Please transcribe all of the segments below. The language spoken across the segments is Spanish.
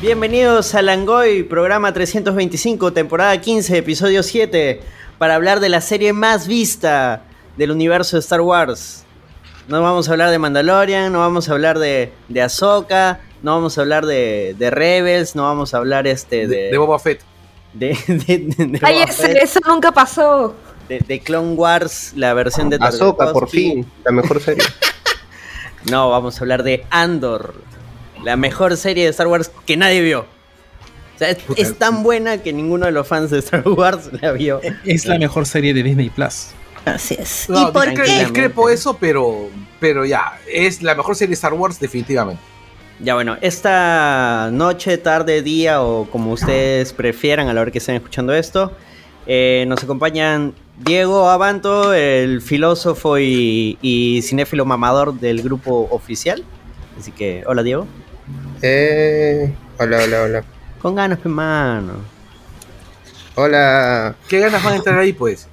Bienvenidos a Langoy, programa 325, temporada 15, episodio 7, para hablar de la serie más vista del universo de Star Wars. No vamos a hablar de Mandalorian, no vamos a hablar de, de Ahsoka, no vamos a hablar de, de Rebels, no vamos a hablar este de... De Boba Fett. de, de- de- de Ay, Boba ese- Fett, eso nunca pasó. de- de Clone Wars, la versión de Ahsoka, por fin, la mejor serie. No, vamos a hablar de Andor, la mejor serie de Star Wars que nadie vio. O sea, es, tan buena que ninguno de los fans de Star Wars la vio. Es la mejor serie de Disney Plus. Así es. No, ¿Y por qué? discrepo eso, pero, pero ya, es la mejor serie de Star Wars definitivamente. Ya bueno, esta noche, tarde, día o como ustedes prefieran a la hora que estén escuchando esto, eh, nos acompañan Diego Abanto, el filósofo y, y cinéfilo mamador del grupo oficial. Así que, hola Diego. Eh, hola, hola, hola. Con ganas, pe mano. Hola. ¿Qué ganas van a entrar ahí, pues?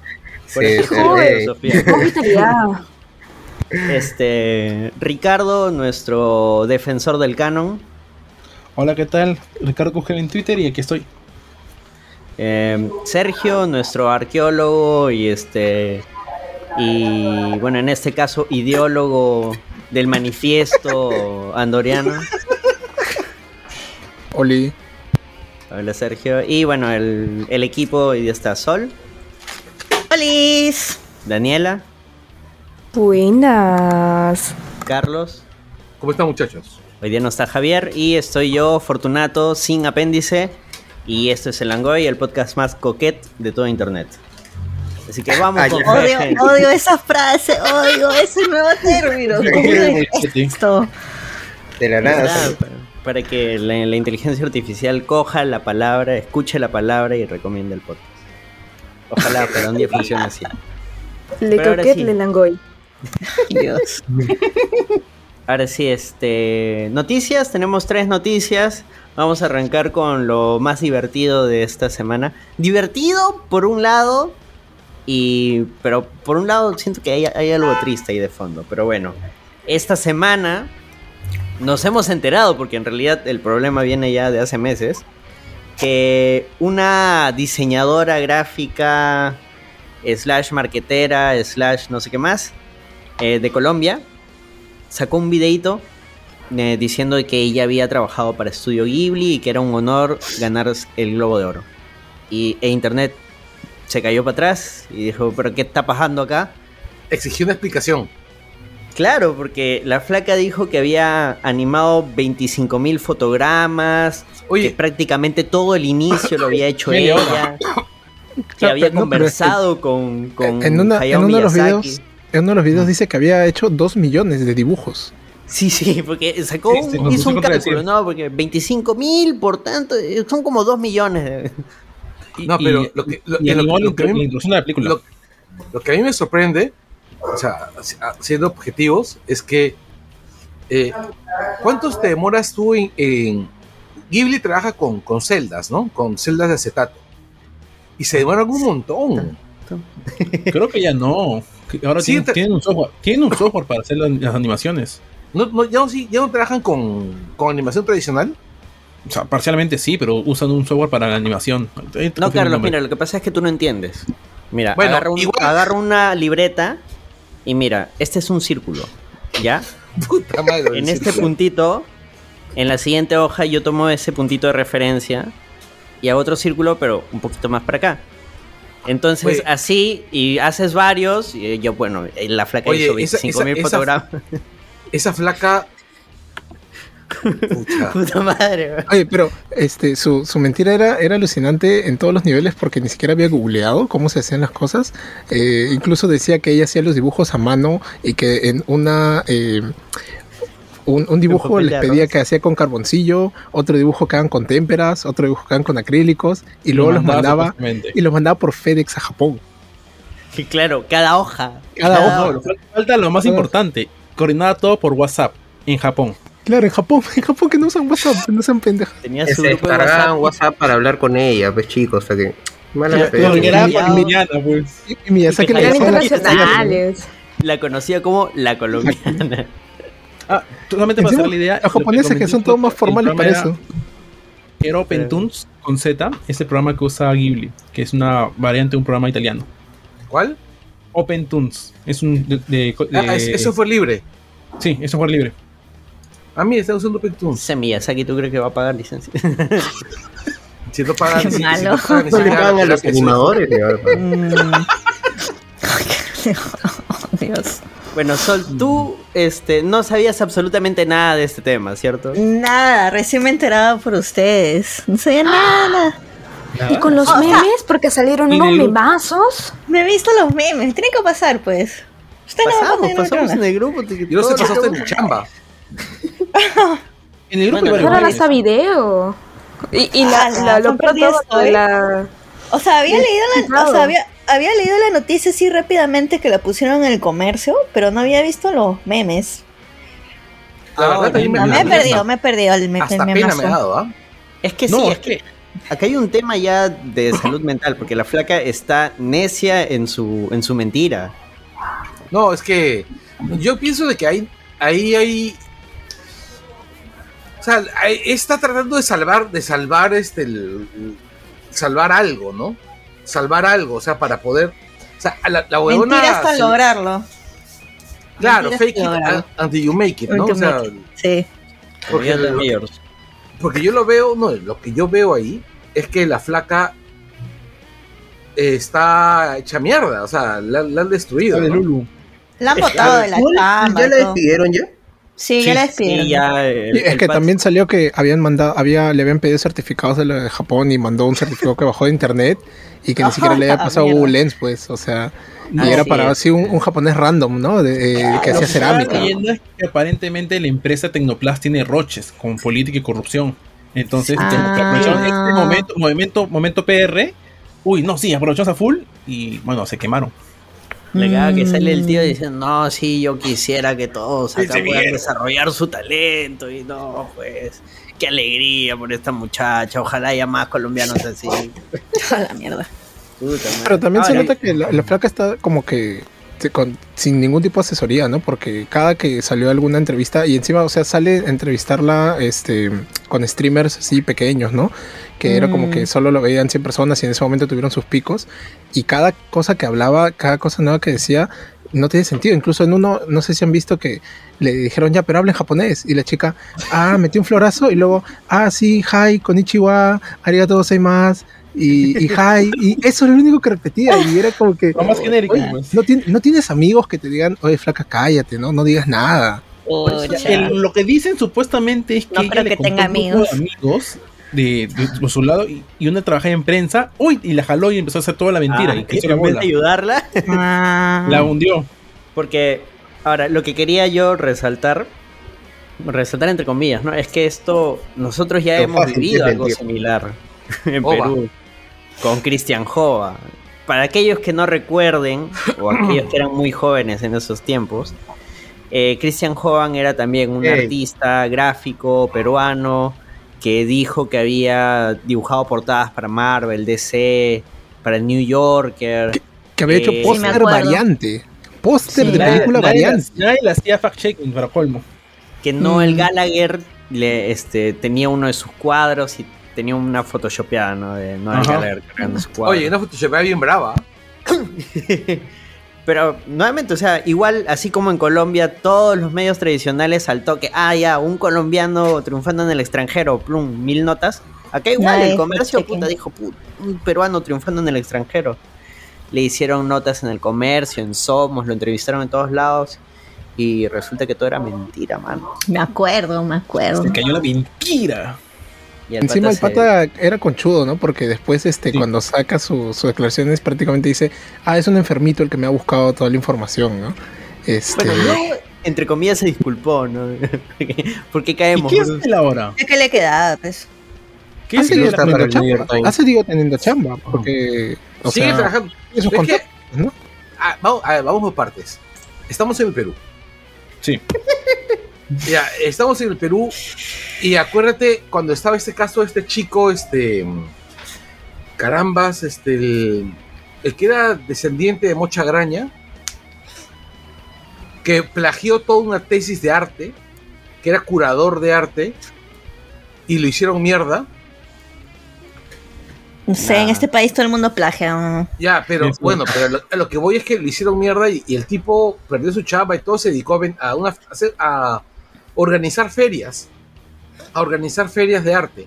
Por Sí, eso, sí, Joder. Sofía. Este, Ricardo, nuestro defensor del canon. Hola, ¿qué tal? Ricardo Cugel en Twitter y aquí estoy. Eh, Sergio, nuestro arqueólogo y este y bueno, en este caso ideólogo del manifiesto andoriano. Oli. Hola Sergio. Y bueno, el, el equipo y está Sol. ¡Holis! Daniela, Buenas. Carlos. ¿Cómo están, muchachos? Hoy día no está Javier y estoy yo, Fortunato, sin apéndice. Y esto es el Langoy, el podcast más coquet de todo internet. Así que vamos Ay, con. Odio, odio esa frase, odio ese nuevo término. ¿Cómo es esto? De la nada. Para, que la, la inteligencia artificial coja la palabra, escuche la palabra y recomiende el podcast. Ojalá para un día funcione así. Le Pero ahora coquet sí. le langoy. Dios. Ahora sí, este. Noticias, tenemos tres noticias. Vamos a arrancar con lo más divertido de esta semana. Divertido, por un lado. Y. Pero por un lado siento que hay, hay algo triste ahí de fondo. Pero bueno. Esta semana. Nos hemos enterado, porque en realidad el problema viene ya de hace meses. Que una diseñadora gráfica. Slash marquetera, slash no sé qué más eh, de Colombia sacó un videito eh, diciendo que ella había trabajado para Estudio Ghibli y que era un honor ganar el Globo de Oro. Y e internet se cayó para atrás y dijo, pero ¿qué está pasando acá? Exigió una explicación. Claro, porque la flaca dijo que había animado 25 mil fotogramas, que prácticamente todo el inicio lo había hecho ella, que Claro, había pero no, pero es que- conversado con, con en, una- en uno de los videos, en uno de los videos dice que había hecho 2 millones de dibujos. Sí, sí, porque sacó, Sí, hizo un cálculo, ¿no? Porque 25 mil, por tanto, eh, son como 2 millones. no, pero lo que, lo que a mí me sorprende, o sea, siendo objetivos, es que eh, ¿cuántos te demoras tú en, en- Ghibli trabaja con, con celdas, ¿no? Con celdas de acetato. Y se demoran un montón. Creo que ya no. Ahora Sí, tienen, te- tienen un software, tienen un software para hacer las, las animaciones. No, no, ya, no, sí- ya no trabajan con, con animación tradicional. O sea, parcialmente sí, pero usan un software para la animación. No, Carlos, mira, lo que pasa es que tú no entiendes. Mira, Bueno, agarra, un- igual- agarra una libreta y mira, este es un círculo, ¿ya? Puta madre. En este puntito, en la siguiente hoja yo tomo ese puntito de referencia y hago otro círculo, pero un poquito más para acá. Entonces, Oye. así, y haces varios, y yo, bueno, la flaca Oye, hizo esa- 25 mil esa- esa- fotogramas. Esa flaca. Pucha. Puta madre. Oye, pero este, su, su mentira era, era alucinante en todos los niveles porque ni siquiera había googleado cómo se hacían las cosas. Eh, incluso decía que ella hacía los dibujos a mano y que en una... eh, un, un dibujo les pedía que hacía con carboncillo, otro dibujo que hagan con témperas, otro dibujo que hagan con acrílicos y luego los mandaba y los mandaba por FedEx a Japón. Que claro, cada hoja. Cada hoja. falta lo más importante. Coordinada todo por WhatsApp en Japón. Claro, en Japón, en Japón que no usan WhatsApp, no sean pendejas. Tenía Que su se grupo de descargaban WhatsApp. WhatsApp para hablar con ella, pues chicos, o sea que. Mala claro, Porque era colombiana, pues. Y, que internacionales. La conocía como la colombiana. Ah, solamente para Encima, hacer la idea. Los japoneses que son todos más formales para eso. Era OpenTunes con Z, es el programa que usa Ghibli, que es una variante de un programa italiano. ¿Cuál? OpenTunes es un de, de- Ah, de- es- eso fue libre. sí, es software libre. A mí está usando OpenTunes. Ese Miyazaki, ¿tú crees que va a pagar licencia? Si no pagan, Qué si- no pagan No le pagan a los animadores. Mm. Oh, Dios. bueno, Sol, tú este, no sabías absolutamente nada de este tema, ¿cierto? Nada, recién me he enterado por ustedes. No sabía nada. Y con los O sea- memes, porque salieron Y unos del- memazos. Me he visto los memes. Tiene que pasar, pues. Usted no va a Pasamos, pasar pasamos en el grupo. te- Yo no lo pasaste que- mi chamba. En el grupo Bueno, Ahora video. Y, y la, la- lo ¿cuán perdida peor todo, estoy? la... O sea, había leído la, o sea, había, había leído la noticia así rápidamente que la pusieron en el comercio, pero no había visto los memes. La verdad, también No, me he perdido, me he perdido el me- Hasta el pena memazo. me ha dado, ¿ah? Es que No, sí, es es que acá hay un tema ya de salud mental, porque la flaca está necia en su, en su mentira. No, es que yo pienso de que hay, ahí hay, sea, ahí está tratando de salvar, de salvar este, el- el- salvar algo, ¿no? Salvar algo, o sea, para poder, o sea, la, la huevona, Mentira hasta lograrlo. claro, Mentiras fake it lograrlo. until you make it, ¿no? O sea, Sí. porque, ya yo lo veo, no, lo que yo veo ahí es que la flaca eh, está hecha mierda, o sea, la, la han destruido. de ¿no? Lulu. La han botado de la ¿Ya chamba. la despidieron ya? Sí, ya la despidieron. Sí, ya, el- es el que también salió que habían mandado, había, le habían pedido certificados de, lo de Japón y mandó un certificado que bajó de internet y que ni siquiera le había pasado Mierda. Google Lens, pues, o sea, y Así era para es. así un, un japonés random, ¿no? De, eh, que Lo hacía cerámica. leyendo es que aparentemente la empresa Tecnoplast tiene roches con política y corrupción. Entonces, Ah. que este momento, movimiento, momento PR. Uy, no, sí, aprovechamos a full y bueno, se quemaron. Caga que sale el tío Mm. diciendo, no, sí, yo quisiera que todos acá puedan desarrollar su talento. Y no, pues, qué alegría por esta muchacha. Ojalá haya más colombianos así. A la mierda. Puta. Pero también se Ahora, nota que la, la flaca está como que se- con- sin ningún tipo de asesoría, ¿no? Porque cada que salió alguna entrevista y encima, o sea, sale a entrevistarla este, con streamers así pequeños, ¿no? Que era como Mm. que solo lo veían 100 personas y en ese momento tuvieron sus picos y cada cosa que hablaba, cada cosa nueva que decía, no tiene sentido. Incluso en uno, no sé si han visto que le dijeron ya, pero habla en japonés. Y la chica, ah, metió un florazo y luego, ah, sí, hi, konnichiwa, arigato gozaimasu. Y, y hi, y eso era lo único que repetía. Y era como que, Lo más genérico, Oye, pues. no, tien- no tienes amigos que te digan, oye, flaca, cállate, ¿no? No digas nada. El- lo que dicen supuestamente es que No ella creo le que tenga amigos. de amigos de, de- su lado y, y una trabajaba en prensa, uy, y la jaló y empezó a hacer toda la mentira ah, y que en vez de ayudarla, Ah. La hundió. Porque, ahora, lo que quería yo resaltar, resaltar entre comillas, ¿no? Es que esto, nosotros ya Lo hemos vivido algo similar en. Perú, con Cristian Jova. Para aquellos que no recuerden, o aquellos que eran muy jóvenes en esos tiempos, eh, Christian Jovan era también un artista gráfico peruano que dijo que había dibujado portadas para Marvel, DC, para el New Yorker. Que había hecho Eh, póster variante. Póster Sí. de película nadie, variante. nadie le hacía fact-checking para colmo. que no el Mm. Gallagher le, este, tenía uno de sus cuadros y tenía una photoshopeada, ¿no? De. Gallagher cargando su cuadro. Oye, una Photoshop bien brava. Pero nuevamente, o sea, igual así como en Colombia, todos los medios tradicionales al toque, ah, ya, un colombiano triunfando en el extranjero, plum, mil notas. Acá igual el comercio, puta, dijo, "Put, un peruano triunfando en el extranjero. Le hicieron notas en el comercio, en Somos, lo entrevistaron en todos lados. Y resulta que todo era mentira, mano. Me acuerdo, me acuerdo. Se cayó la mentira. Y el Encima el se- pata era conchudo, ¿no? Porque después, este, Sí. cuando saca su- sus declaraciones, prácticamente dice, ah, es un enfermito el que me ha buscado toda la información, ¿no? Este, Bueno, no, entre comillas se disculpó, ¿no? ¿Por qué ¿Y caemos? qué bro? hace ahora? ¿Qué que le quedaba, pues? ¿Qué ha hace seguido teniendo el chamba. Ha seguido teniendo chamba, porque, o Sigue sea, trabajando. Es que- ¿no? Ah, vamos, a ver, vamos por partes. Estamos en el Perú. Sí. Ya, estamos en el Perú y acuérdate cuando estaba este caso de este chico, este carambas, este el, el que era descendiente de Mocha Graña, que plagió toda una tesis de arte, que era curador de arte y lo hicieron mierda. No sé, en este país todo el mundo plagia. Ya, pero Sí, sí. bueno, pero lo, a lo que voy es que lo hicieron mierda y, y el tipo perdió su chamba y todo se dedicó a, a, una, a organizar ferias, a organizar ferias de arte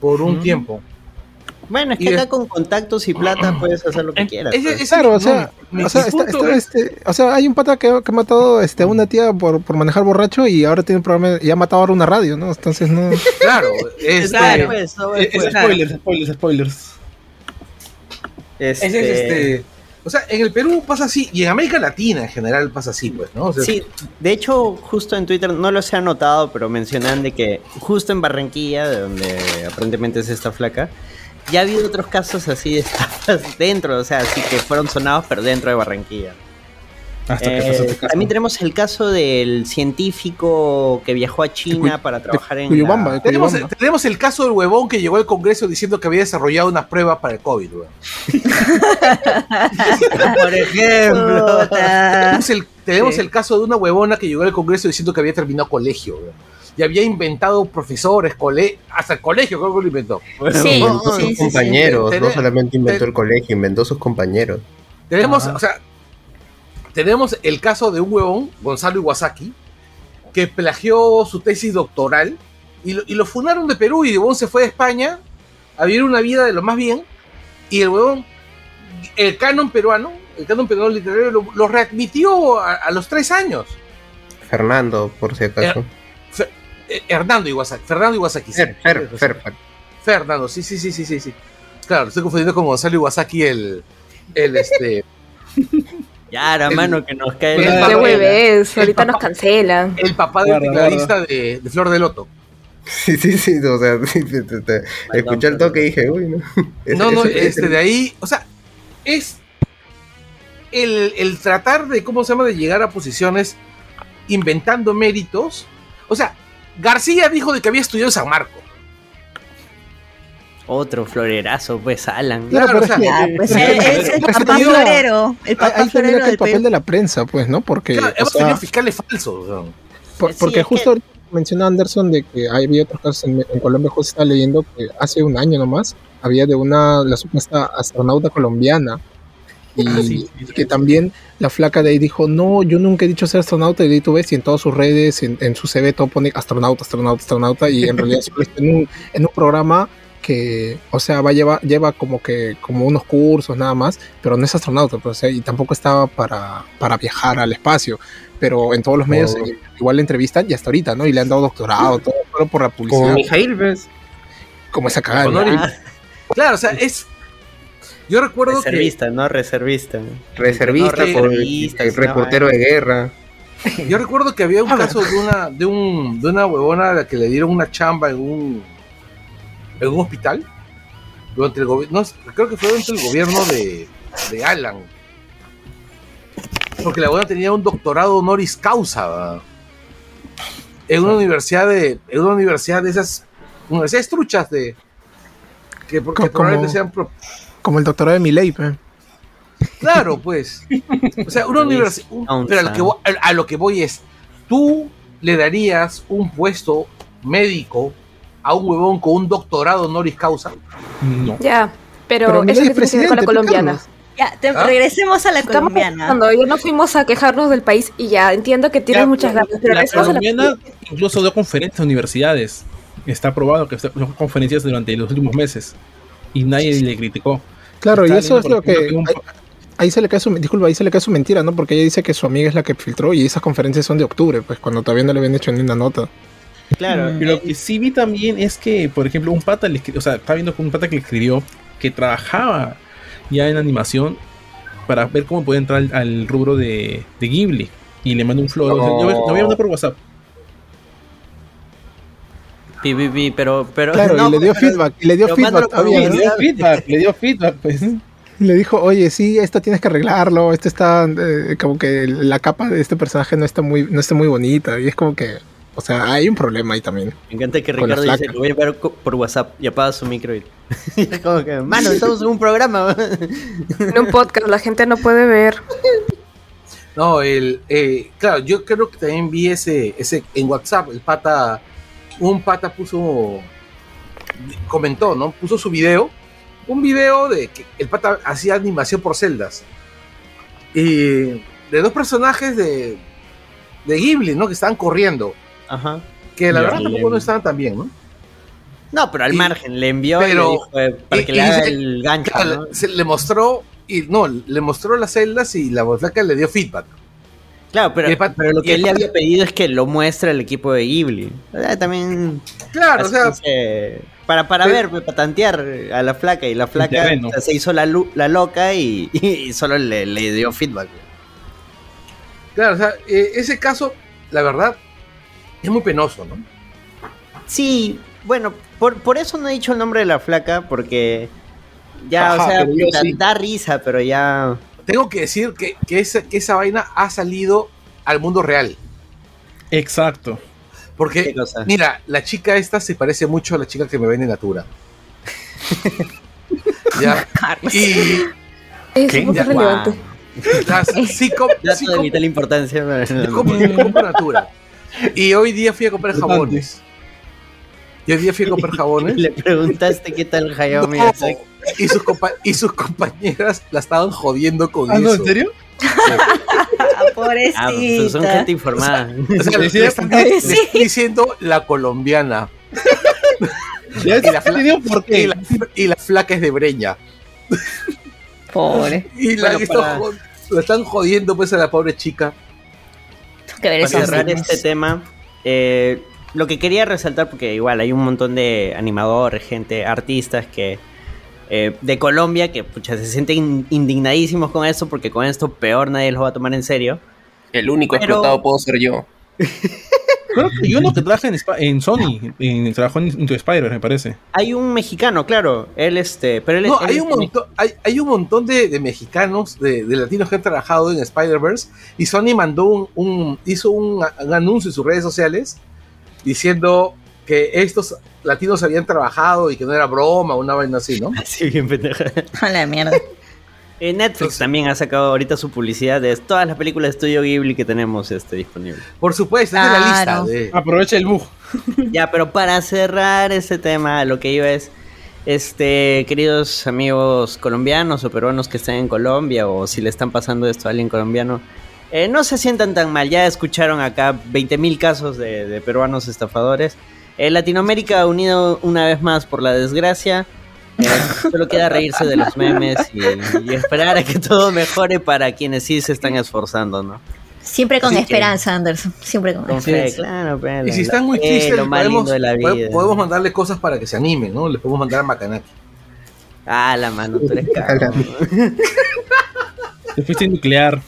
por un Mm. tiempo. Bueno, es Y que de- acá con contactos y plata puedes hacer lo que quieras. Pues. Claro, o sea, o está- está es- este, o sea, hay un pata que, que ha matado este, a una tía por, por manejar borracho y ahora tiene un programa y ha matado ahora una radio, ¿no? Entonces no. Claro, este, Claro, pues, no, Eh, pues, es spoilers, spoilers, spoilers. ese es este, este. O sea, en el Perú pasa así, y en América Latina en general pasa así, pues, ¿no? Sí, de hecho, justo en Twitter, no lo se ha notado, pero mencionan de que justo en Barranquilla, de donde aparentemente es esta flaca, ya ha habido otros casos así de estafas dentro, o sea, así que fueron sonados, pero dentro de Barranquilla. Hasta que Eh, pasó este caso. también tenemos el caso del científico que viajó a China para trabajar en Cuyabamba, la- de Tenemos, tenemos el caso del huevón que llegó al Congreso diciendo que había desarrollado unas pruebas para el COVID, weón. Por ejemplo. Tenemos, el, tenemos Sí. el caso de una huevona que llegó al Congreso diciendo que había terminado colegio, weón. Y había inventado profesores, cole hasta el colegio creo que lo inventó. Sí, Inventó sí, sus sí, sí. compañeros, no solamente inventó el colegio, inventó sus compañeros. Tenemos, Ajá. o sea, tenemos el caso de un huevón, Gonzalo Iwasaki, que plagió su tesis doctoral y lo, y lo fundaron de Perú y el huevón se fue a España a vivir una vida de lo más bien y el huevón, el canon peruano, el canon peruano literario lo, lo readmitió a, a los tres años. Fernando, por si acaso. Eh, Hernando Iwasaki, Fernando Iwasaki. sí. Fer, Fer, Fer, Fer. Fernando, sí, sí, sí, sí, sí, sí. Claro, estoy confundiendo con Gonzalo Iwasaki, el, el este, Ya, la mano que nos cae el el ahorita nos cancelan. el papá del tecladista de, de Flor de Loto. Sí, sí, sí, o sea, sí, te- te- te- escuché el toque y dije, uy, no. No, no, este, de ahí, o sea, es el, el tratar de, ¿cómo se llama?, de llegar a posiciones inventando méritos. O sea, García dijo de que había estudiado en San Marco. Otro florerazo, pues, Alan. Claro, Claro, pero o sea, es que- pues el papá digo, florero. El papá florero acá el del papel Perú. de la prensa, pues, ¿no? Porque, Claro, hemos tenido fiscales falsos. o sea. por- Sí, porque justo que- ahorita menciona Anderson de que había otros casos en, en Colombia, justo estaba leyendo que hace un año nomás había de una, la supuesta astronauta colombiana. Y Ah, sí, sí, sí. que también la flaca de ahí dijo, no, yo nunca he dicho ser astronauta, y de ahí tú ves y en todas sus redes, en, en su CV todo pone astronauta, astronauta, astronauta, y en realidad en un, en un programa que, o sea, va lleva, lleva como que, como unos cursos nada más, pero no es astronauta, pues, o sea, y tampoco estaba para, para viajar al espacio, pero en todos los medios Oh. eh, igual le entrevistan y hasta ahorita, ¿no? Y le han dado doctorado, todo, solo por la Como publicidad, Mijail, ¿ves? como esa cagada. Y- Ah, Claro, o sea, es. Yo recuerdo que. reservista, no reservista. Reservista, No, por- reservista, reportero de guerra. Yo recuerdo que había un caso de una, de un, de una huevona a la que le dieron una chamba en un, en un hospital. Durante el gobierno, creo que fue durante el gobierno de, de Alan. Porque la huevona tenía un doctorado honoris causa ¿verdad? en una universidad de, en una universidad de esas universidades truchas de que, porque Co- probablemente como- sean pro- Como el doctorado de Miley, pues. Claro, pues. O sea, una universidad. Pero a lo, que voy, a lo que voy es, tú le darías un puesto médico a un huevón con un doctorado honoris causa. No. Ya, pero, Pero eso que es tiene que ver con la colombiana. Carlos. Ya, te- ¿Ah? regresemos a la Estamos colombiana. cuando ya no fuimos a quejarnos del país y ya entiendo que tienes Ya, muchas ganas, pero la regresemos a la- colombiana incluso dio conferencias a universidades. Está probado que dio conferencias durante los últimos meses. Y nadie le criticó. Claro, y eso es lo que... un- ahí- Ahí se le cae su, disculpa, ahí se le cae su mentira, ¿no? Porque ella dice que su amiga es la que filtró y esas conferencias son de octubre, pues cuando todavía no le habían hecho ni una nota. Claro. Pero lo que sí vi también es que, por ejemplo, un pata le escribió, o sea, estaba viendo con un pata que le escribió que trabajaba ya en animación para ver cómo podía entrar al, al rubro de, de Ghibli. Y le mandó un flow. O sea, yo lo voy a mandar por WhatsApp. Pi, pi, pi, pero, pero. Claro, no, y le dio pero- feedback, y le dio feedback todavía, le ¿no? dio feedback, le dio feedback, pues. Le dijo, oye, sí, esto tienes que arreglarlo, esto está, eh, como que la capa de este personaje no está muy, no está muy bonita, y es como que, o sea, hay un problema ahí también. Me encanta que Ricardo dice que voy a ver por WhatsApp y apaga su micro y. como que, mano, estamos en un programa. en un podcast, la gente no puede ver. No, el, eh, claro, yo creo que también vi ese, ese en WhatsApp, el pata, un pata puso, comentó, ¿no? Puso su video un video de que el pata hacía animación por celdas. Y de dos personajes de, de Ghibli, ¿no? Que estaban corriendo. Ajá. Que la Ya. verdad tampoco no estaban tan bien, ¿no? No, pero al Y- margen, le envió pero- y le dijo, eh, para y- que y le haga el gancho, Claro, ¿no? se le mostró y no, le mostró las celdas y la flaca le dio feedback. Claro, pero, y pat- pero lo y que él le había pedido es que lo muestre el equipo de Ghibli. O sea, también Claro, o sea, se- para, para pero- ver, para tantear a la flaca y la flaca terreno. o sea, se hizo la, la loca y, y solo le, le dio feedback. claro, o sea, eh, ese caso, la verdad, es muy penoso, ¿no? Sí, bueno, por, por eso no he dicho el nombre de la flaca, porque ya, Ajá, o sea, da, sí. da risa, pero ya... Tengo que decir que, que esa, que esa vaina ha salido al mundo real. Exacto. ¿Qué Porque, mira, la chica esta se parece mucho a la chica que me vende Natura. ya. Y Es Ya, relevante. las- sí, com- sí de vital importancia. pero- yo compro, yo compro Natura. Y hoy día fui a comprar jabones. Y hoy día fui a comprar jabones. Le preguntaste qué tal Hayao No, Miyazaki. y, sus y sus compañeras la estaban jodiendo con Ah, eso. no, ¿en serio? Ah, pues son gente informada. O sea, Decía- le están, diciendo la colombiana. Y la, por y, qué. la, y la flaca es de Breña. Pobre. Y la, Bueno, y para- están jod- la están jodiendo pues a la pobre chica. Que ver Para cerrar este tema, eh, lo que quería resaltar, porque igual hay un montón de animadores, gente, artistas que eh, de Colombia que pucha, se sienten indignadísimos con esto, porque con esto peor nadie los va a tomar en serio. El único Pero- explotado puedo ser yo. Creo que- Y uno que trabaja en, Sony, en, trabajó en Into Spider, me parece. Hay un mexicano, claro, él este, pero él No, él hay un montón, hay, hay un montón de, de mexicanos, de, de latinos que han trabajado en Spider-Verse y Sony mandó un, un- hizo un, anuncio en sus redes sociales diciendo que estos latinos habían trabajado y que no era broma, una vaina así, ¿no? Así bien pendeja. A la mierda. Eh, Netflix también ha sacado ahorita su publicidad de todas las películas de Estudio Ghibli que tenemos este, disponibles. Por supuesto, es de la lista. Claro. de- Aprovecha el bug. Ya, pero para cerrar ese tema, lo que iba es, este, queridos amigos colombianos o peruanos que estén en Colombia o si le están pasando esto a alguien colombiano, eh, no se sientan tan mal. Ya escucharon acá 20.000 casos de, de peruanos estafadores. Eh, Latinoamérica unido una vez más por la desgracia. Solo queda reírse de los memes y, y esperar a que todo mejore para quienes sí se están esforzando, ¿no? Siempre con Así que- esperanza, Anderson. Siempre con Con esperanza. fe, claro, pero Y si están muy eh, tristes, lo más podemos, lindo de la vida. podemos mandarle cosas para que se animen, ¿no? Les podemos mandar a Macanaki. Ah, la mano, tú eres cagón. Te fuiste nuclear.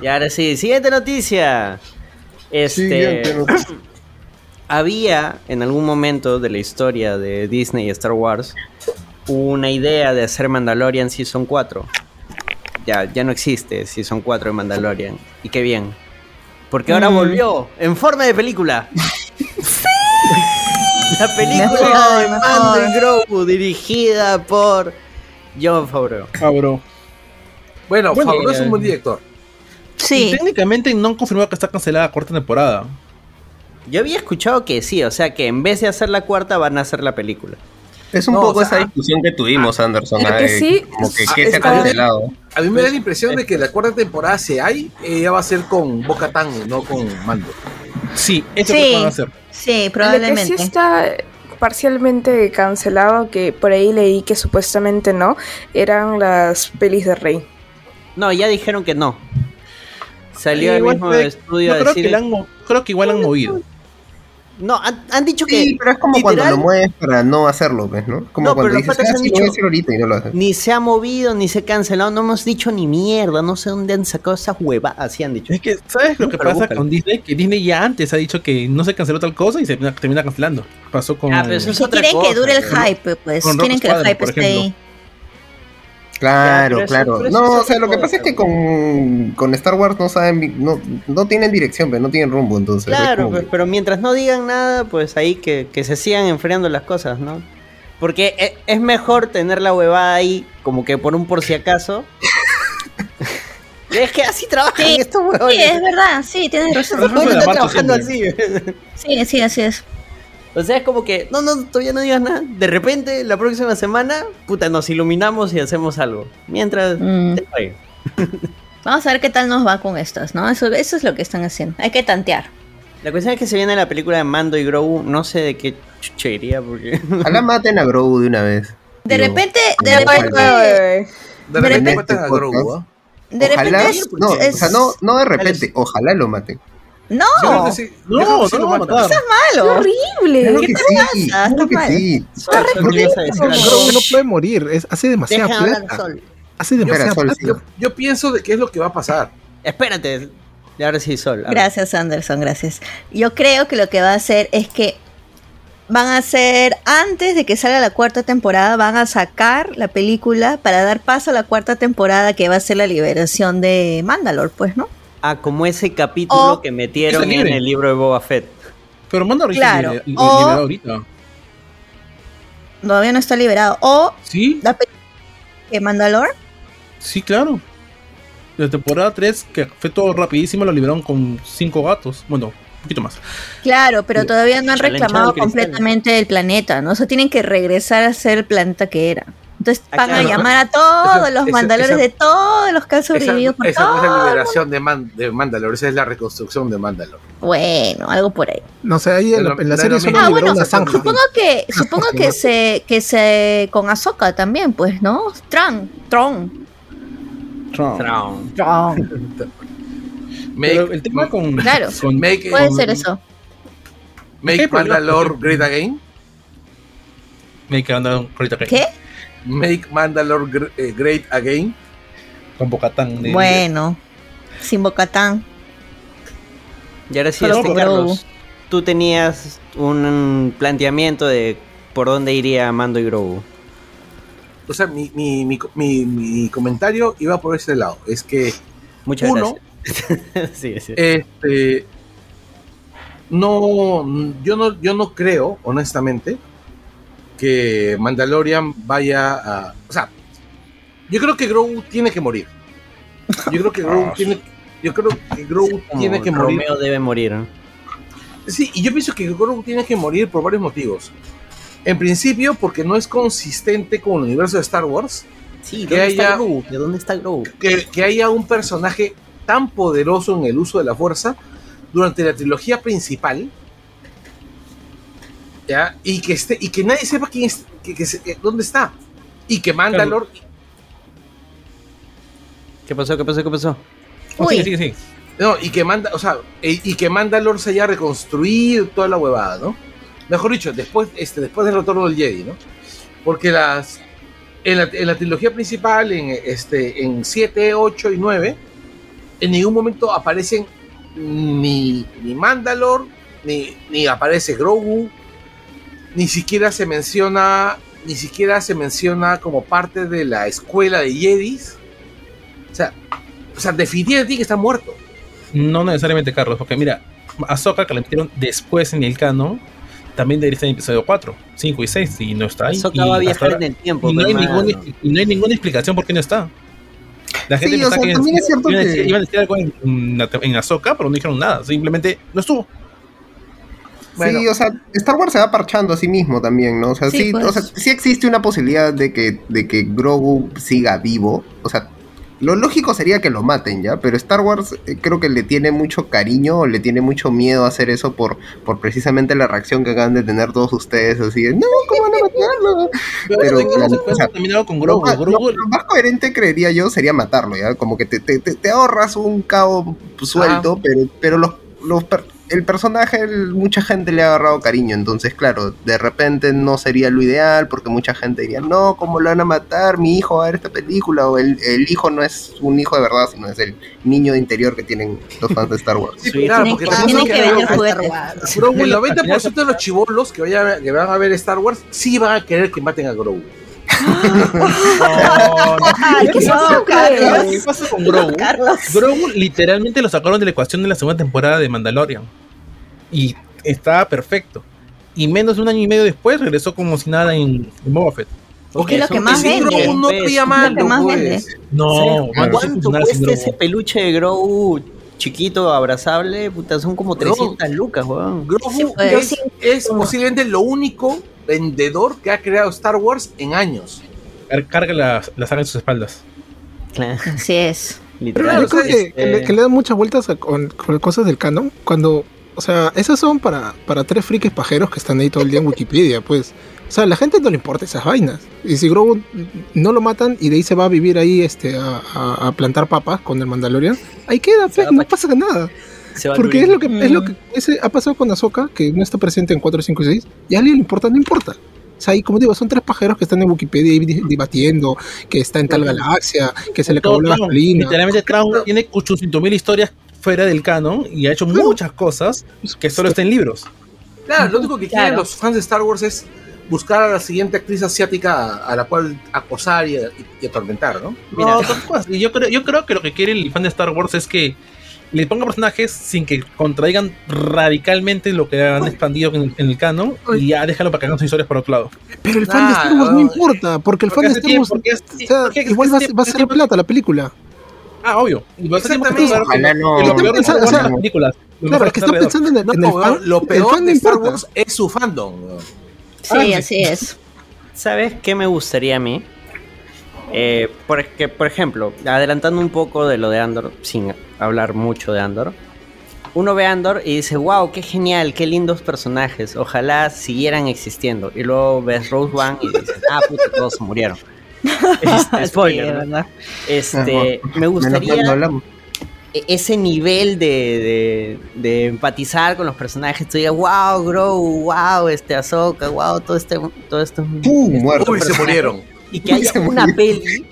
Y ahora sí, siguiente noticia. Este. Siguiente noticia. Había en algún momento de la historia de Disney y Star Wars una idea de hacer Mandalorian Season 4. Ya, ya no existe Season 4 de Mandalorian. Y qué bien. Porque ahora Mm. volvió en forma de película. La película de. Mando y Grogu dirigida por John Favreau. Cabrón. Bueno, Bueno, Favreau es eh, un buen director. Sí. Técnicamente no han confirmado que está cancelada la cuarta temporada. Yo había escuchado que sí, o sea que en vez de hacer la cuarta van a hacer la película. Es un No, poco o sea, esa discusión que tuvimos, Anderson. Lo ah, que de sí como que es- qué se ha cancelado. A mí me da la impresión de que la cuarta temporada, si hay, ella va a ser con Boca Tan, no con Mando. Sí, eso Sí. es lo que van a hacer. Sí, que sí probablemente. está parcialmente cancelado, que por ahí leí que supuestamente no, eran las pelis de Rey. No, ya dijeron que no. Salió Eh, el igual mismo estudio no, a creo, decir... que la han mo- creo que igual han movido. No, han, han dicho que Sí, pero es como literal, cuando lo mueves para no hacerlo, pues, ¿no? Como No, cuando pero dices, ah, sí, lo voy a dicho- hacer ahorita y no lo haces. ni se ha movido, ni se ha cancelado. No hemos dicho ni mierda. No sé dónde han sacado esa hueva. Así han dicho. Es que, ¿sabes lo que pasa búscalo. con Disney? Que Disney ya antes ha dicho que no se canceló tal cosa y se termina, cancelando. Pasó con. Ah, pero eso es otra quieren cosa, que dure el hype, pues. Quieren que el hype esté ahí. Claro, Ya, claro. eso no, o sea, lo que pasa es que con, con Star Wars no saben, no, no tienen dirección, pero no tienen rumbo, entonces. es Claro, pues, que- pero mientras no digan nada, pues ahí que, que se sigan enfriando las cosas, ¿no? Porque e- es mejor tener la huevada ahí como que por un por si acaso. es que así trabajan Sí, estos huevones. Sí, es verdad. Sí, tienes razón. Marcha trabajando así. Sí, sí, así es. O sea, es como que, no, no, todavía no digas nada. De repente, la próxima semana, puta, nos iluminamos y hacemos algo. Mientras, Mm. te. Vamos a ver qué tal nos va con estas, ¿no? Eso, eso es lo que están haciendo. Hay que tantear. La cuestión es que se viene la película de Mando y Grogu. No sé de qué chucha iría, porque. Ojalá maten a Grogu de una vez. De Digo, repente, de repente, para- De De repente a Grogu, ¿ah? de Ojalá, repente es, no, es- o sea, no, no de repente, ojalá lo maten. No. No, no matan. matar. ¡Qué malo. horrible! Claro ¿Qué que te sí, pasa? no puede morir, es, hace demasiada Deja hablar, plata. Sol. Hace demasiada Sol, plata. sí. Yo, yo pienso de qué es lo que va a pasar. Espérate. Y ahora sí, Sol. Gracias, Anderson, gracias. Yo creo que lo que va a hacer es que van a hacer, antes de que salga la cuarta temporada, van a sacar la película para dar paso a la cuarta temporada que va a ser la liberación de Mandalore, pues, ¿no? Ah, como ese capítulo O- que metieron en el libro de Boba Fett. Pero manda ahorita Claro, li- o- ahorita. Todavía no está liberado. O Sí, la película de Mandalore. sí, claro. La temporada 3, que fue todo rapidísimo, lo liberaron con cinco gatos. Bueno, un poquito más. Claro, pero todavía no han reclamado completamente el planeta, ¿no? O sea, tienen que regresar a ser el planeta que era. Entonces Ah, van a llamar a todos Esa- los esa- mandalores esa- de todos los que han Esa, sobrevivido por esa no es la liberación de, Man- de Mandalore, esa es la reconstrucción de Mandalore. Bueno, algo por ahí. No sé, ahí en la, en la serie solo Ah, bueno, una zanja. supongo que, supongo que se, que se, con Ahsoka también, pues, ¿no? Tron, Tron. Tron. Make, Pero el tema con. Claro. con- make, Puede con- ser eso. make. Mandalore great again. Make Mandalore ahorita que- ¿Qué? Make Mandalore eh, great again. Con Bocatán. de- Bueno, sin Bocatán. Y ahora sí, Solo este, Carlos, Grogu. tú tenías un planteamiento de por dónde iría Mando y Grogu. O sea, mi, mi, mi, mi, mi comentario iba por ese lado. Es que Muchas Uno. gracias. sí, sí. este no yo no yo no creo honestamente que Mandalorian vaya a o sea yo creo que Grogu tiene que morir yo creo que Grogu tiene yo creo que Grogu tiene que morir Romeo debe morir. ¿no? sí y yo pienso que Grogu tiene que morir por varios motivos en principio porque no es consistente con el universo de Star Wars Sí, Que ¿dónde está haya- Grogu? ¿De dónde está Grogu? que, que haya un personaje tan poderoso en el uso de la fuerza durante la trilogía principal ¿ya? y que esté y que nadie sepa quién es que, que dónde está y que Mandalor ¿Qué pasó? ¿Qué pasó? ¿Qué pasó? Oh, sigue, sigue, sigue. no y que manda o sea e- y, que Mandalor se haya reconstruido toda la huevada no mejor dicho después este después del retorno del Jedi no porque las en la, en la trilogía principal en este en 7, 8 y 9 en ningún momento aparecen ni, ni Mandalor, ni, ni aparece Grogu, ni siquiera se menciona, ni siquiera se menciona como parte de la escuela de Jedis. O sea, o sea, definitivamente que está muerto. No necesariamente, Carlos, porque mira, Ahsoka que la metieron después en el canon, también debería estar en episodio 4, 5 y 6, y no está ahí. Ahsoka Y va a viajar ahora- en el tiempo. y no, hay y no hay ninguna explicación por qué no está. La gente Sí, o sea, que también es cierto iban, a que- decir, iban a decir algo en, en, en Ahsoka, pero no dijeron nada, simplemente no estuvo. Bueno. Sí, o sea, Star Wars se va parchando a sí mismo también, ¿no? O sea, Sí, sí, pues. o sea, sí existe una posibilidad de que, de que Grogu siga vivo. O sea, lo lógico sería que lo maten, ¿ya? Pero Star Wars eh, creo que le tiene mucho cariño, o le tiene mucho miedo a hacer eso por, por precisamente la reacción que acaban de tener todos ustedes, así de, no, ¿cómo van a matarlo? Pero, Pero, la- o sea, terminado con Lo Grogu. lo- lo más coherente, creería yo, sería matarlo, ¿ya? Como que te, te- te- ahorras un cabo suelto, pero, pero los, los per- el personaje, el- mucha gente le ha agarrado cariño, entonces, claro, de repente no sería lo ideal, porque mucha gente diría, no, ¿cómo lo van a matar? Mi hijo va a ver esta película, o el, el hijo no es un hijo de verdad, sino es el niño de interior que tienen los fans de Star Wars. Sí, Sí, claro, porque tienen que que vender Grogu- juguetes. Grogu, el 90% de los chivolos que, vaya- que van a ver Star Wars sí van a querer que maten a Grogu. Ay, qué No, Carlos. ¿Qué pasa con Grogu? Carlos. Grogu literalmente lo sacaron de la ecuación de la segunda temporada de Mandalorian. Y estaba perfecto. Y menos de un año y medio después regresó como si nada en, en Boba Fett. Porque es lo que más vende. No Pues, había es lo que mando, más pues. vende. No, ¿Sabes mano, eso ¿Cuánto cuesta ese peluche de Grogu? Chiquito, abrazable, puta, son como 300 lucas, weón. Grogu pues. es, es posiblemente lo único vendedor que ha creado Star Wars en años. Car- Carga la, la saga en sus espaldas. Claro, Así es. literal. Yo creo que, Este, que le, que le dan muchas vueltas a- con, con cosas del canon. Cuando, o sea, esas son para, para tres frikis pajeros que están ahí todo el día en Wikipedia, pues. O sea, a la gente no le importa esas vainas. Y si Grogu no lo matan y de ahí se va a vivir ahí este, a, a- a plantar papas con el Mandalorian, ahí queda, pues, no pa- pasa nada. Porque es lo que, es lo Mm. que ese ha pasado con Ahsoka, que no está presente en 4, 5 y 6, y a alguien le importa, no importa. O sea, y como digo, son tres pajeros que están en Wikipedia ahí di- debatiendo que está en tal galaxia, que se le acabó la gasolina. Literalmente Traum tiene 800 mil historias fuera del canon y ha hecho muchas cosas que solo está en libros. Claro, lo único que quieren Claro. los fans de Star Wars es buscar a la siguiente actriz asiática a, a la cual acosar y, y- y atormentar, ¿no? Mira. No, yo creo, yo creo que lo que quiere el fan de Star Wars es que le ponga personajes sin que contraigan radicalmente lo que han expandido en, en el canon y ya déjalo para que hagan sus historias por otro lado. Pero el fan de Star Nah, Wars no no, importa, porque el fan de Star Wars o sea, igual va, va a ser plata la película. Ah, obvio. Y va a ser tiempo que Exactamente. Ojalá no- lo peor Star O sea, películas. Claro, es que está pensando en, el- No, en el weón, fan. lo el peor fan de Star. Wars es su fandom. Sí, así es. ¿Sabes qué me gustaría a mí? Eh, porque, por ejemplo, adelantando un poco de lo de Andor, sin hablar mucho de Andor, uno ve Andor y dice, wow, qué genial, qué lindos personajes, ojalá siguieran existiendo. Y luego ves Rose One y dices, ah, puta, todos se murieron. Este, spoiler. ¿verdad? Este, me Menos mal no gustaría hablamos. Ese nivel de, de, de empatizar con los personajes. Tú digas, wow, Grow, wow, este Ahsoka, wow, todo este, todo esto. ¡Pum! este- Muerto. Uy, se murieron. y que haya una murió. peli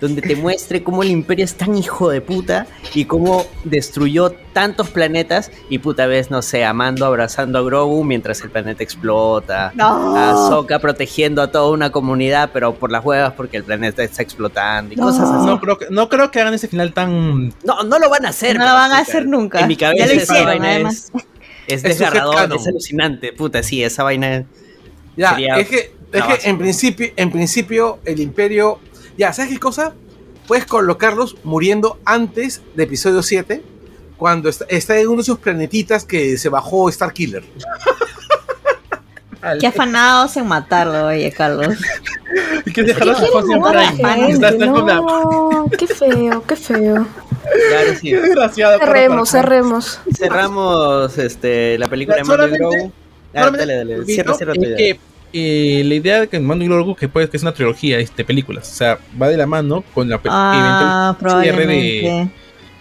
donde te muestre cómo el imperio es tan hijo de puta y cómo destruyó tantos planetas y puta vez, no sé, amando, abrazando a Grogu mientras el planeta explota. No. A Ahsoka protegiendo a toda una comunidad, pero por las huevas porque el planeta está explotando y No. cosas así. No creo, que, no creo que hagan ese final tan. No, no lo van a hacer. No lo van a hacer nunca. En mi cabeza Ya lo esa hicieron, vaina además. es, es desgarrador, es alucinante. Puta, sí, esa vaina. Ya, Sería es que, es que en principio, en principio el imperio. Ya, ¿sabes qué cosa? Puedes colocarlos muriendo antes de episodio 7, cuando está, está en uno de esos planetitas que se bajó Starkiller. Qué afanados en matarlo, oye, Carlos. Y que dejarlo fácil en quieren Prime. matar a Está- está con la- No, qué feo, qué feo. Ahora sí. Qué desgraciado. Cerremos, cerremos. Cerramos este, la película de Mando y Solamente- Grogu. Ah, dale, dale. un Cierra, cierra tu idea. Eh, la idea de que Mando y Grogu que puede que es una trilogía de películas, o sea, va de la mano con la Ah, eventual cierre de,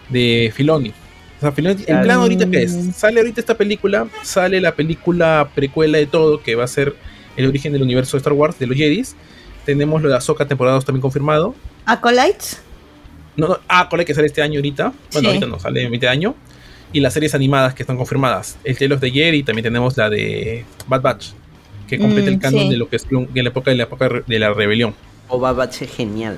de Filoni. O sea, Filoni, en Ah, plan ahorita que es, sale ahorita esta película, sale la película precuela de todo que va a ser el origen del universo de Star Wars de los Jedis. Tenemos lo de Ahsoka temporada 2 también confirmado. ¿Acolytes? No, no, ah, la que sale este año ahorita. Bueno, Sí. ahorita no, sale en mitad de año. Y las series animadas que están confirmadas. El Tale of the Jedi, también tenemos la de Bad Batch, que completa Mm, el canon sí. de lo que es Clone- de la época de la época de la rebelión. O Bad Batch es genial.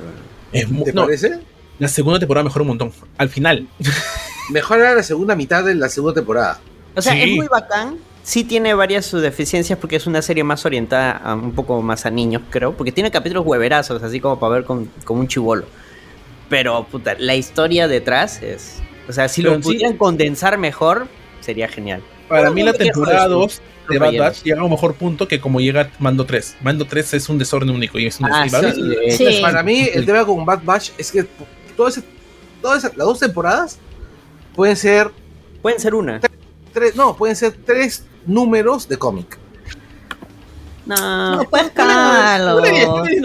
Es ¿Te no, parece? la segunda temporada mejora un montón. Al final. Mejor era la segunda mitad de la segunda temporada. O sea, Sí. es muy bacán. Sí tiene varias sus deficiencias porque es una serie más orientada a un poco más a niños, creo. Porque tiene capítulos hueverazos, así como para ver con, como un chivolo. Pero, puta, la historia detrás es... O sea, si Pero lo sí- pudieran condensar mejor, sería genial. Para mí la temporada de eso. 2 de Bad. Batch llega a un mejor punto que como llega Mando 3. Mando 3 es un desorden único y es un Ah, desorden. sí, ¿vale? Sí. Para mí, el tema con Bad Batch es que todo ese- todas esas- las dos temporadas pueden ser Pueden ser una. tres, no, pueden ser tres números de cómic. No. No, pues, Carlos.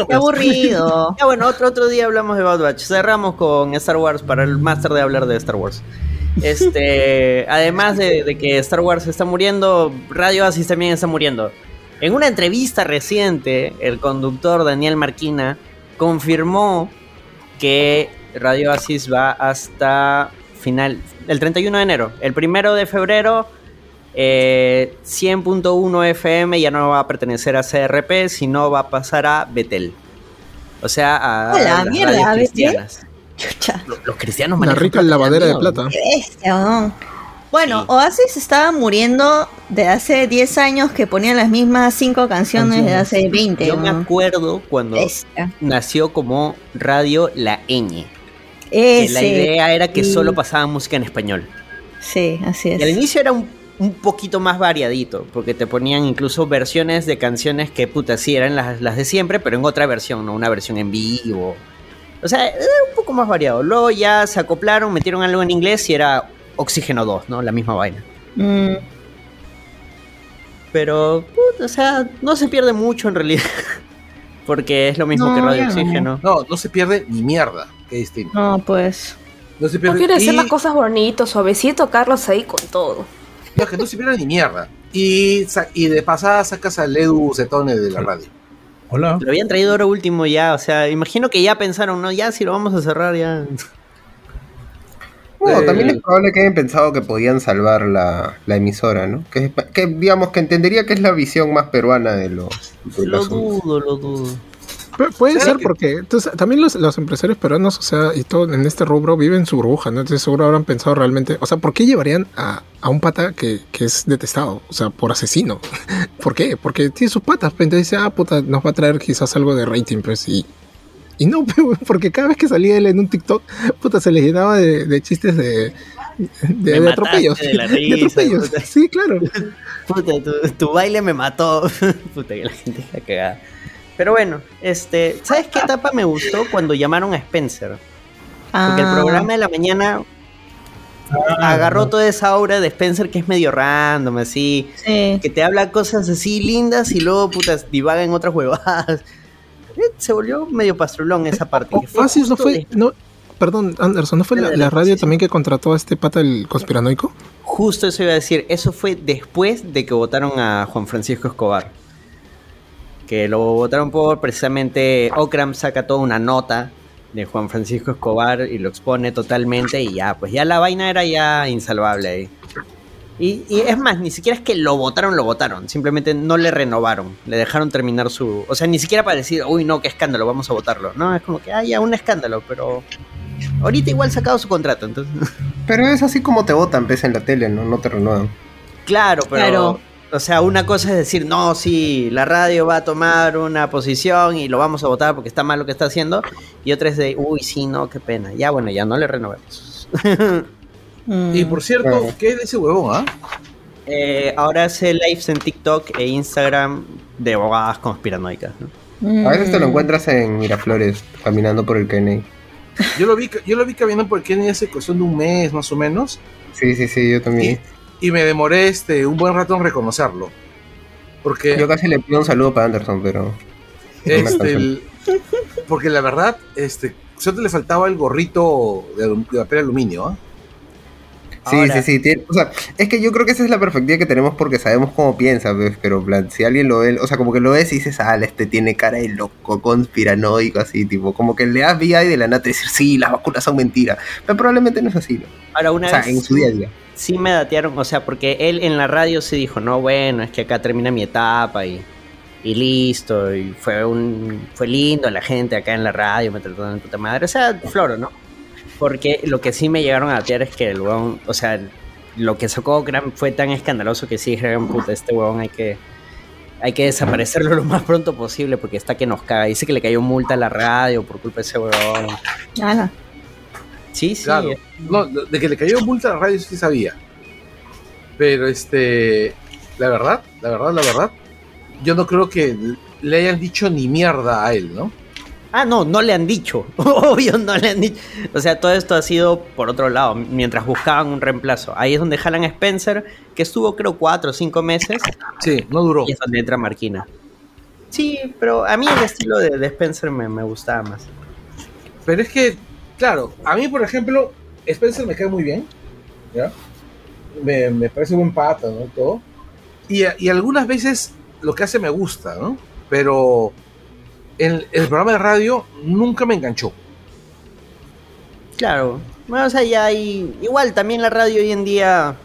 Qué aburrido. Ya bueno, otro, otro día hablamos de Bad Batch. Cerramos con Star Wars para el máster de hablar de Star Wars. Este, además de, de que Star Wars está muriendo, Radio Asis también está muriendo. En una entrevista reciente, el conductor Daniel Marquina confirmó que Radio Asis va hasta final, el 31 de enero. El primero de febrero, eh, 100.1 FM ya no va a pertenecer a CRP, sino va a pasar a Betel. O sea, a, ¡A las mierda, radios ¿a Betel? cristianas. Chucha. Los, los cristianos Una manejan rica plata, lavadera de plata. Qué bestia, weón. Bueno, Sí. Oasis estaba muriendo de hace 10 años que ponían las mismas 5 canciones de hace 20. Yo me acuerdo cuando Bestia. nació como Radio La Ñ. Ese. la idea era que sí. solo pasaban música en español. Sí, así es. Y al inicio era un, un poquito más variadito, porque te ponían incluso versiones de canciones que, puta, sí, eran las, las de siempre, pero en otra versión, ¿no? Una versión en vivo. O sea, era un poco más variado. Luego ya se acoplaron, metieron algo en inglés y era Oxígeno 2, ¿no? La misma vaina. Mm, Pero, o sea, no se pierde mucho en realidad. Porque es lo mismo No, que Radio no. Oxígeno. No, no se pierde ni mierda. Qué distinto. no, pues. No se No pierde. quiere hacer y- las cosas bonitos, suavecito, Carlos ahí con todo. No, que no se pierde ni mierda. Y, y de pasada sacas al Edu Zetone de la radio. Hola. Lo habían traído ahora último ya, o sea, imagino que ya pensaron, ¿no? Ya si lo vamos a cerrar ya. Bueno, Eh, también es probable que hayan pensado que podían salvar la, la emisora, ¿no? Que, que digamos que entendería que es la visión más peruana de lo, del Lo dudo, lo dudo. Pu- puede ¿Será ser que- porque entonces, también los, los empresarios peruanos, o sea, y todo en este rubro viven en su burbuja, ¿no? Entonces seguro habrán pensado realmente, o sea, ¿por qué llevarían a, a un pata que, que es detestado? O sea, por asesino. ¿Por qué? Porque tiene sus patas, pues entonces dice, ah, puta, nos va a traer quizás algo de rating, pues, y... Y no, porque cada vez que salía él en un TikTok, puta, se le llenaba de, de chistes de, de, atropellos. de la De risa, atropellos. puta. Sí, claro. Puta, tu, tu baile me mató. Puta, que la gente está cagada. Pero bueno, este, ¿sabes qué etapa me gustó? Cuando llamaron a Spencer. Porque el Ah, programa de la mañana agarró toda esa obra de Spencer que es medio random, así. Sí. Que te habla cosas así lindas y luego, putas, divaga en otras huevadas. Eh, Se volvió medio pastrulón esa parte. fue Fácil, no fue, no, perdón, Anderson, ¿no fue la, la radio también que contrató a este pata el conspiranoico? Justo eso iba a decir. Eso fue después de que votaron a Juan Francisco Escobar. Que lo votaron por precisamente. Okram saca toda una nota de Juan Francisco Escobar y lo expone totalmente. Y ya, pues ya la vaina era ya insalvable ahí. Y, y es más, ni siquiera es que lo votaron, lo votaron. Simplemente no le renovaron. Le dejaron terminar su. O sea, ni siquiera para decir, uy, no, qué escándalo, vamos a votarlo. No, es como que, ah, ya, un escándalo, pero. Ahorita igual sacado su contrato, entonces. Pero es así como te votan, pese en la tele, ¿no? No te renuevan. Claro, pero. Claro. O sea, una cosa es decir, no, sí, la radio va a tomar una posición y lo vamos a votar porque está mal lo que está haciendo. Y otra es de, uy, sí, no, qué pena. Ya, bueno, ya no le renovemos. Y por cierto, Claro. ¿qué es de ese huevón, ah? Eh, ahora hace lives en TikTok e Instagram de abogadas conspiranoicas. ¿no? mm, A veces te lo encuentras en Miraflores, caminando por el Kennedy. Yo lo vi, yo lo vi caminando por Kenia hace cuestión de un mes más o menos. Sí, sí, sí, yo también. Y me demoré este un buen rato en reconocerlo. Porque Yo casi le pido un saludo para Anderson, pero... Este, el- porque la verdad, este, solo le faltaba el gorrito de, de papel aluminio, ¿ah? Sí, Ahora- sí, sí. tiene- o sea, es que yo creo que esa es la perspectiva que tenemos porque sabemos cómo piensa, pues, pero plan, si alguien lo ve, o sea, como que lo ves y dices, ah, este tiene cara de loco, conspiranoico, así, tipo, como que le das vida y de la nada te dices, sí, las vacunas son mentiras. Pero probablemente no es así, ¿no? Ahora, una O sea, vez en su día a día. sí me datearon, o sea, porque él en la radio se dijo, no, bueno, es que acá termina mi etapa y, y listo, y fue un fue lindo la gente acá en la radio, me trataron de puta madre, o sea, floro, ¿no? Porque lo que sí me llegaron a datear es que el huevón, o sea, lo que sacó Gran fue tan escandaloso que sí dijeron, puta, este huevón hay que hay que desaparecerlo lo más pronto posible porque está que nos caga. Dice que le cayó multa a la radio por culpa de ese huevón. ala. Sí, sí. Claro. No, de que le cayó multa a la radio sí sabía. Pero este, la verdad, la verdad, la verdad, yo no creo que le hayan dicho ni mierda a él, ¿no? Ah, no, no le han dicho. Obvio, no le han dicho. O sea, todo esto ha sido por otro lado, mientras buscaban un reemplazo. Ahí es donde jalan a Spencer, que estuvo creo cuatro o cinco meses, Sí, no duró. y es donde entra Marquina. Sí, pero a mí el estilo de, de Spencer me, me gustaba más. Pero es que, claro, a mí, por ejemplo, Spencer me cae muy bien, ¿ya? Me, me parece buen pata, ¿no? Todo. Y, y algunas veces lo que hace me gusta, ¿no? Pero el programa de radio nunca me enganchó. Claro. Bueno, o sea, ya hay. Igual también la radio hoy en día.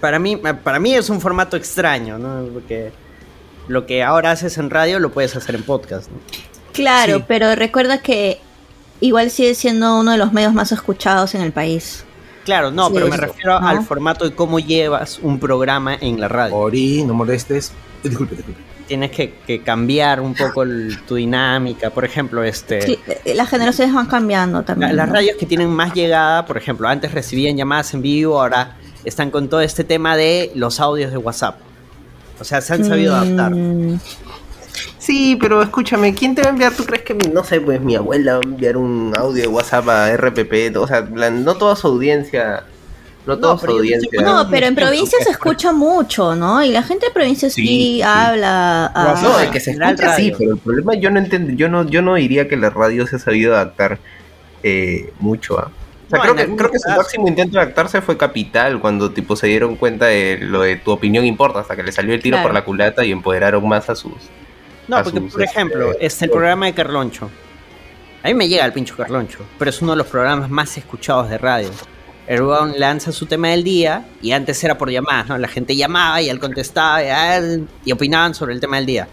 Para mí, para mí es un formato extraño, ¿no? Porque lo que ahora haces en radio lo puedes hacer en podcast, ¿no? Claro, Sí. pero recuerda que igual sigue siendo uno de los medios más escuchados en el país. Claro, no, Sí, pero me refiero ¿no? al formato de cómo llevas un programa en la radio. Ori, no molestes. Disculpe, disculpe. Tienes que, que cambiar un poco el- tu dinámica. Por ejemplo, este. Sí, eh, las generaciones van cambiando La- también. las radios que tienen más llegada, por ejemplo, antes recibían llamadas en vivo, ahora están con todo este tema de los audios de WhatsApp. O sea, se han sabido adaptar. Mm, Sí, pero escúchame, ¿quién te va a enviar? ¿Tú crees que, mi, no sé, pues mi abuela va a enviar un audio de WhatsApp a RPP? O sea, la- no toda su audiencia, no toda su audiencia. poniendo- No, pero en provincia se escucha mucho, ¿no? Y la gente de provincia sí, Sí, sí. habla. a- No, el que se escucha sí, pero el problema yo no entiendo, yo no, yo no diría que la radio se ha sabido adaptar eh, mucho ¿ah? O sea, No, creo, que, creo que su máximo intento de adaptarse fue Capital, cuando tipo se dieron cuenta de lo de tu opinión importa, hasta que le salió el tiro Claro. por la culata y empoderaron más a sus... No, a porque, sus, por ejemplo, este, es el programa de Carloncho. A mí me llega el pincho Carloncho, pero es uno de los programas más escuchados de radio. El weón lanza su tema del día y antes era por llamadas, ¿no? La gente llamaba y él contestaba y, ah, y opinaban sobre el tema del día.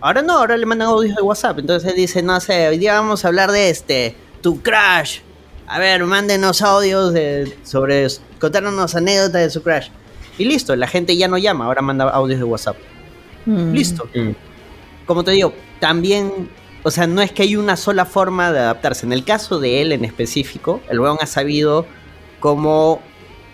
Ahora no, ahora le mandan audios de WhatsApp. Entonces él dice, no sé, hoy día vamos a hablar de este, tu crash. A ver, mándenos audios de, sobre, contarnos anécdotas de su crash. Y listo, la gente ya no llama, ahora manda audios de WhatsApp. Mm. Listo. Como te digo, también, o sea, no es que hay una sola forma de adaptarse. En el caso de él en específico, el weón ha sabido cómo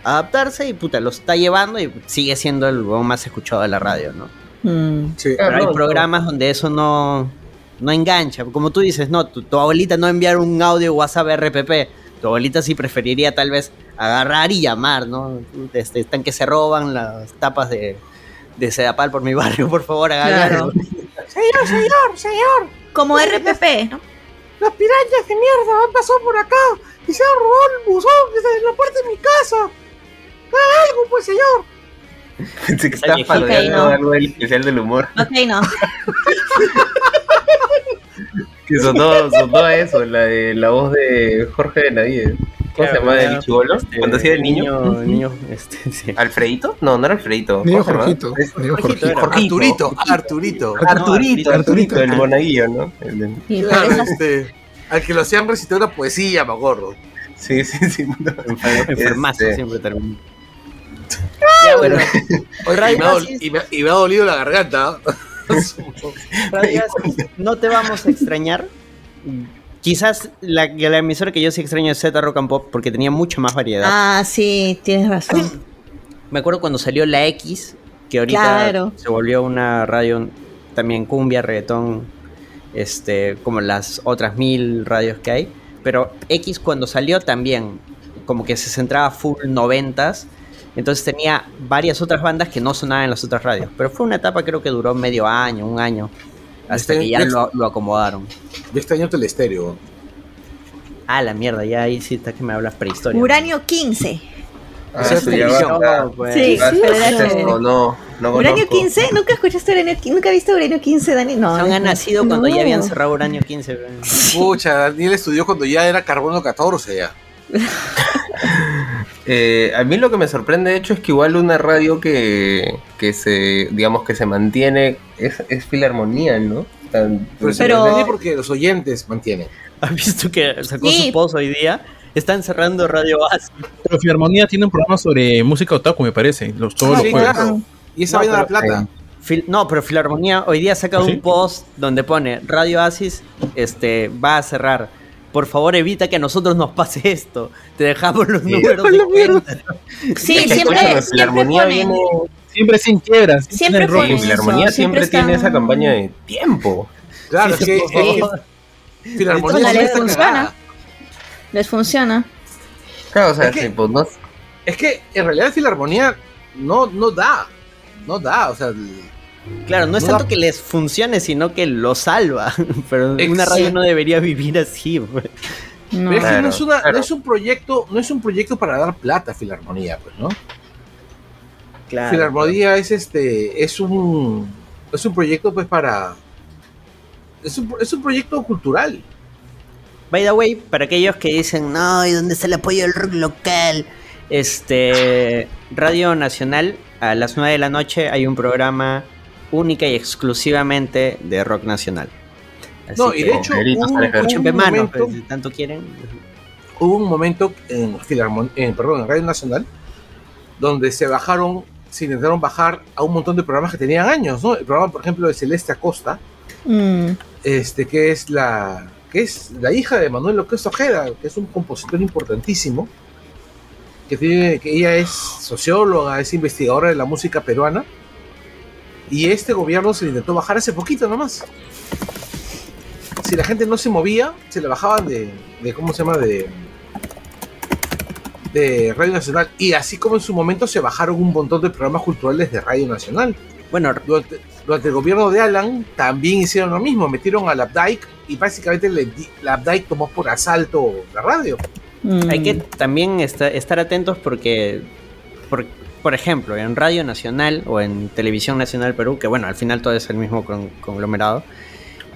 adaptarse y puta, lo está llevando y sigue siendo el más escuchado de la radio, ¿no? Mm. Sí. Pero hay programas donde eso no, no engancha. Como tú dices, no, tu, tu abuelita no enviar un audio WhatsApp RPP. Tu abuelita sí preferiría tal vez agarrar y llamar, ¿no? Este, están que se roban las tapas de, de Sedapal por mi barrio, por favor, agarrar. Claro. Señor, señor, señor. Como RPP, ¿no? Las pirañas de mierda han pasado por acá y se robado el buzón desde la puerta de mi casa. Haga algo, pues, señor. Pensé que parodiando no. algo del especial del humor. Ok, no. Que sonó, sonó a eso, la de la voz de Jorge Benavides. ¿Cómo se llama el chivolo? Este, Cuando hacía el niño. El niño, este, sí. ¿Alfredito? No, no era Alfredito. Niño. Jorgito. Arturito, Arturito. Arturito, Arturito, el monaguillo, ¿no? El eso- este, al que lo hacían recitar una poesía, me acuerdo. Sí, sí, sí. no. Enfermazo Este, siempre termina. Ya bueno, Y me, ha dol- Oasis, y me- y me ha dolido la garganta. No te vamos a extrañar. Quizás la, la emisora que yo sí extraño es Z Rock and Pop porque tenía mucha más variedad. Ah, sí, tienes razón. Me acuerdo cuando salió la X, que ahorita Claro. se volvió una radio también cumbia, reggaetón, este, como las otras mil radios que hay. Pero X cuando salió también, como que se centraba full noventas. Entonces tenía varias otras bandas que no sonaban en las otras radios. Pero fue una etapa creo que duró medio año, un año. Hasta Este- que ya lo, lo acomodaron. Yo extraño Telestéreo. Ah, la mierda, ya ahí sí está que me hablas prehistoria. Uranio 15. Ah, eso pues. Sí, pero chévere. no, no, ¿Uranio conozco. 15? ¿Nunca escuchaste Uranio 15? ¿Nunca viste Uranio 15, Dani? No. Han nacido cuando No. ya habían cerrado Uranio 15. weón. Pucha, Daniel estudió cuando ya era carbono 14 ya. Eh, a mí lo que me sorprende de hecho es que igual una radio que, que se, digamos que se mantiene es, es Filarmonía, ¿no? Tan- Pero, se Pero- porque los oyentes mantienen. ¿Has visto que sacó Sí. su post hoy día? Están cerrando Radio Oasis. Pero Filarmonía tiene un programa sobre música otaku, me parece. Los, todos Ah, los jueves. claro. Y esa No, vaina de la plata. Fil- no, pero Filarmonía hoy día ha sacado ¿Ah, sí? un post donde pone Radio Oasis este, va a cerrar. Por favor, evita que a nosotros nos pase esto. Te dejamos los Sí. números de cuenta. Sí, Es que, siempre, siempre Filarmonía viene. Siempre sin quiebras. Siempre rollos. Filarmonía eso, siempre, siempre tiene esa campaña de tiempo. Claro, Sí, es que, sí, es que les funciona. Claro, o sea, Es que- sí, pues no. Es que en realidad Filarmonía no, no da. No da, o sea. Claro, no es tanto da- que les funcione, sino que lo salva. Pero una Exacto. radio no debería vivir así. pues. No. Pero es que Claro, no es, una, claro. no es un proyecto, no es un proyecto para dar plata Filarmonía, pues, ¿no? Claro. Filarmonía es este, es un, es un proyecto pues para, es un, es un proyecto cultural. By the way, para aquellos que dicen, no, ¿y dónde está el apoyo del rock local? Este, Radio Nacional, a las 9 de la noche hay un programa única y exclusivamente de rock nacional. Así No, y de hecho, escuchen mano, momento, pues, si tanto quieren. hubo un momento en Filarmon- en, perdón, en Radio Nacional donde se bajaron se intentaron bajar a un montón de programas que tenían años, ¿no? El programa, por ejemplo, de Celeste Acosta, Mm, este, que es la que es la hija de Manuel López Ojeda, que es un compositor importantísimo, que tiene, que ella es socióloga, es investigadora de la música peruana, y este gobierno se le intentó bajar hace poquito nomás. Si la gente no se movía, se le bajaban de, de ¿cómo se llama? de de Radio Nacional. Y así como en su momento se bajaron un montón de programas culturales de Radio Nacional. Bueno, Durante, durante el gobierno de Alan también hicieron lo mismo, metieron a Lapdike y básicamente le- Lapdike tomó por asalto la radio. mm. hay que también esta- estar atentos porque, por, por ejemplo, en Radio Nacional o en Televisión Nacional Perú, que bueno, al final todo es el mismo con- conglomerado,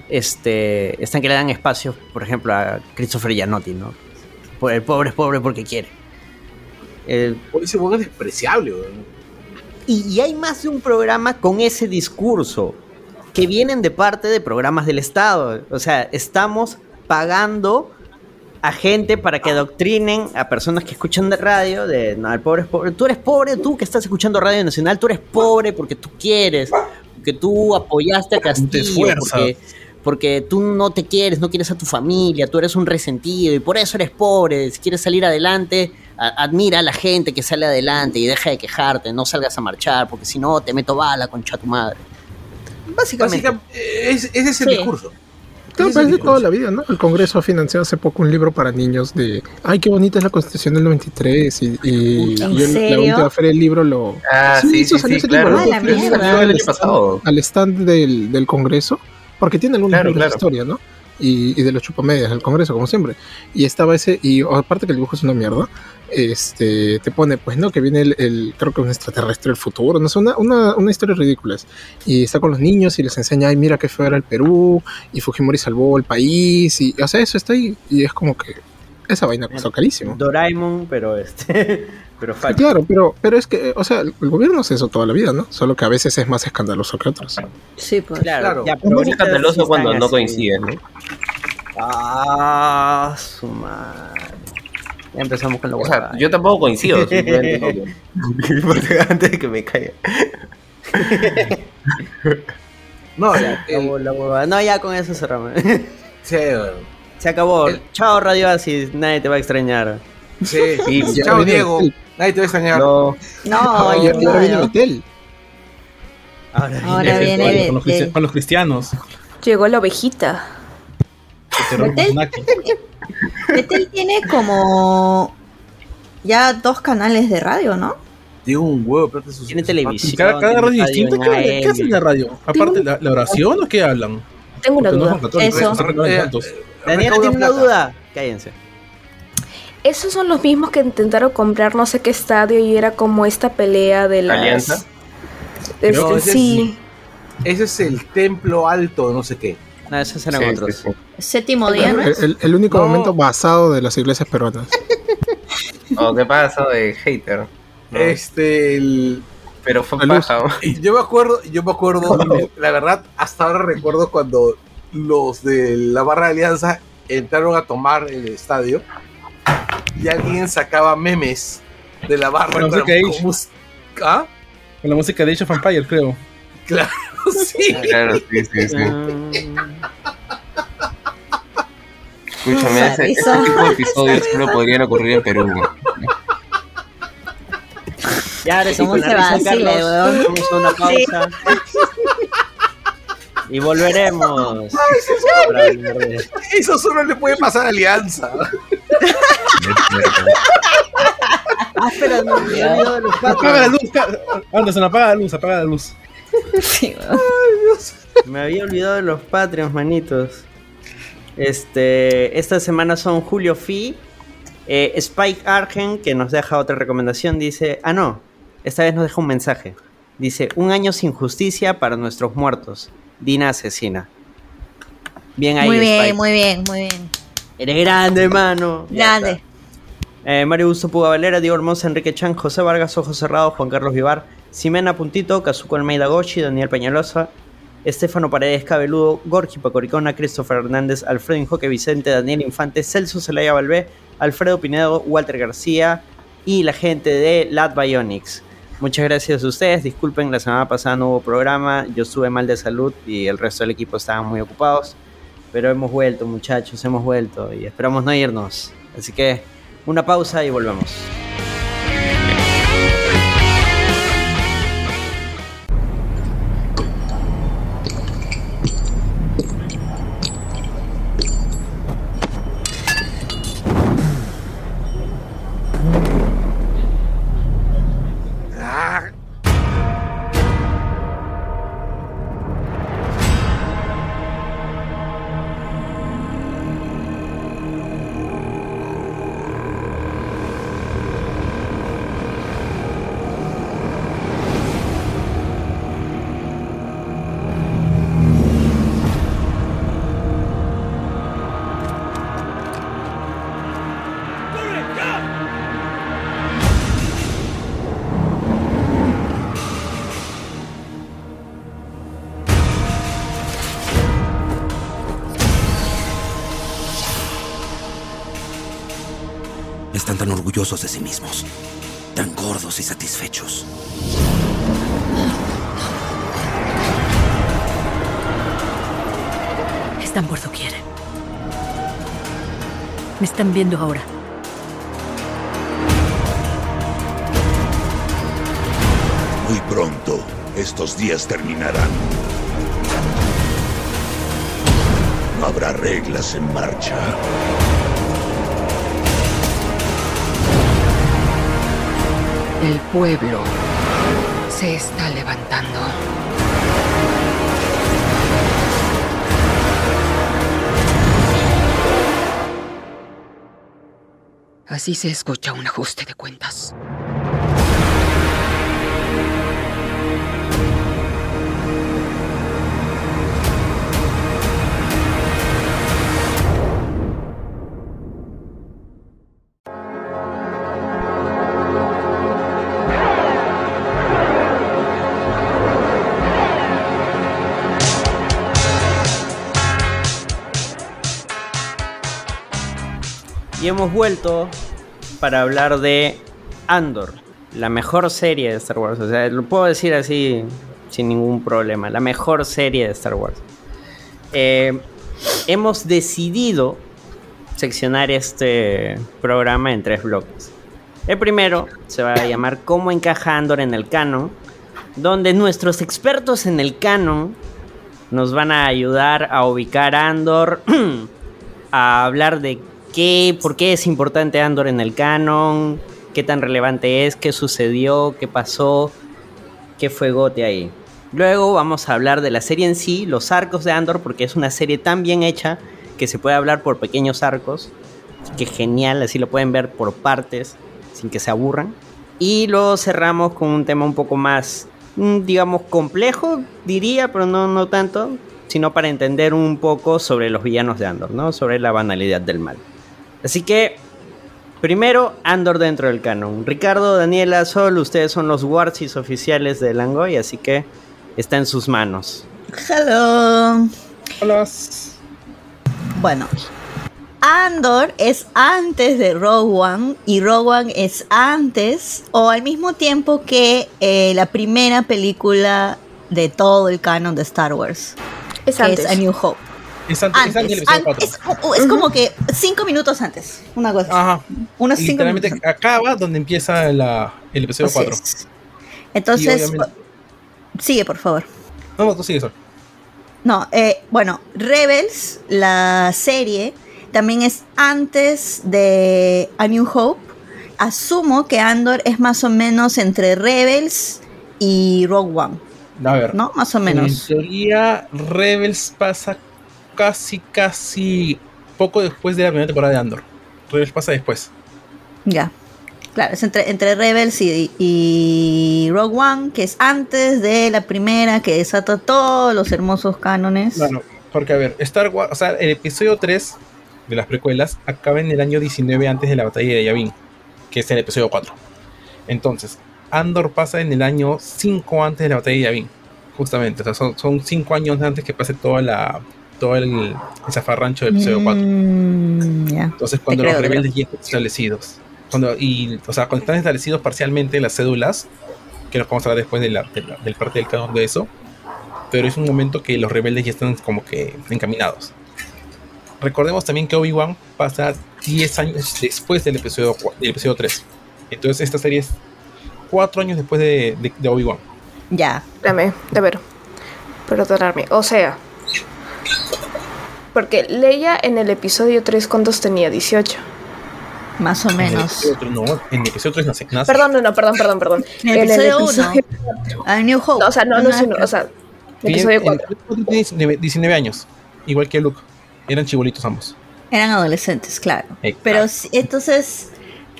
este, están que le dan espacios, por ejemplo, a Christopher Gianotti, ¿no? Por- El pobre es pobre porque quiere. El- Ese es despreciable. y, y hay más de un programa con ese discurso que vienen de parte de programas del Estado. O sea, estamos pagando a gente para que adoctrinen a personas que escuchan de radio, de no, el pobre es pobre. Tú eres pobre, tú que estás escuchando Radio Nacional, tú eres pobre porque tú quieres, porque tú apoyaste a Castillo, porque, porque tú no te quieres, no quieres a tu familia, tú eres un resentido y por eso eres pobre. Si quieres salir adelante, a- admira a la gente que sale adelante y deja de quejarte, no salgas a marchar, porque si no te meto bala, concha tu madre. Básicamente. Básicamente, es- ese es el Sí. discurso. Claro, Ese es discurso. toda la vida, ¿no? El Congreso ha financiado hace poco un libro para niños de, ay, qué bonita es la Constitución del 93 y, y ¿En yo en serio? la última feria del libro lo... Ah, sí, sí, salió sí, ese libro, claro. Ah, la mierda. Al año stand- pasado. Al stand del, del Congreso, porque tiene algunos Claro, libros de claro. historia, ¿no? Y, y de los chupamedias del Congreso, como siempre. Y estaba ese, y aparte que el dibujo es una mierda, este te pone, pues no, que viene el, el- creo que un extraterrestre del futuro, no sé, una, una, una historia ridícula. Y está con los niños y les enseña, ay, mira qué feo era el Perú, y Fujimori salvó el país, y o sea, eso está ahí, y es como que esa vaina costó carísimo. Doraemon, pero este. pero. Claro, pero, pero es que, o sea, el gobierno hace eso toda la vida, ¿no? Solo que a veces es más escandaloso que otros. Sí, pues. Claro, Claro. ya, Es pero muy ahorita escandaloso sí cuando no así. coincide, ¿no? Ah, su madre. Ya empezamos con la O sea, yo tampoco coincido, simplemente antes de que me caiga. No, el- la huevada. No, ya con eso cerramos. sí, weón. Se acabó. El- Chao, Radio Asis. Nadie te va a extrañar. Sí. Chao, Diego. el- Nadie te va a extrañar. No, No, Ay, ya ahora ahora viene el no. hotel. Ahora, Ahora viene- viene con, los cristi- con los cristianos. Llegó la ovejita. Betel. Betel tiene como ya dos canales de radio, ¿no? Tiene un huevo, plata sus Tiene televisión. cada, cada radio distinto, en ¿qué, qué hacen en la radio? Aparte, ¿la, la oración o qué hablan? Tengo una Porque no duda. son católicos, Eso. Eh, tantos. Daniela tiene una plata. duda. Cállense. Esos son los mismos que intentaron comprar no sé qué estadio y era como esta pelea de las... Alianza. Este, No, ese sí. Ese es el templo alto, no sé qué. No, esos eran Sí, otros. sí, sí. Séptimo día, ¿no? El, el- el único No. momento basado de las iglesias peruanas. Oh, ¿qué pasa de hater? No, Este, el, pero fue La paja. ¿no? Yo me acuerdo, yo me acuerdo, la verdad, hasta ahora recuerdo cuando los de la barra de alianza entraron a tomar el estadio y alguien sacaba memes de la barra. Con- con Age. mus- ¿Ah? Con la música de Age of Empires, creo. Claro, sí. Claro, sí, sí, sí. Ah, Escúchame, ese, ese tipo de episodios solo podrían ocurrir en Perú. Ya, ahora sí, ¿Cómo con se la Carlos, weón? Vamos a una pausa. Y volveremos. Eso solo le puede pasar a Alianza. Ah, espera, no, me he olvidado de los Apaga la luz, ca- Anderson, apaga la luz, apaga la luz. Sí, weón. Me había olvidado de los Patreons, manitos. Este, esta semana son Julio Fi, eh, Spike Argen, que nos deja otra recomendación, dice, ah no, esta vez nos deja un mensaje. Dice, un año sin justicia para nuestros muertos. Dina asesina. Bien ahí, Muy bien, Spike. muy bien, muy bien. Eres grande, mano. Ya Grande. está. Eh, Mario Gusto Puga Valera, Diego Hermosa, Enrique Chan, José Vargas, Ojos Cerrados, Juan Carlos Vivar, Ximena Puntito, Kazuko Almeida Gochi, Daniel Peñalosa, Estefano Paredes Cabeludo, Gorgi Pacoricona, Christopher Hernández, Alfredo Injoque Vicente, Daniel Infante, Celso Zelaya Valvé, Alfredo Pinedo, Walter García y la gente de Lat Bionics. muchas gracias a ustedes. Disculpen, la semana pasada no hubo programa, yo estuve mal de salud y el resto del equipo estaban muy ocupados. Pero hemos vuelto, muchachos, hemos vuelto y esperamos no irnos. Así que una pausa y volvemos. Orgullosos de sí mismos, tan gordos y satisfechos. Están por doquier. Me están viendo ahora. Muy pronto, estos días terminarán. No habrá reglas en marcha. El pueblo se está levantando. Así se escucha un ajuste de cuentas. Hemos vuelto para hablar de Andor, la mejor serie de Star Wars. O sea, lo puedo decir así sin ningún problema. La mejor serie de Star Wars. Eh, hemos decidido seccionar este programa en tres bloques. El primero se va a llamar ¿Cómo encaja Andor en el canon? Donde nuestros expertos en el canon nos van a ayudar a ubicar Andor, a hablar de qué, por qué es importante Andor en el canon, qué tan relevante es, qué sucedió, qué pasó, qué fue gote ahí. Luego vamos a hablar de la serie en sí, los arcos de Andor, porque es una serie tan bien hecha que se puede hablar por pequeños arcos. Que genial, así lo pueden ver por partes, sin que se aburran. Y luego cerramos con un tema un poco más, mm, digamos, complejo, diría, pero no, no tanto, sino para entender un poco sobre los villanos de Andor, ¿no? Sobre la banalidad del mal. Así que, primero, Andor dentro del canon. Ricardo, Daniela, Sol, ustedes son los Warsis oficiales de Langoy, así que está en sus manos. Hello. Hola. Bueno, Andor es antes de Rogue One y Rogue One es antes o al mismo tiempo que eh, la primera película de todo el canon de Star Wars. Es que antes. es A New Hope. Es antes, es antes del episodio an- 4. es, es como que cinco minutos antes. Una cosa. Ajá. Unos cinco Literalmente minutos. acaba donde empieza la- el episodio Así 4. es. Entonces, sigue por favor. No, no, tú sigues. Sol. No, eh, bueno, Rebels, la serie, también es antes de A New Hope. Asumo que Andor es más o menos entre Rebels y Rogue One, A ver. ¿no? Más o En menos. teoría, Rebels pasa casi, casi poco después de la primera temporada de Andor. Rebels pasa después. Ya. Claro, es entre, entre Rebels y, y Rogue One, que es antes de la primera, que desata todos los hermosos cánones. Claro, porque a ver, Star Wars, o sea, el episodio 3 de las precuelas acaba en el año 19 antes de la batalla de Yavin, que es el episodio 4. Entonces, Andor pasa en el año 5 antes de la batalla de Yavin, justamente. O sea, son 5 años antes que pase toda la todo el, el zafarrancho del episodio 4. Mm, ya. Entonces, cuando los creo, te rebeldes ya están establecidos. Cuando, y, o sea, cuando están establecidos parcialmente las cédulas, que lo vamos a hablar después de la, de la- del parte del canon de eso. Pero es un momento que los rebeldes ya están como que encaminados. Recordemos también que Obi-Wan pasa 10 años después del episodio, del episodio 3. Entonces esta serie es 4 años después de, de- de Obi-Wan. Ya. Dame, a ver. Perdonarme. O sea. Porque Leia en el episodio 3, ¿cuántos tenía? 18. Más o menos. no, en el episodio 3 nace. nace. Perdón, no, no, perdón, perdón, perdón. En el episodio 1. A New Hope. No, o sea, no, no, no, o sea, en el 4. episodio cuatro tiene 19, 19 años. Igual que Luke. Eran chibolitos ambos. Eran adolescentes, claro. Exacto. Pero sí, entonces,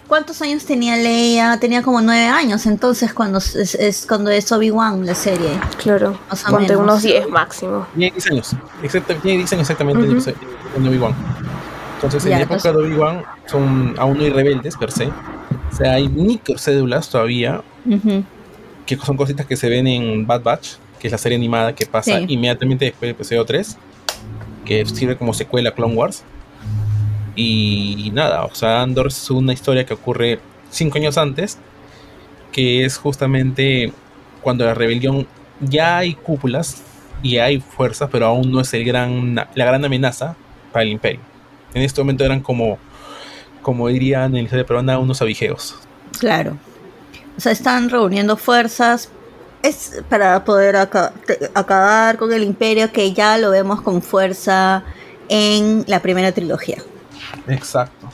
¿cuántos años tenía Leia? Tenía como nueve años entonces cuando es, es cuando es Obi-Wan la serie. Claro. Más o Ponte menos. unos 10 máximo. Tiene 10 años. 10 años exactamente en Obi-Wan. Entonces, en Ya, la época entonces- de Obi-Wan son aún no hay rebeldes per se. O sea, hay microcédulas todavía, que son cositas que se ven en Bad Batch, que es la serie animada que pasa Sí. inmediatamente después del episodio 3, que sirve como secuela a Clone Wars. Y nada, o sea, Andor es una historia que ocurre 5 años antes, que es justamente cuando la rebelión ya hay cúpulas y hay fuerzas, pero aún no es el gran, la gran amenaza para el imperio. En este momento eran como, como dirían en la historia peruana, unos avijeos. Claro. O sea, están reuniendo fuerzas es para poder aca- acabar con el imperio que ya lo vemos con fuerza en la primera trilogía. Exacto.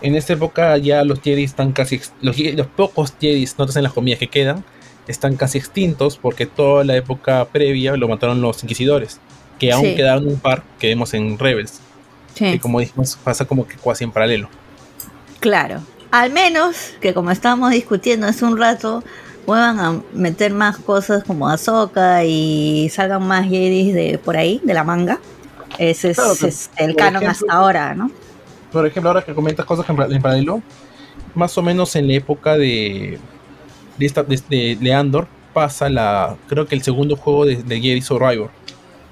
En esta época ya los Jedi están casi, los, pocos Jedi, notas en las comillas que quedan, están casi extintos porque toda la época previa lo mataron los inquisidores, que aún Sí. quedaban un par que vemos en Rebels, Sí. que como dijimos pasa como que casi en paralelo. Claro. Al menos que como estábamos discutiendo hace un rato, vuelvan a meter más cosas como Ahsoka y salgan más Jedi de por ahí, de la manga. Ese es, Claro, que, es el canon ejemplo, hasta ahora, ¿no? Por ejemplo, ahora que comentas cosas en, para- en paralelo, más o menos en la época de de, esta, de, de- de Andor pasa la creo que el segundo juego de, de Jedi Survivor.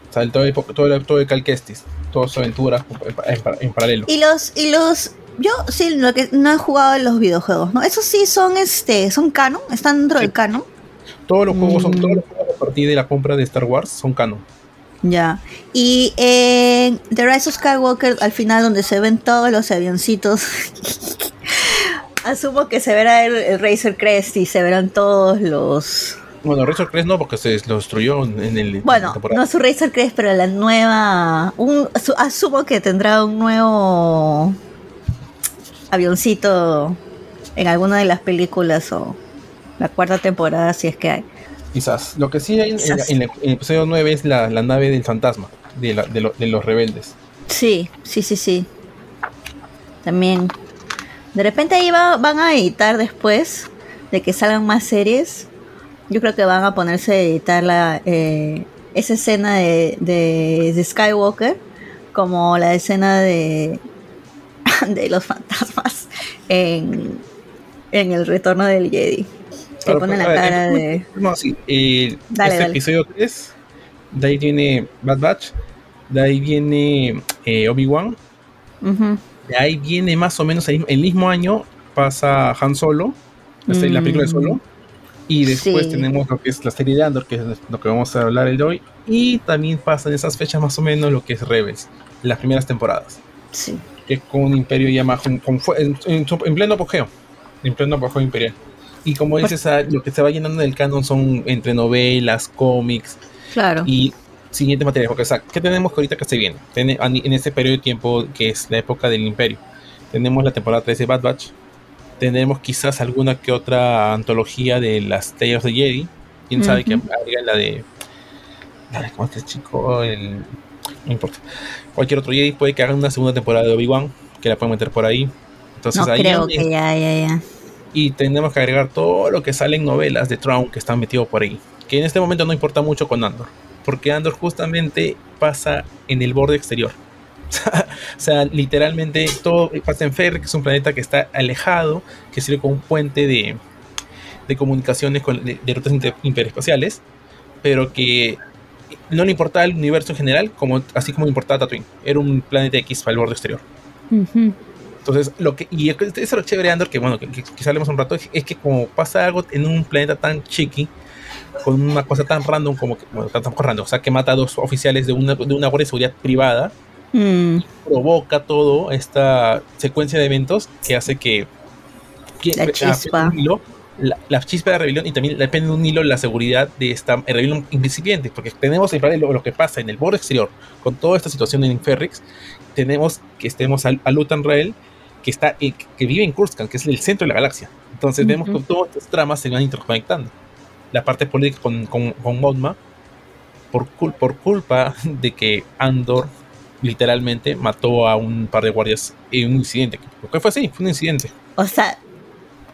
O sea, el todo, el- todo, el- todo de Cal Kestis, toda su aventura en, en- en paralelo. Y los, y los, yo sí, lo que no he jugado en los videojuegos, ¿no? Esos sí son este, son canon, están dentro del canon. Todos los juegos son Mm. todos los juegos a partir de la compra de Star Wars son canon. Ya. Y en The Rise of Skywalker, al final, donde se ven todos los avioncitos, asumo que se verá el, el Razor Crest y se verán todos los. Bueno, Razor Crest no, porque se lo destruyó en el. Bueno, temporada. no su Razor Crest, pero la nueva. Un, asumo que tendrá un nuevo avioncito en alguna de las películas o la cuarta temporada, si es que hay. Quizás. Lo que sí hay en, en el, en el episodio 9 es la, la nave del fantasma, de, la- de lo- de los rebeldes. Sí, sí, sí, sí. También. De repente ahí va- van a editar después de que salgan más series. Yo creo que van a ponerse a editar la, eh, esa escena de, de, de Skywalker como la escena de, de los fantasmas en, en el retorno del Jedi. Claro, ponen la pues, ver, cara de... No, sí. eh, Dale, este dale. episodio 3, de ahí viene Bad Batch, de ahí viene eh, Obi-Wan, de ahí viene más o menos el, el mismo año, pasa Han Solo, la, serie- la película de Solo, y después Sí. tenemos lo que es la serie de Andor, que es lo que vamos a hablar el de hoy, y también pasa en esas fechas más o menos lo que es Rebels, las primeras temporadas. Sí. que es con un imperio ya más con- con fue- en, en pleno apogeo, en pleno apogeo imperial. Y como dices, ah, lo que se va llenando del canon son entre novelas, cómics Claro. y siguientes materiales. Porque, o sea, ¿qué tenemos que ahorita que se viene? En este periodo de tiempo que es la época del imperio. Tenemos la temporada 3 de Bad Batch. Tenemos quizás alguna que otra antología de las Tales de Jedi. Quién sabe que Ujú. agrega la de. La de ¿Cómo es este chico? El, no importa. Cualquier otro Jedi puede que hagan una segunda temporada de Obi-Wan. Que la pueden meter por ahí. Entonces no ahí creo que ya, ya, ya. Y tenemos que agregar todo lo que sale en novelas de Traum que están metidos por ahí. Que en este momento no importa mucho con Andor. Porque Andor justamente pasa en el borde exterior. o sea, literalmente todo pasa en Ferre, que es un planeta que está alejado, que sirve como un puente de, de comunicaciones con, de, rutas inter- interespaciales, pero que no le importaba el universo en general, como, así como le importaba Tatooine. Era un planeta X para el borde exterior. Ujú. Entonces, lo que, y eso es lo chévere de Andor, que bueno, que, que hablemos un rato, es, es que como pasa algo en un planeta tan chiqui, con una cosa tan random como que, bueno, tan, tan random, o sea, que mata a dos oficiales de una, de una guardia de seguridad privada, Mm, provoca todo esta secuencia de eventos que hace que, que- La chispa. hilo, la, la chispa de la rebelión y también depende de un hilo la seguridad de esta rebelión incipiente, porque tenemos en paralelo lo que pasa en el borde exterior con toda esta situación en Ferrix, tenemos que estemos al- a, Lutan Rael que está en- que vive en Kurskan, que es el centro de la galaxia. Entonces vemos que todas estas tramas se van interconectando. La parte política con, con, con Modma, por, cul- por culpa de que Andor literalmente mató a un par de guardias en un incidente. Porque fue así, fue un incidente. O sea,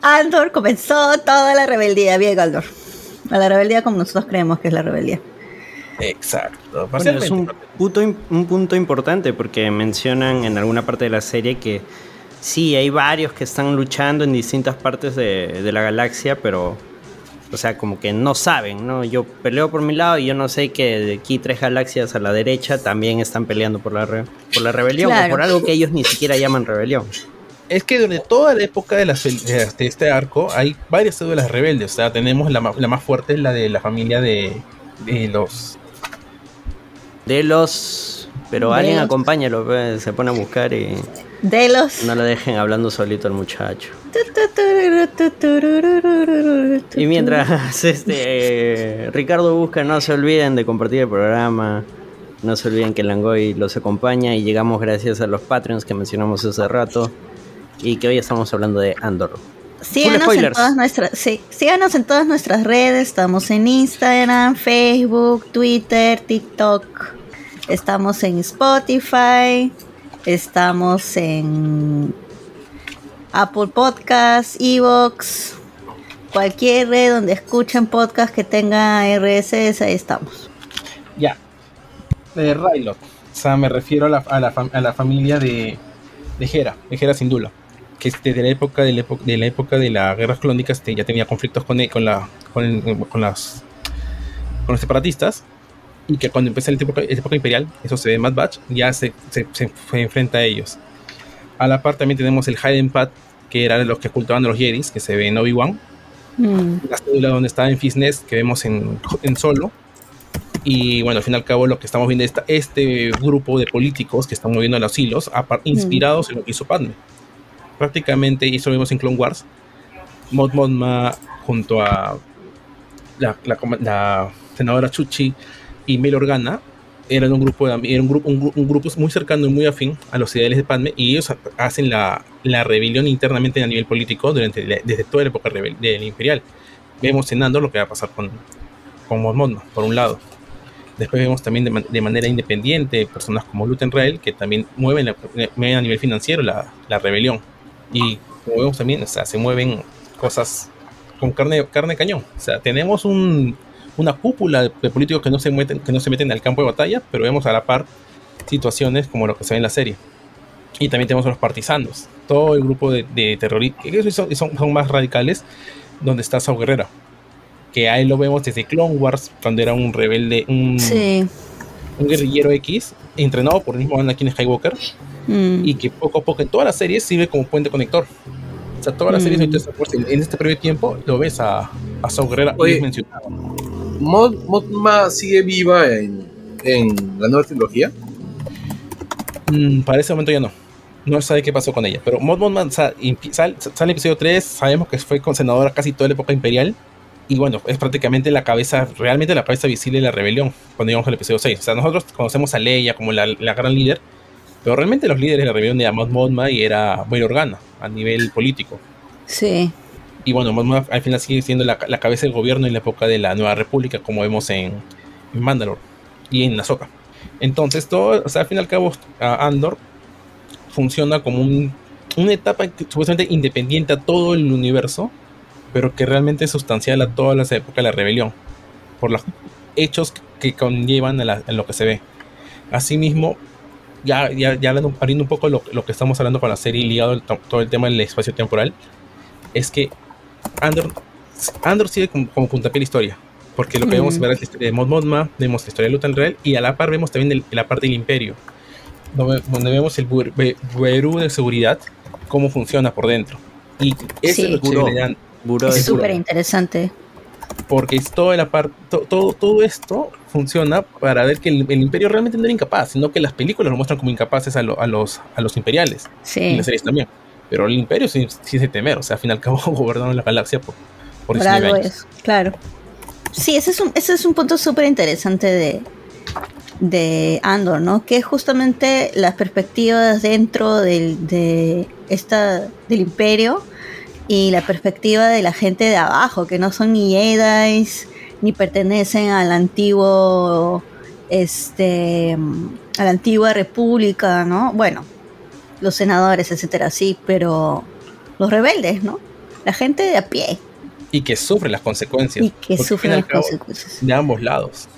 Andor comenzó toda la rebeldía, bien Andor. A la rebeldía como nosotros creemos que es la rebeldía. Exacto. Bueno, es un, punto, un punto importante porque mencionan en alguna parte de la serie que sí, hay varios que están luchando en distintas partes de, de la galaxia, pero, o sea, como que no saben, ¿no? Yo peleo por mi lado y yo no sé que de aquí tres galaxias a la derecha también están peleando por la, re- por la rebelión Claro. o por algo que ellos ni siquiera llaman rebelión. Es que durante toda la época de, las de este arco hay varias cédulas rebeldes. O sea, tenemos la, la más fuerte, la de la familia de, de los. De los... Pero De alguien los- acompáñalo, pues, se pone a buscar y De los... no lo dejen hablando solito al muchacho. Y mientras este eh, Ricardo busca, no se olviden de compartir el programa. No se olviden que Langoy los acompaña y llegamos gracias a los Patreons que mencionamos hace rato. Y que hoy estamos hablando de Andor. Síganos en todas nuestras, sí, síganos en todas nuestras redes. Estamos en Instagram, Facebook, Twitter, TikTok. Estamos en Spotify. Estamos en Apple Podcasts, Evox. Cualquier red donde escuchen podcast que tenga RSS, ahí estamos. Ya. De Rylot. O sea, me refiero a la, a la, a la familia de, de Hera, de Hera Sindula. Que es desde la época de la, época, de la época de las guerras clónicas este, ya tenía conflictos con, con, la, con, con las, con los separatistas. Y que cuando empieza la época, la época imperial, eso se ve en Mad Batch, ya se, se, se enfrenta a ellos. A la par también tenemos el Hidden Path, que eran los que ocultaban a los Jedis, que se ve en Obi-Wan Mm, la cédula donde está en Fisnes que vemos en, en solo. Y bueno, al fin y al cabo lo que estamos viendo es este grupo de políticos que están moviendo los hilos, apar- inspirados en lo que hizo Padme. Prácticamente, y eso lo vemos en Clone Wars, Mod Mothma junto a la, la senadora Chuchi y Mel Organa eran un grupo, de, era un grupo, un, un grupo muy cercano y muy afín a los ideales de Padme y ellos ha- hacen la, la rebelión internamente a nivel político durante la- desde toda la época rebel- del imperial. Vemos en Andor lo que va a pasar con, con Mon Mothma, por un lado. Después vemos también de, de manera independiente personas como Luten Rael que también mueven, la- mueven a nivel financiero la, la rebelión. Y como vemos también, o sea, se mueven cosas con carne, carne cañón. O sea, tenemos un, una cúpula de, de políticos que no, se meten, que no se meten al campo de batalla, pero vemos a la par situaciones como lo que se ve en la serie. Y también tenemos a los partisanos, todo el grupo de, de terroristas, que son, son, son más radicales, donde está Sao Guerrera. Que ahí lo vemos desde Clone Wars, cuando era un rebelde, un, sí. un guerrillero X, entrenado por el mismo Anakin Skywalker, Mm, y que poco a poco en todas las series sirve como puente conector. O sea, todas las Mm. series en, este breve tiempo lo ves a, a Saw Gerrera y Oye. mencionado. Mod, Modma sigue viva en, en la nueva trilogía. Mm, para ese momento ya no. No se sabe qué pasó con ella. Pero Mod Mothma sa- impi- sal- sale en episodio 3. Sabemos que fue con senadora casi toda la época imperial. Y bueno, es prácticamente la cabeza, realmente la cabeza visible de la rebelión. Cuando llegamos al episodio 6. O sea, nosotros conocemos a Leia como la, la gran líder. Pero realmente los líderes de la rebelión era Mod Mothma y era Bail Organa a nivel político. sí. Y bueno, Mothma al final sigue siendo la, la cabeza del gobierno en la época de la Nueva República, como vemos en, en Mandalore y en Ahsoka. Entonces, todo, o sea, al fin y al cabo, Andor funciona como un- una etapa supuestamente independiente a todo el universo, pero que realmente es sustancial a todas las épocas de la rebelión, por los hechos que conllevan a, lo que se ve. Asimismo, ya, ya, ya abriendo un poco lo, lo que estamos hablando con la serie ligado todo el tema del espacio temporal, es que Andor, Andor sigue como, como puntapié la historia. Porque lo que vemos Mm. ver es la historia de Mod Mothma, vemos la historia de Lutan Real y a la par vemos también el- la parte del Imperio. Donde, donde vemos el Buerú de seguridad cómo funciona por dentro. Y eso Sí. es. Buró Es súper interesante. porque es toda la parte, todo, todo esto funciona para ver que el, el imperio realmente no era incapaz, sino que las películas lo muestran como incapaces a, lo- a los, a los imperiales. Y Sí. las series también. Pero el imperio sí, sí es de temer, o sea, al fin y al cabo gobernaron la galaxia por, por Por 19 algo años. es, claro. Sí, ese es un, ese es un punto súper interesante de, de Andor, ¿no? Que es justamente las perspectivas dentro del, de esta, del imperio y la perspectiva de la gente de abajo, que no son ni Jedi, ni pertenecen al antiguo, este, a la antigua república, ¿no? Bueno, los senadores, etcétera, sí, pero los rebeldes, ¿no? La gente de a pie. Y que sufre las consecuencias. Y que sufre las consecuencias. De ambos lados.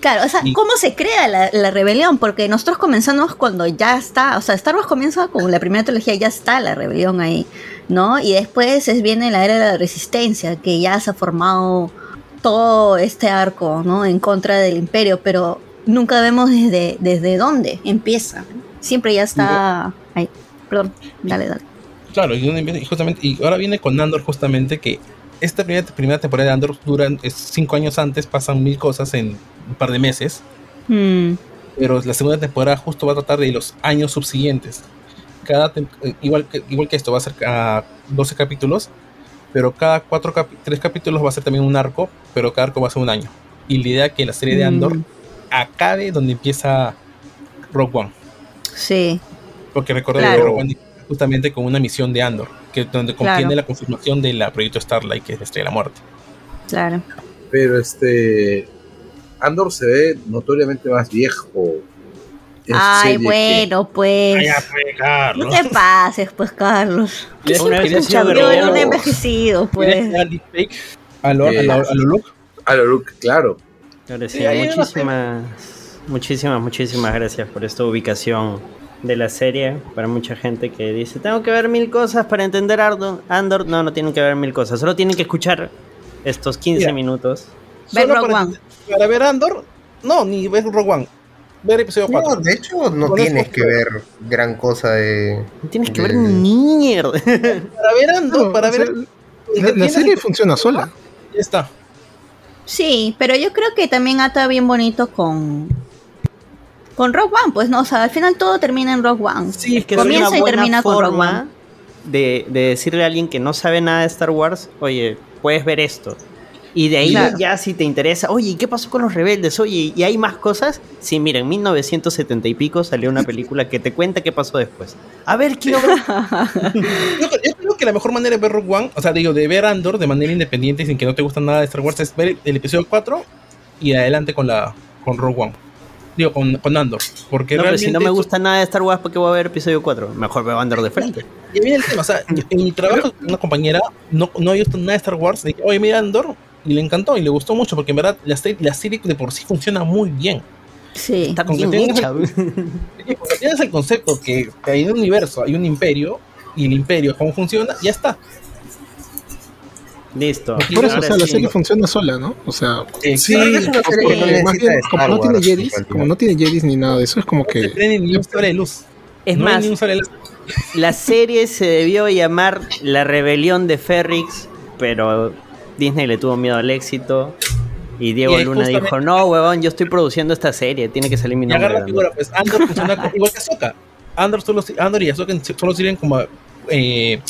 Claro, o sea, Y- ¿cómo se crea la, la rebelión? Porque nosotros comenzamos cuando ya está, o sea, Star Wars comienza con la primera trilogía, ya está la rebelión ahí, ¿no? Y después es, viene la era de la resistencia, que ya se ha formado todo este arco, ¿no? En contra del imperio, pero nunca vemos desde, desde dónde empieza. Siempre ya está Perdón, dale, dale. Claro, y, justamente, y ahora viene con Andor justamente que esta primera, primera temporada de Andor dura es cinco años antes, pasan mil cosas en un par de meses, Mm, pero la segunda temporada justo va a tratar de los años subsiguientes. Cada eh, igual, que, igual que esto, va a ser a 12 capítulos, pero cada cuatro capi- tres capítulos va a ser también un arco, pero cada arco va a ser un año. Y la idea es que la serie de Andor Mm. acabe donde empieza Rogue One. sí, Porque recordé Claro. que justamente con una misión de Andor, que donde contiene Claro. la confirmación del proyecto Starlight, que es la Estrella de la Muerte. claro. Pero este. Andor se ve notoriamente más viejo. Ay, serie que- bueno, pues. No te pases, pues, Carlos. Tú una vez champion, grabado. un envejecido, pues. A lo, a lo, a lo Luke. A lo Luke, claro. Muchísimas, muchísimas, muchísimas gracias por esta ubicación de la serie. Para mucha gente que dice, tengo que ver mil cosas para entender Ardo- Andor. No, no tienen que ver mil cosas, solo tienen que escuchar estos 15 Mira. minutos. Ver Solo Rogue para, One. para ver Andor, no, ni ver Rogue One. Ver episodio 4. No, de hecho, no tienes eso- que ver gran cosa de. No tienes que de- ver ni mierda. Para ver Andor, No, para sea, ver. La, la serie funciona sola. Ya está. Sí, pero yo creo que también ata bien bonito con. Con Rogue One, pues no, o sea, al final todo termina en Rogue One. Sí, es que es comienza una y buena termina con Rogue One. forma de, de decirle a alguien que no sabe nada de Star Wars, oye, puedes ver esto. Y de ahí Claro. ya si te interesa, oye, ¿y qué pasó con los rebeldes? Oye, ¿y hay más cosas? Sí, mira, en 1970 y pico salió una película que te cuenta qué pasó después. A ver, quiero ver. Yo, yo creo que la mejor manera de ver Rogue One, o sea, digo, de ver Andor de manera independiente y sin que no te gusta nada de Star Wars, es ver el episodio 4 y adelante con la con Rogue One. Digo, con, con Andor. Porque No, pero realmente. si no me gusta nada de Star Wars, ¿por qué voy a ver episodio 4? Mejor veo Andor de frente. Y viene el tema, o sea, en mi trabajo con una compañera no, no había visto nada de Star Wars. Dije, oye, mira Andor, y le encantó y le gustó mucho, porque en verdad la serie, la serie de por sí funciona muy bien. Sí. Está bien hecha. Tienes el concepto que, que hay un universo, hay un imperio, y el imperio, cómo funciona, ya está. Listo. Por eso, o sea, la sí. serie funciona sola, ¿no? O sea, Sí, es una serie que no porque más necesita bien, de como no tiene Jedis, como no tiene Jedis ni nada de eso, es como No que prende ni un de luz. Es no más, ni un sable de luz. La serie se debió llamar La Rebelión de Ferrix, pero Disney le tuvo miedo al éxito. Y Diego Y Luna dijo, no, huevón, yo estoy produciendo esta serie, tiene que salir mi Y nombre. agarra la figura, pues Andor funciona igual que Ahsoka. Andor, solo, Andor y Ahsoka solo sirven como eh,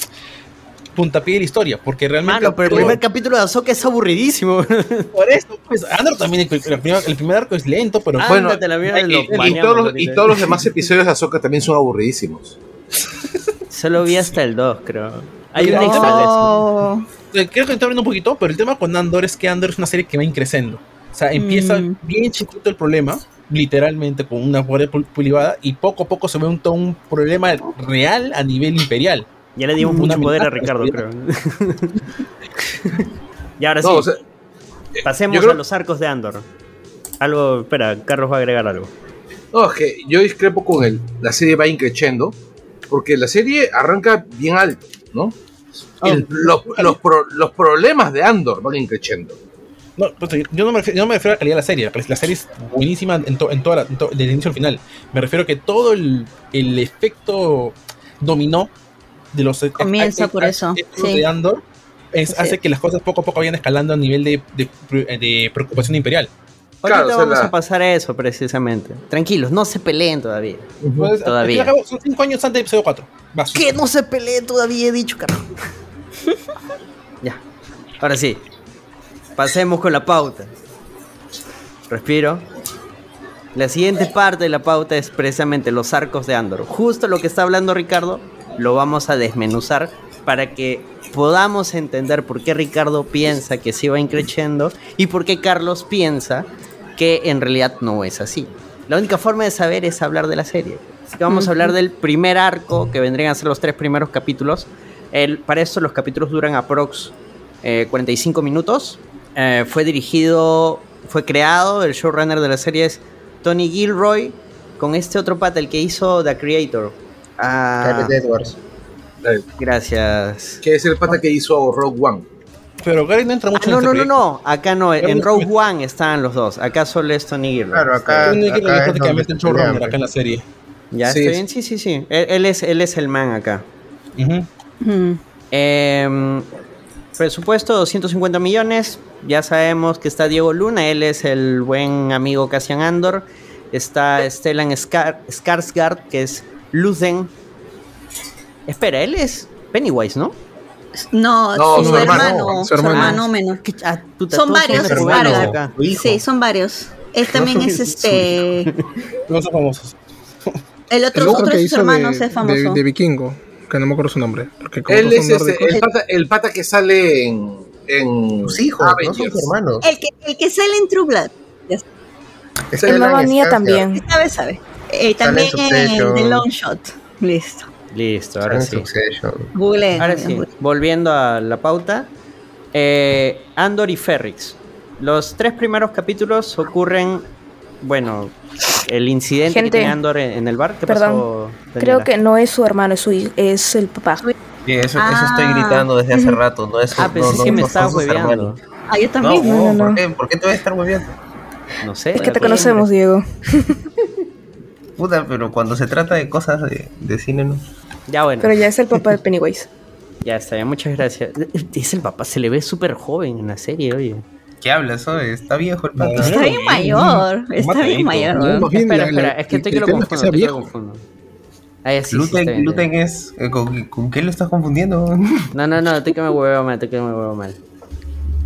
puntapié de la historia, porque realmente... Mano, pero el primer capítulo de Ahsoka es aburridísimo. Por eso, pues Andor también, el, el primer, el primer arco es lento, pero Bueno, la mierda, y, todos los, y ahorita. todos los demás episodios de Ahsoka también son aburridísimos. Solo vi hasta el 2, creo. Hay una No. extra Eh, creo que estoy hablando un poquito, pero el tema con Andor es que Andor es una serie que va increciendo. O sea, empieza Mm. bien chiquito el problema, literalmente con una guardia privada, y poco a poco se ve un problema real a nivel imperial. Ya le dimos mucho poder a Ricardo, creo. y ahora sí, No, o sea, pasemos creo- a los arcos de Andor. Algo, espera, Carlos va a agregar algo. No, es que yo discrepo con él. La serie va increciendo porque la serie arranca bien alto, ¿no? Ah, El- los, los pro- los problemas de Andor van increciendo. No, pues, yo, no me refiero, yo no me refiero a la calidad de la serie. La serie es buenísima en, to- en toda la- en to- desde el inicio al final. Me refiero a que todo el, el efecto dominó de los Comienza a- por a- eso, sí. de Andor es, Sí. hace que las cosas poco a poco vayan escalando a nivel de, de, de preocupación imperial. Ahorita Claro, o sea, vamos la- a pasar a eso precisamente. Tranquilos, no se peleen todavía. Todavía. al fin y al cabo, Son cinco años antes de episodio 4. Vas. Que no se peleen todavía, he dicho, carajo. ya. Ahora sí. Pasemos con la pauta. Respiro. La siguiente parte de la pauta es precisamente los arcos de Andor. Justo lo que está hablando Ricardo, lo vamos a desmenuzar para que podamos entender por qué Ricardo piensa que se va increciendo y por qué Carlos piensa que en realidad no es así. La única forma de saber es hablar de la serie. Así que vamos a hablar del primer arco, que vendrían a ser los tres primeros capítulos. El, para eso los capítulos duran aprox eh, 45 minutos. Eh, fue dirigido, fue creado, el showrunner de la serie es Tony Gilroy, con este otro pata, el que hizo The Creator. Ah, Gareth Edwards. gracias. Que es el pata que hizo Rogue One. Pero Gary no entra Ah, mucho no, en no, este no, no, acá no, en Rogue One estaban los dos, acá solo es Tony Gilroy. Claro, acá- ir es prácticamente el showrunner acá en la serie. ¿Ya Sí, está sí. bien? Sí, sí, sí. Él, él es, él es el man acá. Ujú. Mm. Em, presupuesto 250 millones. Ya sabemos que está Diego Luna, él es el buen amigo Cassian Andor. Está Stellan Skar- Skarsgård, que es Luthen. Espera, él es Pennywise, ¿no? No, No, su, su hermano, hermano, su su hermano. menor. ¿Qué- ah, puta, Son varios, hermanos varios. Su. Sí, son varios. Él también es Su este. No son famosos. El otro, El otro otro que de sus hermanos de, es famoso. de, de vikingo, que no me acuerdo su nombre. Porque como Él es son este, nórdicos- el, pata, el pata que sale en. en Sus hijos, no son sus hermanos. el, que, el que sale en True Blood. Ya Es El Mía Skarsgård. también. sabe, sabe. Eh, también. The Long Shot. Listo. Listo, ahora sí. Google. Ahora sí, volviendo a la pauta. eh, Andor y Ferrix. Los tres primeros capítulos ocurren, bueno, el incidente que Gente, tiene Andor en, el bar. ¿Qué perdón, pasó? Creo que no es su hermano, es su es el papá. Sí, eso, eso Ah. estoy gritando desde hace rato. No es Ah, pensé no, que no, me no sus hueveando. Ah, yo No, también. no, no, ¿por, qué? ¿por qué te voy a estar hueveando? No sé. Es que te conocemos, Diego. Puta, pero cuando se trata de cosas de, de cine, no. Ya bueno, Pero ya es el papá de Pennywise. ya está, ya, muchas gracias. Es el papá, se le ve súper joven en la serie, oye. ¿Qué hablas? oye? Está viejo el pato. Está bien mayor. Está bien mayor. No, espera, la- espera, la- es que estoy que lo confundo. sea estoy que lo viejo. confundo. Ah, sí, sí, Luten, está bien, está Luten bien. es. eh, ¿con, con qué lo estás confundiendo? No, no, no, estoy que me huevo mal, estoy que me huevo mal.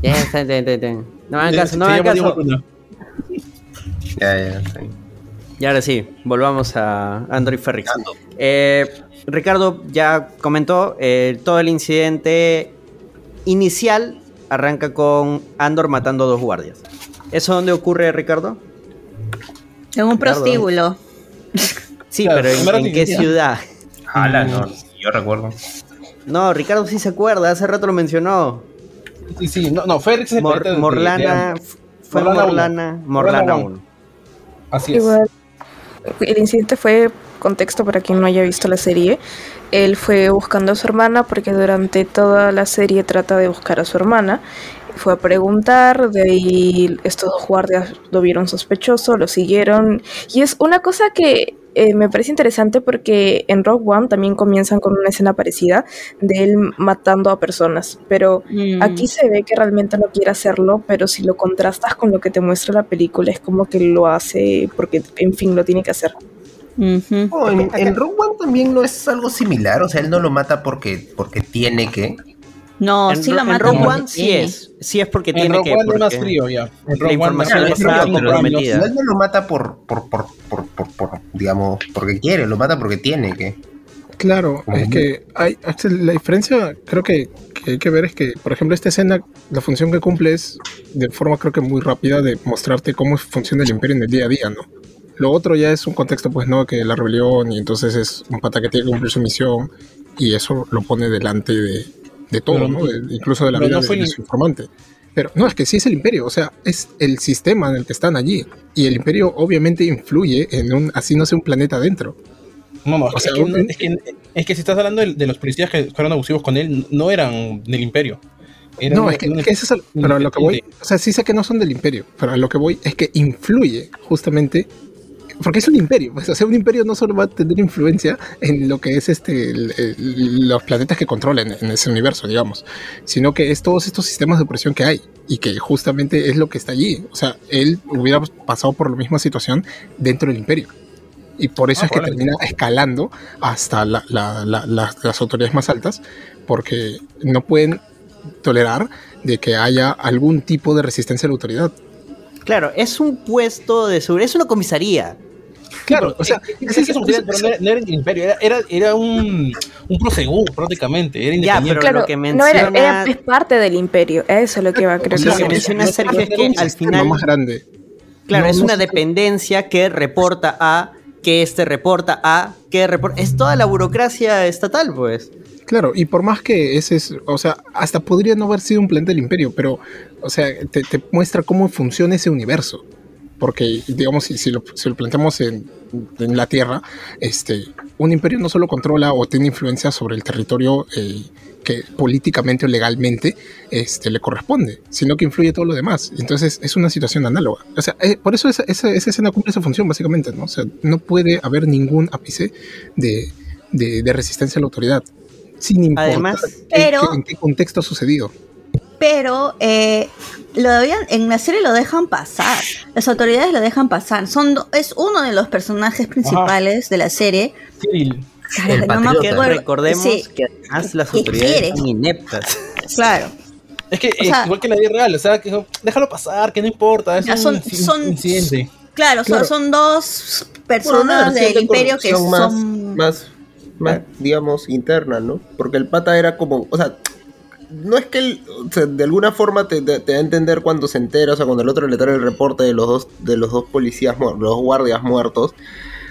Ya, está, está, está, está. No me hagan caso, no me hagan caso. ya, ya, sí. Y ahora sí, volvamos a Android Ferrix. Eh, Ricardo ya comentó, eh, todo el incidente inicial arranca con Andor matando a dos guardias. ¿Eso dónde ocurre, Ricardo? En un Ricardo. prostíbulo. Sí, Claro, pero ¿en, qué ciudad? Ala, no, yo recuerdo. No, Ricardo sí se acuerda, hace rato lo mencionó. Sí, sí, no, no, Félix es Mor- planeta de- Morlana, de- fue Morlana Morlana, uno. Morlana Morlana 1. Así es. Igual, el incidente fue, contexto para quien no haya visto la serie, él fue buscando a su hermana porque durante toda la serie trata de buscar a su hermana. Fue a preguntar, de ahí estos dos guardias lo vieron sospechoso, lo siguieron. Y es una cosa que eh, me parece interesante porque en Rogue One también comienzan con una escena parecida de él matando a personas. Pero Mm. Aquí se ve que realmente no quiere hacerlo, pero si lo contrastas con lo que te muestra la película, es como que lo hace porque, en fin, lo tiene que hacer. Oh, en, en Rogue One también no es algo similar. O sea, él no lo mata porque, porque tiene que. No, en sí lo en matan Rogue porque One sí es. Sí es porque En tiene Rogue que. One es más porque frío ya. En La Rogue One información más- está más- más- comprometida. No, no lo mata por, por, por, por, por, por, digamos, porque quiere, lo mata porque tiene que. Claro, es Ujú. que hay, hasta la diferencia creo que, que hay que ver es que, por ejemplo, esta escena, la función que cumple es de forma creo que muy rápida de mostrarte cómo funciona el imperio en el día a día, ¿no? Lo otro ya es un contexto, pues, ¿no? Que la rebelión y entonces es un pata que tiene que cumplir su misión y eso lo pone delante de, de todo, Pero- ¿no? De- incluso de la vida no de- su informante. Pero no, es que sí es el imperio, o sea, es el sistema en el que están allí. Y el imperio obviamente influye en un, así no sea un planeta adentro. No, no, O es, sea, que, un- es, que, es que si estás hablando de, de los policías que fueron abusivos con él, no eran del imperio. Eran No, es que, que eso es el- pero a lo que voy, o sea, sí sé que no son del imperio, pero a lo que voy es que influye justamente porque es un imperio, pues, o sea, un imperio no solo va a tener influencia en lo que es este el- el- los planetas que controlan en ese universo, digamos, sino que es todos estos sistemas de opresión que hay y que justamente es lo que está allí. O sea, él hubiera pasado por la misma situación dentro del imperio. Y por eso Ah, es que termina escalando hasta la- la- la- las autoridades más altas, porque no pueden tolerar de que haya algún tipo de resistencia a la autoridad. Claro, es un puesto de seguridad, es una comisaría. Claro, o sea, no era, no era el imperio, era, era, era un, un proseguro prácticamente, era Ya, independiente. pero Claro, lo que no era, menciona- era- es parte del imperio, a eso es lo que va, sea, sí. lo que menciona Sergio es que al final, más grande. claro, No, es una dependencia que reporta a, que este reporta a, que reporta, es toda la burocracia estatal, pues. Claro, y por más que ese es, o sea, hasta podría no haber sido un planeta del imperio, pero, o sea, te, te muestra cómo funciona ese universo. Porque, digamos, si, si lo, si lo planteamos en, en la Tierra, este, un imperio no solo controla o tiene influencia sobre el territorio eh, que políticamente o legalmente este, le corresponde, sino que influye todo lo demás. Entonces es una situación análoga. O sea, eh, por eso esa, esa, esa escena cumple esa función, básicamente, ¿no? O sea, no puede haber ningún ápice de, de- de resistencia a la autoridad, sin importar Además, en, pero- qué, en qué contexto ha sucedido. Pero eh, lo habían- en la serie lo dejan pasar. Las autoridades lo dejan pasar. Son, es uno de los personajes principales de la serie. Cyril. No me patriota. acuerdo. Recordemos Sí, que además las ¿Qué autoridades son ineptas. claro. Es que O sea- igual que la vida real, o sea, que déjalo pasar, que no importa, es Ya un, son- son- incidente. Claro, son- Claro. son dos personas del de imperio que más, son... más, más, digamos, interna, ¿no? Porque el pata era como, o sea, no es que él, o sea, de alguna forma te, te- te da a entender cuando se entera, o sea, cuando el otro le trae el reporte de los dos, de los dos policías, los dos guardias muertos.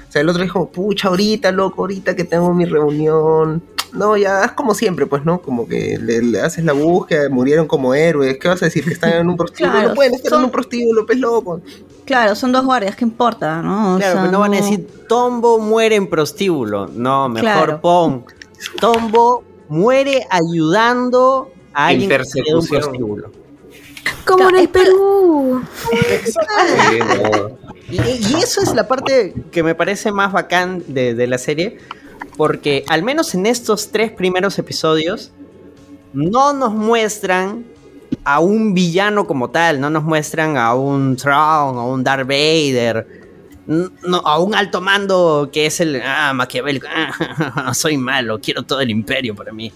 O sea, el otro dijo, pucha, ahorita, loco, ahorita que tengo mi reunión. No, ya es como siempre, pues, ¿no? Como que le, le haces la búsqueda, murieron como héroes. ¿Qué vas a decir? Que están en un prostíbulo. Claro, no pueden estar son- en un prostíbulo, pues, loco. Claro, son dos guardias, ¿qué importa? ¿no? O Claro, sea, pero no van a decir Tombo muere en prostíbulo. No, mejor Claro. pon Tombo muere ayudando a alguien que se quedó en un persecución. prostíbulo. Como en el Perú. Y, y eso es la parte que me parece más bacán de, de la serie, porque al menos en estos tres primeros episodios no nos muestran a un villano como tal, no nos muestran a un Thrawn, a un Darth Vader, no, a un alto mando que es el ah, maquiavélico, ah, soy malo, quiero todo el imperio para mí.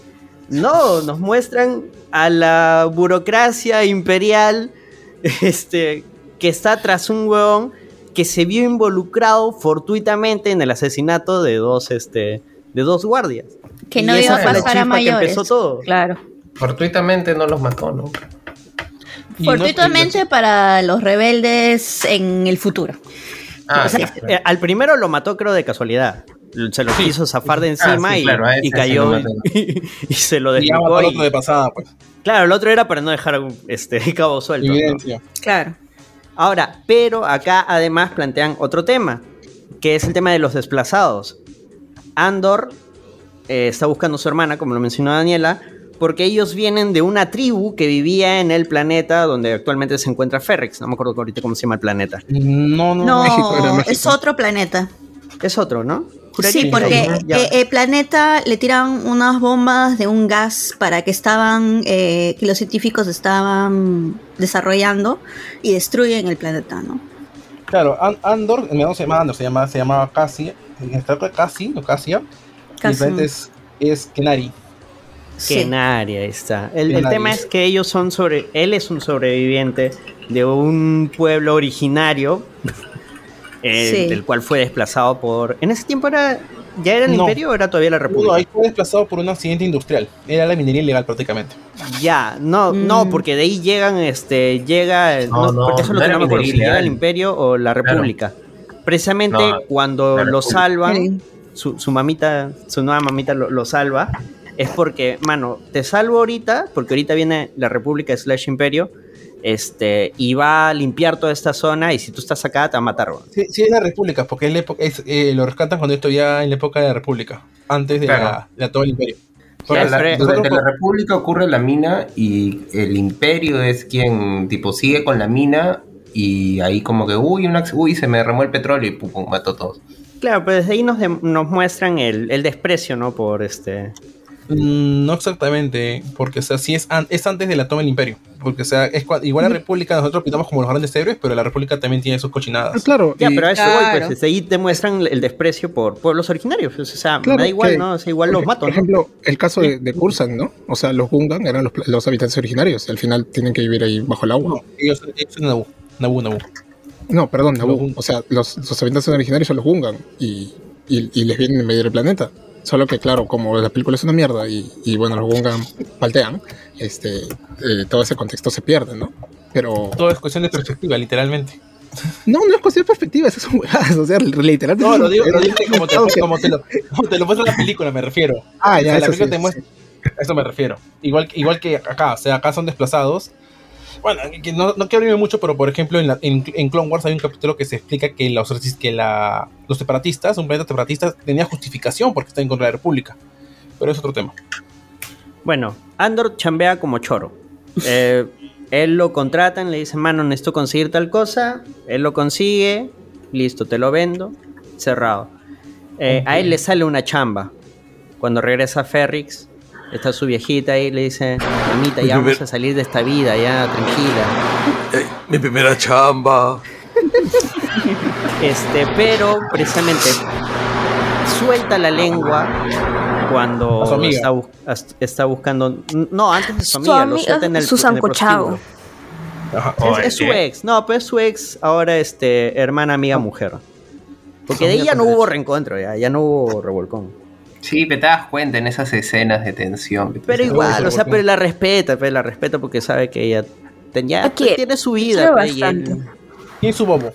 No, nos muestran a la burocracia imperial este, que está tras un huevón que se vio involucrado fortuitamente en el asesinato de dos, este, de dos guardias. Que no iba a pasar a mayores. empezó todo. Claro. Fortuitamente no los mató, no- Fortuitamente para los rebeldes en el futuro. Ah, O sea, sí. Eh, al primero lo mató, creo, de casualidad. Se lo quiso zafar de encima Ah, sí, y, claro, ese y cayó y, y se lo y ya desplicó. mató al y- otro de pasada, pues. Claro, el otro era para no dejar este cabo suelto. ¿no? Claro. Ahora, pero acá además plantean otro tema, que es el tema de los desplazados. Andor eh, está buscando a su hermana, como lo mencionó Daniela, porque ellos vienen de una tribu que vivía en el planeta donde actualmente se encuentra Ferrex. No me acuerdo ahorita cómo se llama el planeta. No, no, No, México, era México. es otro planeta. Es otro, ¿no? Sí, que porque no, ya. eh, el planeta le tiran unas bombas de un gas para que estaban, eh, que los científicos estaban desarrollando y destruyen el planeta, ¿no? Claro, An- Andor, no se llama Andor, se llama, se llamaba Cassia, está Cassi, o Cassia, el planeta es, es Kenari. Sí. Kenari, ahí está. El, el tema es que ellos son sobre. Él es un sobreviviente de un pueblo originario. eh, Sí. Del cual fue desplazado por. ¿En ese tiempo era. ¿Ya era el No. imperio o era todavía la No, república? ahí fue desplazado por un accidente industrial. Era la minería ilegal prácticamente. Ya, no, Mm. no, porque de ahí llegan, este, llega, No, no, no, porque eso es lo no que no me si llega el imperio o la república. Precisamente No, cuando lo salvan, Sí. su, su mamita, su nueva mamita lo, lo salva, es porque, mano, te salvo ahorita, porque ahorita viene la república slash imperio, este, y va a limpiar toda esta zona, y si tú estás acá, te va a matar. Sí, sí es la república, porque es la época, es, eh, lo rescatan cuando esto ya en la época de la república, antes de, Claro. la, de todo el imperio. La- durante nosotros- la República ocurre la mina y el imperio es quien tipo sigue con la mina y ahí como que, uy, una, uy, se me derramó el petróleo y pum, pum, mató a todos. Claro, pero desde ahí nos, de- nos muestran el, el desprecio, ¿no? Por este. Mm, No exactamente, porque o sea, sí es, an- es antes de la toma del imperio. Porque o sea, es cua- igual la República nosotros pintamos como los grandes héroes, pero la República también tiene sus cochinadas. Claro, Ya, y- pero a eso voy, pues ahí demuestran el desprecio por pueblos originarios. pues, O sea, Claro, me da igual, que- ¿no? O sea, igual los por, mato, Por ¿no? ejemplo, el caso de, de Kursan, ¿no? O sea, los Gungan eran los, los habitantes originarios. Al final tienen que vivir ahí bajo el agua. No, ellos, ellos son Naboo. Naboo, Naboo. No, perdón. Gungan. O sea, los, los habitantes originarios son los Gungan y, y, y les vienen a invadir el planeta. Solo que, claro, como la película es una mierda y, y bueno, los Gungan paltean, este, eh, todo ese contexto se pierde, ¿no? Pero Todo es cuestión de perspectiva, literalmente. no, no es cuestión de perspectiva, esas son huevadas, o sea, literalmente. No, lo digo, lo es- digo como, te, como, lo, como te lo muestra la película, me refiero. Ah, O ya, sea, la eso película sí, te muestra. A eso me refiero. Igual, igual que acá, o sea, acá son desplazados. Bueno, no, no quiero abrirme mucho, pero por ejemplo, en, la- en, en Clone Wars hay un capítulo que se explica que, los, resist- que la, los separatistas, un planeta separatista, tenía justificación porque está en contra de la República. Pero es otro tema. Bueno, Andor chambea como choro. Eh, él lo contratan, le dicen, mano, necesito conseguir tal cosa. Él lo consigue, listo, te lo vendo, cerrado. Eh, A él le sale una chamba. Cuando regresa Ferrix, está su viejita ahí, le dice, mamita, ya vamos a salir de esta vida, ya, tranquila. Eh, mi primera chamba. Este, pero precisamente suelta la lengua cuando su está, bu- está buscando. No, antes de su Su amiga, lo amiga, suelta en el, su en el. Es, es su ex, no, pero es su ex, ahora este, hermana, amiga, mujer. Porque de ahí ya no hubo reencuentro, ya, ya no hubo revolcón. Sí, pero te das cuenta en esas escenas de tensión. que te Pero igual, "Uy, o sea, ¿por pero qué?". la respeta, pero la respeta porque sabe que ella ten- ya, ¿A quién? tiene su vida. Pues, y él- bastante. Y su bobo.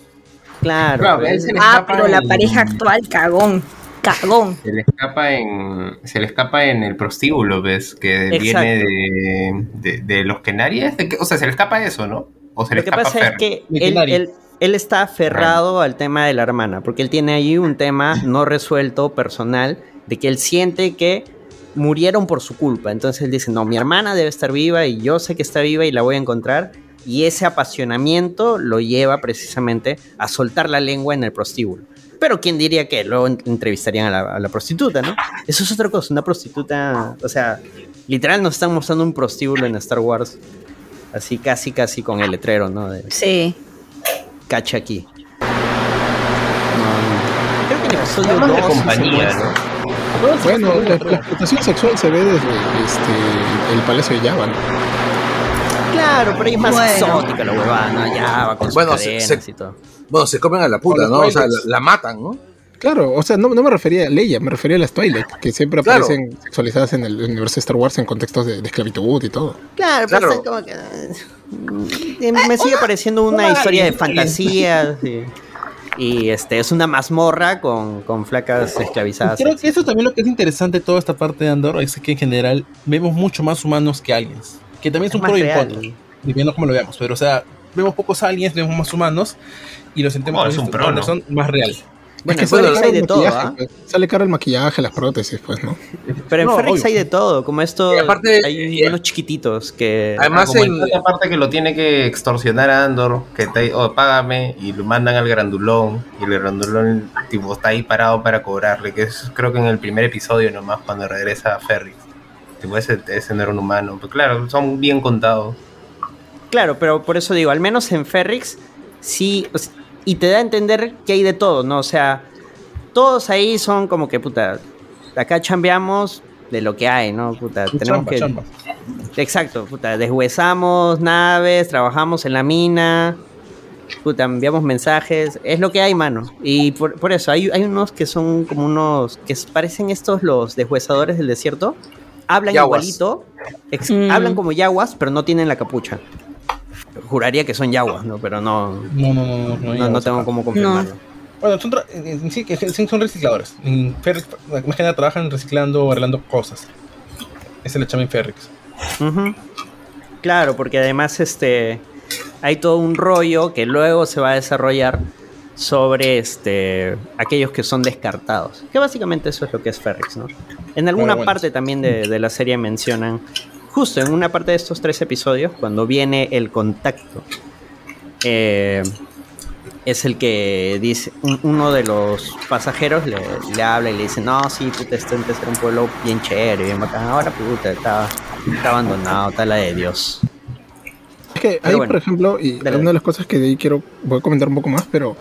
Claro. Claro, pues, él se le Ah, pero la en- pareja actual, cagón. Cagón. Se le escapa en, se le escapa en el prostíbulo, ¿ves? Que Exacto. viene de, de, de los Kenarias. ¿De qué? O sea, se le escapa eso, ¿no? O se le Lo que pasa es que él, él- él está aferrado al tema de la hermana, porque él tiene ahí un tema no resuelto personal de que él siente que murieron por su culpa. Entonces él dice, no, mi hermana debe estar viva y yo sé que está viva y la voy a encontrar. Y ese apasionamiento lo lleva precisamente a soltar la lengua en el prostíbulo. Pero quién diría que luego en- entrevistarían a la, a la prostituta, ¿no? Eso es otra cosa, una prostituta, o sea, literal nos están mostrando un prostíbulo en Star Wars. Así casi, casi con el letrero, ¿no? De Sí. cacha aquí. No, creo que en episodio Hablamos de 2 sí se compañía. Bueno, la, la explotación sexual se ve desde este, el Palacio de Java, ¿no? Claro, pero ahí es más Bueno. exótica la huevada, ¿no? Ya va con sus Bueno, se- cadenas se- y todo. Bueno, se comen a la puta, ¿no? O sea, la, matan, ¿no? Claro, o sea, no, no me refería a Leia, me refería a las Twilight, que siempre Claro. aparecen sexualizadas en el universo de Star Wars en contextos de, de esclavitud y todo. Claro, Claro. pero está como que... eh, Me sigue pareciendo una historia de fantasía. sí. Y este es una mazmorra con, con flacas esclavizadas. Creo que eso también lo que es interesante de toda esta parte de Andor es que en general vemos mucho más humanos que aliens. Que también es, Es un pro y un contra. Dependiendo cómo lo veamos. Pero o sea, vemos pocos aliens, vemos más humanos. Y los sentimos Oh, es un pro, ¿no? son más real. Bueno, Es en que sale Ferrix caro hay el de todo, ¿ah? pues. Sale caro el maquillaje, las prótesis, pues, ¿no? Pero en No, Ferrix obvio. hay de todo, como esto, Y aparte, hay eh, unos chiquititos que... Además, en- en otra parte que lo tiene que extorsionar a Andor, que te, oh, págame, y lo mandan al grandulón, y el grandulón tipo está ahí parado para cobrarle, que es creo que en el primer episodio nomás, cuando regresa a Ferry. Tipo, ese, ese no era un humano. Pues claro, son bien contados. Claro, pero por eso digo, al menos en Ferrix, sí, o sea, y te da a entender que hay de todo, ¿no? O sea, todos ahí son como que, puta, acá chambeamos de lo que hay, ¿no? Puta, tenemos Chamba, que... chamba. Exacto, puta, deshuesamos naves, trabajamos en la mina, puta, enviamos mensajes, es lo que hay, mano. Y por, por eso, hay, hay unos que son como unos, que parecen estos los deshuesadores del desierto, hablan Yaguas. igualito, ex- Mm. hablan como yaguas, pero no tienen la capucha. Juraría que son yaguas, ¿no? Pero no, No, no, no, no. no, no, no tengo cómo confirmarlo. Bueno, son, en- en sí, son recicladores. Ferrix, más que nada trabajan reciclando, arreglando cosas. Esa es la chama en Ferrix. Ujú. Claro, porque además este hay todo un rollo que luego se va a desarrollar sobre este aquellos que son descartados. Que básicamente eso es lo que es Ferrix, ¿no? En alguna bueno. parte también de, de la serie mencionan, justo en una parte de estos tres episodios, cuando viene el contacto eh, es el que dice, un- uno de los pasajeros le, le habla y le dice, no, sí, puta, este era un pueblo bien chévere, bien bacán, ahora puta, está, está abandonado, está la de Dios. Es que ahí, bueno, por ejemplo, y dale, una de las cosas que de ahí quiero, voy a comentar un poco más, pero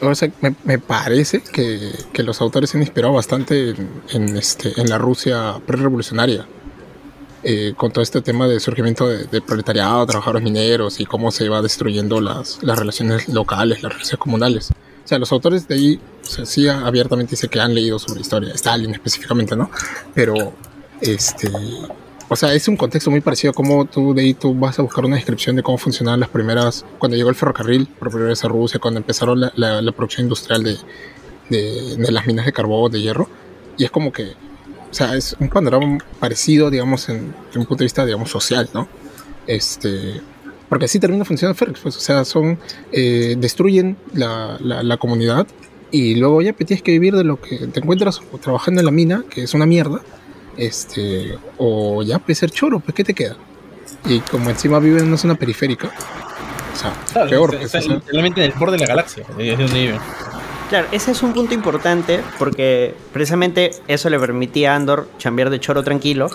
o sea, me, me parece que, que los autores se han inspirado bastante en, en, este, en la Rusia prerevolucionaria, eh, con todo este tema de surgimiento de, de proletariado, trabajadores mineros y cómo se va destruyendo las, las relaciones locales, las relaciones comunales. O sea, los autores de ahí, o sí abiertamente dice que han leído sobre historia, Stalin específicamente, ¿no? Pero, este, o sea, es un contexto muy parecido a cómo tú de ahí tú vas a buscar una descripción de cómo funcionaban las primeras, cuando llegó el ferrocarril por primera vez a Rusia, cuando empezaron la, la- la producción industrial de, de, de las minas de carbón, de hierro, y es como que, o sea, es un panorama parecido, digamos, en, en un punto de vista, digamos, social, ¿no? Este, porque así termina funcionando Ferrex, pues, o sea, son, eh, destruyen la, la, la comunidad y luego ya tienes que vivir de lo que te encuentras o trabajando en la mina, que es una mierda, este, o ya pues ser choro, pues ¿qué te queda? Y como encima viven en una zona periférica, o sea, Claro, peor. está- pues, está o sea. literalmente en el borde de la galaxia, es donde viven. Claro, ese es un punto importante porque precisamente eso le permitía a Andor chambear de choro tranquilo,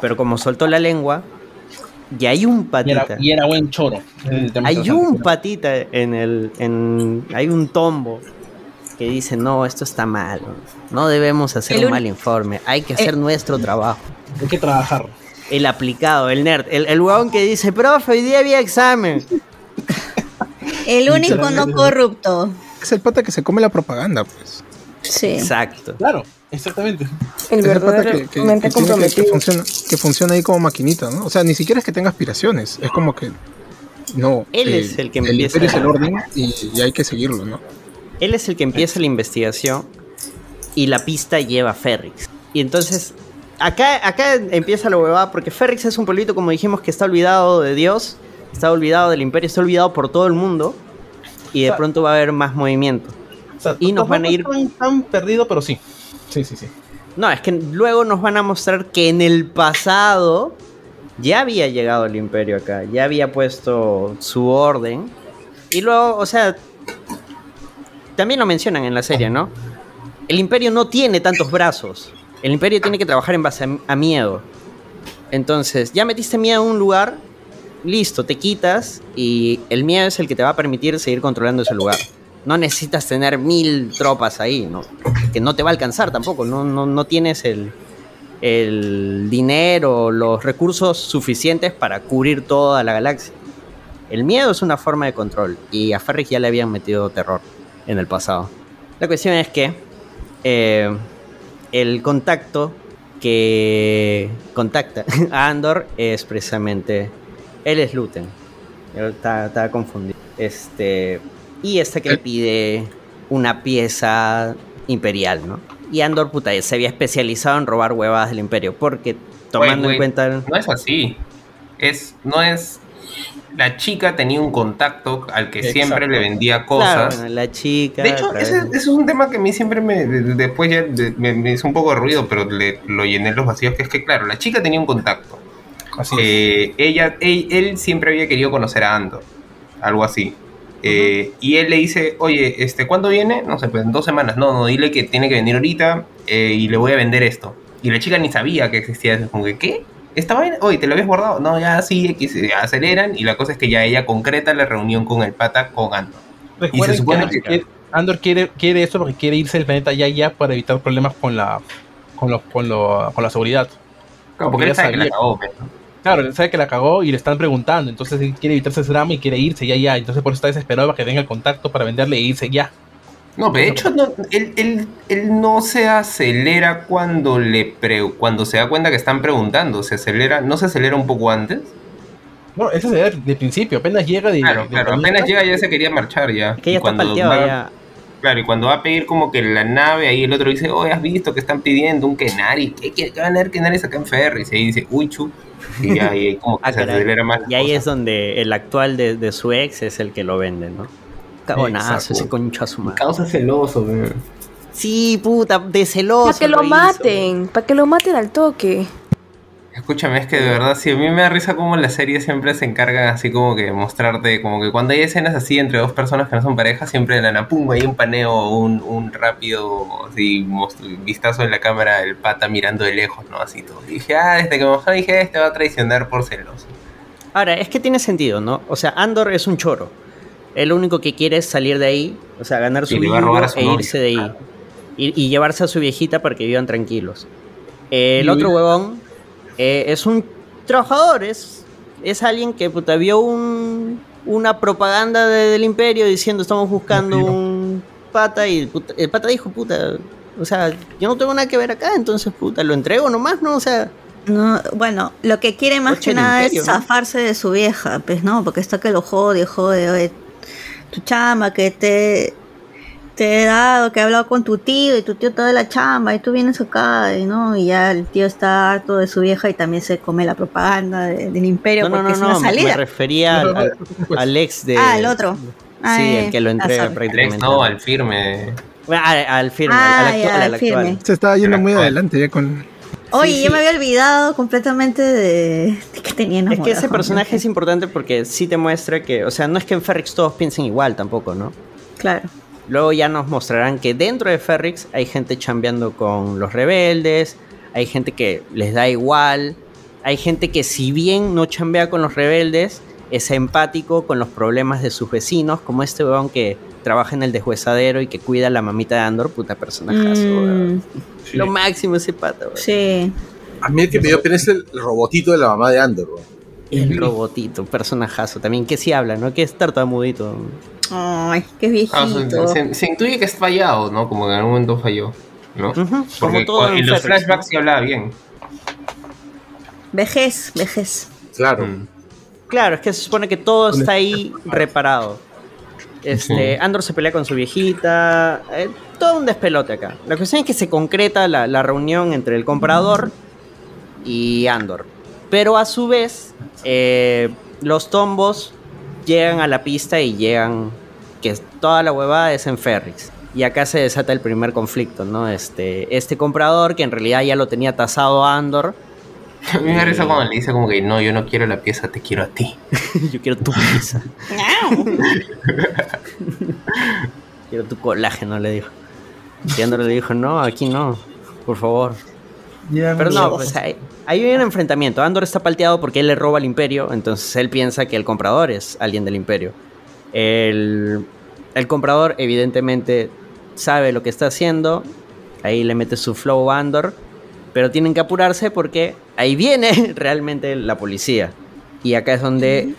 pero como soltó la lengua, y hay un Y era, patita. y era buen choro. Hay un patita en el. En, hay un tombo que dice: No, esto está mal. No debemos hacer El un mal informe. Hay que hacer nuestro trabajo. Hay que trabajar. El aplicado, el nerd. El, el huevón que dice: Profe, hoy día había examen. El único no corrupto. Es el pata que se come la propaganda, pues. Sí. Exacto. Claro, exactamente. El Es el pata verdaderamente que, que- que que- funciona, que funciona ahí como maquinita, ¿no? O sea, ni siquiera es que tenga aspiraciones, es como que no. Él eh, es el que el empieza- imperio es el orden y, y hay que seguirlo, ¿no? Él es el que empieza la investigación y la pista lleva a Ferrix. Y entonces, acá, acá empieza la huevada porque Ferrix es un pueblito, como dijimos, que está olvidado de Dios, está olvidado del imperio, está olvidado por todo el mundo. Y de O sea- pronto va a haber más movimiento. O sea, Y nos van a ir- tan perdido, pero sí. Sí, sí, sí. No, es que luego nos van a mostrar que en el pasado ya había llegado el imperio acá, ya había puesto su orden. Y luego, o sea, también lo mencionan en la serie, ¿no? El imperio no tiene tantos brazos. El imperio tiene que trabajar en base a, a miedo. Entonces, ya metiste miedo a un lugar, listo, te quitas y el miedo es el que te va a permitir seguir controlando ese lugar. No necesitas tener mil tropas ahí, ¿no? Que no te va a alcanzar tampoco, no, no, no tienes el, el dinero, los recursos suficientes para cubrir toda la galaxia. El miedo es una forma de control y a Ferrix ya le habían metido terror en el pasado. La cuestión es que eh, el contacto que contacta a Andor es precisamente él es Luten. Él Está, está confundido. Este y este que le pide una pieza imperial, ¿no? Y Andor puta se había especializado en robar huevadas del imperio porque tomando en cuenta el- No es así. Es, no es. La chica tenía un contacto al que siempre le vendía Claro, cosas. bueno, la chica De hecho, ese, es un tema que a mí siempre me. de- de- Después ya de- me, me hizo un poco de ruido, pero le- lo llené los vacíos. Que es que, claro, la chica tenía un contacto. Eh, ella, él, él siempre había querido conocer a Andor. Algo así. Eh, Y él le dice, oye, este, ¿cuándo viene? No sé, pues en dos semanas. No, no, dile que tiene que venir ahorita eh, y le voy a vender esto. Y la chica ni sabía que existía eso. Como que, ¿qué? ¿Esta vaina? Oye, ¿te lo habías guardado? No, ya sí, ya aceleran. Y la cosa es que ya ella concreta la reunión con el pata con Andor. Y se Recuerden supone que Andor, que- quiere, Andor quiere, quiere esto porque quiere irse del planeta ya ya para evitar problemas con la con, los- con, lo- con la seguridad. Claro, porque él sabe que la cagó, pues, Claro, él sabe que la cagó y le están preguntando, entonces él quiere evitarse ese drama y quiere irse ya ya, entonces por eso está desesperado para que tenga el contacto para venderle e irse ya. No, pero de hecho no, él, él- él no se acelera cuando le pre- cuando se da cuenta que están preguntando, se acelera, no se acelera un poco antes. No, ese es de, de principio, apenas llega de. Claro, claro, apenas llega ya se quería marchar ya. que ya Y está cuando palteado va- ya. Claro, y cuando va a pedir como que la nave, ahí el otro dice, oye, has visto que están pidiendo un Kenari, ¿qué, qué, qué van a ver Kenaris acá en Ferry? Y ahí dice, uy, chu. Y ahí como que Ah, se caray. acelera más. Y ahí es donde el actual de, de su ex es el que lo vende, ¿no? Cagonazo, Exacto. ese concha su madre. Causa celoso. Sí, puta, de celoso. Para que lo maten, para que lo maten al toque. Escúchame, es que de verdad, sí, a mí me da risa como la serie siempre se encarga así como que mostrarte, como que cuando hay escenas así entre dos personas que no son pareja, siempre de la napumba hay un paneo, un, un rápido así, vistazo en la cámara, el pata mirando de lejos, ¿no? Así todo. Y dije, ah, desde que me dije, este va a traicionar por celoso. Ahora, es que tiene sentido, ¿no? O sea, Andor es un choro. Él lo único que quiere es salir de ahí, o sea, ganar su Y le va a robar a billullo su e novia. irse de ahí. Y, y llevarse a su viejita para que vivan tranquilos. El Y otro huevón eh, es un trabajador, es, es alguien que puta, vio un, una propaganda de- del imperio diciendo estamos buscando un pata y puta- el pata dijo, puta, o sea, yo no tengo nada que ver acá, entonces puta, lo entrego nomás, ¿no? O sea, No, bueno, lo que quiere más que nada imperio, es ¿no? zafarse de su vieja, pues no, porque está que lo jode, jode, oye, tu chamba que te, te he dado, que he hablado con tu tío y tu tío te da la chamba y tú vienes acá y no, y ya el tío está harto de su vieja y también se come la propaganda de- del imperio no, no, porque no, es no, una me- me salida. refería al, al- al ex de... Ah, el otro. Sí, el que lo entrega prácticamente. Alex, no, al firme. Bueno, al, al firme, Ah, al actual, ya, al al actual. firme. Se está yendo muy adelante ya con. Oye, Sí, yo me había olvidado completamente de, de que tenía Es que ese personaje es importante porque sí te muestra que, o sea, no es que en Ferrix todos piensen igual tampoco, ¿no? Claro. Luego ya nos mostrarán que dentro de Ferrix hay gente chambeando con los rebeldes, hay gente que les da igual, hay gente que si bien no chambea con los rebeldes, es empático con los problemas de sus vecinos, como este weón que trabaja en el deshuesadero y que cuida a la mamita de Andor, puta personajazo, weón. Mm, Lo máximo ese pata, weón. sí. A mí el que me dio pena es el robotito de la mamá de Andor. weón. El robotito, personajazo también, que sí habla, ¿no? Que es tartamudito. Ay, qué Ah, o sea, viejito. se, se intuye que es fallado, ¿no? Como que en algún momento falló, ¿no? Ujú, Porque como todo en los flashbacks sí hablaba bien. Vejez, vejez. Claro. Mm. Claro, es que se supone que todo está ahí reparado. Este, Andor se pelea con su viejita. eh, todo un despelote acá. La cuestión es que se concreta la, la reunión entre el comprador y Andor. Pero a su vez, eh, los tombos llegan a la pista y llegan. Que toda la huevada es en Ferrix. Y acá se desata el primer conflicto, ¿no? Este, este comprador, que en realidad ya lo tenía tasado a Andor. A mí me risa cuando le dice como que no, yo no quiero la pieza, te quiero a ti. Yo quiero tu pizza. quiero tu colágeno, le dijo. Y Andor le dijo, no, aquí no, por favor. Pero no, pues hay, hay un enfrentamiento. Andor está palteado porque él le roba al imperio, entonces él piensa que el comprador es alguien del imperio. El, el comprador evidentemente sabe lo que está haciendo, ahí le mete su flow a Andor, pero tienen que apurarse porque ahí viene realmente la policía. Y acá es donde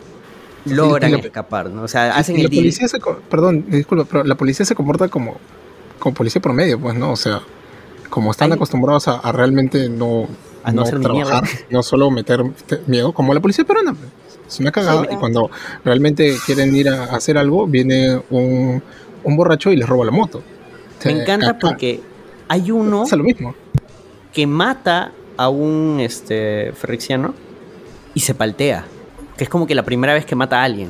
logran la- escapar, ¿no? O sea, hacen el la policía se, perdón, disculpa, pero la policía se comporta como, como policía promedio, pues, ¿no? O sea, como están acostumbrados a, a realmente no, A no trabajar, no solo meter te- miedo, como la policía peruana. Es una cagada. Sí. y cuando realmente quieren ir a, hacer algo, viene un, un borracho y les roba la moto. Me encanta acá porque hay uno pasa lo mismo. que mata a un este ferrixiano y se paltea. Que es como que la primera vez que mata a alguien.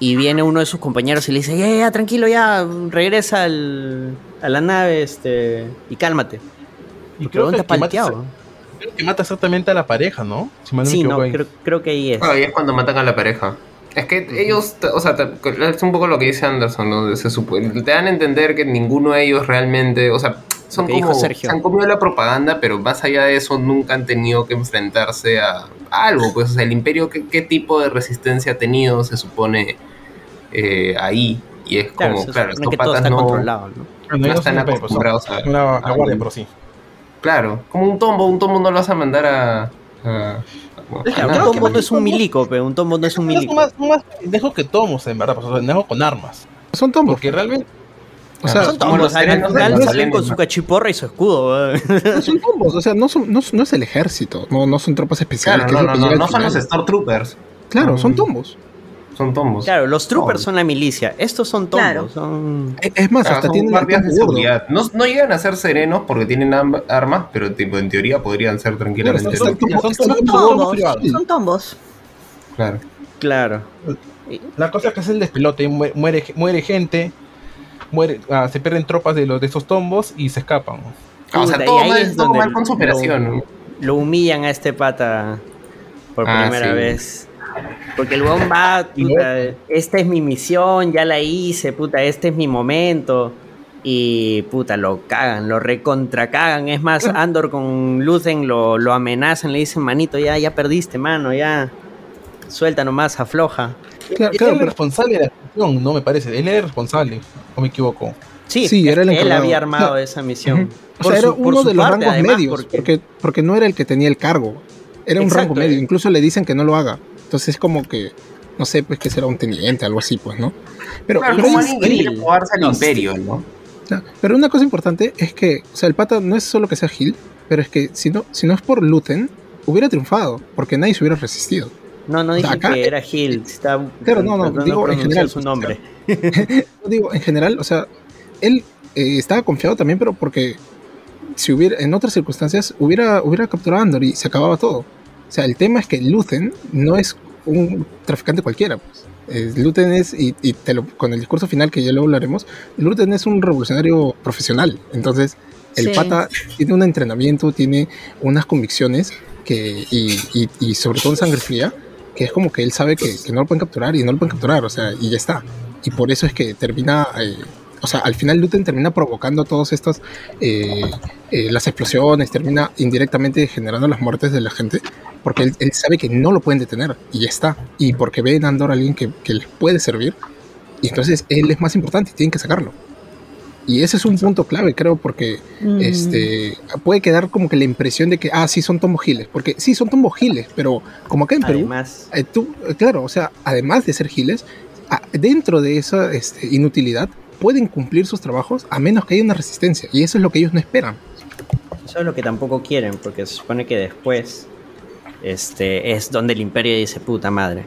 Y viene uno de sus compañeros y le dice, ya, ya, ya, tranquilo, ya, regresa al- a la nave este, y cálmate. Y que que mata. Creo que mata exactamente a la pareja, ¿no? Si mal no me Sí, no, ahí. creo, creo que ahí es. Ah, y es cuando matan a la pareja. Es que ellos, o sea, es un poco lo que dice Anderson, ¿no? Se supone, te dan a entender que ninguno de ellos realmente, o sea, son que dijo como, Sergio. se han comido la propaganda, pero más allá de eso nunca han tenido que enfrentarse a, a algo, pues, o sea, el imperio, ¿qué, qué tipo de resistencia ha tenido, se supone, eh, ahí? Y es Claro, como, claro, estos patas no, controlado, ¿no? No están imperios, acostumbrados a... la, guardia, pero sí. Claro, como un tombo, un tombo no lo vas a mandar a... a- un tombo no es un milico, pero un tombo no es un Son milico. más, son más pendejos que tomos, en verdad, pues, sea, pendejos con armas. Son tombos. Porque realmente. O sea, Son tombos, al final salen con su cachiporra y su escudo. no son tombos, o sea, no, son, no, no es el ejército, no, no son tropas especiales. Claro, que es no, lo no, que no, llega no al son los. Stormtroopers, Claro, son Mm. tombos. Son tombos. Claro, los troopers son la milicia. Estos son tombos. Claro. Son... Es es más, Claro, hasta son tienen guardias de seguridad. No, no llegan a ser serenos porque tienen armas, pero tipo, en teoría podrían ser tranquilamente. Claro, son- son Son tombos son tombos. Claro. Claro. La cosa es que es el despelote, muere, muere, gente, muere, ah, se pierden tropas de los de esos tombos y se escapan. Ah, o sea, todo mal, es todo donde mal con su lo- operación. ¿no? lo humillan a este pata por Ah, primera sí. vez. Porque el weón va, puta, esta es mi misión, ya la hice, puta, este es mi momento. Y puta, lo cagan, lo recontra cagan. Es más, Andor con Lucen lo, lo amenazan, le dicen, manito, ya, ya perdiste, mano, ya. Suelta nomás, afloja. Claro, claro, pero responsable de la misión, no me parece. Él era responsable, o me equivoco. Sí, Sí, era el él había armado esa misión. O sea, era uno de los parte, rangos además, medios, porque- porque... porque no era el que tenía el cargo. Era un Exacto, rango medio, eh. incluso le dicen que no lo haga. Entonces es como que, no sé, pues que será un teniente, algo así, pues, ¿no? Pero, Claro, pero como hay- alguien jugarse al No, imperio, ¿no? Claro, Pero una cosa importante es que, o sea, el pata no es solo que sea Gil, pero es que si no, si no es por Luten, hubiera triunfado, porque nadie se hubiera resistido. No, no dije acá- que era Gil. Está Claro, no, no, digo en general, su pues, nombre. Yo digo, en general, o sea, él eh, estaba confiado también, pero porque si hubiera, en otras circunstancias, hubiera, hubiera capturado a Andor y se acababa todo. O sea, el tema es que Luthen no es un traficante cualquiera, pues. Eh, Luthen es, y, y te lo- con el discurso final que ya luego hablaremos, Luthen es un revolucionario profesional. Entonces, el Sí. pata tiene un entrenamiento, tiene unas convicciones que, y, y- y sobre todo en sangre fría, que es como que él sabe que, que no lo pueden capturar y no lo pueden capturar, o sea, y ya está. Y por eso es que termina, eh, o sea, al final Luten termina provocando todas estas, eh, eh, las explosiones, termina indirectamente generando las muertes de la gente, porque él, él sabe que no lo pueden detener y ya está. Y porque ve en Andor a alguien que, que les puede servir, y entonces él es más importante y tienen que sacarlo. Y ese es un punto clave, creo, porque Mm. este puede quedar como que la impresión de que, ah, sí, son tombogiles, porque sí, son tombogiles, pero como acá en Perú, Además, eh, tú, claro, o sea, además de ser giles, a- dentro de esa este, inutilidad, pueden cumplir sus trabajos a menos que haya una resistencia, y eso es lo que ellos no esperan. eso es lo que tampoco quieren, porque se supone que después este, es donde el imperio dice, puta madre.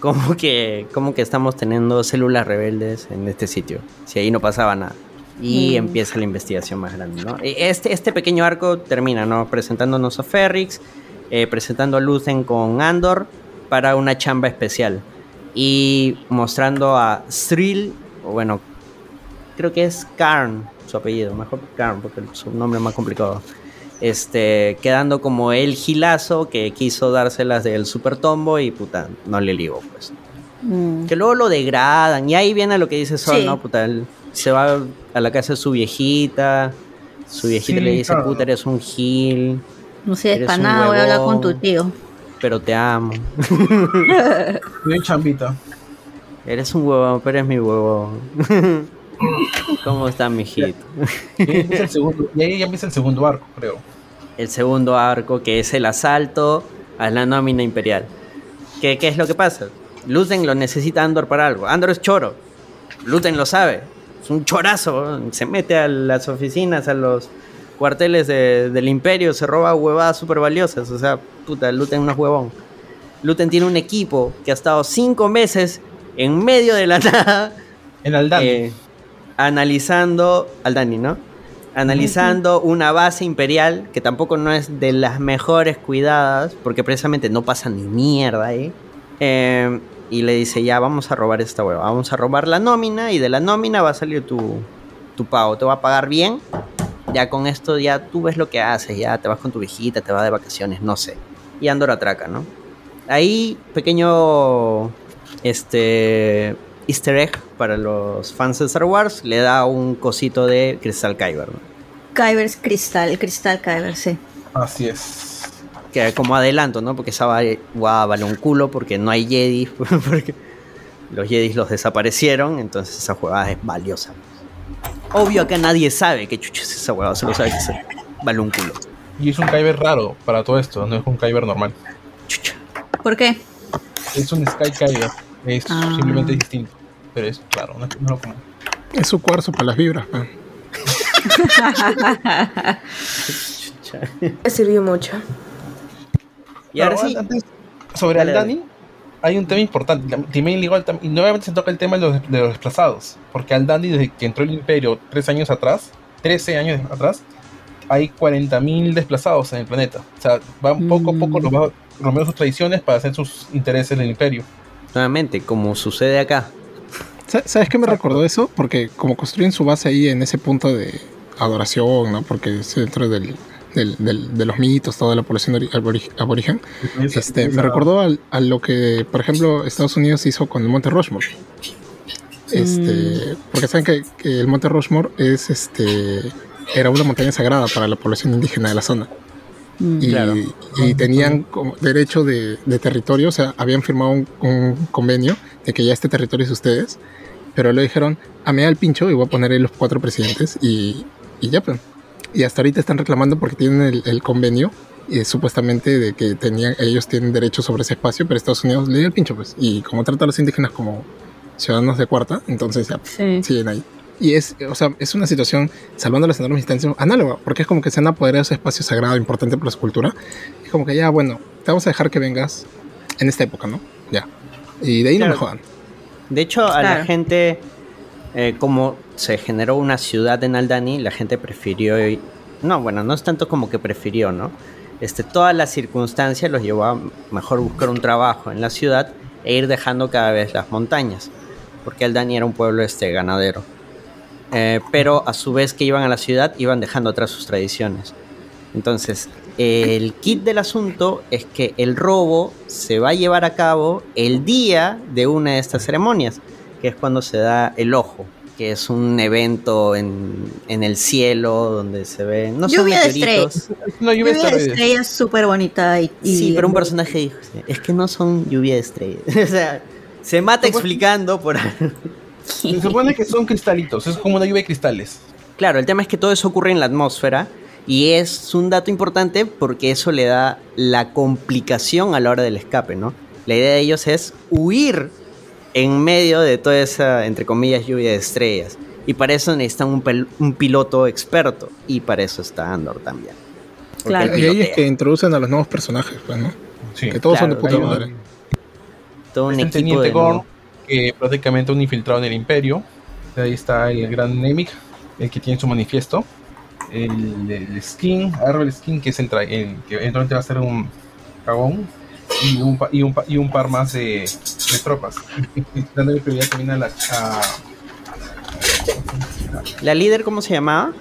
¿Cómo que, cómo que estamos teniendo células rebeldes en este sitio? Si ahí no pasaba nada. Y Mm. empieza la investigación más grande, ¿no? E- Este, este pequeño arco termina, ¿no? Presentándonos a Ferrix, eh, presentando a Lucen con Andor para una chamba especial. Y mostrando a Thrill, o bueno, creo que es Karn, su apellido, mejor Karn, porque su nombre es más complicado. Este, quedando como el gilazo que quiso dárselas del super tombo y puta, no le ligo, pues. Mm. Que luego lo degradan, y ahí viene lo que dice Sol, Sí. ¿no? Puta, él se va a la casa de su viejita, su viejita Sí, le dice, claro. puta, eres un gil, No sé, para nada, voy a hablar con tu tío. pero te amo. Bien chambita. Eres un huevón, pero eres mi huevón. ¿Cómo está mi hijito? Y ahí empieza el segundo, y ahí ya empieza el segundo arco, creo. el segundo arco, que es el asalto a la nómina imperial. ¿Qué, qué es lo que pasa? Luten lo necesita Andor para algo. Andor es choro. Luten lo sabe. Es un chorazo. Se mete a las oficinas, a los cuarteles de- del imperio, se roba huevadas súper valiosas. O sea, puta, Luten no es huevón. Luten tiene un equipo que ha estado cinco meses en medio de la nada. En Aldani. eh, analizando. Aldani, ¿no? Analizando una base imperial que tampoco no es de las mejores cuidadas, porque precisamente no pasa ni mierda ahí. Eh, y le dice: Ya, vamos a robar esta hueva. Vamos a robar la nómina y de la nómina va a salir tu, tu pago. Te va a pagar bien. Ya con esto, ya tú ves lo que haces. Ya te vas con tu viejita, te vas de vacaciones, no sé. Y Andor atraca, ¿no? Ahí, pequeño este easter egg para los fans de Star Wars, le da un cosito de Crystal Kyber, ¿no? Kyber es cristal, el cristal Kyber, sí. Así es. que como adelanto, ¿no? Porque esa va- vale un culo porque no hay Jedi, porque los Jedi los desaparecieron, entonces esa jugada es valiosa. Obvio que nadie sabe qué chucha es esa huevada, solo sabe que se- vale un culo. Y es un Kyber raro para todo esto, no es un Kyber normal. ¿Por qué? Es un Sky Kyber. Es Ah. simplemente distinto. Pero es claro, no, no lo como. Es su cuarzo para las vibras. pues. Me sirvió mucho. Y ahora Pero sí, antes, sobre Dale, Aldani, hay un tema importante. También al tam- y nuevamente se toca el tema de los, de los desplazados. Porque Aldani, desde que entró el Imperio tres años atrás, 13 años atrás, hay 40.000 desplazados en el planeta. O sea, van poco a poco los va rompiendo sus tradiciones para hacer sus intereses en el Imperio. nuevamente, como sucede acá. Sa- ¿Sabes qué me recordó eso? Porque como construyen su base ahí en ese punto de adoración, ¿no? Porque es dentro del, del- del- de los mitos, toda la población ori- abori- aborigen, este, me recordó al- a, lo que, por ejemplo, Estados Unidos hizo con el Monte Rushmore. Este, Porque saben que, que el Monte Rushmore es, este, era una montaña sagrada para la población indígena de la zona. Y, Claro. y tenían derecho de, de territorio, o sea, habían firmado un, un convenio de que ya este territorio es de ustedes, pero le dijeron, a mí al pincho y voy a poner ahí los cuatro presidentes y, y ya, pues. Y hasta ahorita están reclamando porque tienen el, el convenio y supuestamente de que tenían, ellos tienen derecho sobre ese espacio, pero Estados Unidos le dio el pincho, pues. Y como trata a los indígenas como ciudadanos de cuarta, entonces ya siguen ahí. Y es, o sea, es una situación, salvando las enormes distancias, análoga, porque es como que se han apoderado de ese espacio sagrado importante para su cultura. Es como que ya, bueno, te vamos a dejar que vengas en esta época, ¿no? Ya. Y de ahí no me Claro. jodan. De hecho, a la Claro. gente, eh, como se generó una ciudad en Aldani, la gente prefirió. ir- No, bueno, no es tanto como que prefirió, ¿no? Este, todas las circunstancias los llevó a mejor buscar un trabajo en la ciudad e ir dejando cada vez las montañas. Porque Aldani era un pueblo este, ganadero. Eh, pero a su vez que iban a la ciudad, iban dejando atrás sus tradiciones. Entonces, el kit del asunto es que el robo se va a llevar a cabo el día de una de estas ceremonias, que es cuando se da el ojo, que es un evento en, en el cielo donde se ve. No son lluvia de meteoritos. estrellas. Una lluvia de estrellas. estrellas súper bonita. Y, y- Sí, pero un personaje dijo: Es que no son lluvia de estrellas. o sea, se mata explicando por. Se supone que son cristalitos, es como una lluvia de cristales. Claro, el tema es que todo eso ocurre en la atmósfera y es un dato importante porque eso le da la complicación a la hora del escape, ¿no? La idea de ellos es huir en medio de toda esa, entre comillas, lluvia de estrellas. Y para eso necesitan un, piloto experto. Y para eso está Andor también. Claro. Y ahí es que introducen a los nuevos personajes, pues, ¿no? Sí. que todos son de puta un- madre. Todo un equipo teniente de... Gorn, que prácticamente un infiltrado en el imperio. Ahí está el gran Nemik, el que tiene su manifiesto. El, el Skin, agarra el Skin, que es el, tra- el que eventualmente va a ser un cagón. Y un, pa- y un, pa- y un par más de, de tropas. Dándole prioridad también a la. A, ¿La líder cómo se llamaba?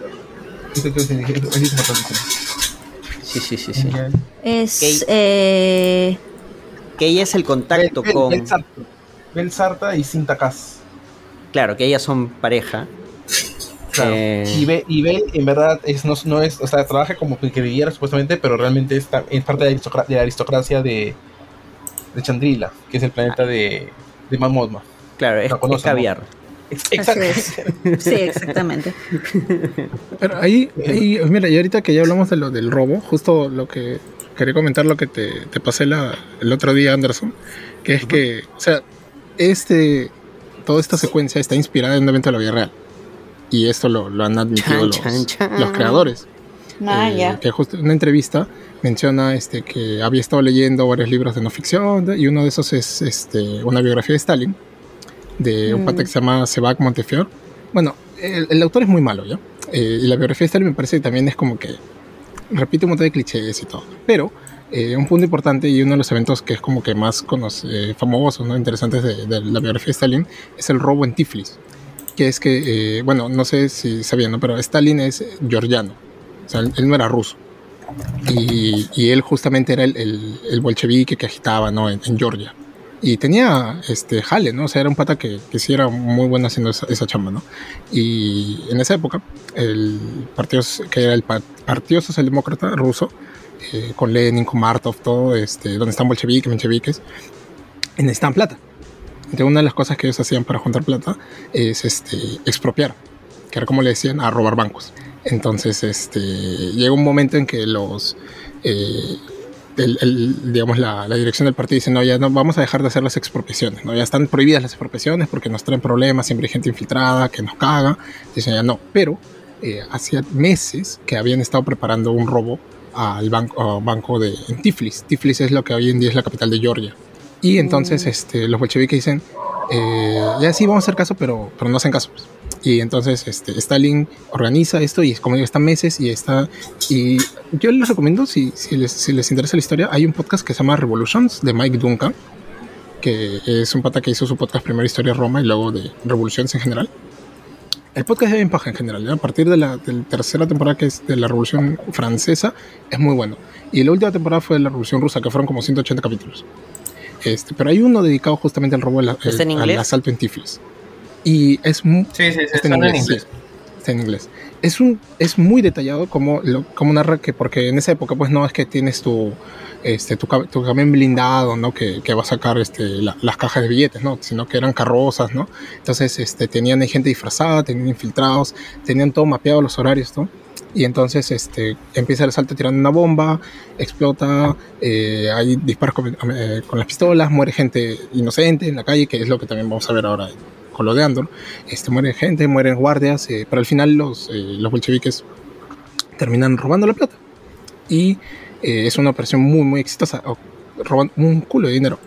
Sí, sí, sí, sí. Es. Eh, Que ella es el contacto con... Sarta. Bel Sarta y Cinta Cas. Claro, que ellas son pareja. Claro. Eh, Y, Bel, y Bel, en verdad, es, no, no es, o sea, trabaja como que viviera supuestamente, pero realmente está, es parte de la, aristocra- de la aristocracia de, de Chandrila, que es el planeta de, de Mon Mothma. Claro, es, es ¿no? caviar. Ex- así Exacto. es. Sí, exactamente. Pero ahí, ahí, mira, y ahorita que ya hablamos de lo del robo, justo lo que quería comentar lo que te, te pasé la, el otro día, Anderson, que es que, o sea, este, toda esta secuencia está inspirada en un evento de la vida real. Y esto lo, lo han admitido Chan, los, chan, chan. los creadores. Ah, Eh, ya. Que justo en una entrevista menciona este, que había estado leyendo varios libros de no ficción y uno de esos es este, una biografía de Stalin, de un Mm. pata que se llama Sebag Montefiore. Bueno, el, el autor es muy malo, ¿ya? Eh, y la biografía de Stalin me parece que también es como que repite un montón de clichés y todo. Pero eh, un punto importante y uno de los eventos que es como que más conoce- eh, famosos, ¿no? interesantes de, la biografía de Stalin es el robo en Tiflis. Que es que, eh, bueno, no sé si sabían, ¿no? pero Stalin es georgiano. O sea, él, no era ruso. Y, él justamente era el, bolchevique que agitaba, ¿no? En, Georgia. Y tenía este jale, ¿no? O sea, era un pata que, que sí era muy bueno haciendo esa, esa chamba, ¿no? Y en esa época, el partido, que era el pa- Partido Socialdemócrata ruso, eh, con Lenin, con Martov, todo, este, donde están bolcheviques, mencheviques, necesitan plata. Entonces, una de las cosas que ellos hacían para juntar plata es este, expropiar, que era como le decían, a robar bancos. Entonces, este, llega un momento en que los, eh, digamos, la, la dirección del partido dice, no, ya no, vamos a dejar de hacer las expropiaciones, ¿no? ya están prohibidas las expropiaciones porque nos traen problemas, siempre hay gente infiltrada que nos caga, dicen ya no, pero eh, hacía meses que habían estado preparando un robo al banco, banco de en Tiflis. Tiflis es lo que hoy en día es la capital de Georgia. Y entonces este, los bolcheviques dicen, eh, ya sí, vamos a hacer caso, pero, pero no hacen caso. Y entonces este, Stalin organiza esto y como digo, está meses y está... Y yo les recomiendo, si, si, les, si les interesa la historia, hay un podcast que se llama Revolutions de Mike Duncan, que es un pata que hizo su podcast primero Historia Roma y luego de Revoluciones en general. El podcast es bien paja en general. ¿ya? A partir de la, de la tercera temporada, que es de la Revolución Francesa, es muy bueno. Y la última temporada fue de la Revolución Rusa, que fueron como 180 capítulos. Este, pero hay uno dedicado justamente al robo, al, ¿Está en al asalto en Tiflis. Y es muy... Sí, sí, sí, está en inglés, inglés. sí. Está en inglés. Es, un, es muy detallado como, lo, como narra que, porque en esa época, pues no es que tienes tu, este, tu, tu camión blindado, ¿no? Que, que va a sacar este, la- las cajas de billetes, ¿no? Sino que eran carrozas, ¿no? Entonces, este, tenían gente disfrazada, tenían infiltrados, tenían todo mapeado los horarios, ¿no? Y entonces este, empieza el asalto tirando una bomba, explota, eh, hay disparos con, eh, con las pistolas, muere gente inocente en la calle, que es lo que también vamos a ver ahora con lo de Andor. Este, muere gente, mueren guardias, eh, pero al final los, eh, los bolcheviques terminan robando la plata. Y eh, es una operación muy, muy exitosa, roban un culo de dinero.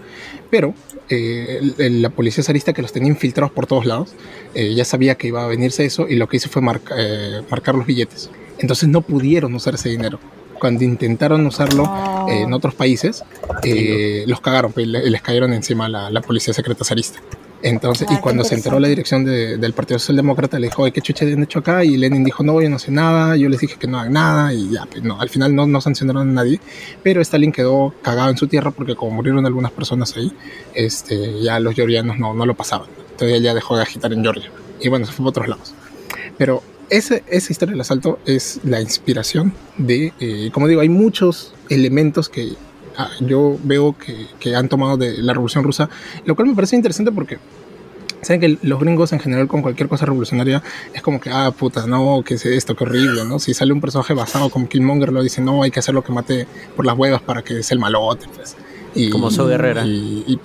Pero eh, el- el- la policía zarista que los tenía infiltrados por todos lados, eh, ya sabía que iba a venirse eso y lo que hizo fue marca- eh, marcar los billetes. Entonces no pudieron usar ese dinero. Cuando intentaron usarlo eh, en otros países, eh, los cagaron, pues, le- les cayeron encima la, la policía secreta zarista. Entonces, Ah, y cuando se enteró la dirección de- del Partido Socialdemócrata, le dijo, "Oye, ¿qué chucha han hecho acá? Y Lenin dijo, no, yo no sé nada, yo les dije que no hagan nada, y ya, pues no, al final no, no sancionaron a nadie, pero Stalin quedó cagado en su tierra porque como murieron algunas personas ahí, este, ya los georgianos no, no lo pasaban. Entonces ya dejó de agitar en Georgia. Y bueno, se fue para otros lados. Pero ese, esa historia del asalto es la inspiración de, eh, como digo, hay muchos elementos que yo veo que, que han tomado de la Revolución Rusa, lo cual me parece interesante porque saben que los gringos en general con cualquier cosa revolucionaria es como que, ah, puta, no, que es esto, qué horrible, ¿no? Si sale un personaje basado como Killmonger, lo dicen, no, hay que hacerlo que mate por las huevas para que sea el malote, pues. Y, Como So Guerrera. Y, y-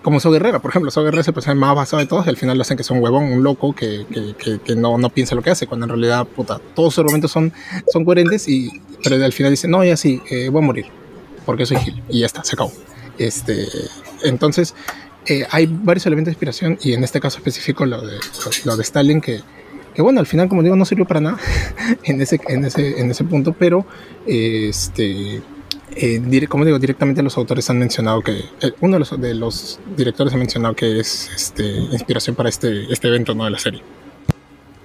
como So Guerrera, por ejemplo, So Guerrera es el personaje más basado de todos y al final lo hacen que sea un huevón, un loco que, que, que- que no, no piensa lo que hace, cuando en realidad, puta, todos sus argumentos son, son coherentes, y, pero al final dice, no, ya sí, eh, voy a morir, porque soy Gil, y ya está, se acabó. Este, entonces, eh, hay varios elementos de inspiración, y en este caso específico lo de, lo de Stalin, que, que bueno, al final, como digo, no sirvió para nada en ese, en ese, en ese punto, pero este, eh, como digo, directamente los autores han mencionado que, eh, uno de los, de los directores ha mencionado que es este, inspiración para este, este evento ¿no? de la serie.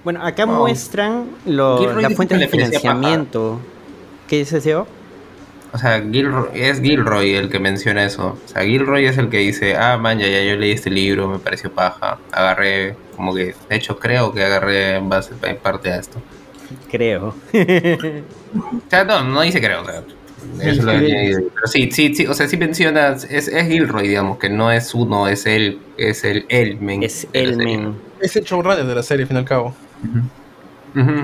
Bueno, acá Wow. muestran lo- Gilroy la dijo fuente que de financiamiento. ¿Qué dices, Diego? O sea, Gilroy, es Gilroy el que menciona eso. O sea, Gilroy es el que dice, ah, man, ya, ya yo leí este libro, me pareció paja. Agarré, como que, de hecho creo que agarré en base en parte a esto. Creo. O sea, no, no dice creo, o sea, eso lo Sí. tiene- Pero sí, sí, sí, o sea, sí menciona, es, es Gilroy, digamos, que no es uno, es él, es el él, men. Es de la el serie. men. Es el showrunner de la serie, al fin y al cabo.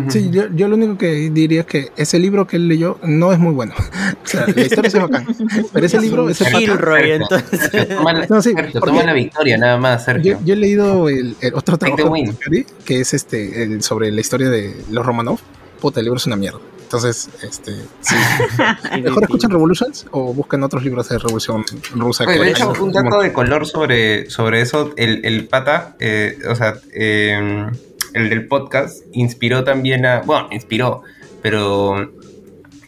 Sí, yo, yo lo único que diría es que ese libro que él leyó no es muy bueno. O sea, la historia sí es bacán. Pero ese libro es el Gilroy, entonces. Sergio, toma la, No, sí, Sergio, toma la victoria, nada más, Sergio. Yo, yo he leído el, el otro trabajo de que es este el, sobre la historia de los Romanov. Puta, el libro es una mierda. Entonces, este, sí. Mejor escuchen Revolutions o busquen otros libros de Revolución Rusa. Oye, que de hecho, un dato de color sobre, sobre eso, el, el pata, eh, o sea, eh, el del podcast, inspiró también a, bueno, inspiró, pero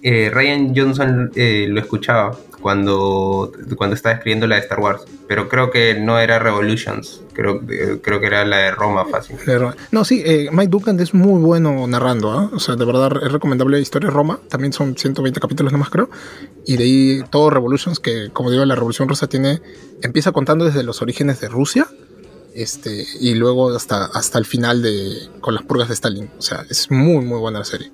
eh, Ryan Johnson eh, lo escuchaba cuando, cuando estaba escribiendo la de Star Wars, pero creo que no era Revolutions, creo, eh, creo que era la de Roma fácil. No, sí, eh, Mike Duncan es muy bueno narrando, ¿ah? O sea, de verdad es recomendable Historia de Roma. También son 120 capítulos nomás, creo. Y de ahí todo Revolutions, que como digo, la Revolución Rusa tiene. Empieza contando desde los orígenes de Rusia. Este, y luego hasta, hasta el final de. con las purgas de Stalin. O sea, es muy, muy buena la serie.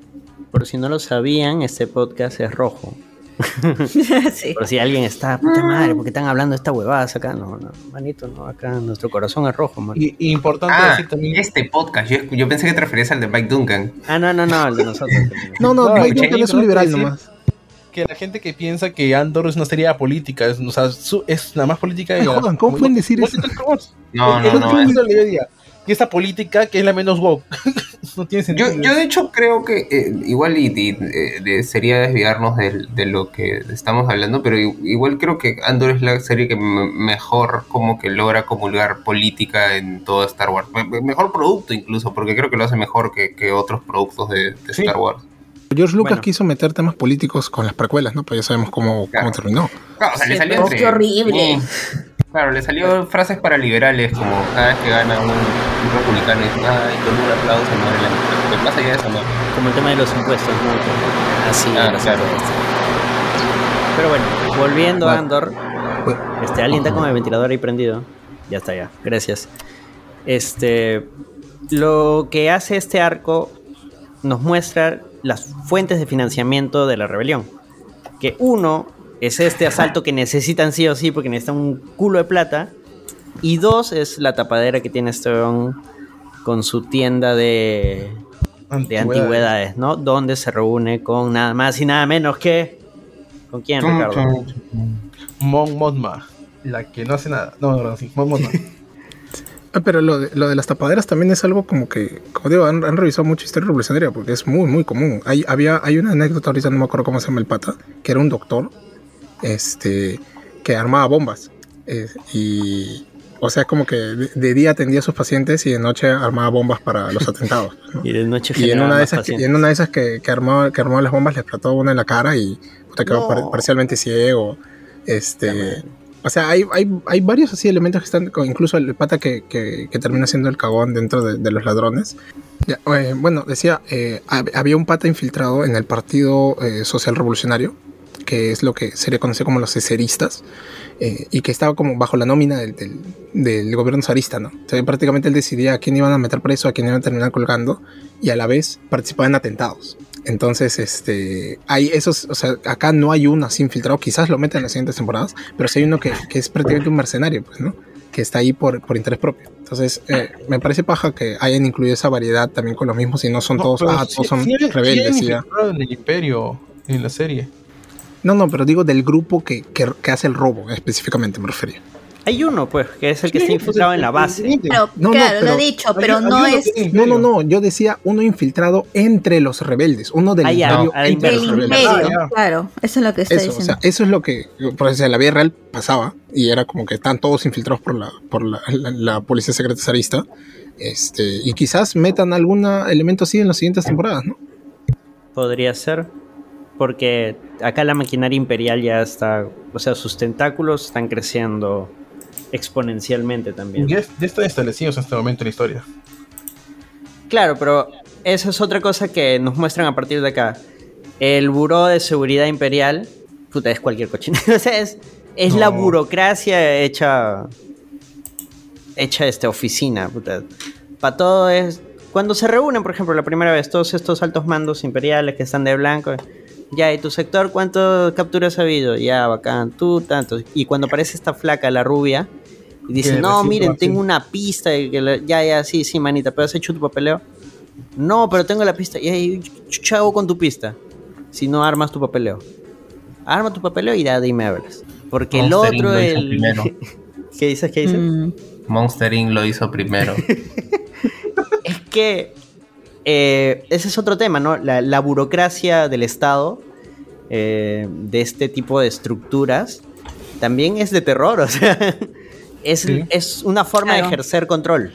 Por si no lo sabían, este podcast es rojo. sí. Por si alguien está, puta madre, ¿por qué están hablando de esta huevada acá? No, no, manito, no, acá nuestro corazón es rojo, man. Y, y importante Ah, decir también. este podcast, yo, yo pensé que te referías al de Mike Duncan. Ah, no, no, no, el de nosotros. No, no, No, Mike Duncan es un liberal decir- nomás. Que la gente que piensa que Andor es una serie política, es, o sea, su- es nada más política. Y- jodan, ¿cómo pueden decir eso? no, no, no, que esta política que es la menos woke. no tiene sentido. Yo, yo de hecho creo que eh, igual y, y, eh, de- sería desviarnos de, lo que estamos hablando, pero igual creo que Andor es la serie que mejor como que logra comulgar política en todo Star Wars. Me- me- mejor producto incluso, porque creo que lo hace mejor que, que otros productos de, de Sí. Star Wars. George Lucas Bueno. quiso meter temas políticos con las precuelas, ¿no? Pues ya sabemos cómo, Claro. cómo terminó. Claro, o sea, le salió pero entre- qué horrible. Claro, le salió frases para liberales, como cada vez que gana un, un republicano y ay, con un aplauso muere la. Pero más allá de eso, no. Como el tema de los impuestos, ¿no? Así, Ah, los claro. impuestos. Pero bueno, volviendo a Andor, este, alguien está con el ventilador ahí prendido. Ya está, ya. Gracias. Este, lo que hace este arco nos muestra las fuentes de financiamiento de la rebelión. Que uno es este asalto que necesitan sí o sí porque necesitan un culo de plata. Y dos es la tapadera que tiene este con su tienda de, de Antigüedades. ¿no? Donde se reúne con nada más y nada menos que... ¿Con quién, Ricardo? Mon Mothma, la que no hace nada. No, no, sí, Mon Mothma. Ah, pero lo de, lo de las tapaderas también es algo como que, como digo, han, han revisado mucha historia revolucionaria porque es muy, muy común. Hay, había, hay una anécdota, ahorita no me acuerdo cómo se llama el pata, que era un doctor este, que armaba bombas. eh, y, o sea, como que de, de día atendía a sus pacientes y de noche armaba bombas para los atentados. ¿no? Y de noche Y en una de esas, que, y en una de esas que, que armaba, que armaba las bombas le explotó una en la cara y puta, quedó No. par- parcialmente ciego. Este, o sea, hay, hay, hay varios así elementos que están, incluso el pata que, que, que termina siendo el cagón dentro de, de los ladrones. Ya, eh, bueno, decía, eh, hab- había un pata infiltrado en el Partido eh, Social Revolucionario, que es lo que sería conocido como los cesaristas, eh, y que estaba como bajo la nómina del, del, del gobierno zarista, ¿no? O sea, prácticamente él decidía a quién iban a meter preso, a quién iban a terminar colgando, y a la vez participaba en atentados. Entonces, este, hay esos, o sea, acá no hay uno así infiltrado, quizás lo meten en las siguientes temporadas, pero sí hay uno que, que es prácticamente un mercenario, pues, ¿no? Que está ahí por, por interés propio. Entonces, eh, me parece paja que hayan incluido esa variedad también con los mismos y no son No, todos, ah, todos son rebeldes hay y ya. infiltrado en el imperio, en la serie. No, no, pero digo del grupo que, que, que hace el robo, específicamente me refería. Hay uno, pues, que es el que está infiltrado en la base. Pero, No, no, claro, lo he dicho, pero Hay- no hay es que- No, no, no, yo decía uno infiltrado entre los rebeldes, uno del Ah, imperio entre los rebeldes. imperio. claro, eso es lo que está Eso, o diciendo. sea, eso es lo que, por ejemplo, en la vida real pasaba y era como que están todos infiltrados por la, por la, la- la policía secreta zarista. Este, y quizás metan algún elemento así en las siguientes temporadas, ¿no? Podría ser. Porque acá la maquinaria imperial ya está. O sea, sus tentáculos están creciendo exponencialmente también. Ya, ya están establecidos en este momento en la historia. Claro, pero esa es otra cosa que nos muestran a partir de acá. El Buró de Seguridad Imperial, puta, es cualquier cochina. o sea, es, es la burocracia hecha. hecha este, oficina, puta. Para todo es. Cuando se reúnen, por ejemplo, la primera vez, todos estos altos mandos imperiales que están de blanco. Ya, ¿y tu sector cuántas capturas ha habido? Ya, bacán, tú tantos. Y cuando aparece esta flaca, la rubia, y dice, no, miren, tengo una pista. de que la- Ya, ya, sí, sí, manita, pero has hecho tu papeleo. No, pero tengo la pista. Y ahí, ¿qué hago con tu pista? Si no armas tu papeleo. Arma tu papeleo y ya dime hablas. Porque el Monster otro, el. ¿Qué dices? ¿Qué dices? Mm, Monster Inc. lo hizo primero. Es que eh, ese es otro tema, ¿no? La, la burocracia del Estado, eh, de este tipo de estructuras, también es de terror, o sea, es, Sí. es una forma de ejercer control.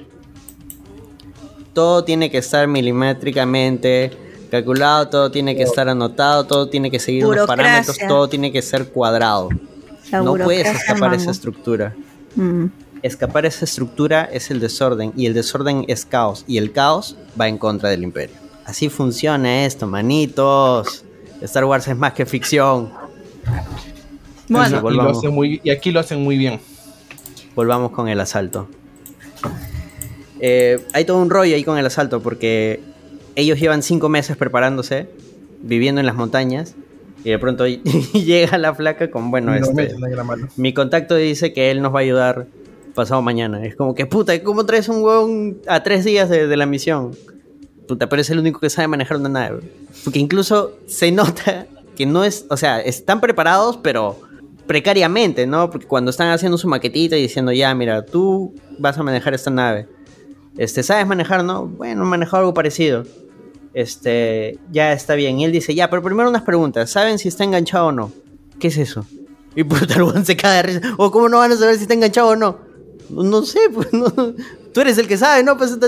Todo tiene que estar milimétricamente calculado, todo tiene que estar anotado, todo tiene que seguir unos parámetros, todo tiene que ser cuadrado. la no puedes escapar de esa estructura. Mm. Escapar esa estructura es el desorden y el desorden es caos y el caos va en contra del imperio. Así funciona esto, manitos. Star Wars es más que ficción. Bueno. Y, lo hacen muy, y aquí lo hacen muy bien. Volvamos con el asalto. Eh, hay todo un rollo ahí con el asalto porque ellos llevan cinco meses preparándose, viviendo en las montañas y de pronto llega la flaca con, bueno, lo este. Mi contacto dice que él nos va a ayudar pasado mañana. Es como que, puta, ¿cómo traes un huevón a tres días de, de la misión? Puta, pero es el único que sabe manejar una nave. Porque incluso se nota que no es, o sea, están preparados, pero precariamente, ¿no? Porque cuando están haciendo su maquetita y diciendo, ya, mira, tú vas a manejar esta nave. Este, ¿sabes manejar, no? Bueno, he manejado algo parecido. Este, ya está bien. Y él dice, ya, pero primero unas preguntas. ¿Saben si está enganchado o no? ¿Qué es eso? Y puta, el weón se cae de risa. O cómo no van a saber si está enganchado o no. No, no sé, pues no. Tú eres el que sabe, ¿no? Pues está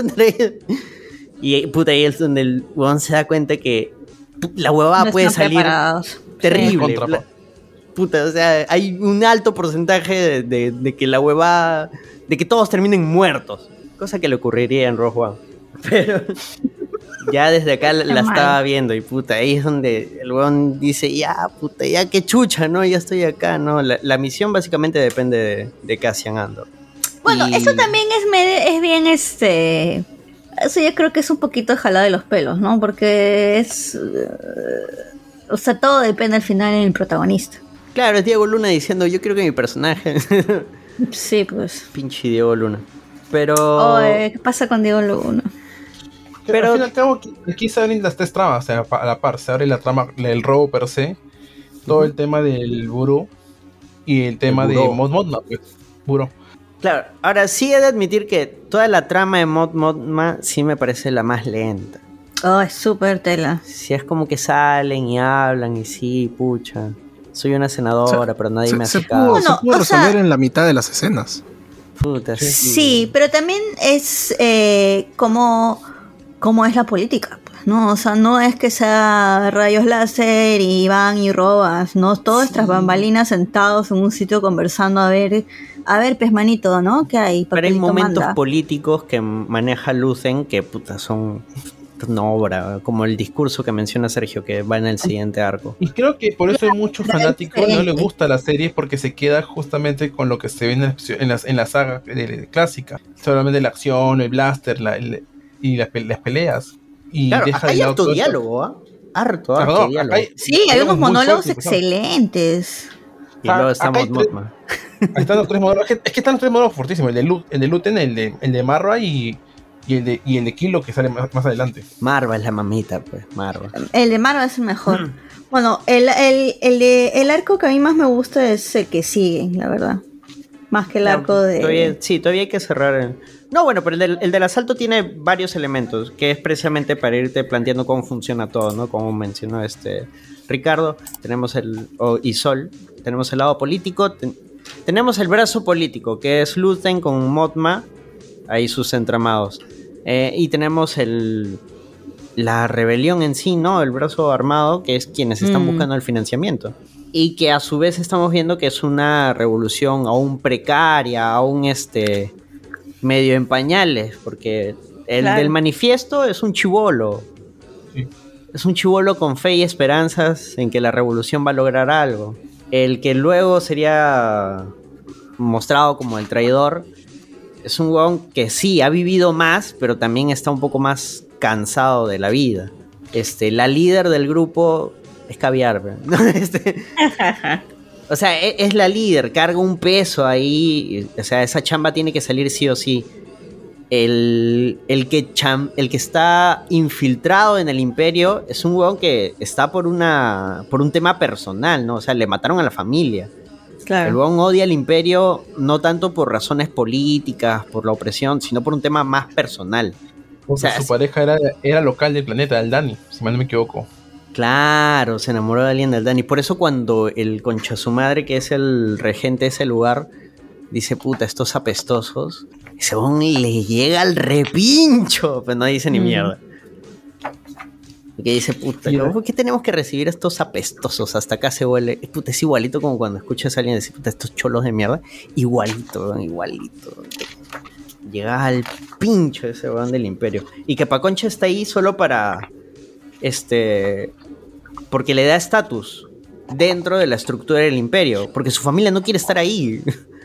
Y puta, ahí es donde el weón se da cuenta que la huevada No puede salir preparados. terrible. Puta, o sea, hay un alto porcentaje de, de- de que la huevada, de que todos terminen muertos. Cosa que le ocurriría en Rogue One. Pero ya desde acá la, estaba viendo y puta, ahí es donde el weón dice, ya, puta, ya qué chucha, ¿no? Ya estoy acá, ¿no? La, la misión básicamente depende de, de Cassian Andor. Bueno, Y- eso también es, es bien este. Eso yo creo que es un poquito jalada de los pelos, ¿no? Porque es. eh, o sea, todo depende al final en el protagonista. Claro, es Diego Luna diciendo, yo quiero que mi personaje... sí, pues. Pinche Diego Luna. Pero... Oye, ¿qué pasa con Diego Luna? Pero al fin y al cabo, aquí, se abren las tres tramas, o sea, a la par. Se abre la trama del robo per se, todo el tema del buró y el tema de buró. Mod Modma, pues. Buró. Claro, ahora sí he de admitir que toda la trama de Mod Modma sí me parece la más lenta. Oh, es súper tela. Si es como que salen y hablan y sí, pucha. Soy una senadora, pero nadie Se, me se hace pudo, caso. se pudo resolver en la mitad de las escenas. Puta, sí. Sí, pero también es eh, como, como es la política, pues, ¿no? O sea, no es que sea rayos láser y van y robas, ¿no? Todas tras bambalinas sentados en un sitio conversando a ver, a ver, pez manito, ¿no? ¿Qué hay? Pero hay momentos manda. políticos que maneja Lucen que puta son una obra, como el discurso que menciona Sergio que va en el siguiente arco. Y creo que por eso hay muchos fanáticos no les gusta la serie porque se queda justamente con lo que se ve en la, en la, en la saga de- de- clásica. Solamente la acción, el blaster la- el- y las, pe- las peleas. Y Claro, deja de hay lado harto diálogo, ¿ah? Harto, harto Perdón, acá diálogo. hay- Sí, hay unos monólogos fuertes, ¿no? excelentes. Y luego Mothma. Ahí están los tres monólogos. Es que, es que están los tres monólogos fortísimos. De, el de Luten, el de, el de Marra y, y, el de, y el de Kilo que sale más, más adelante. Marva es la mamita, pues, Marva. El de Marvel es el mejor. Bueno, el, el, el, de- el arco que a mí más me gusta es el que sigue, la verdad. Más que el arco de... Todavía- sí, todavía hay que cerrar. el- No, bueno, pero el del, el del asalto tiene varios elementos, que es precisamente para irte planteando cómo funciona todo, ¿no? Como mencionó este Ricardo, tenemos el. y Sol, tenemos el lado político, ten- tenemos el brazo político, que es Luthen con Motma, ahí sus entramados. Eh, y tenemos el. La rebelión en sí, ¿no? El brazo armado, que es quienes están Mm. buscando el financiamiento y que a su vez estamos viendo que es una revolución aún precaria, aún este medio en pañales, porque el Claro. del manifiesto es un chivolo. Es un chivolo con fe y esperanzas en que la revolución va a lograr algo. El que luego sería mostrado como el traidor es un huevón que sí ha vivido más, pero también está un poco más cansado de la vida. Este, la líder del grupo es caviar. ¿no? Este, o sea, e- es, la líder, carga un peso ahí. O sea, esa chamba tiene que salir sí o sí. El, el, que cham- el que está infiltrado en el imperio es un huevón que está por una por un tema personal, ¿no? O sea, le mataron a la familia. Claro. El huevón odia al imperio no tanto por razones políticas, por la opresión, sino por un tema más personal. Porque sea, su es- pareja era, era local del planeta, el Dani, si mal no me equivoco. Claro, se enamoró de alguien del Dani. Por eso cuando el concha su madre, que es el regente de ese lugar, dice, puta, estos apestosos, ese huevón le llega al repincho, pero no dice ni Mm. mierda. Que dice, puta, Y- ¿por qué tenemos que recibir a estos apestosos? Hasta acá se huele. Puta, es igualito como cuando escuchas a alguien decir, puta, estos cholos de mierda. Igualito, igualito. Llega al pincho ese weón del imperio. Y que Paconcha está ahí solo para. Este. Porque le da estatus dentro de la estructura del imperio. Porque su familia no quiere estar ahí.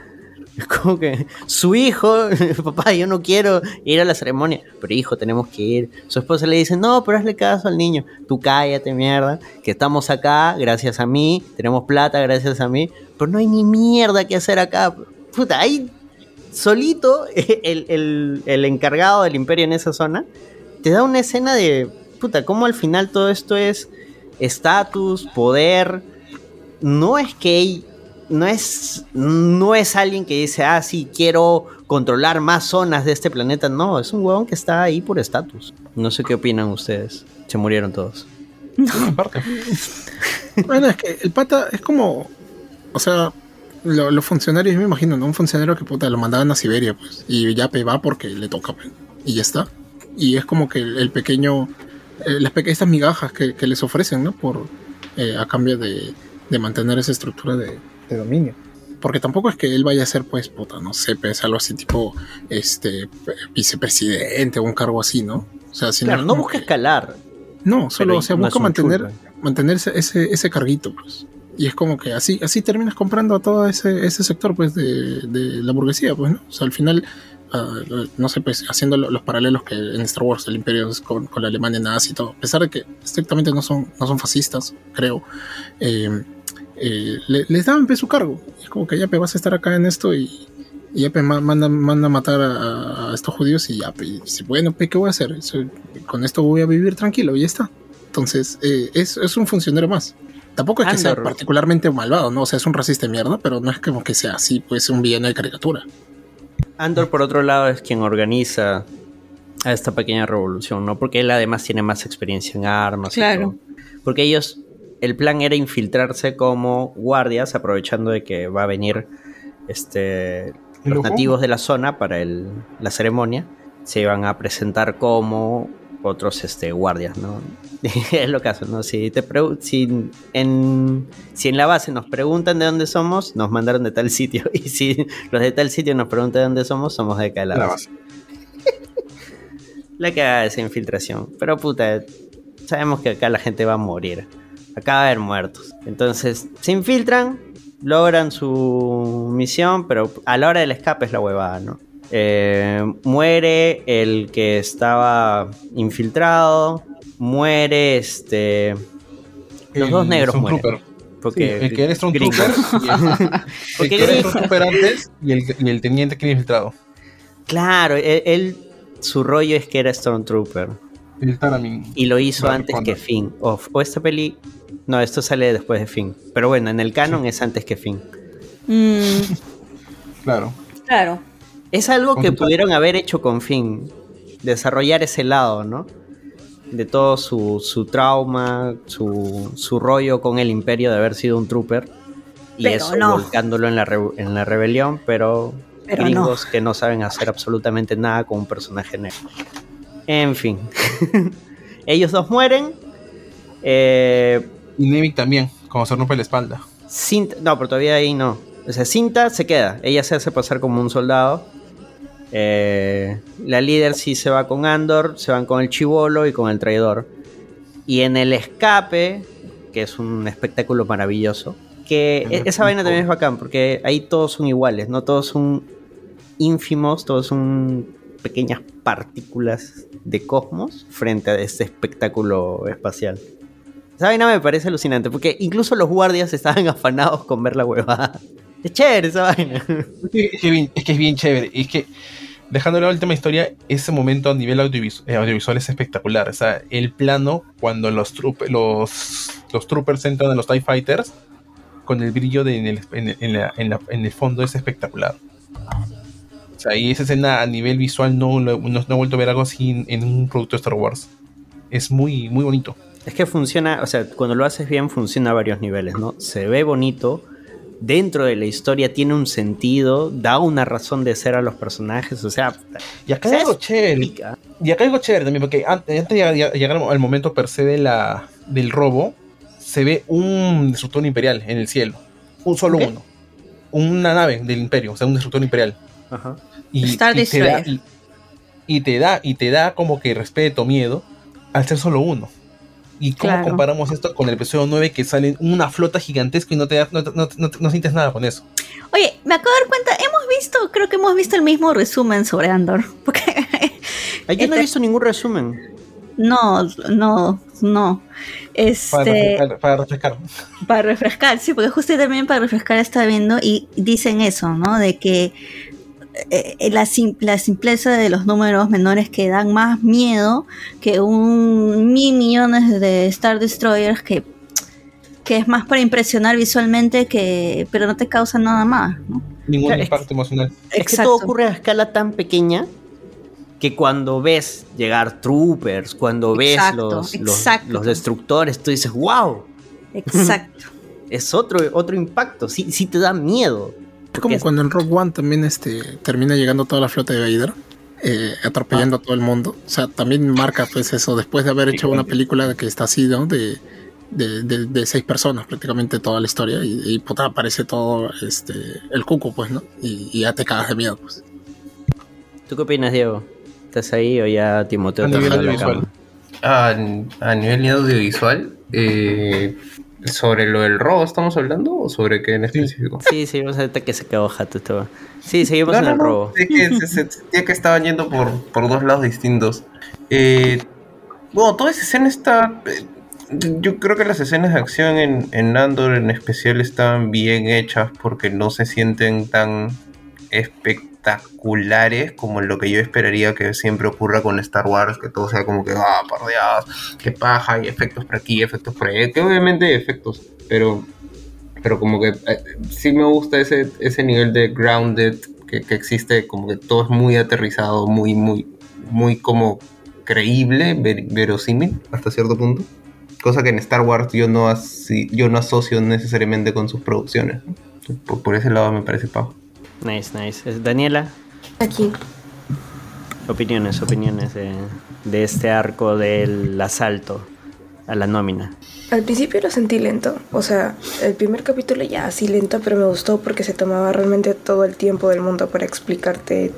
Como que su hijo, papá, yo no quiero ir a la ceremonia, pero hijo, tenemos que ir. Su esposa le dice, no, pero hazle caso al niño. Tú cállate, mierda, que estamos acá gracias a mí, tenemos plata gracias a mí, pero no hay ni mierda que hacer acá. Puta, hay solito el, el- el encargado del imperio en esa zona, te da una escena de, puta, cómo al final todo esto es estatus, poder. No es que no es, no es alguien que dice, ah, sí, quiero controlar más zonas de este planeta. No, es un huevón que está ahí por estatus. No sé qué opinan ustedes. Se murieron todos. Bueno, es que el pata es como. O sea, lo- los funcionarios, me imagino, ¿no? Un funcionario que puta lo mandaban a Siberia, pues. Y ya pe va porque le toca, pues, Y ya está. Y es como que el, el pequeño. eh, las pequeñas migajas que, que les ofrecen, ¿no? Por. eh, a cambio de. de mantener esa estructura de, de dominio. Porque tampoco es que él vaya a ser, pues, puta, no sé, pues, algo así tipo, este, vicepresidente o un cargo así, ¿no? O sea, Claro, no busca escalar. No, solo, o sea, busca mantener, mantener ese, ese, ese carguito, pues. Y es como que así, así terminas comprando a todo ese, ese sector, pues, de, de la burguesía, pues, ¿no? O sea, al final, ah, no sé, pues, haciendo lo- los paralelos que en Star Wars el imperio es con, con la Alemania nazi y todo, a pesar de que estrictamente no son, no son fascistas, creo, eh, eh, le- les daban pues, su cargo. Y es como que ya pe, vas a estar acá en esto y, y ya pe, ma- manda, manda a matar a, a estos judíos y ya, pe, y dice, bueno, pe, ¿qué voy a hacer? Eso- con esto voy a vivir tranquilo y ya está. Entonces, eh, es, es un funcionario más. Tampoco es que sea Andor. particularmente malvado, ¿no? O sea, es un racista de mierda, pero no es como que sea así, pues un villano de caricatura. Andor, por otro lado, es quien organiza a esta pequeña revolución, ¿no? Porque él además tiene más experiencia en armas. y Claro. todo. Porque ellos, el plan era infiltrarse como guardias, aprovechando de que va a venir este, los loco? nativos de la zona para el- la ceremonia. Se iban a presentar como otros este, guardias, ¿no? es lo que hacen, ¿no? Si, te si, en, si en la base nos preguntan de dónde somos, nos mandaron de tal sitio. Y si los de tal sitio nos preguntan de dónde somos, somos de acá de la, La base. La que haga esa infiltración. Pero puta, sabemos que acá la gente va a morir. Acá va a haber muertos. Entonces, se infiltran, logran su misión, pero a la hora del escape es la huevada, ¿no? Eh, muere el que estaba infiltrado. Muere este. Los El dos negros mueren. Porque Sí, el que era gringos. Stormtrooper. y el- El que era gringos. Stormtrooper antes y el, y el teniente que era infiltrado. Claro, él, él- su rollo es que era Stormtrooper. El Taramin. Y lo hizo antes que Finn. O, o esta peli. No, esto sale después de Finn. Pero bueno, en el canon es antes que Finn. Mm, Claro. claro. Es algo que pudieron haber hecho con Finn. Desarrollar ese lado, ¿no? De todo su, su trauma, su, su rollo con el imperio de haber sido un trooper. Y Pero eso no. volcándolo en la, re- en la rebelión, pero, Pero gringos que no saben hacer absolutamente nada con un personaje negro. En fin. Ellos dos mueren. Eh, Y Nevik también, como se rompe la espalda. Cinta, no, pero todavía ahí no. O sea, Cinta se queda. Ella se hace pasar como un soldado. Eh, la líder sí se va con Andor, se van con el chivolo y con el traidor. Y en el escape, que es un espectáculo maravilloso, que e- esa vaina también es bacán, porque ahí todos son iguales, no todos son ínfimos, todos son pequeñas partículas de cosmos frente a este espectáculo espacial. Esa vaina me parece alucinante, porque incluso los guardias estaban afanados con ver la huevada. Es chévere esa vaina. Es que, es bien- chévere. Es que, dejándolo a la última historia, ese momento a nivel audiovis- eh, audiovisual es espectacular. O sea, el plano cuando los, trup- los, los troopers entran a los TIE Fighters con el brillo de, en, el- en la- en la- en el fondo es espectacular. O sea, y esa escena a nivel visual no, no, no he vuelto a ver algo así en, en un producto de Star Wars. Es muy, muy bonito. Es que funciona, o sea, cuando lo haces bien funciona a varios niveles, ¿no? Se ve bonito, dentro de la historia tiene un sentido, da una razón de ser a los personajes, o sea... Y acá hay algo chévere. Y acá hay algo chévere también, porque antes, antes de llegar, llegar al momento per se de la, del robo, se ve un destructor imperial en el cielo. Un solo ¿Qué? uno. Una nave del imperio, o sea, un destructor imperial. Ajá. Y, Star y te da, Destroyer. y, y te da, y te da como que respeto, miedo, al ser solo uno. ¿Y cómo Claro. comparamos esto con el episodio 9 que sale una flota gigantesca y no te da- no, no- no- no sientes nada con eso? Oye, me acabo de dar cuenta, hemos visto, creo que hemos visto el mismo resumen sobre Andor. Porque Ay, Yo no he Este- visto ningún resumen. no, no, no. Para, Este, refrescar, para refrescar. para refrescar, sí, porque justo también para refrescar está viendo y dicen eso, ¿no? De que eh, la, sim- la simpleza de los números menores que dan más miedo que un mil millones de Star Destroyers que, que es más para impresionar visualmente que pero no te causa nada más, ¿no? Ningún Claro, es impacto emocional. Es que todo ocurre a escala tan pequeña que cuando ves llegar troopers, cuando ves Exacto, los, los, los destructores, tú dices, wow, Exacto. es otro, otro impacto, sí, sí te da miedo. Es como cuando en Rock One también este, termina llegando toda la flota de Vader, eh, atropellando a todo el mundo. O sea, también marca pues eso, después de haber hecho una película que está así, ¿no? De, de, de- de seis personas prácticamente toda la historia y, y puta aparece todo este el cuco pues no y, y ya te cagas de miedo pues ¿Tú qué opinas, Diego? ¿Estás ahí o ya Timoteo A te nivel audiovisual. A, a nivel audiovisual, eh, ¿sobre lo del robo estamos hablando o sobre qué en específico? Sí, seguimos ahorita que se quedó jato esto. Sí, seguimos en el robo. Es que, se- se- sentía que estaban yendo por, por dos lados distintos. Eh, bueno, toda esa escena está. eh, Yo creo que las escenas de acción en, en Andor en especial están bien hechas porque no se sienten tan espectaculares como lo que yo esperaría que siempre ocurra con Star Wars, que todo sea como que, ah, por Dios, qué paja, y efectos por aquí, efectos por ahí, que obviamente hay efectos, pero pero como que eh, sí me gusta ese, ese nivel de grounded que, que existe, como que todo es muy aterrizado, muy, muy, muy como creíble, ver- verosímil hasta cierto punto. Cosa que en Star Wars yo no, así, yo no asocio necesariamente con sus producciones. Por, por ese lado me parece pajo. Nice, nice. Es- Daniela, Aquí. opiniones, opiniones de, de este arco del asalto a la nómina. Al principio lo sentí lento, o sea, el primer capítulo ya así lento, pero me gustó porque se tomaba realmente todo el tiempo del mundo para explicarte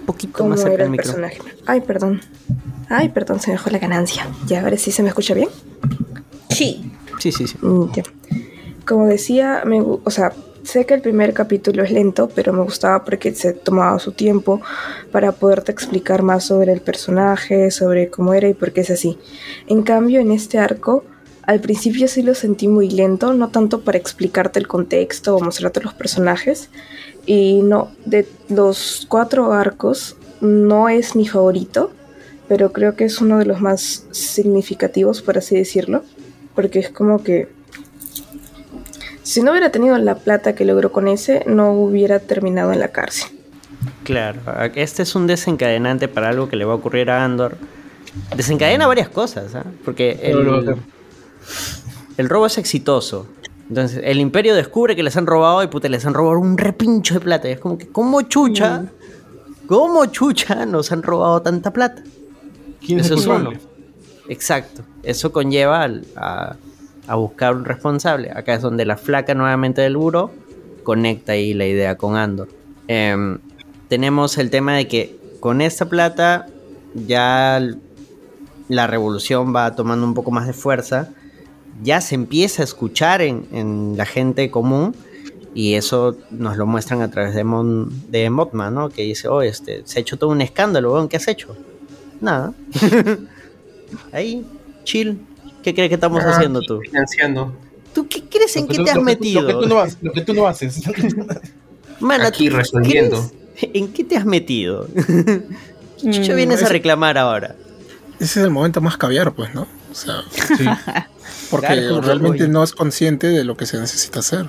Un poquito cómo más cerca era el micro. personaje. Ay, perdón. Ay, perdón, se me dejó la ganancia. Ya, a ver si se me escucha bien. Sí. Sí, sí, sí. Mm. Como decía, me, o sea, sé que el primer capítulo es lento, pero me gustaba porque se tomaba su tiempo para poderte explicar más sobre el personaje, sobre cómo era y por qué es así. En cambio, en este arco, al principio sí lo sentí muy lento, no tanto para explicarte el contexto o mostrarte los personajes. Y no, de los cuatro arcos, no es mi favorito, pero creo que es uno de los más significativos, por así decirlo, porque es como que si no hubiera tenido la plata que logró con ese, no hubiera terminado en la cárcel. Claro, este es un desencadenante para algo que le va a ocurrir a Andor. Desencadena varias cosas, ¿ah? porque el, el robo es exitoso. Entonces, el imperio descubre que les han robado y puta, les han robado un repincho de plata. Y es como que, ¿cómo chucha? ¿Cómo chucha nos han robado tanta plata? ¿Quién es el Eso es culpable? uno. Exacto. Eso conlleva al- a, a buscar un responsable. Acá es donde la flaca nuevamente del buro conecta ahí la idea con Andor. Em, tenemos el tema de que con esta plata ya la revolución va tomando un poco más de fuerza. Ya se empieza a escuchar en, en la gente común. Y eso nos lo muestran a través de, Mon, de Mothman, ¿no? Que dice, oh, este, se ha hecho todo un escándalo, ¿qué has hecho? Nada. Ahí, chill. ¿Qué crees que estamos Ah, haciendo tú? Financiando. ¿Tú qué crees en Lo que qué tú- te has lo que tú- metido? Lo que tú no haces. Lo que tú no haces. Mano, Aquí ¿tú resolviendo. ¿En qué te has metido? ¿Qué chucha Mm, vienes a reclamar ahora? ese es el momento más caviar pues no o sea porque Claro, realmente no es consciente de lo que se necesita hacer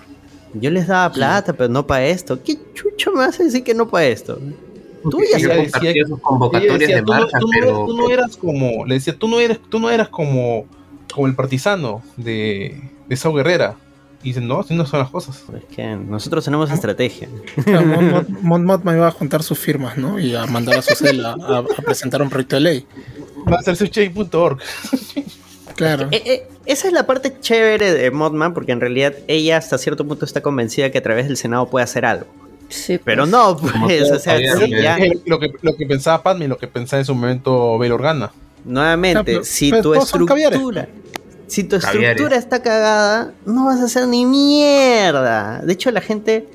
Yo les daba plata, pero no para esto. ¿Qué chucho me hace decir que no para esto? Tú ya sabes. sus convocatorias decía, de tú, marcha, tú no pero eras, tú no eras como, le decía, tú no eres, tú no eras como, como el partisano de, de Sao Guerrera. Y dice, no, así no son las cosas. Es que nosotros tenemos estrategia. Claro, Mon- Mon- Mon Mothma iba a juntar sus firmas no y a mandar a su celda a, a presentar un proyecto de ley Va a ser suchay.org. claro Eh, eh, esa es la parte chévere de Modman, porque en realidad ella hasta cierto punto está convencida que a través del Senado puede hacer algo. Sí, Pero no, pues, o sea, sí, ya, Lo que, lo que pensaba Padme, lo que pensaba en su momento Bail Organa. Nuevamente, pero- si pero tu estructura, si tu Caviares. estructura está cagada, no vas a hacer ni mierda. De hecho, la gente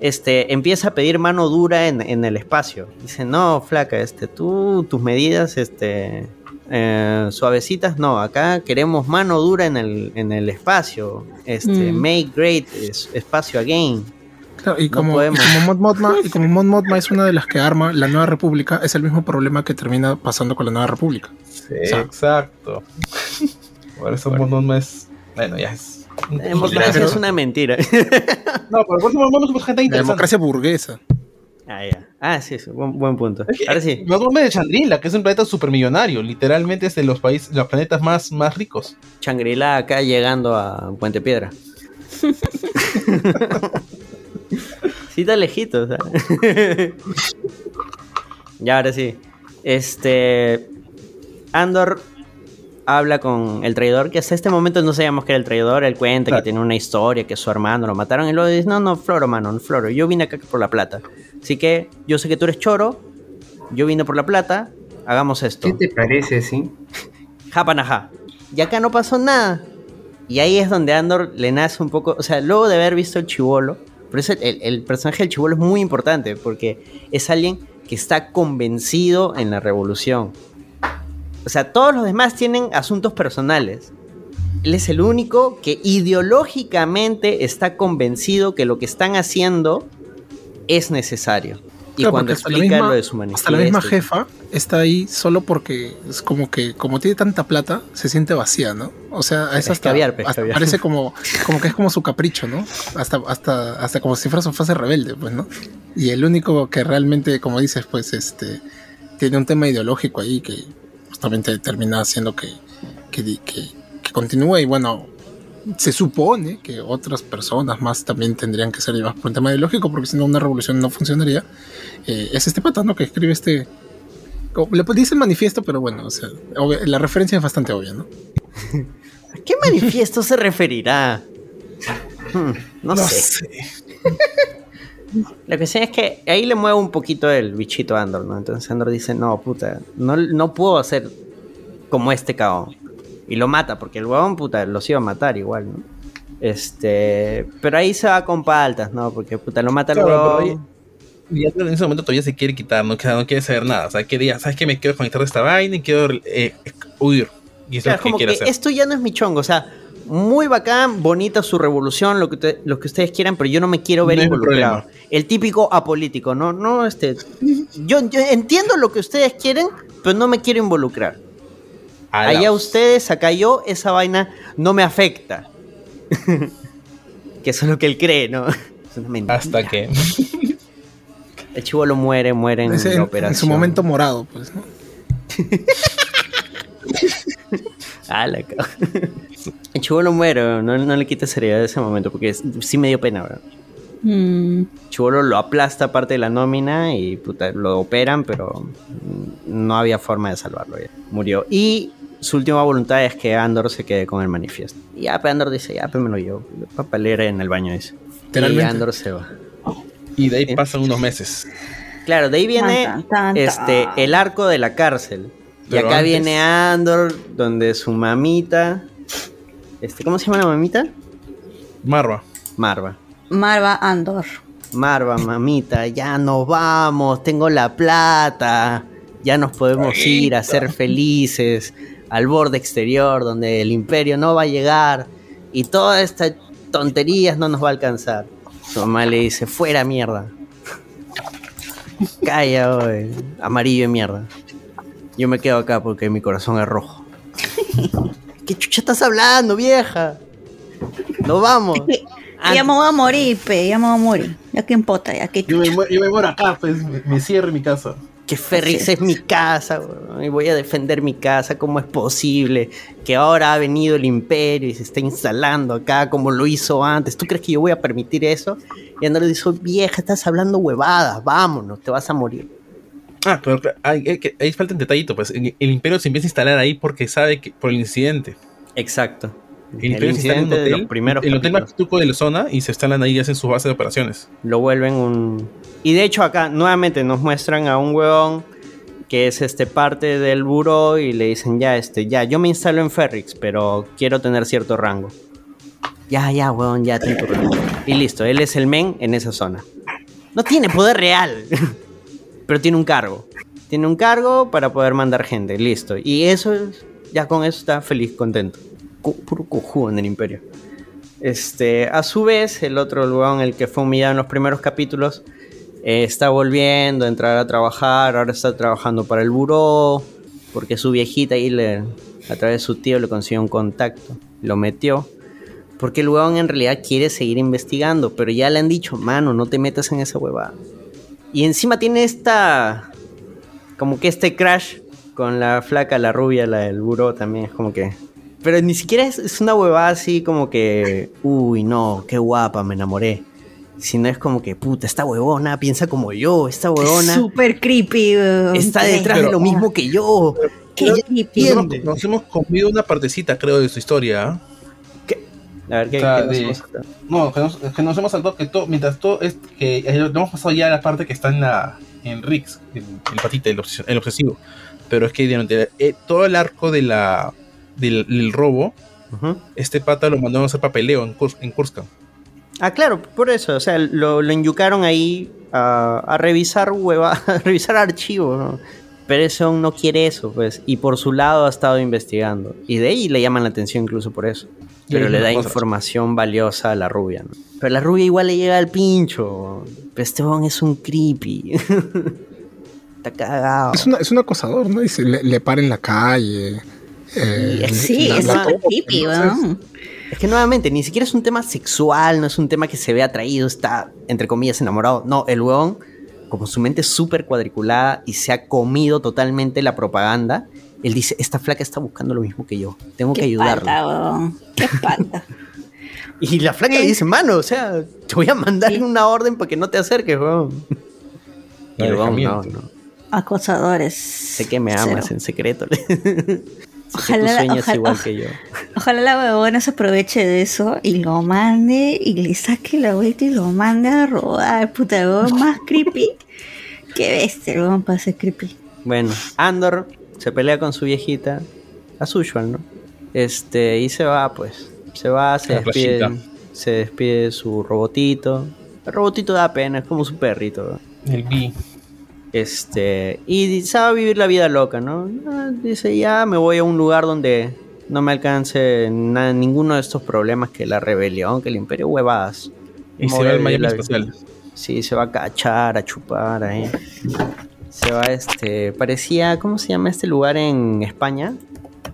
este, empieza a pedir mano dura en, en el espacio. Dice, no, flaca, este, tú, tus medidas, este, eh, suavecitas, no, acá queremos mano dura en el, en el espacio. Este, Mm. make great es- espacio again. Y No como, y como Mon Mothma, y como Mon Mothma es una de las que arma la nueva república, es el mismo problema que termina pasando con la nueva república. Exacto. Por eso Mon Mothma es. Bueno, ya es. Eh, Democracia es una mentira. No, pero por eso Mon Mothma es gente La interesante. democracia burguesa. ah, ya. Ah, sí, sí, buen, buen punto. Es que, Ahora sí. Es de Chandrila, que es un planeta supermillonario. Literalmente es de los países, los planetas más, más ricos. Shangri-La acá llegando a Puente Piedra. sí, está lejito. o sea. ya, ahora sí. Este. Andor habla con el traidor, que hasta este momento no sabíamos que era el traidor, él cuenta que tiene una historia, que su hermano lo mataron, y luego dice, no, no, Floro, mano, no, Floro, yo vine acá por la plata. Así que yo sé que tú eres choro, yo vine por la plata, hagamos esto. ¿Qué te parece, sí? Japanaja. Y acá no pasó nada. Y ahí es donde Andor le nace un poco, o sea, luego de haber visto el chivolo, por eso el, el personaje del chivolo es muy importante, porque es alguien que está convencido en la revolución. O sea, todos los demás tienen asuntos personales. Él es el único que ideológicamente está convencido que lo que están haciendo es necesario. Y Claro, cuando explica misma- lo de su Hasta la misma manifiesto, jefa está ahí solo porque es como que, como tiene tanta plata, se siente vacía, ¿no? O sea, Es hasta, hasta parece como, como que es como su capricho, ¿no? Hasta, hasta, hasta como si fuera su fase rebelde, pues, ¿no? Y el único que realmente, como dices, pues, este, tiene un tema ideológico ahí que justamente termina haciendo que, que, que- que continúe y bueno, se supone que otras personas más también tendrían que ser llevadas por un tema ideológico, porque si no una revolución no funcionaría. Eh, es este pata, ¿no? Que escribe este... Le dice manifiesto, pero bueno, o sea, obvia- la referencia es bastante obvia, ¿no? ¿A qué manifiesto se referirá? Hmm, no, No sé. Lo que sé es que ahí le mueve un poquito el bichito a Andor, ¿no? Entonces Andor dice, no, puta, no, no puedo hacer como este cabrón. Y lo mata, porque el huevón, puta, los iba a matar igual, ¿no? Este, pero ahí se va con paltas, ¿no? Porque, puta, lo mata el Claro, huevón. Ya en ese momento todavía se quiere quitar, no, quiere- no quiere saber nada. O sea, que diga, ¿sabes qué? Me quiero conectar de esta vaina y quiero eh, huir. Y eso Claro, es lo que como quiere que hacer. esto ya no es mi chongo, o sea, muy bacán, bonita su revolución, lo que, te- lo que ustedes quieran, pero yo no me quiero ver No involucrado. El típico apolítico, no, no, este, yo, yo entiendo lo que ustedes quieren, pero no me quiero involucrar. Allá ustedes, acá yo, esa vaina no me afecta. que eso es lo que él cree, ¿no? Es una mentira. Hasta que. El chivolo muere, muere en Ese la en, operación. en su momento morado, pues, ¿no? Ah, la El chivolo muere, no, no le quita seriedad a ese momento, porque es- sí me dio pena, bro. Mm, Chivolo lo aplasta parte de la nómina y puta, lo operan, pero no había forma de salvarlo. ya. Murió. Y su última voluntad es que Andor se quede con el manifiesto. Y ya, pues Andor dice, ya, pues me lo llevo. Papá leer en el baño dice. Y. Andor se va. Y de ahí pasan unos meses. Claro, de ahí viene Tan, tan, tan, este el arco de la cárcel. Y acá antes- viene Andor, donde su mamita. Este, ¿Cómo se llama la mamita? Marva. Marva. Marva Andor. Marva, mamita, ya nos vamos, tengo la plata, ya nos podemos ir a ser felices al borde exterior donde el imperio no va a llegar y todas estas tonterías no nos va a alcanzar. Su mamá le dice, fuera mierda. Calla, oye, amarillo de mierda. Yo me quedo acá porque mi corazón es rojo. ¿Qué chucha estás hablando, vieja? Nos vamos. Ya me voy a morir, pe, ya me voy a morir. Ya que importa, ya que Yo me, yo me muero acá, pues me, me cierro en mi casa. Que Ferrix es mi casa, weón, y voy a defender mi casa. ¿Cómo es posible que ahora ha venido el imperio y se está instalando acá como lo hizo antes? ¿Tú crees que yo voy a permitir eso? Y Andor le dijo, vieja, estás hablando huevadas, vámonos, te vas a morir. Ah, pero ahí falta un detallito, pues. El, el imperio se empieza a instalar ahí porque sabe que por el incidente. Exacto. El en un incidente de hotel, los primeros el hotel capítulos. más tuco de la zona y se instalan ahí y hacen su base de operaciones. Lo vuelven un... Y de hecho acá nuevamente nos muestran a un huevón que es este parte del buró y le dicen ya este ya yo me instalo en Ferrix pero quiero tener cierto rango ya ya huevón ya tu rango y listo él es el men en esa zona. No tiene poder real pero tiene un cargo. Tiene un cargo para poder mandar gente listo. Y eso es- ya con eso está feliz contento puro cojudo en el imperio este, a su vez, el otro huevón, el que fue humillado en los primeros capítulos, eh, está volviendo a entrar a trabajar. Ahora está trabajando para el buró. Porque su viejita ahí, le, a través de su tío, le consiguió un contacto. Lo metió. Porque el huevón en realidad quiere seguir investigando. Pero ya le han dicho, mano, no te metas en esa huevada. Y encima tiene esta. Como que este crash con la flaca, la rubia, la del buró también. Como que. Pero ni siquiera es, es una huevada así como que. Uy, no, qué guapa, me enamoré. Sino es como que, puta, esta huevona piensa como yo, esta huevona Súper creepy. está ¿Qué? detrás de lo mismo que yo. Qué creepy. Nos hemos, nos hemos comido una partecita, creo, de su historia. ¿ah? A ver, ¿qué, O sea, qué nos de-? No, que nos, que nos hemos saltado que todo, mientras todo es que eh, hemos pasado ya a la parte que está en la en Rix, el, el patita, el, obses- el obsesivo. Pero es que durante eh, todo el arco de la del, del robo, este pata lo mandaron a hacer papeleo en, Kurs, en Kurska. Ah, claro, por eso, o sea, lo, lo enyucaron ahí a, a revisar hueva, a revisar archivos, ¿no? Pero no quiere eso, pues, y por su lado ha estado investigando. Y de ahí le llaman la atención incluso por eso. Pero le da información valiosa a la rubia, ¿no? Pero la rubia igual le llega al pincho. Pero este es un creepy. Está cagado. Es, una- es un acosador, ¿no? Y se le, le para en la calle. Eh, Sí, la- es la- súper creepy, weón. Es que nuevamente, ni siquiera es un tema sexual, no es un tema que se ve atraído, está, entre comillas, enamorado. No, el weón, como su mente es súper cuadriculada y se ha comido totalmente la propaganda, él dice, esta flaca está buscando lo mismo que yo, tengo que Qué ayudarla. weón. Qué pata. Y la flaca le dice, mano, o sea, te voy a mandar una orden para que no te acerques, weón. Y el weón, no, no. Acosadores. Sé que me amas Cero. en secreto. Ojalá- que tú sueñas ojalá- igual que yo. Ojalá la huevona se aproveche de eso y lo mande y le saque la vuelta y lo mande a robar. Puta, el huevón más creepy. Qué bestia, el huevón para ser creepy. Bueno, Andor se pelea con su viejita, as usual, ¿no? Este, y se va, pues. Se va, se A la despide, se despide de su robotito. El robotito da pena, es como su perrito. ¿no? El B. Este, y se va a vivir la vida loca, ¿no? Ah, Dice, ya me voy a un lugar donde no me alcance nada, ninguno de estos problemas que la rebelión, que el imperio, huevadas. Y se va a al Miami la- espacial. Sí, se va a cachar, a chupar ahí. Se va, este, parecía, ¿cómo se llama este lugar en España?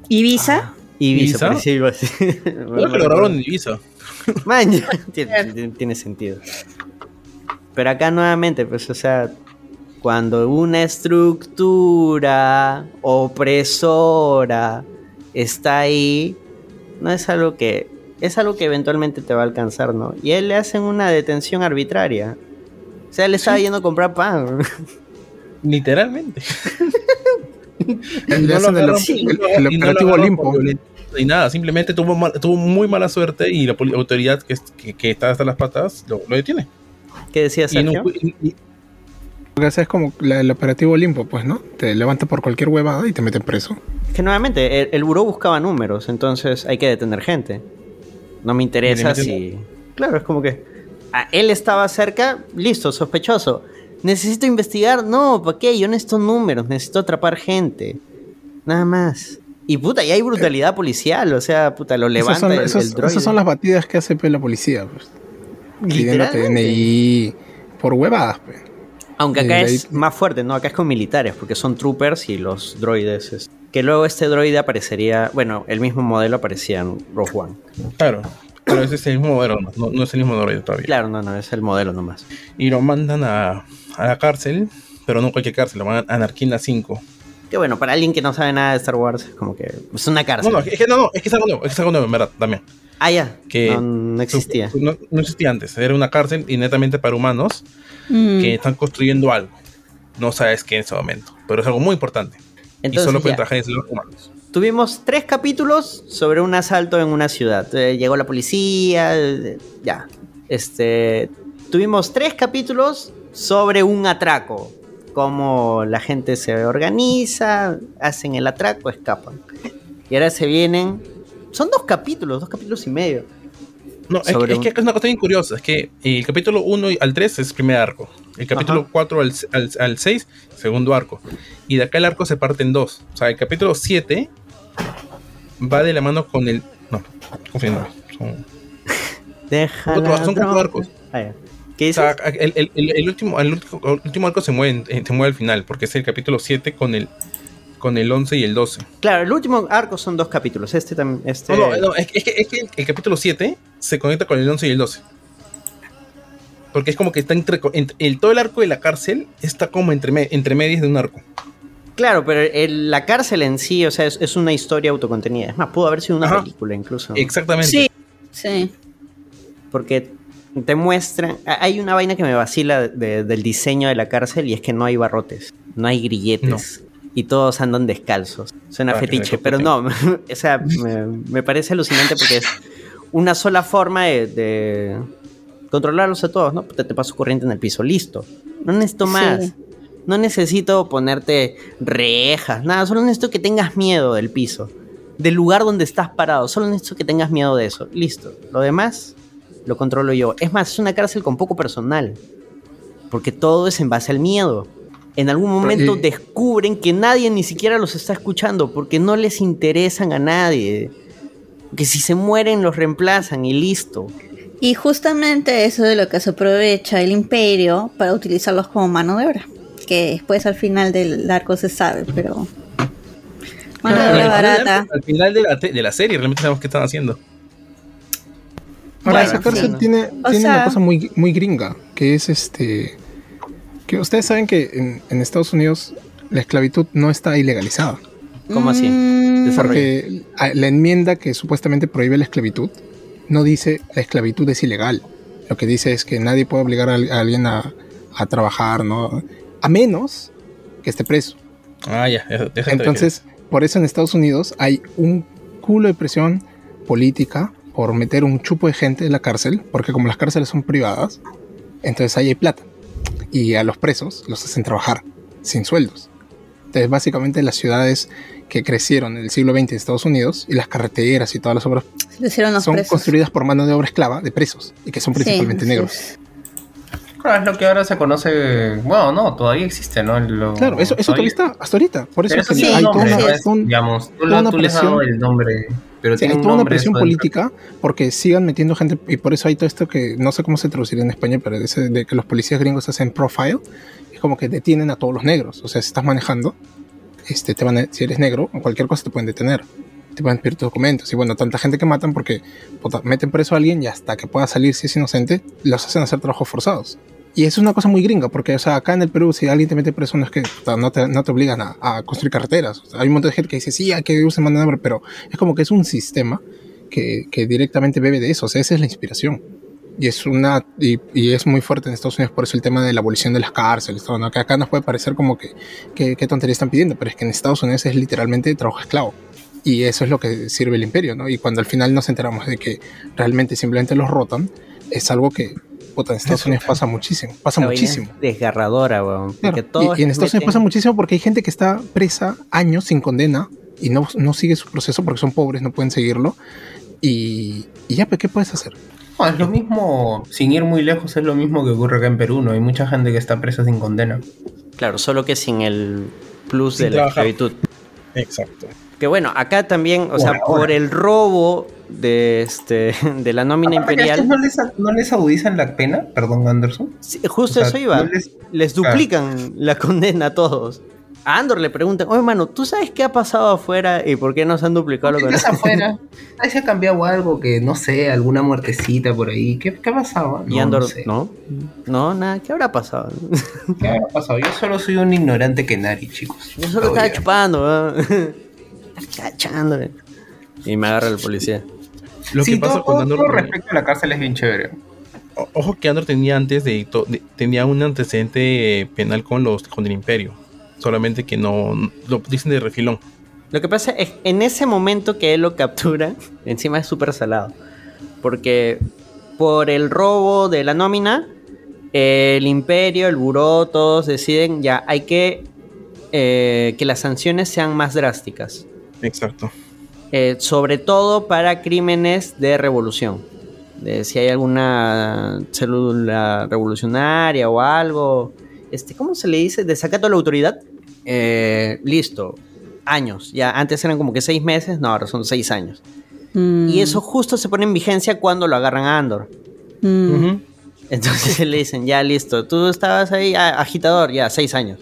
Ibiza. Ibiza, ¿Ibiza? parecía algo así. Creo que lo grabaron en Ibiza. Man, tiene sentido. Pero acá nuevamente, pues, o sea, cuando una estructura opresora está ahí, no es algo que. Es algo que eventualmente te va a alcanzar, ¿no? Y a él le hacen una detención arbitraria. O sea, él estaba yendo a comprar pan. Literalmente. Le No el, agarran- el- y no- el y no Olimpo. nada, simplemente tuvo, mal- tuvo muy mala suerte y la autoridad que, que, que está hasta las patas lo, lo detiene. ¿Qué decía Y en un Sergio? y- y- Porque es como la- el operativo Olimpo, pues, ¿no? Te levanta por cualquier huevada y te meten preso. Que nuevamente, el, el buró buscaba números, entonces hay que detener gente. No me interesa si. Claro, es como que. ah, él estaba cerca, listo, sospechoso. Necesito investigar, no, ¿para qué? Yo necesito números, necesito atrapar gente. Nada más. Y puta, y hay brutalidad policial, o sea, puta, lo levanta son, el, esos- el esas son las batidas que hace pues, la policía, pues. Literalmente. TNI por huevadas, pues. Aunque Y acá es más fuerte, ¿no? Acá es con militares, porque son troopers y los droides. es- Que luego este droide aparecería, bueno, el mismo modelo aparecía en Rogue One. Claro, pero ese es el mismo modelo, no, no- es el mismo droide todavía. Claro, no, no, es el modelo nomás. Y lo mandan a, a la cárcel, pero no cualquier cárcel, lo mandan a Anarquina 5. Que bueno, para alguien que no sabe nada de Star Wars, como que es una cárcel. No, no, es que no, no, es que es algo nuevo, es que es algo nuevo, en verdad, también. Ah, ya. Que no, no existía. No, no existía antes, era una cárcel y netamente para humanos Mm. que están construyendo algo. No sabes qué en ese momento, pero es algo muy importante. y solo pueden trabajar en los humanos. Tuvimos tres capítulos sobre un asalto en una ciudad. Eh, llegó la policía, eh, ya. Este, tuvimos tres capítulos sobre un atraco. Cómo la gente se organiza, hacen el atraco, escapan. Y ahora se vienen. Son dos capítulos, dos capítulos y medio. No, es, que- es que es una cosa bien curiosa, es que el capítulo 1 al 3 es primer arco, el capítulo Ajá. 4 al, al, al 6, segundo arco, y de acá el arco se parte en dos, o sea, el capítulo 7 va de la mano con el... No, confundiéndome, son son cuatro arcos. Ah, ya. ¿Qué O sea, el, el- el- último, el último, el último arco se mueve, se mueve al final, porque es el capítulo 7 con el, con el 11 y el 12. Claro, el último arco son dos capítulos. Este también. Este... No, no, no, es, es que, es que el, el capítulo 7 se conecta con el 11 y el 12. Porque es como que está entre, entre- el, todo el arco de la cárcel está como entre, me- entre medias de un arco. Claro, pero el- la cárcel en sí, o sea, es, es una historia autocontenida. Es más, pudo haber sido una Ajá. película incluso. Exactamente. Sí, sí. Porque te muestran. Hay una vaina que me vacila de- del diseño de la cárcel y es que no hay barrotes, no hay grilletes. Y todos andan descalzos. Suena me fetiche, pero no, o sea, me, me parece alucinante porque es una sola forma de, de controlarlos a todos, ¿no? Te, te paso corriente en el piso, listo. No necesito más. Sí. No necesito ponerte rejas, nada, solo necesito que tengas miedo del piso, del lugar donde estás parado, solo necesito que tengas miedo de eso, listo. Lo demás lo controlo yo. Es más, es una cárcel con poco personal, porque todo es en base al miedo. En algún momento y- descubren que nadie ni siquiera los está escuchando, porque no les interesan a nadie. Que si se mueren los reemplazan y listo. Y justamente eso de lo que se aprovecha el imperio para utilizarlos como mano de obra. Que después al final del arco se sabe, pero... Mano de Al obra final- barata. Al final de la, te- de la serie realmente sabemos qué están haciendo. Ahora, Bueno, esa cárcel sí. tiene, O tiene sea- una cosa muy, muy gringa, que es este... Que ustedes saben que en, en Estados Unidos la esclavitud no está ilegalizada. ¿Cómo así? Mm. Porque la enmienda que supuestamente prohíbe la esclavitud no dice la esclavitud es ilegal. Lo que dice es que nadie puede obligar a, al- a alguien a, a trabajar, ¿no? A menos que esté preso. Ah, ya. de Entonces, por eso en Estados Unidos hay un culo de presión política por meter un chupo de gente en la cárcel, porque como las cárceles son privadas, entonces ahí hay plata. Y a los presos los hacen trabajar sin sueldos. Entonces, básicamente las ciudades que crecieron en el siglo XX en Estados Unidos y las carreteras y todas las obras Lo son presos. construidas por mano de obra esclava de presos y que son principalmente negros. Claro, es lo que ahora se conoce. Bueno, no, todavía existe, ¿no? Lo- Claro, eso, eso todavía está hasta ahorita. Por eso es eso que sí, hay toda nombre, una, ¿no? Es, un- digamos, tú, toda lo- una tú le has dado presión. el nombre, pero Sí, tiene hay un toda una presión política porque sigan metiendo gente y por eso hay todo esto que no sé cómo se traduciría en español, pero ese de que los policías gringos hacen profile, es como que detienen a todos los negros. O sea, si estás manejando, este, te van a- si eres negro o cualquier cosa te pueden detener. Te pueden pedir tus documentos. Y bueno, tanta gente que matan porque puta, meten preso a alguien y hasta que pueda salir si es inocente, los hacen hacer trabajos forzados. Y es una cosa muy gringa, porque o sea, acá en el Perú, si alguien te mete preso, no es que puta, no, te, no te obligan a, a construir carreteras. O sea, hay un montón de gente que dice, sí, hay que usar mano de obra, pero es como que es un sistema que, que directamente bebe de eso. O sea, esa es la inspiración. Y es una y, y es muy fuerte en Estados Unidos por eso el tema de la abolición de las cárceles, todo, ¿no? que acá nos puede parecer como que, que qué tontería están pidiendo, pero es que en Estados Unidos es literalmente trabajo esclavo. Y eso es lo que sirve el imperio, ¿no? Y cuando al final nos enteramos de que realmente simplemente los rotan, es algo que puta, en Estados Unidos pasa muchísimo, pasa es muchísimo. Desgarradora, weón. Claro, todos y, y en Estados Unidos pasa muchísimo porque hay gente que está presa años sin condena y no, no sigue su proceso porque son pobres, no pueden seguirlo. Y, y ya, pues, ¿qué puedes hacer? No, es lo mismo, sin ir muy lejos, es lo mismo que ocurre acá en Perú, ¿no? Hay mucha gente que está presa sin condena. Claro, solo que sin el plus Sin de la esclavitud. Exacto. Que bueno, acá también, o sea, ahora. por el robo de este de la nómina Aparte que imperial, ¿No les, ¿No les agudizan la pena? Perdón, Anderson. sí, justo o sea, eso iba. no les- les duplican la condena a todos. A Andor le preguntan, oye, mano, ¿tú sabes qué ha pasado afuera y por qué nos han duplicado ¿Qué condena? pasa afuera? Ahí se ha cambiado algo que, no sé, alguna muertecita por ahí. ¿Qué, qué ha pasado? Y No, Andor, no sé. no, no, nada, ¿qué habrá pasado? ¿Qué habrá pasado? Yo solo soy un ignorante que nadie, chicos. Yo solo estaba chupando, weón. Cachándole. Y me agarra el policía. Lo sí, que pasa todo, con todo- Andor. todo respecto a la cárcel es bien chévere. O- Ojo que Andor tenía antes de, to- de- tenía un antecedente penal con los con el Imperio. Solamente que no lo dicen de refilón. Lo que pasa es en ese momento que él lo captura, encima es súper salado. Porque por el robo de la nómina, el imperio, el buró, todos deciden ya, hay que eh, que las sanciones sean más drásticas. Exacto. Eh, sobre todo para crímenes de revolución. De si hay alguna célula revolucionaria o algo. Este, ¿Cómo se le dice? Desacato a la autoridad. Eh, listo. Años. Ya antes eran como que seis meses. No, ahora son seis años. Mm, Y eso justo se pone en vigencia cuando lo agarran a Andor. mm. Entonces le dicen, ya listo. Tú estabas ahí, ah, agitador, ya, seis años.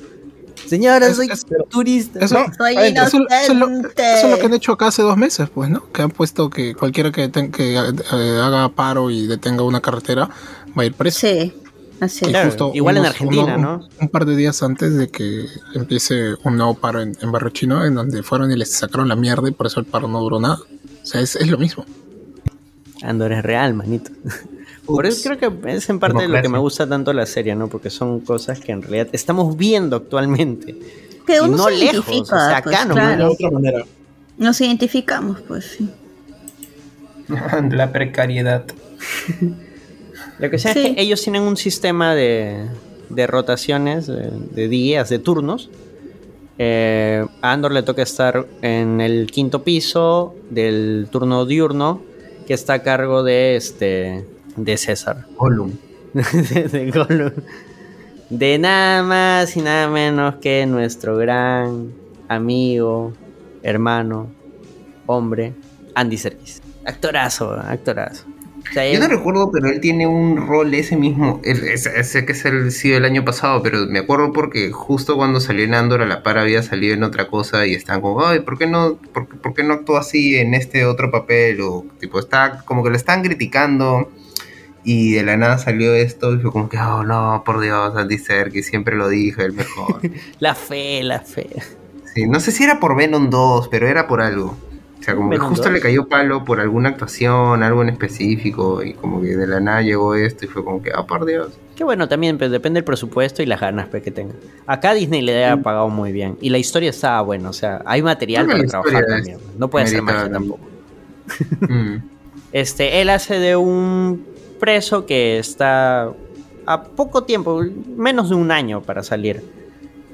Señora, soy turista. Eso, Soy ver, eso- eso es lo- eso es lo que han hecho acá hace dos meses, pues, ¿no? Que han puesto que cualquiera que, ten- que eh, haga paro y detenga una carretera va a ir preso. Sí, así Claro, justo igual en Argentina, uno- ¿no? Un par de días antes de que empiece un nuevo paro en, en Barrio Chino, en donde fueron y les sacaron la mierda y por eso el paro no duró nada. O sea, es, es lo mismo. Andor es real, manito. Por eso creo que es en parte de lo que Democracia. me gusta tanto la serie, ¿no? Porque son cosas que en realidad estamos viendo actualmente. Que uno no se lejos, identifica, o sea, acá pues, nomás. claro. De otra manera. Nos identificamos, pues sí. La precariedad. Lo que sea Sí. es que ellos tienen un sistema de, de rotaciones, de, de días, de turnos. Eh, a Andor le toca estar en el quinto piso del turno diurno, que está a cargo de este de César. Gollum. de, de Gollum. De nada más y nada menos que nuestro gran amigo, hermano, hombre, Andy Serkis. Actorazo, actorazo. O sea, Yo no recuerdo, pero él tiene un rol ese mismo. Ese, ese que es el sido el año pasado, pero me acuerdo porque justo cuando salió en Andor a la par había salido en otra cosa y están como, ay, ¿por qué no, por, qué- por qué no actuó así en este otro papel? O tipo, está como que lo están criticando y de la nada salió esto y fue como que, oh no, por Dios, Andy Serkis, siempre lo dije, el mejor. La fe, la fe. Sí, no sé si era por Venom 2, pero era por algo. O sea, como que justo 2. le cayó palo por alguna actuación, algo en específico, y como que de la nada llegó esto y fue como que, ah, por Dios. Que bueno, también pues, depende del presupuesto y las ganas pues, que tenga. Acá Disney le ha pagado muy bien. Y la historia estaba buena, o sea, hay material que para trabajar también. No puede ser magia tampoco. Mm. Este, él hace de un preso que está a poco tiempo, menos de un año para salir.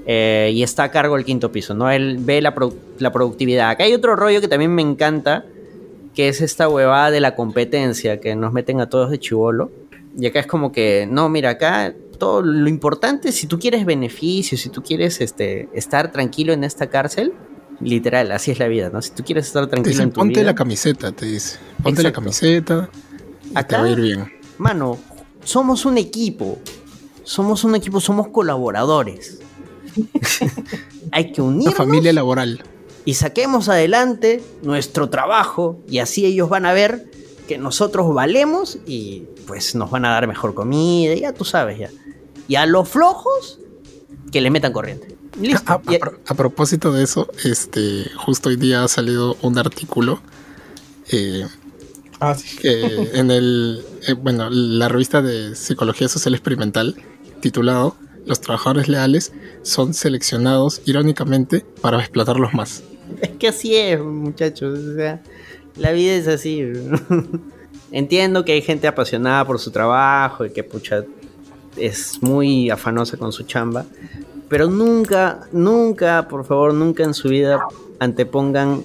Eh, y está a cargo del quinto piso, ¿no? Él ve la, la productividad. Acá hay otro rollo que también me encanta, que es esta huevada de la competencia, que nos meten a todos de chivolo. Y acá es como que, no, mira, acá todo lo importante, si tú quieres beneficios, si tú quieres este, estar tranquilo en esta cárcel, literal, así es la vida, ¿no? Si tú quieres estar tranquilo dicen, en tu ponte vida, la camiseta, te dice. Ponte la camiseta y te va a ir bien. Mano, somos un equipo. Somos un equipo, somos colaboradores. Hay que Una unirnos familia laboral. y saquemos adelante nuestro trabajo y así ellos van a ver que nosotros valemos y pues nos van a dar mejor comida, ya tú sabes ya. Y a los flojos que le metan corriente. Listo. A, a pro- a propósito de eso, este, justo hoy día ha salido un artículo eh, Ah, sí. que en el, eh, bueno, la revista de Psicología Social Experimental, titulado Los trabajadores leales son seleccionados irónicamente para explotarlos más. Es que así es, muchachos. O sea, la vida es así. Entiendo que hay gente apasionada por su trabajo y que pucha es muy afanosa con su chamba. Pero nunca, nunca, por favor, nunca en su vida antepongan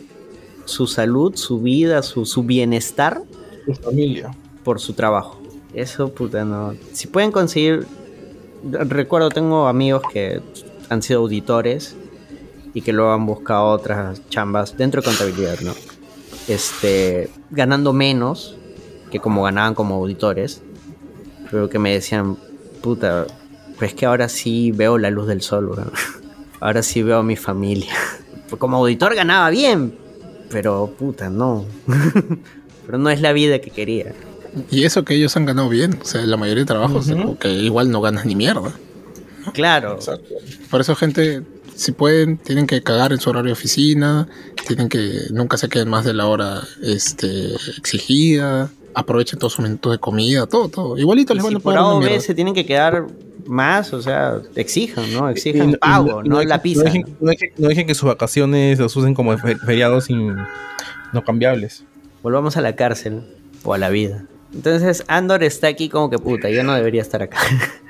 su salud, su vida, su, su bienestar Tu familia. por su trabajo. Eso, puta, no. Si pueden conseguir. Recuerdo, tengo amigos que han sido auditores y que luego han buscado otras chambas dentro de contabilidad, ¿no? Este. Ganando menos que como ganaban como auditores. Pero que me decían, puta, pues que ahora sí veo la luz del sol. Ahora sí veo a mi familia. Como auditor ganaba bien, pero puta, no. pero no es la vida que quería. Y eso que ellos han ganado bien, o sea, la mayoría de trabajos, que igual no ganas ni mierda. Claro. Por eso, gente, si pueden, tienen que cagar en su horario de oficina, tienen que nunca se queden más de la hora este, exigida, aprovechen todos sus minutos de comida, todo, todo. Igualito Y les van si a por pagar una se tienen que quedar más, o sea, exijan, ¿no? Exijan Y- pago, y no, dejen- la pizza. No dejen, no dejen- no dejen que sus vacaciones los usen como fe- feriados sin, no cambiables. Volvamos a la cárcel o a la vida. Entonces Andor está aquí como que puta, yo no debería estar acá.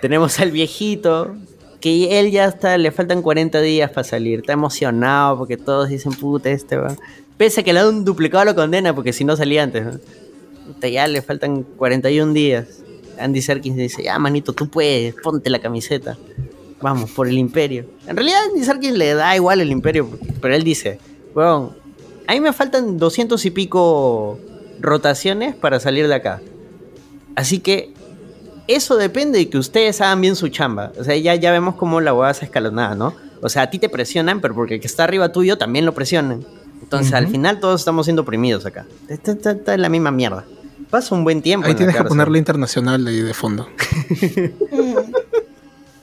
Tenemos al viejito, que él ya está, le faltan 40 días para salir. Está emocionado porque todos dicen, puta, este va. Pese a que le da un duplicado la condena, porque si no salía antes. ¿no? Ya le faltan 41 días. Andy Serkis dice, ya manito, tú puedes, ponte la camiseta. Vamos, por el imperio. En realidad Andy Serkis le da igual el imperio, pero él dice, weón, a mí me faltan 200 y pico rotaciones para salir de acá. Así que eso depende de que ustedes hagan bien su chamba. O sea, ya, ya vemos cómo la hueá se escalonada, ¿no? O sea, a ti te presionan, pero porque el que está arriba tuyo también lo presionan. Entonces, al final todos estamos siendo oprimidos acá. Está, está- está en la misma mierda. Pasa un buen tiempo. Ahí en la tienes que cárcel. ponerle internacional ahí de fondo.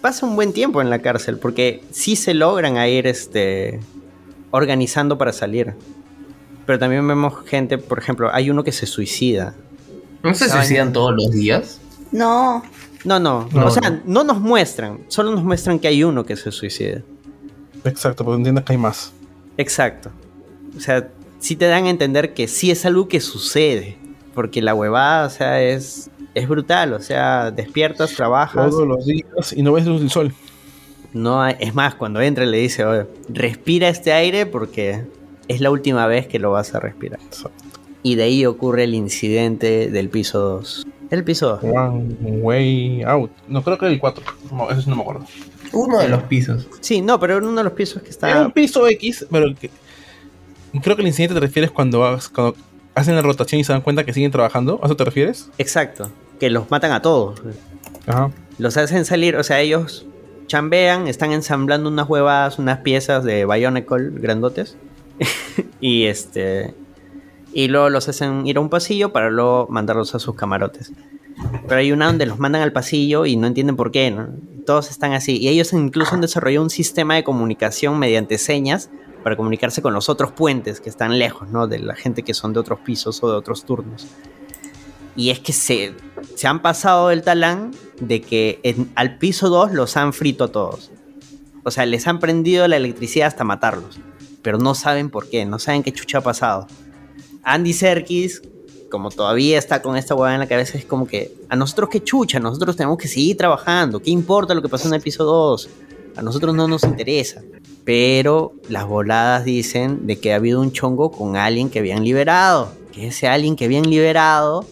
Pasa un buen tiempo en la cárcel porque sí se logran a ir este, organizando para salir. Pero también vemos gente, por ejemplo, hay uno que se suicida. ¿No se ¿Saben? suicidan todos los días? No, No, no, No, o sea, no. nos muestran, solo nos muestran que hay uno que se suicida. Exacto, porque entiendes que hay más. Exacto. O sea, sí te dan a entender que sí es algo que sucede, porque la huevada, o sea, es, es brutal, o sea, despiertas, trabajas. Todos los días y no ves luz del sol. No hay- es más, cuando entra le dice, "Oye, respira este aire porque es la última vez que lo vas a respirar. Y de ahí ocurre el incidente del piso 2. El piso 2. One way out. No creo que era el 4. No, eso no me acuerdo. Uno de los pisos. Sí, no, pero era uno de los pisos que Era está... un piso X, pero que- creo que el incidente te refieres cuando, cuando hacen la rotación y se dan cuenta que siguen trabajando. ¿A eso te refieres? Exacto, que los matan a todos. Ajá. Los hacen salir, o sea, ellos chambean, están ensamblando unas huevas, unas piezas de Bionicle grandotes. y este. Y luego los hacen ir a un pasillo para luego mandarlos a sus camarotes. Pero hay una donde los mandan al pasillo y no entienden por qué, ¿no? Todos están así. Y ellos incluso han desarrollado un sistema de comunicación mediante señas para comunicarse con los otros puentes que están lejos, ¿no? De la gente que son de otros pisos o de otros turnos. Y es que se, se han pasado del talán de que en- al piso 2 los han frito a todos. O sea, les han prendido la electricidad hasta matarlos. Pero no saben por qué, no saben qué chucha ha pasado. Andy Serkis, como todavía está con esta hueá en la cabeza, es como que a nosotros qué chucha, nosotros tenemos que seguir trabajando. ¿Qué importa lo que pasó en el piso 2? A nosotros no nos interesa. Pero las voladas dicen de que ha habido un chongo con alguien que habían liberado. Que ese alguien que habían liberado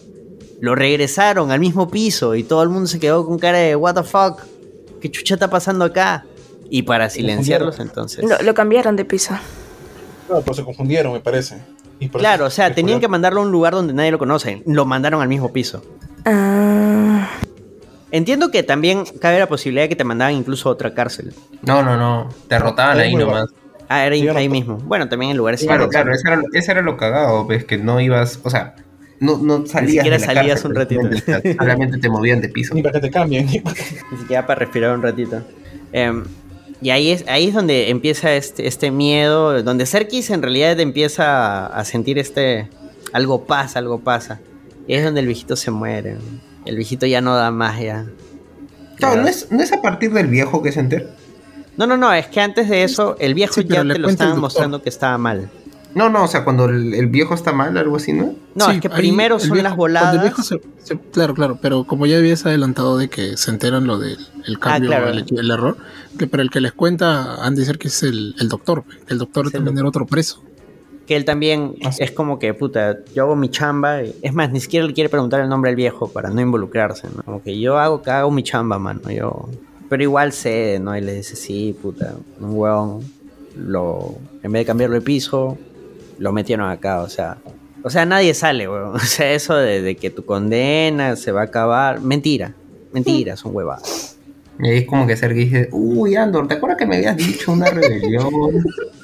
lo regresaron al mismo piso y todo el mundo se quedó con cara de what the fuck, ¿qué chucha está pasando acá? Y para silenciarlos entonces. Lo, lo cambiaron de piso. Claro, pero se confundieron, me parece. Y Claro, o sea, tenían que mandarlo a un lugar donde nadie lo conoce. Lo mandaron al mismo piso. Ah, Entiendo que también cabe la posibilidad de que te mandaban incluso a otra cárcel. No, no, no. Derrotaban Ahí ahí nomás. Ah, era ahí mismo. Bueno, también en lugares Claro, claro, eso era, eso era lo cagado, ves que no ibas, o sea, no, no salías. siquiera de la salías cárcel, un ratito. solamente- te movían de piso. Ni para que te cambien. Ni siquiera para respirar un ratito. Em, y ahí es, ahí es donde empieza este, este miedo, donde Serkis en realidad empieza a, a sentir este... Algo pasa, algo pasa. Y es donde el viejito se muere. El viejito ya no da más ya. Claro, ¿no es, ¿no es a partir del viejo que se entera? No, no, no, es que antes de eso el viejo Sí, pero ya le te lo doctor. mostrando que estaba mal. No, no, o sea, cuando el, el viejo está mal, algo así, ¿no? No, Sí, es que primero son viejo- las el voladas. viejo se- se- claro, claro, pero como ya habías adelantado de que se enteran lo del el cambio, claro. el, el error, que para el que les cuenta Andy que es el, el doctor, el doctor también era otro preso. Que él también es como que, puta, yo hago mi chamba. y- Es más, ni siquiera le quiere preguntar el nombre al viejo para no involucrarse, ¿no? Como que yo hago, hago mi chamba, mano. Yo... Pero igual sé, ¿no? Y le dice, sí, puta, un huevón. Lo... En vez de cambiarlo de piso, lo metieron acá, o sea... O sea, nadie sale, weón. O sea, eso de, de que tu condena se va a acabar... Mentira. Mentira, son huevadas. Y ahí es como que Sergei dice, uy, Andor, ¿te acuerdas que me habías dicho una rebelión?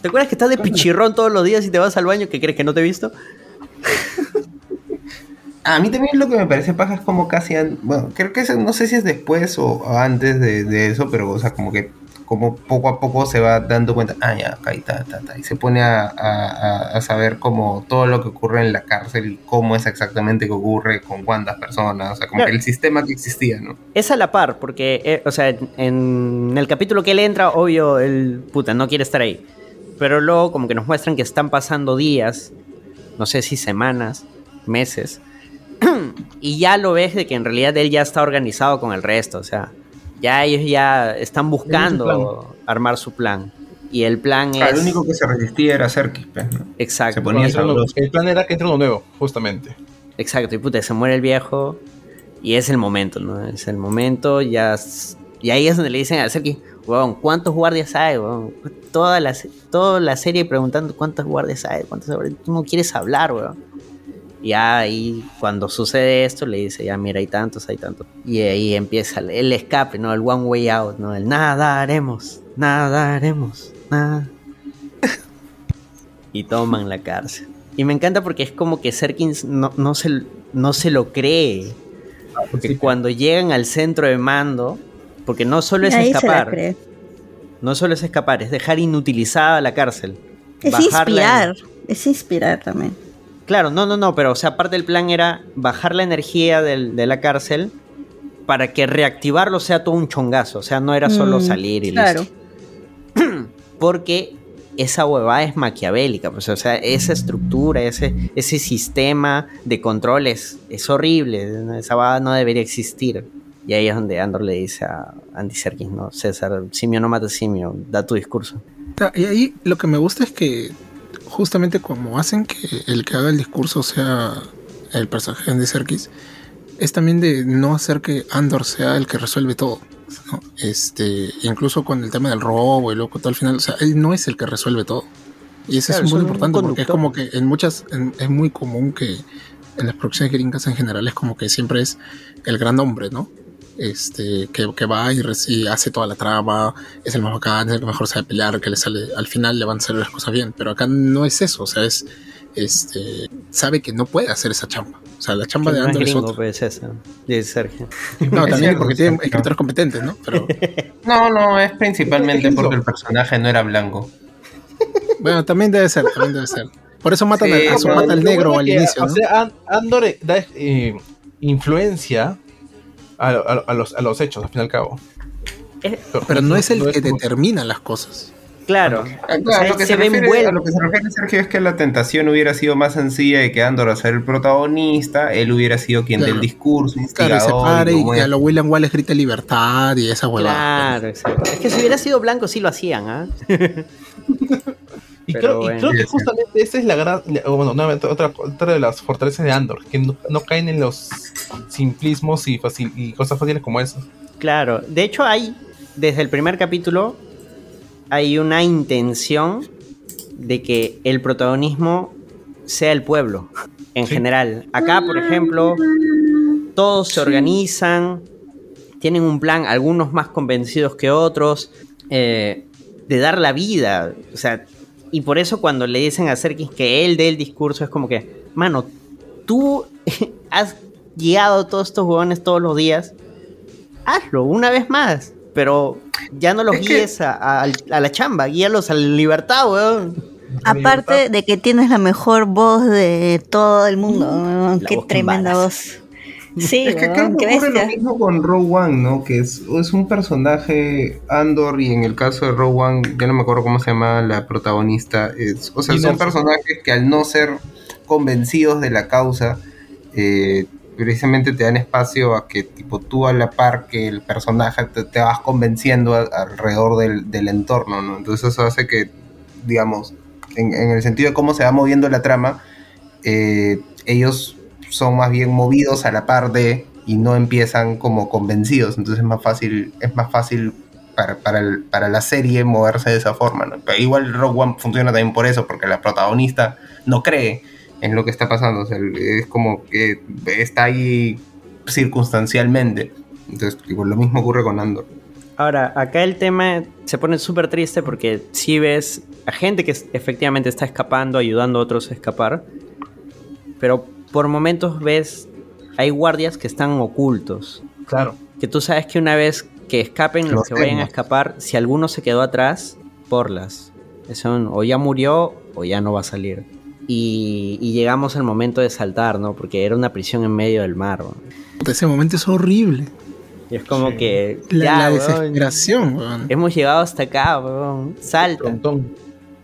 ¿Te acuerdas que estás de pichirrón todos los días y te vas al baño que crees que no te he visto? A mí también lo que me parece paja es como casi, bueno, creo que no sé si es después o o antes de, de eso, pero o sea, como que como poco a poco se va dando cuenta, ah, ya, acá está, está, está, y se pone a, a- a- saber como todo lo que ocurre en la cárcel y cómo es exactamente que ocurre con cuántas personas, o sea, como Claro. que el sistema que existía, ¿no? Es a la par, porque, eh, o sea, en, en el capítulo que él entra, obvio, él, puta, no quiere estar ahí. Pero luego como que nos muestran que están pasando días, no sé si semanas, meses, y ya lo ves de que en realidad él ya está organizado con el resto, o sea, ya ellos ya están buscando armar su plan. Y el plan Claro, es... el único que se resistía era Serkis, pues, ¿no? Exacto. Se ponía el plan era que entre uno nuevo, justamente. Exacto, y puta, se muere el viejo y es el momento, ¿no? Es el momento, ya... s- Y ahí es donde le dicen a Serki, weón, ¿cuántos guardias hay, weón? Toda la, toda la serie preguntando cuántos guardias hay, cuántos guardias... Tú no quieres hablar, weón. Y ya ahí, cuando sucede esto, le dice, ya mira, hay tantos, hay tantos. Y ahí empieza el, el escape, ¿no? El one way out, ¿no? El nada haremos, nada haremos, nada. y toman la cárcel. Y me encanta porque es como que Serkins no, no, se, no se lo cree. Porque cuando llegan al centro de mando, porque no solo es escapar, no solo es escapar, es dejar inutilizada la cárcel. Es inspirar. Es inspirar también. Claro, no, no, no, pero o sea, aparte del plan era bajar la energía del- de la cárcel para que reactivarlo sea todo un chongazo. O sea, no era solo Mm, salir y claro. listo. Porque esa huevada es maquiavélica. Pues, o sea, esa estructura, ese, ese sistema de control es, horrible. Esa huevada no debería existir. Y ahí es donde Andor le dice a Andy Serkis, ¿no? César, simio no mata simio, da tu discurso. Y ahí lo que me gusta es que justamente como hacen que el que haga el discurso sea el personaje de Andy Serkis, es también de no hacer que Andor sea el que resuelve todo. ¿no? Este, incluso con el tema del robo y luego todo al final, o sea, él no es el que resuelve todo. Y eso Claro, es muy es importante porque es como que en muchas, en- es muy común que en las producciones gringas en general es como que siempre es el gran hombre, ¿no? Este, que, que va y, hace toda la trama, es el más bacán, es el que mejor sabe pelear, que le sale, al final le van a salir las cosas bien, pero acá no es eso, o sea, es, este, sabe que no puede hacer esa chamba, o sea, la chamba Que de Andor es otra. pues, Sergio. No, Es también porque es tiene escritores competentes, ¿no? Pero No, no, es principalmente porque el personaje no era blanco. bueno, también debe ser, también debe ser. Por eso matan Sí, a, a su pero mata al negro bueno al que, inicio, O ¿no? sea, An- Andor da eh, influencia a, a- a los, a los hechos, al fin y al cabo. Pero no es el no que como- determina las cosas. Claro. Ah, O claro, sea, lo que se refiere, a lo que se refiere Sergio es que la tentación hubiera sido más sencilla de que Andor a ser el protagonista, él hubiera sido quien Claro. del discurso, Claro, y se para y, y a es. lo William Wallace grita libertad y esa huevada. Claro, exacto. Es que si hubiera sido blanco, sí lo hacían, ¿ah? Y, creo, y bueno. creo que justamente esa es la gran. Bueno, otra, otra de las fortalezas de Andor, que no, no caen en los simplismos y cosas fáciles como esas. Claro. De hecho, hay, desde el primer capítulo, hay una intención de que el protagonismo sea el pueblo, en general. Acá, por ejemplo, todos se organizan, tienen un plan, algunos más convencidos que otros, eh, de dar la vida. O sea, y por eso cuando le dicen a Serkis que él dé el discurso, es como que, mano, tú has guiado a todos estos huevones todos los días, hazlo una vez más. Pero ya no los Es que- guíes a, a- a la chamba, guíalos a la libertad, weón. Aparte de que tienes la mejor voz de todo el mundo. La Qué voz tremenda voz. Sí, Es que creo ocurre lo mismo con Rogue One, ¿no? Que es, es un personaje Andor y en el caso de Rogue One, ya no me acuerdo cómo se llama la protagonista. es- o sea, son personajes que al no ser convencidos de la causa, eh, precisamente te dan espacio a que tipo tú a la par que el personaje te, te vas convenciendo a- alrededor del, del entorno, ¿no? Entonces eso hace que, digamos, en, en el sentido de cómo se va moviendo la trama, eh, ellos son más bien movidos a la par de y no empiezan como convencidos. Entonces es más fácil, es más fácil para, para, el- para la serie moverse de esa forma. igual Rogue One funciona también por eso, porque la protagonista no cree en lo que está pasando. Es como que está ahí circunstancialmente. Entonces, lo mismo ocurre con Andor. Ahora, acá el tema se pone súper triste porque si ves a gente que efectivamente está escapando, ayudando a otros a escapar, pero por momentos ves, hay guardias que están ocultos. Claro. Que tú sabes que una vez que escapen los Los que vayan a escapar, si alguno se quedó atrás, porlas. Son, o ya murió o ya no va a salir. Y, y llegamos al momento de saltar, ¿no? Porque era una prisión en medio del mar. ¿no? Ese momento es horrible. Y es como que... La, ya, la desesperación, weón. Hemos llegado hasta acá, weón. Salta.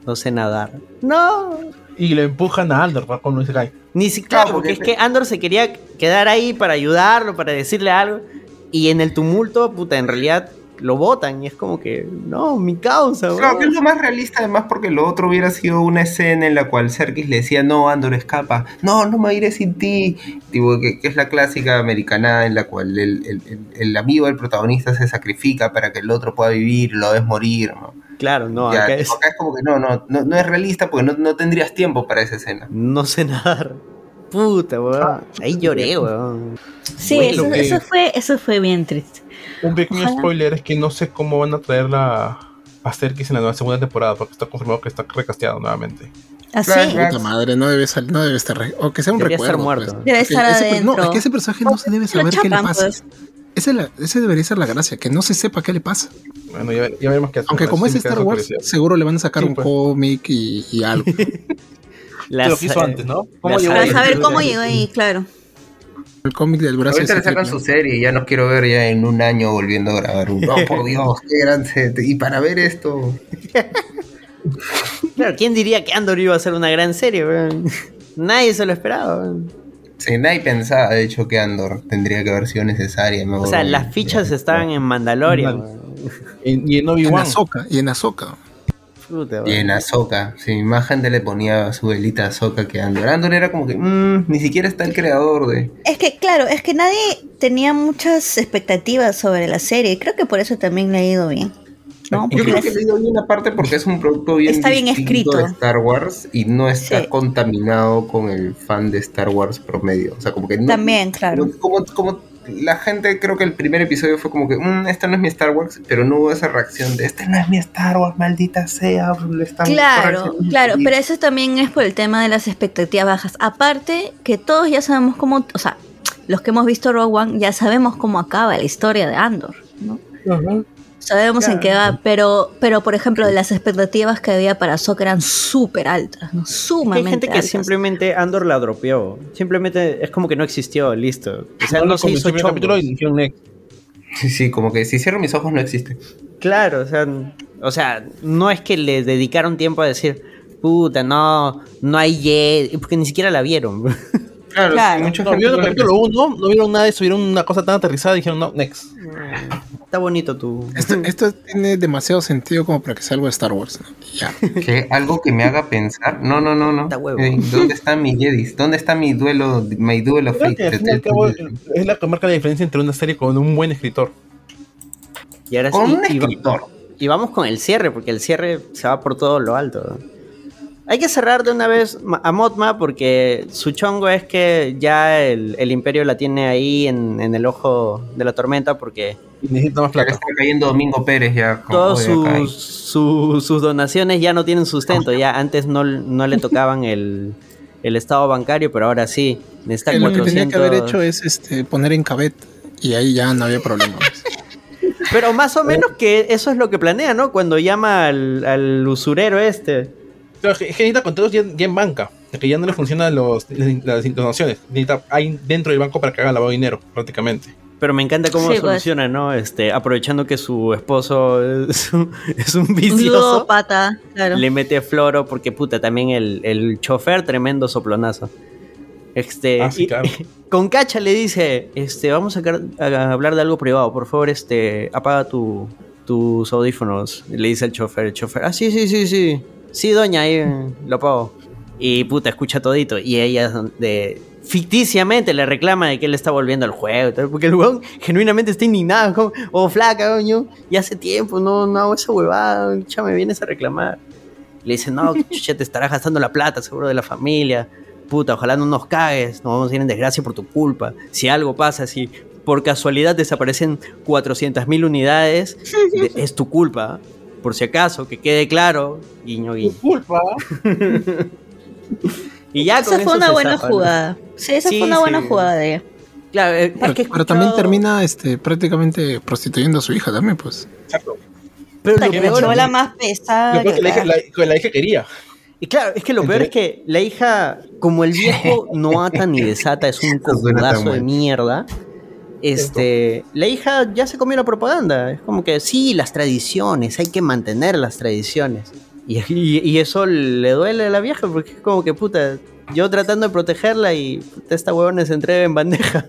No sé nadar. No. Y le empujan a Andor ¿no? cuando se cae. Ni siquiera, Claro, porque es que Andor se quería quedar ahí para ayudarlo, para decirle algo. Y en el tumulto, puta, en realidad lo votan. Y es como que, no, mi causa, Claro, que es lo más realista además porque lo otro hubiera sido una escena en la cual Serkis le decía, no, Andor escapa, no, no me iré sin ti, tipo, que, que es la clásica americana en la cual el, el- el- el amigo del protagonista se sacrifica para que el otro pueda vivir, lo ves morir, ¿no? Claro, no, Ya, acá tipo, es. acá es como que no, no, no, no es realista porque no, no tendrías tiempo para esa escena. No sé nadar. Puta, weón. Ahí lloré, weón. Sí, Bueno, eso, que- eso fue, eso fue bien triste. Un pequeño Ojalá. spoiler es que no sé cómo van a traer la a Serkis en la nueva segunda temporada, porque está confirmado que está recasteado nuevamente. Así. Claro. Puta madre, no debe, sal- no debe estar. re- O que sea un Debería recuerdo. estar muerto. pues. Debe estar ese- adentro. No, es que ese personaje no se debe saber qué le pasa. pues. Ese, la- ese debería ser la gracia, que no se sepa qué le pasa. Bueno, ya, ya veremos qué hacen. Aunque como es Star Wars, seguro le van a sacar Sí, un pues. cómic y, y algo. Lo que hizo antes, ¿no? ¿Cómo llegó Para ahí? saber cómo llegó ahí, claro. El cómic del brazo Ahorita le sacan su serie y ya no quiero ver ya en un año volviendo a grabar un. No, por Dios, qué gran serie. Y para ver esto. Claro, ¿quién diría que Andor iba a ser una gran serie? Nadie se lo esperaba. weón. Sí, nadie pensaba, de hecho, que Andor tendría que haber sido necesaria. O sea, las fichas estaban en Mandalorian. y en En Obi-Wan. Y en Ahsoka. Puta, Y en Ahsoka, sí, más gente le ponía su velita a Ahsoka que Andor. Andor era como que, mm, ni siquiera está el creador de. Es que, claro, es que nadie tenía muchas expectativas sobre la serie. Creo que por eso también le ha ido bien. ¿no? Yo Porque creo que le ha ido bien aparte porque es un producto bien Está bien escrito. de Star Wars y no está Sí. contaminado con el fan de Star Wars promedio. O sea, como que no. También, claro. Como, como la gente, creo que el primer episodio fue como que, "Mm, esta no es mi Star Wars, pero no hubo esa reacción de, esta no es mi Star Wars, maldita sea. Claro, corrigiendo". claro, pero eso también es por el tema de las expectativas bajas. Aparte, que todos ya sabemos cómo, o sea, los que hemos visto Rogue One ya sabemos cómo acaba la historia de Andor, ¿no? Sabemos en qué va, pero, pero por ejemplo, las expectativas que había para Ahsoka eran súper altas, ¿no? Hay Sumamente gente que altas. simplemente Andor la dropeó. Simplemente es como que no existió, listo. O sea, No no, se hizo capítulo y. Sí, sí, como que si cierro mis ojos no existe. Claro, o sea, o sea, no es que le dedicaron tiempo a decir, puta, no, no hay Jedi, porque ni siquiera la vieron. Claro, Claro. mucha No, vieron no el le capítulo 1, no vieron nada de eso, vieron una cosa tan aterrizada y dijeron no, next. Está bonito tu. Esto, esto tiene demasiado sentido como para que sea algo de Star Wars. ¿no? Ya. que algo que me haga pensar. No, no, no, no. Está huevo. ¿Dónde están mis Jedis? ¿Dónde está mi duelo, mi duelo fate? es la que marca la diferencia entre una serie con un buen escritor. Y ahora Con sí, un y va- escritor. Y vamos con el cierre, porque el cierre se va por todo lo alto. Hay que cerrar de una vez a Motma porque su chongo es que ya el, el imperio la tiene ahí en, en el ojo de la tormenta porque Y necesita más plata. está cayendo Domingo Pérez ya. todas sus, su- sus donaciones ya no tienen sustento. Ya antes no, no le tocaban el, el estado bancario, pero ahora sí. Necesita Lo que 400... tenía que haber hecho es este, poner en cabet y ahí ya no había problema. Pero más o menos que eso es lo que planea, ¿no? Cuando llama al, al usurero este. Pero es que necesita ya, ya en banca, que ya no le funcionan los, las donaciones. Necesita hay dentro del banco para que haga lavado de dinero, prácticamente. Pero me encanta cómo Sí, pues. soluciona, ¿no? Este, aprovechando que su esposo es un, es un Un vicioso, claro. le mete floro porque puta, también el, el chofer, tremendo soplonazo. Este, Ah, sí, y- claro. con Cacha le dice, este, vamos a, hablar de algo privado, por favor, este, apaga tu, tus audífonos. Le dice el chofer, el chofer, ah, sí, sí, sí, sí, sí, doña, ahí lo apago. Y puta, escucha todito. Y ella de, ficticiamente le reclama de que él está volviendo al juego. Porque el weón genuinamente está indignado. Como, oh, flaca, coño. Y hace tiempo no, no hago esa huevada. Ya me vienes a reclamar. Le dice, no, chucha, te estarás gastando la plata, seguro de la familia. Puta, ojalá no nos cagues. Nos vamos a ir en desgracia por tu culpa. Si algo pasa, si por casualidad desaparecen 400.000 unidades, de- es tu culpa. Por si acaso, que quede claro, guiño, guiño. Culpa. Y ya con Esa fue eso una buena jugada. Sí, esa Sí, fue una sí. buena jugada de ella. Claro, eh, es Pero, que he pero también termina este, prácticamente prostituyendo a su hija también, pues. Exacto. Pero lo que peor- la más pesada. Lo peor que que la hija, la, que la hija quería. Y claro, es que lo peor es que la hija, como el viejo no ata ni desata, es un cojudazo de mal. mierda. Este, la hija ya se comió la propaganda. Es como que sí, las tradiciones, hay que mantener las tradiciones. Y, y- y eso le duele a la vieja porque es como que puta, yo tratando de protegerla y puta, esta huevona se entrega en bandeja.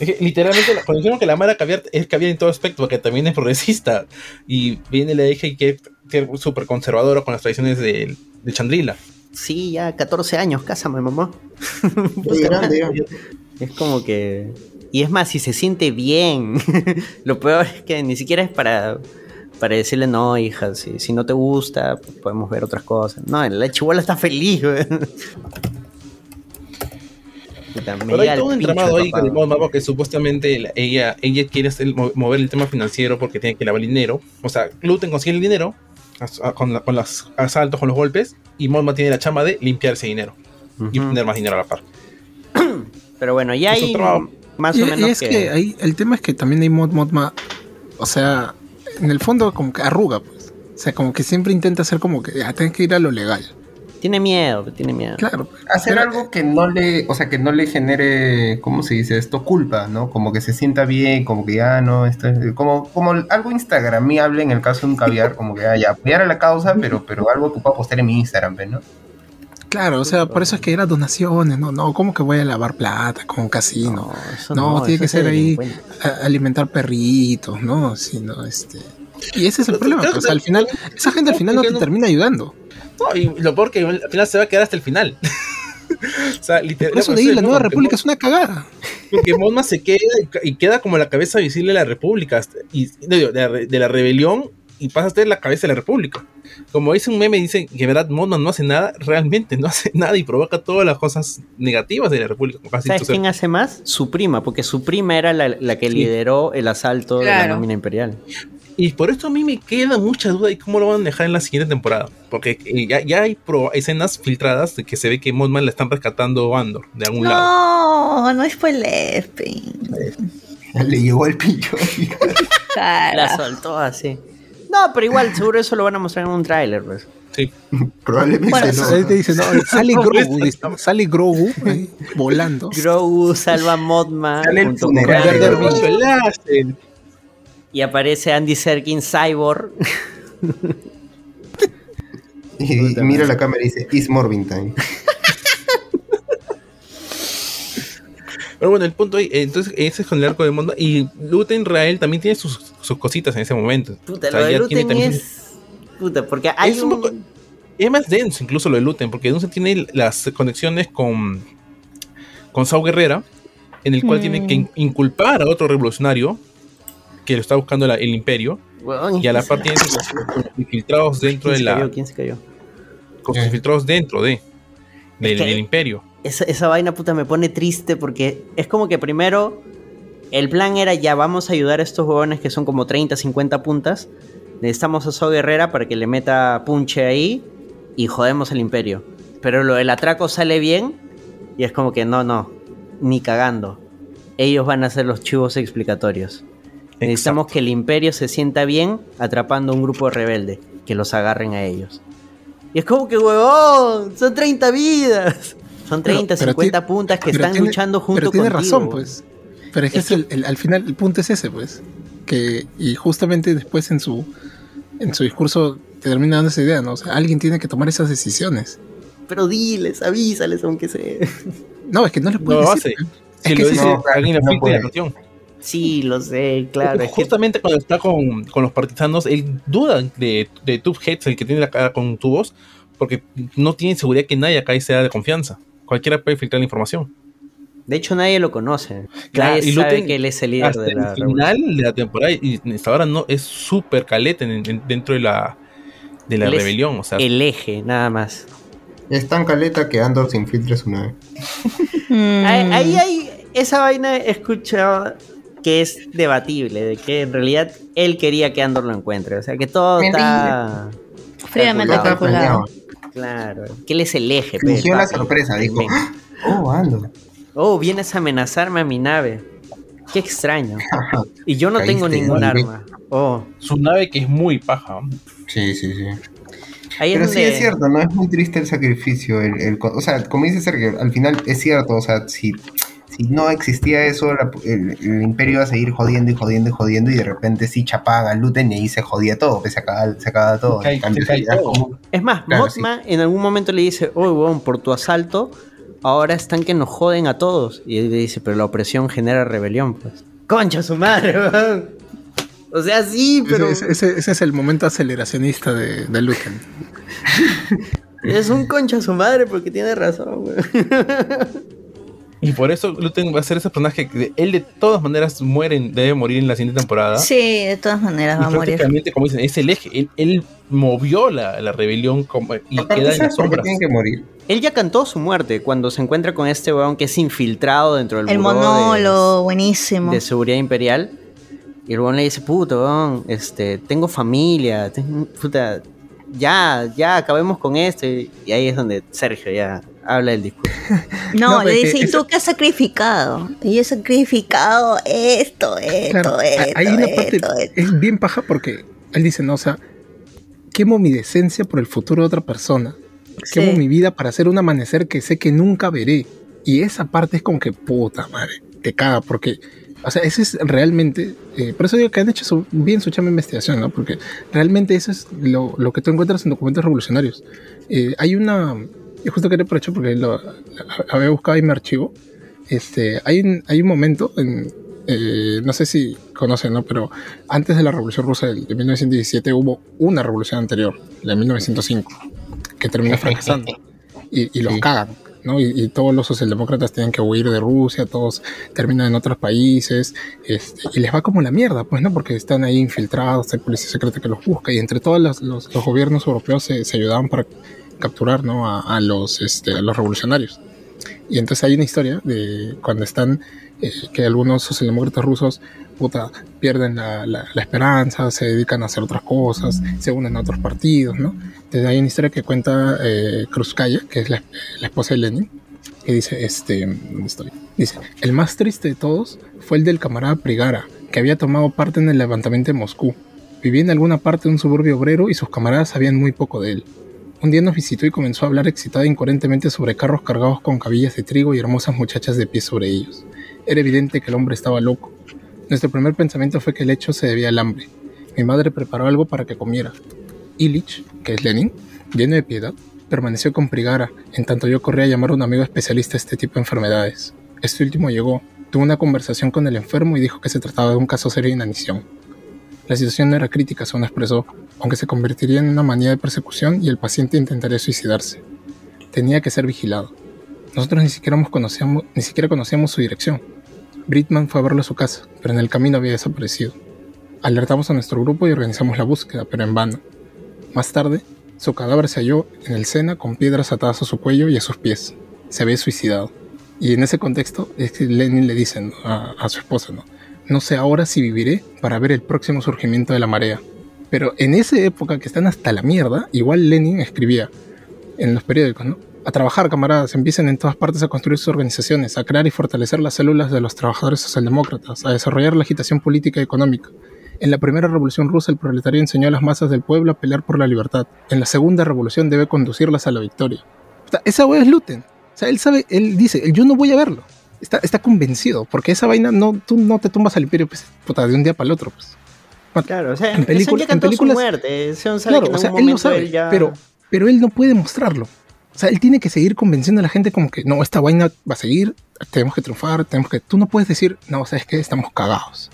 Es que, literalmente, la- cuando dijeron que la Mara caviar es caviar en todo aspecto, que también es progresista. Y viene la hija y que es súper conservadora con las tradiciones de, de Chandrila. Sí, ya 14 años, cásame, mamá. Muy grande. Es como que. Y es más, si se siente bien. Lo peor es que ni siquiera es para, para decirle, no, hija, si, si no te gusta, pues podemos ver otras cosas. No, la chihuahua está feliz, güey. Pero hay todo un entramado ahí con el Mapa que supuestamente la- ella, ella quiere hacer- mover el tema financiero porque tiene que lavar el dinero. O sea, Gluten consigue el dinero con, la- con los asaltos, con los golpes, y Monma tiene la chama de limpiar ese dinero y Ujú. tener más dinero a la par. Pero bueno, ya hay más y, o y menos es que, ahí, el tema es que también hay mod modma, o sea, en el fondo como que arruga, pues. O sea, como que siempre intenta hacer como que ya tienes que ir a lo legal. Tiene miedo, tiene miedo. Claro. Hacer algo que no le, o sea, que no le genere, ¿cómo se dice esto? Culpa, ¿no? Como que se sienta bien, como que ya no, esto es- como, como algo instagramiable en el caso de un caviar, como que ah, ya apoyar a la causa, pero, pero algo que pueda postear en mi Instagram, ¿ves, ¿no? Claro, o sea, por eso es que eran donaciones, no, no, ¿cómo que voy a lavar plata con un casino? No, no, tiene que ser ahí a- alimentar perritos, ¿no? Sino este. Y ese es el problema, pues, al final, esa gente al final no te termina ayudando. No, y lo peor que al final se va a quedar hasta el final. o sea, literal. Por eso de ahí la nueva república es una cagada. Porque Mosma se queda y queda como la cabeza visible de la república y de, de la, re- de la rebelión y pasa a ser la cabeza de la república. Como dice un meme, dice que en verdad Mosma no hace nada, realmente no hace nada y provoca todas las cosas negativas de la república. ¿Sabes quién hace más? Su prima, porque su prima era la, la que Sí. lideró el asalto de la nómina imperial. Y por esto a mí me queda mucha duda de cómo lo van a dejar en la siguiente temporada. Porque eh, ya, ya hay pro- escenas filtradas de que se ve que Mothman la están rescatando a Andor de algún lado. No, no spoilees, pe. Le llegó el pillo. La soltó así. No, pero igual, seguro eso lo van a mostrar en un tráiler, pues. Sí. Probablemente Bueno, no. ahí te dice, no, sale Grogu, sale Grogu ahí, volando. Grogu salva a Mothman Sale el con. Y aparece Andy Serkins Cyborg. Y mira la cámara y dice, It's Morbin Time. Pero bueno, el punto ahí, eh, entonces ese es con el arco de Mothman. Y Luten Rael también tiene sus, sus cositas en ese momento. Puta, O sea, lo de Luten también- es. Puta, porque hay Es un poco- Es más denso incluso lo de Luten, porque Luten tiene las conexiones con, con Sao Guerrera, en el cual Mm. tiene que in- inculpar a otro revolucionario que lo está buscando la- el imperio. Y a la ¿quién par se tiene infiltrados dentro ¿Quién de la. ¿Quién se cayó? Con sus infiltrados dentro de. Del, del imperio. Esa, esa vaina puta me pone triste porque es como que primero el plan era ya vamos a ayudar a estos huevones que son como 30, 50 puntas. Necesitamos a So Guerrera para que le meta punche ahí y jodemos el imperio. Pero lo del atraco sale bien y es como que no, no, ni cagando. Ellos van a ser los chivos explicatorios. Necesitamos que el imperio se sienta bien atrapando a un grupo de rebeldes, que los agarren a ellos. Y es como que, huevón, son 30 vidas. Son 30, Pero- pero 50 ti- puntas que están tiene- luchando junto Pero tiene contigo. razón, pues. Pero es que, es el- el- al final el punto es ese, pues. Que, y justamente después en su, en su discurso te termina dando esa idea, ¿no? O sea, alguien tiene que tomar esas decisiones. Pero diles, avísales aunque sea. No, es que no le No puedes lo decir. hace. Si Es que lo dice, no, alguien le no la cuestión. Sí, lo sé, claro. que- Justamente cuando está con, con los partisanos, él duda de, de Tubheads, el que tiene la cara con tubos, porque no tiene seguridad que nadie acá sea de confianza. Cualquiera puede filtrar la información. De hecho, nadie lo conoce. Claro, nadie y sabe Luten que él es el líder hasta de la el final de la temporada y hasta ahora no es súper caleta en- en- dentro de la de la Él rebelión, o sea, El eje, nada más. Es tan caleta que Andor se infiltra su nave. Ahí, ahí hay esa vaina he escuchado que es debatible, de que en realidad él quería que Andor lo encuentre. O sea, que todo está... Fríamente calculado. calculado. Claro, que él es el eje. pe, Fingió la sorpresa, dijo. Ven. Oh, Andor. Oh, vienes a amenazarme a mi nave. Qué extraño. Y yo no Caíste tengo ningún arma. Oh, su nave que es muy paja. Sí, sí, sí. ahí es Pero sí donde- es cierto, ¿no? Es muy triste el sacrificio. El, o sea, como dice Sergio, al final es cierto, o sea, si, si no existía eso, la- el, el imperio iba a seguir jodiendo y jodiendo y jodiendo y de repente sí chapaban a Luten y ahí se jodía todo, pues se acababa, se acababa todo. cae- En cambio, se cae era todo. como- Es más, Claro, en algún momento le dice, oh, weón, por tu asalto, ahora están que nos joden a todos. Y él le dice, pero la opresión genera rebelión, pues. Concha su madre, weón. O sea, sí, pero Ese, ese- ese es el momento aceleracionista de, de Lucan. es un concha su madre porque tiene razón, weón. Y por eso Luten va a ser ese personaje que él de todas maneras muere, debe morir en la siguiente temporada. Sí, de todas maneras Y va a morir. prácticamente, como dicen, es el eje. Él, él movió la, la rebelión como- y Aparte, queda en ¿sabes las sombras. tiene que morir? Él ya cantó su muerte cuando se encuentra con este weón que es infiltrado dentro del El buró de- monólogo, buenísimo. de seguridad imperial. Y el weón le dice, puto, weón, este, tengo familia, puta, ya, ya, acabemos con esto. Y, y ahí es donde Sergio ya habla del discurso. No, No, le pero es dice, que ¿y tú qué has sacrificado? Y yo he sacrificado esto, esto, Claro, esto, hay una parte, esto, esto. es bien paja porque él dice, no, o sea, quemo mi decencia por el futuro de otra persona quemo Sí. mi vida para hacer un amanecer que sé que nunca veré. Y esa parte es como que puta madre, te caga, porque, o sea, ese es realmente, eh, por eso digo que han hecho su- bien su chamba de investigación, ¿no? Porque realmente eso es lo, lo que tú encuentras en documentos revolucionarios. Eh, hay una, y justo quería aprovechar porque lo, lo- había buscado en mi archivo, este, hay, un, hay un momento, en, eh, no sé si conocen, ¿no? Pero antes de la Revolución Rusa de 1917 hubo una revolución anterior, la de 1905, que terminó fracasando. Y, y los cagan, ¿no? Y, y todos los socialdemócratas tienen que huir de Rusia, todos terminan en otros países, este, y les va como la mierda, pues, ¿no? Porque están ahí infiltrados, hay policía secreta que los busca, y entre todos los, los- los gobiernos europeos se, se ayudaban para capturar, ¿no? A, los, este, a los revolucionarios. Y entonces hay una historia de cuando están, eh, que algunos socialdemócratas rusos, pierden la, la- esperanza, se dedican a hacer otras cosas, se unen a otros partidos, ¿no? Entonces hay una historia que cuenta eh, Kruzkaya, que es la, la esposa de Lenin, que dice, este, ¿dónde? Dice, el más triste de todos fue el del camarada Prigara, que había tomado parte en el levantamiento de Moscú. Vivía en alguna parte de un suburbio obrero y sus camaradas sabían muy poco de él. Un día nos visitó y comenzó a hablar excitada e incoherentemente sobre carros cargados con cabillas de trigo y hermosas muchachas de pie sobre ellos. Era evidente que el hombre estaba loco. Nuestro primer pensamiento fue que el hecho se debía al hambre. Mi madre preparó algo para que comiera. Illich, que es Lenin, lleno de piedad, permaneció con Prigara, en tanto yo corría a llamar a un amigo especialista en este tipo de enfermedades. Este último llegó, tuvo una conversación con el enfermo y dijo que se trataba de un caso serio de inanición. La situación no era crítica, según expresó, aunque se convertiría en una manía de persecución y el paciente intentaría suicidarse. Tenía que ser vigilado. Nosotros ni siquiera, conocíamos, su dirección. Britman fue a verlo a su casa, pero en el camino había desaparecido. Alertamos a nuestro grupo y organizamos la búsqueda, pero en vano. Más tarde, su cadáver se halló en el Sena con piedras atadas a su cuello y a sus pies. Se había suicidado. Y en ese contexto Lenin le dice a, su esposa. No sé ahora si viviré para ver el próximo surgimiento de la marea. Pero en esa época que están hasta la mierda, igual Lenin escribía en los periódicos, ¿no? A trabajar, camaradas, empiecen en todas partes a construir sus organizaciones, a crear y fortalecer las células de los trabajadores socialdemócratas, a desarrollar la agitación política y económica. En la primera revolución rusa el proletario enseñó a las masas del pueblo a pelear por la libertad. En la segunda revolución debe conducirlas a la victoria. O sea, esa wea es Luten. O sea, él sabe, él dice, yo no voy a verlo. Está, está convencido, porque esa vaina no, tú no te tumbas al imperio pues, puta, de un día para el otro. Pues. Claro, o sea, en, película- en cantó películas... su muerte. Claro, que en o sea, él lo sabe, él ya- pero, pero él no puede mostrarlo. O sea, él tiene que seguir convenciendo a la gente como que no, esta vaina va a seguir, tenemos que triunfar, tenemos que... Tú no puedes decir, no, sabes que estamos cagados.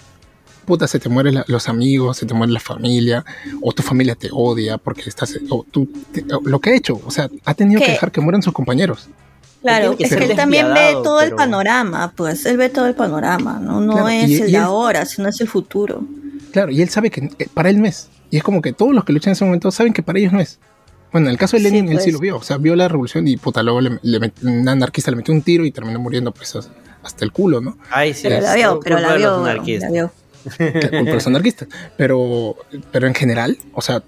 Puta, se te mueren la- los amigos, se te muere la familia, o tu familia te odia porque estás... O tú, te- o lo que ha hecho, o sea, ha tenido que ¿Qué? dejar que mueran sus compañeros. Claro, que es que él también ve todo el panorama, pues él ve todo el panorama, no, no Claro, es y- el y de ahora, sino es el futuro. Claro, y él sabe que eh, para él no es. Y es como que todos los que luchan en ese momento saben que para ellos no es. Bueno, en el caso de Sí, Lenin, él sí pues. lo vio. O sea, vio la revolución y puta, luego le, le met- un anarquista le metió un tiro y terminó muriendo pues as- hasta el culo, ¿no? Ay, sí, Pero es la vio, pero la los vio, la vio. Que de los anarquistas. Pero, pero en general, o sea,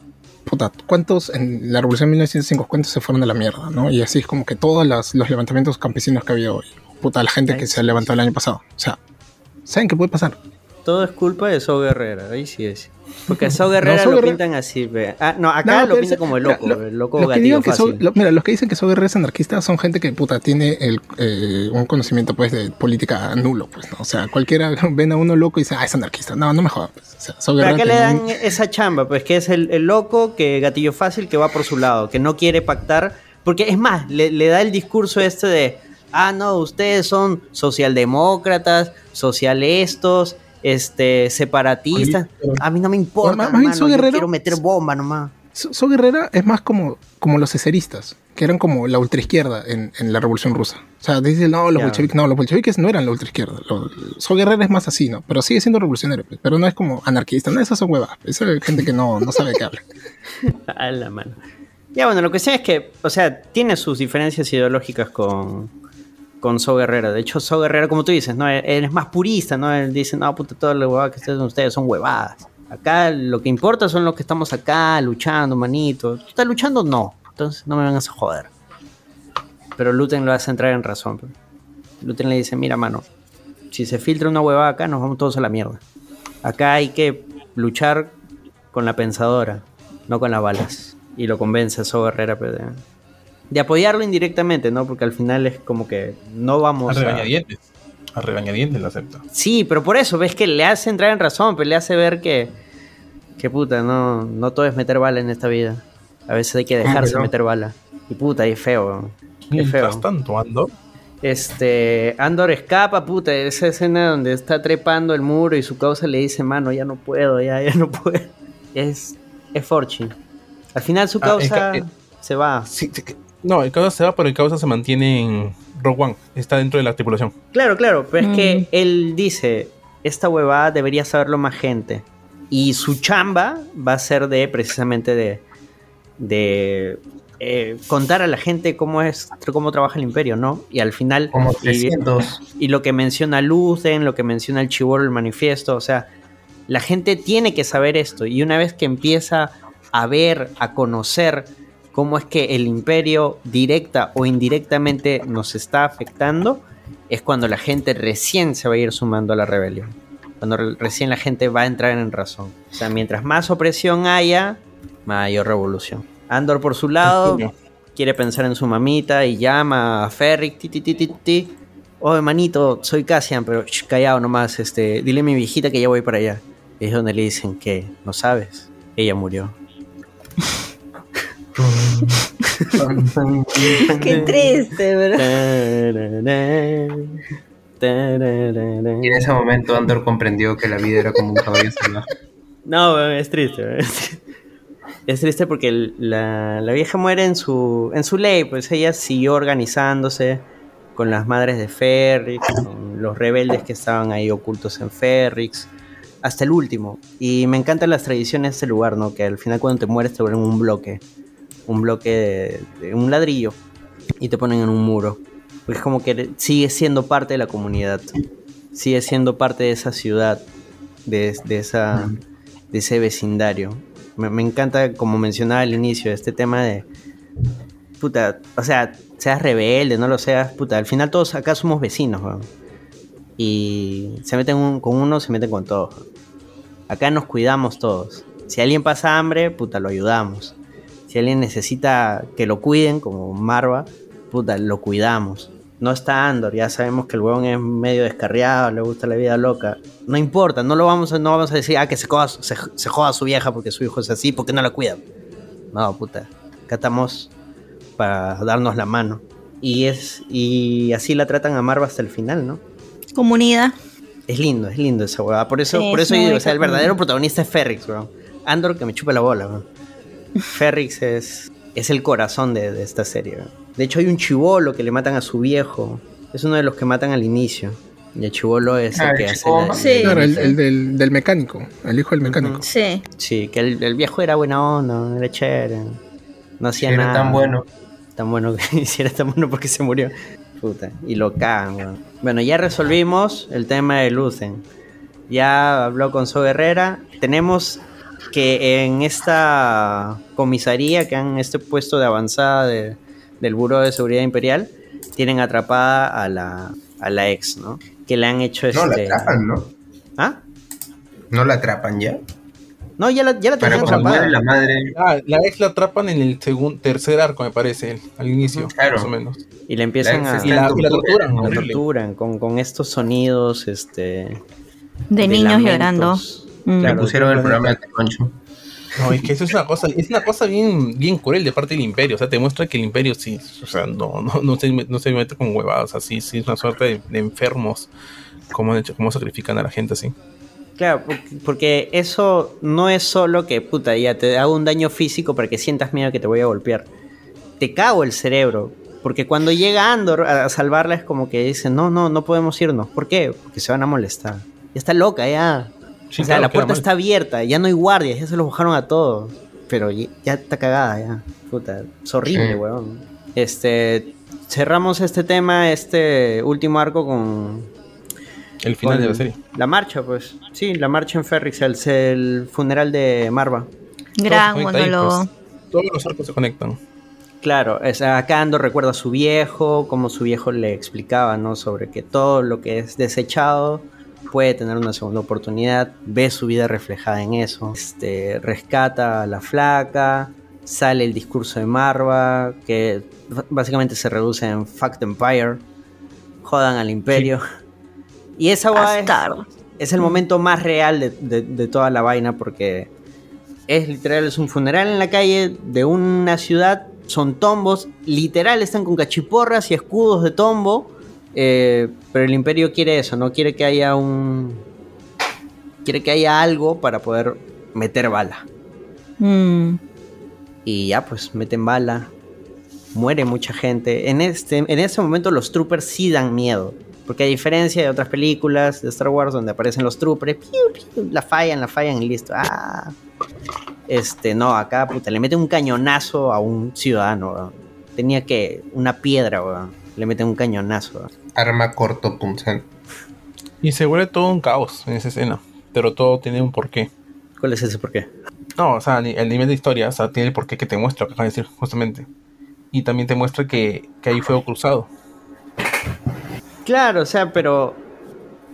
puta, ¿cuántos en la revolución de 1905 cuántos se fueron a la mierda, no? Y así es como que todos las- los levantamientos campesinos que ha habido hoy. Puta, la gente Ay, que se ha levantado el año pasado. O sea, ¿saben qué puede pasar? Todo es culpa de So Guerrera, ahí sí es. Porque a So Guerrera lo Guerrera- pintan así, ve. Ah, no, acá No, lo pintan como el loco, lo- el loco Los gatillo que fácil. lo- mira, los que dicen que son guerreros anarquistas son gente que puta tiene el, eh, un conocimiento pues de política nulo, pues, ¿no? O sea, cualquiera ven a uno loco y dice, ah, es anarquista. No, no me jodas, pues. O sea, son Pero guerreros acá le dan esa chamba, pues que es el, el loco que gatillo fácil que va por su lado, que no quiere pactar, porque es más, le, le da el discurso este de, ah, no, ustedes son socialdemócratas, socialestos, este, separatistas, a mí no me importa, Más- más guerrero. quiero meter bomba nomás. So, So Guerrera es más como, como los cesaristas, que eran como la ultraizquierda en, en la Revolución Rusa. O sea, dicen, no, los bolcheviques, no, los bolcheviques no eran la ultraizquierda. Lo- So Guerrera es más así, ¿no? Pero sigue siendo revolucionario, pues, pero no es como anarquista, no, esas son huevas. Esa es gente que no, no sabe de qué habla. A la mano. Ya, bueno, lo que sé es que, o sea, tiene sus diferencias ideológicas con, con So Guerrera. De hecho, So Guerrera, como tú dices, ¿no? Él, él es más purista, ¿no? Él dice, no, puta, todas las huevadas que ustedes, ustedes son huevadas. Acá lo que importa son los que estamos acá luchando, manito. ¿Tú estás luchando? No. Entonces no me vengas a joder. Pero Luten lo hace entrar en razón. pues. Luten le dice, mira, mano, si se filtra una huevada acá, nos vamos todos a la mierda. Acá hay que luchar con la pensadora, no con las balas. Y lo convence a So Guerrera pues, de, de apoyarlo indirectamente, ¿no? Porque al final es como que no A vamos a... regañadientes. A regañadientes lo acepta. Sí, pero por eso, ves que le hace entrar en razón, pero le hace ver que, que puta, no, no todo es meter bala en esta vida. A veces hay que dejarse meter bala. Y puta, y es feo. Es Mientras feo. tanto, Andor. Este, Andor escapa, puta, esa escena donde está trepando el muro y su causa le dice, mano, ya no puedo, ya, ya no puedo. Es, es Fortune. Al final su Ah, es causa que- se va. No, el causa se va, pero el causa se mantiene en Rogue One. Está dentro de la tripulación. Claro, claro, pero es que él dice, esta huevada debería saberlo más gente. Y su chamba va a ser de precisamente de, de eh, contar a la gente cómo es, cómo trabaja el imperio, ¿no? Y al final... Como y- 300. Y, lo que menciona Lucen, lo que menciona el Chibolo, el manifiesto, o sea, la gente tiene que saber esto. Y una vez que empieza a ver, a conocer cómo es que el imperio directa o indirectamente nos está afectando, es cuando la gente recién se va a ir sumando a la rebelión. Cuando re- recién la gente va a entrar en razón. O sea, mientras más opresión haya, mayor revolución. Andor por su lado quiere pensar en su mamita y llama a Ferric, ti ti ti ti ti. Oh, manito, soy Cassian, pero callado nomás, este, dile a mi viejita que ya voy para allá. Y es donde le dicen que, no sabes, ella murió. Qué triste, Y en ese momento Andor comprendió que la vida era como un caballo salvaje. No, es triste. Es triste porque la, la vieja muere en su, en su ley, pues ella siguió organizándose con las madres de Ferrix, con los rebeldes que estaban ahí ocultos en Ferrix, hasta el último. Y me encantan las tradiciones de este lugar, ¿no? Que al final cuando te mueres te vuelven un bloque, un bloque de, un ladrillo y te ponen en un muro. Es como que sigue siendo parte de la comunidad, sigue siendo parte de esa ciudad, de, esa, de ese vecindario. Me, encanta, como mencionaba al inicio, este tema de. Puta, o sea, seas rebelde, no lo seas, puta. Al final todos acá somos vecinos, weón. Y se meten con uno, se meten con todos. Acá nos cuidamos todos. Si alguien pasa hambre, puta, lo ayudamos. Si alguien necesita que lo cuiden, como Marva, puta, lo cuidamos. No está Andor, ya sabemos que el huevón es medio descarriado, le gusta la vida loca. No importa, no lo vamos a, no vamos a decir, ah, que se joda, su- se, se joda a su vieja porque su hijo es así, porque no la cuida. No, puta. Acá estamos para darnos la mano. Y es y así la tratan a Marva hasta el final, ¿no? Comunidad. Es lindo, es lindo esa huevada. Por eso, Sí, por es eso yo muy digo, o sea, el verdadero protagonista es Ferrix, weón. Andor que me chupa la bola, weón. Ferrix es, es el corazón de, de esta serie. De hecho, hay un chivolo que le matan a su viejo. Es uno de los que matan al inicio. Y el chivolo es Ah, el que el hace chibolo. la- Sí. Claro, el, el del, del mecánico, el hijo del mecánico. Sí. Sí, que el, el viejo era buena onda, era chévere. No hacía era nada. tan bueno. Tan bueno que hiciera tan bueno porque se murió. Puta, y lo cagan, weón. Bueno, ya resolvimos el tema de Lucen. Ya habló con So Guerrera. Tenemos que en esta comisaría, que han este puesto de avanzada de- del Buró de Seguridad Imperial, tienen atrapada a la, a la ex, ¿no? Que le han hecho No, la este. atrapan, ¿no? ¿Ah? ¿No la atrapan ya? No, ya la, ya la tenían atrapada. la madre. Ah, la ex la atrapan en el segundo, tercer arco, me parece, al inicio, Claro. más o menos. Y le empiezan La a. Y la, y la torturan, La horrible. torturan con, con estos sonidos, este. De niños lamentos. llorando. Mm. Le pusieron el programa de Concho. No, es que eso es una cosa, es una cosa bien, bien cruel de parte del imperio. O sea, te muestra que el imperio sí, o sea, no, no, no se, no se mete con huevadas, así, sí, es una suerte de, de enfermos. Como, han hecho- cómo sacrifican a la gente así. Claro, porque- porque eso no es solo que, puta, ya te hago un daño físico para que sientas miedo que te voy a golpear. Te cago el cerebro. Porque cuando llega Andor a salvarla es como que dicen, no, no, no podemos irnos. ¿Por qué? Porque se van a molestar. Ya está loca, ya. Sí, o sea, claro, la puerta está abierta, ya no hay guardias, ya se los bajaron a todos. Pero ya, ya está cagada, ya. Puta, es horrible, Sí. weón. Este, cerramos este tema, este último arco con, El final con de la serie. La marcha, pues. Sí, la marcha en Ferrix, el, el funeral de Marva. Gran monólogo. pues. Todos los arcos se conectan. Claro, es, acá Ando recuerda a su viejo, como su viejo le explicaba, ¿no? Sobre que todo lo que es desechado puede tener una segunda oportunidad, ve su vida reflejada en eso, este, rescata a la flaca, sale el discurso de Marva, que básicamente se reduce en Fact Empire, jodan al imperio. Y esa guay es, es el momento más real de, de- de toda la vaina porque es literal, es un funeral en la calle de una ciudad, son tombos, literal están con cachiporras y escudos de tombo, eh, pero el imperio quiere eso, no quiere que haya un... quiere que haya algo para poder meter bala. Mm. Y ya pues meten bala, muere mucha gente. En este, en ese momento los troopers sí dan miedo. Porque a diferencia de otras películas de Star Wars donde aparecen los troopers, la fallan, la fallan y listo. Ah. Este, no, acá puta, le meten un cañonazo a un ciudadano. Tenía que, una piedra, weón. Le meten un cañonazo. Arma corto punzante. Y se vuelve todo un caos en esa escena. Pero todo tiene un porqué. ¿Cuál es ese porqué? No, o sea, el nivel de historia, o sea, tiene el porqué que te muestra, que acabas de decir, justamente. Y también te muestra que, que hay fuego cruzado. Claro, o sea, pero.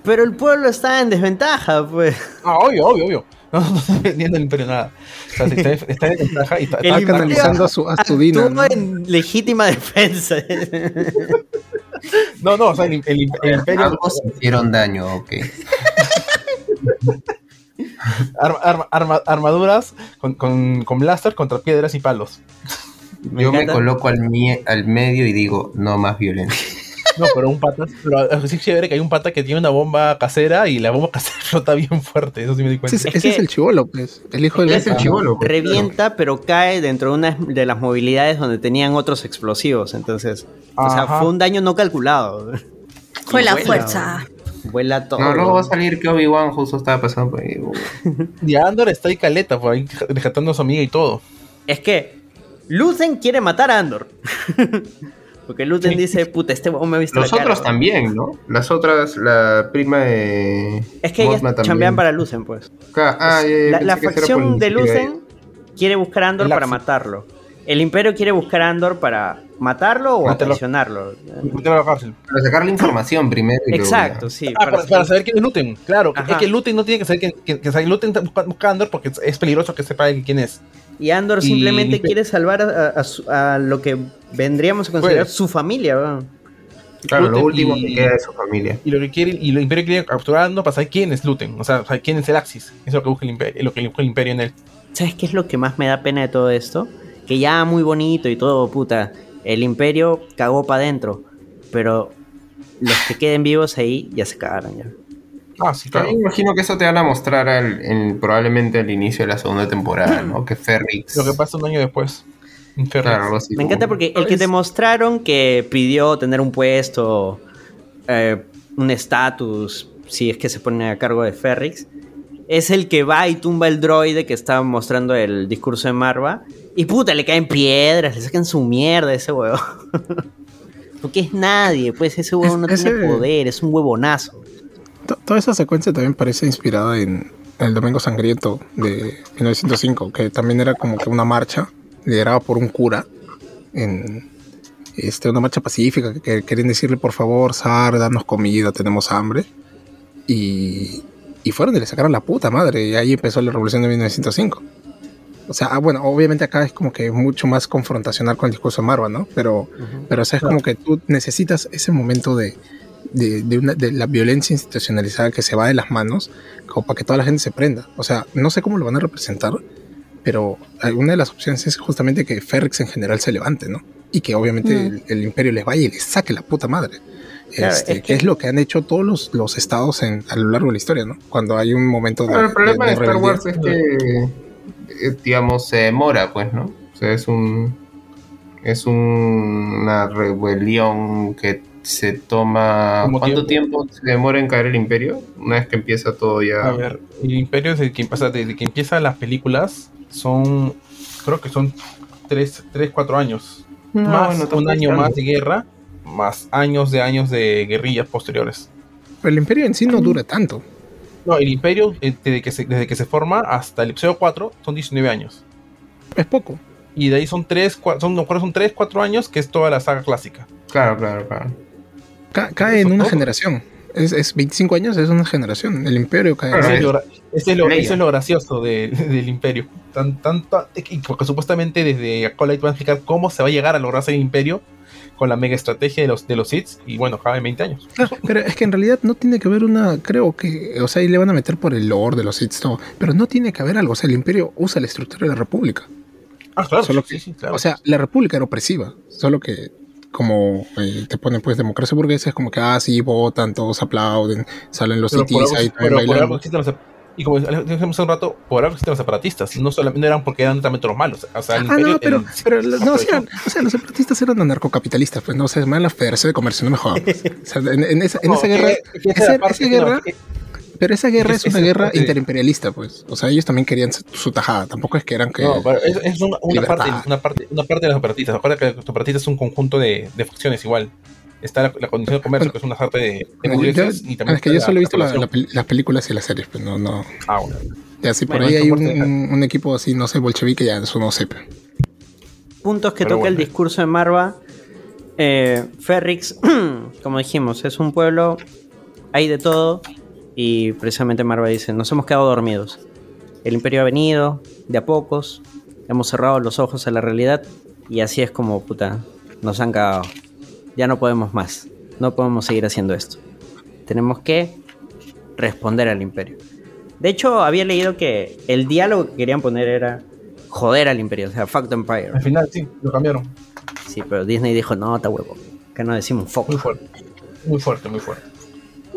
Pero el pueblo está en desventaja, pues. Ah, obvio, obvio, obvio. No, no estoy defendiendo el imperio nada. O sea, si está, está en desventaja y está, está- canalizando a su, a su Actuó ¿no? en legítima defensa. No, no, o sea, el, el- el imperio. Ambos hicieron daño, ok. arma- arma- arma- armaduras con, con, con blaster contra piedras y palos. Yo me encanta. coloco al, mie- al medio y digo, no más violencia. No, pero un pata. Pero sí es chévere que hay un pata que tiene una bomba casera y la bomba casera flota bien fuerte. Eso sí me di cuenta. Ese, Es ese es que- el chivolo, pues. El hijo del Es el chivolo. pues, Revienta, pero cae dentro de una de las movilidades donde tenían otros explosivos. Entonces, o sea, fue un daño no calculado. Fue la vuela, fuerza. Vuela todo. No, luego va a salir que Obi-Wan justo estaba pasando por ahí. Y Andor está ahí caleta, por ahí rescatando a su amiga y todo. Es que Lucen quiere matar a Andor. Porque Lucen Sí. dice, puta, este huevón me ha visto Los la cara, otros ¿no? también, ¿no? Las otras, la prima de. Es que ellas Mosma también. chambean para Lucen, pues. Ah, la facción de Lucen quiere buscar a Andor para matarlo. El Imperio quiere buscar a Andor para matarlo o Matarlo. traicionarlo. Meterlo a la cárcel. Para sacar la información primero. y luego ya. Exacto, sí. Ah, para, para saber quién es Luten, claro. Ajá. Es que Luten no tiene que saber quién que, que, que Luten está busca- a Andor porque es- es peligroso que sepa quién es. Y Andor Y- simplemente quiere salvar a, a su- a lo que vendríamos a considerar Pues. su familia. weón. Claro, lo último y- que queda de su familia. Y lo que quiere, y lo Imperio quiere capturar a Andor para saber quién es Luten. O sea, saber quién es el Axis. Eso es lo que busca el Imperio, lo que busca el Imperio en él. ¿Sabes qué es lo que más me da pena de todo esto? Que ya muy bonito y todo, puta. El imperio cagó para adentro. Pero los que queden vivos ahí ya se cagaron ya. Ah, sí, claro. También imagino que eso te van a mostrar al- en- probablemente al inicio de la segunda temporada, ¿no? Que Ferrix. Lo que pasa un año después. Claro, algo así. Me encanta porque el que te mostraron que pidió tener un puesto, eh, un estatus, si es que se pone a cargo de Ferrix, es el que va y tumba el droide que estaba mostrando el discurso de Marva. Y puta, le caen piedras, le sacan su mierda a ese huevo. porque es nadie, pues ese huevo no tiene poder, es un huevonazo. To- Toda esa secuencia también parece inspirada en El Domingo Sangriento de 1905, que también era como que una marcha liderada por un cura en este, una marcha pacífica que, que querían decirle por favor, Sar, danos comida, tenemos hambre. Y, y fueron y le sacaron la puta madre y ahí empezó la revolución de 1905. O sea, ah, bueno, obviamente acá es como que mucho más confrontacional con el discurso de Marva, ¿no? Pero, pero o sea, es como que tú necesitas ese momento de, de, de una- de la violencia institucionalizada que se va de las manos como para que toda la gente se prenda. O sea, no sé cómo lo van a representar, pero una de las opciones es justamente que Ferrix en general se levante, ¿no? Y que obviamente Mm. el, el imperio les vaya y les saque la puta madre. Claro, Este, es que... que- es lo que han hecho todos los, los estados en, a lo largo de la historia, ¿no? Cuando hay un momento de, Claro, el problema de- de, de Star. Wars es que, eh, digamos, se demora, pues, ¿no? O sea, es un. Es un- una rebelión que se toma. ¿Como ¿Cuánto tiempo? se demora en caer el imperio? Una vez que empieza todo ya. A ver, el Imperio desde que empieza, desde que empiezan las películas son, creo que son 3, 4 años. No, más un año más de guerra, más años de años de guerrillas posteriores. Pero el imperio en sí no dura tanto. No, el Imperio, eh, desde que se, desde que se forma hasta el episodio 4, son 19 años. Es poco. Y de ahí son 3, son, no, son 3, 4 años, que es toda la saga clásica. Claro, claro, claro. Ca- cae en una generación. Es, es 25 años, es una generación. El imperio cae. Ese es lo, es eso es lo gracioso de- del Imperio. tan, tanto, y porque supuestamente desde Acolyte van a explicar cómo se va a llegar a lograr el imperio con la mega estrategia de los, de los Sith, y bueno, cada 20 años. Pero es que en realidad no tiene que haber una, creo que, o sea, ahí le van a meter por el lore de los Sith, no, pero no tiene que haber algo, o sea, el imperio usa la estructura de la república. Ah, claro, Solo sí, sí, claro. O sea, la república era opresiva, solo que como eh, te ponen pues democracia burguesa es como que, ah, sí, votan, todos aplauden, salen los Pero cities ahí pero también por algo bailando. existen los- y como dijimos hace un rato, por algo existen los separatistas. No solamente no eran porque eran netamente los malos. O sea, el Ah, no, pero, el- pero no, o sea, o sea, los separatistas eran anarcocapitalistas, pues no, o sea, la Federación de Comercio, no me jodas. pues. O sea, en, en esa, en No, esa guerra, que esa esa, parte- esa guerra, no, que- pero esa guerra es- es una esa guerra interimperialista, pues. O sea, ellos también querían su, su tajada, tampoco es que eran que. No, pero es, es una, parte, una, parte, una parte de los separatistas. Recuerda que los separatistas es un conjunto de, de facciones igual. Está la, la condición de comercio, que es una parte de, de Bueno, yo- burgueses, y también es que yo solo he la- visto la la- las películas y las series, pues no, no. Ah, bueno. Ya si por Bueno, ahí hay un, fuerte, un- un equipo así, no sé, bolchevique, ya eso no sé. pues. puntos que Pero toca el discurso de Marva. Eh, Ferrix, como dijimos, es un pueblo, hay de todo. Y precisamente Marva dice, nos hemos quedado dormidos. El imperio ha venido, de a pocos, hemos cerrado los ojos a la realidad. Y así es como, puta, nos han cagado. Ya no podemos más. No podemos seguir haciendo esto. Tenemos que responder al imperio. De hecho, había leído que el diálogo que querían poner era joder al imperio, o sea, fuck the empire. Al final sí, lo cambiaron. Sí, pero Disney dijo, no, está huevo. Acá no decimos fuck. Muy fuerte. Muy fuerte, muy fuerte.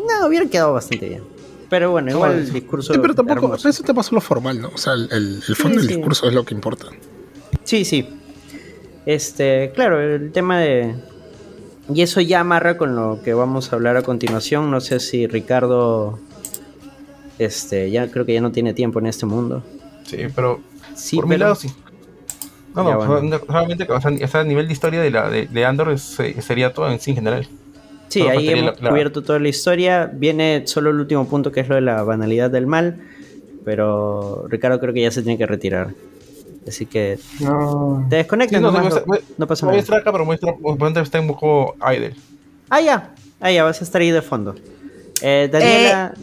No, hubiera quedado bastante bien. Pero bueno, igual el discurso. Sí, pero tampoco, hermoso. eso te pasó lo formal, ¿no? O sea, el, el- el fondo Sí, del sí. discurso es lo que importa. Sí, sí. Este, claro, el tema de. Y eso ya amarra con lo que vamos a hablar a continuación. No sé si Ricardo. Este, ya creo que ya no tiene tiempo en este mundo. Sí, pero Sí, por mi lado sí. No, Ya, no, bueno. solamente- o sea, a nivel de historia de, la, de, de Andor es- eh, sería todo en sí en general. Sí, ahí hemos la- la- cubierto toda la historia. Viene solo el último punto que es lo de la banalidad del mal. Pero Ricardo creo que ya se tiene que retirar. Así que No. te desconectas Sí, no, nomás, voy a- no pasa Voy a nada. estar acá, pero voy a estar, estar un poco idle. Ah, ya. Ah, ya, vas a estar ahí de fondo. Eh, Daniela,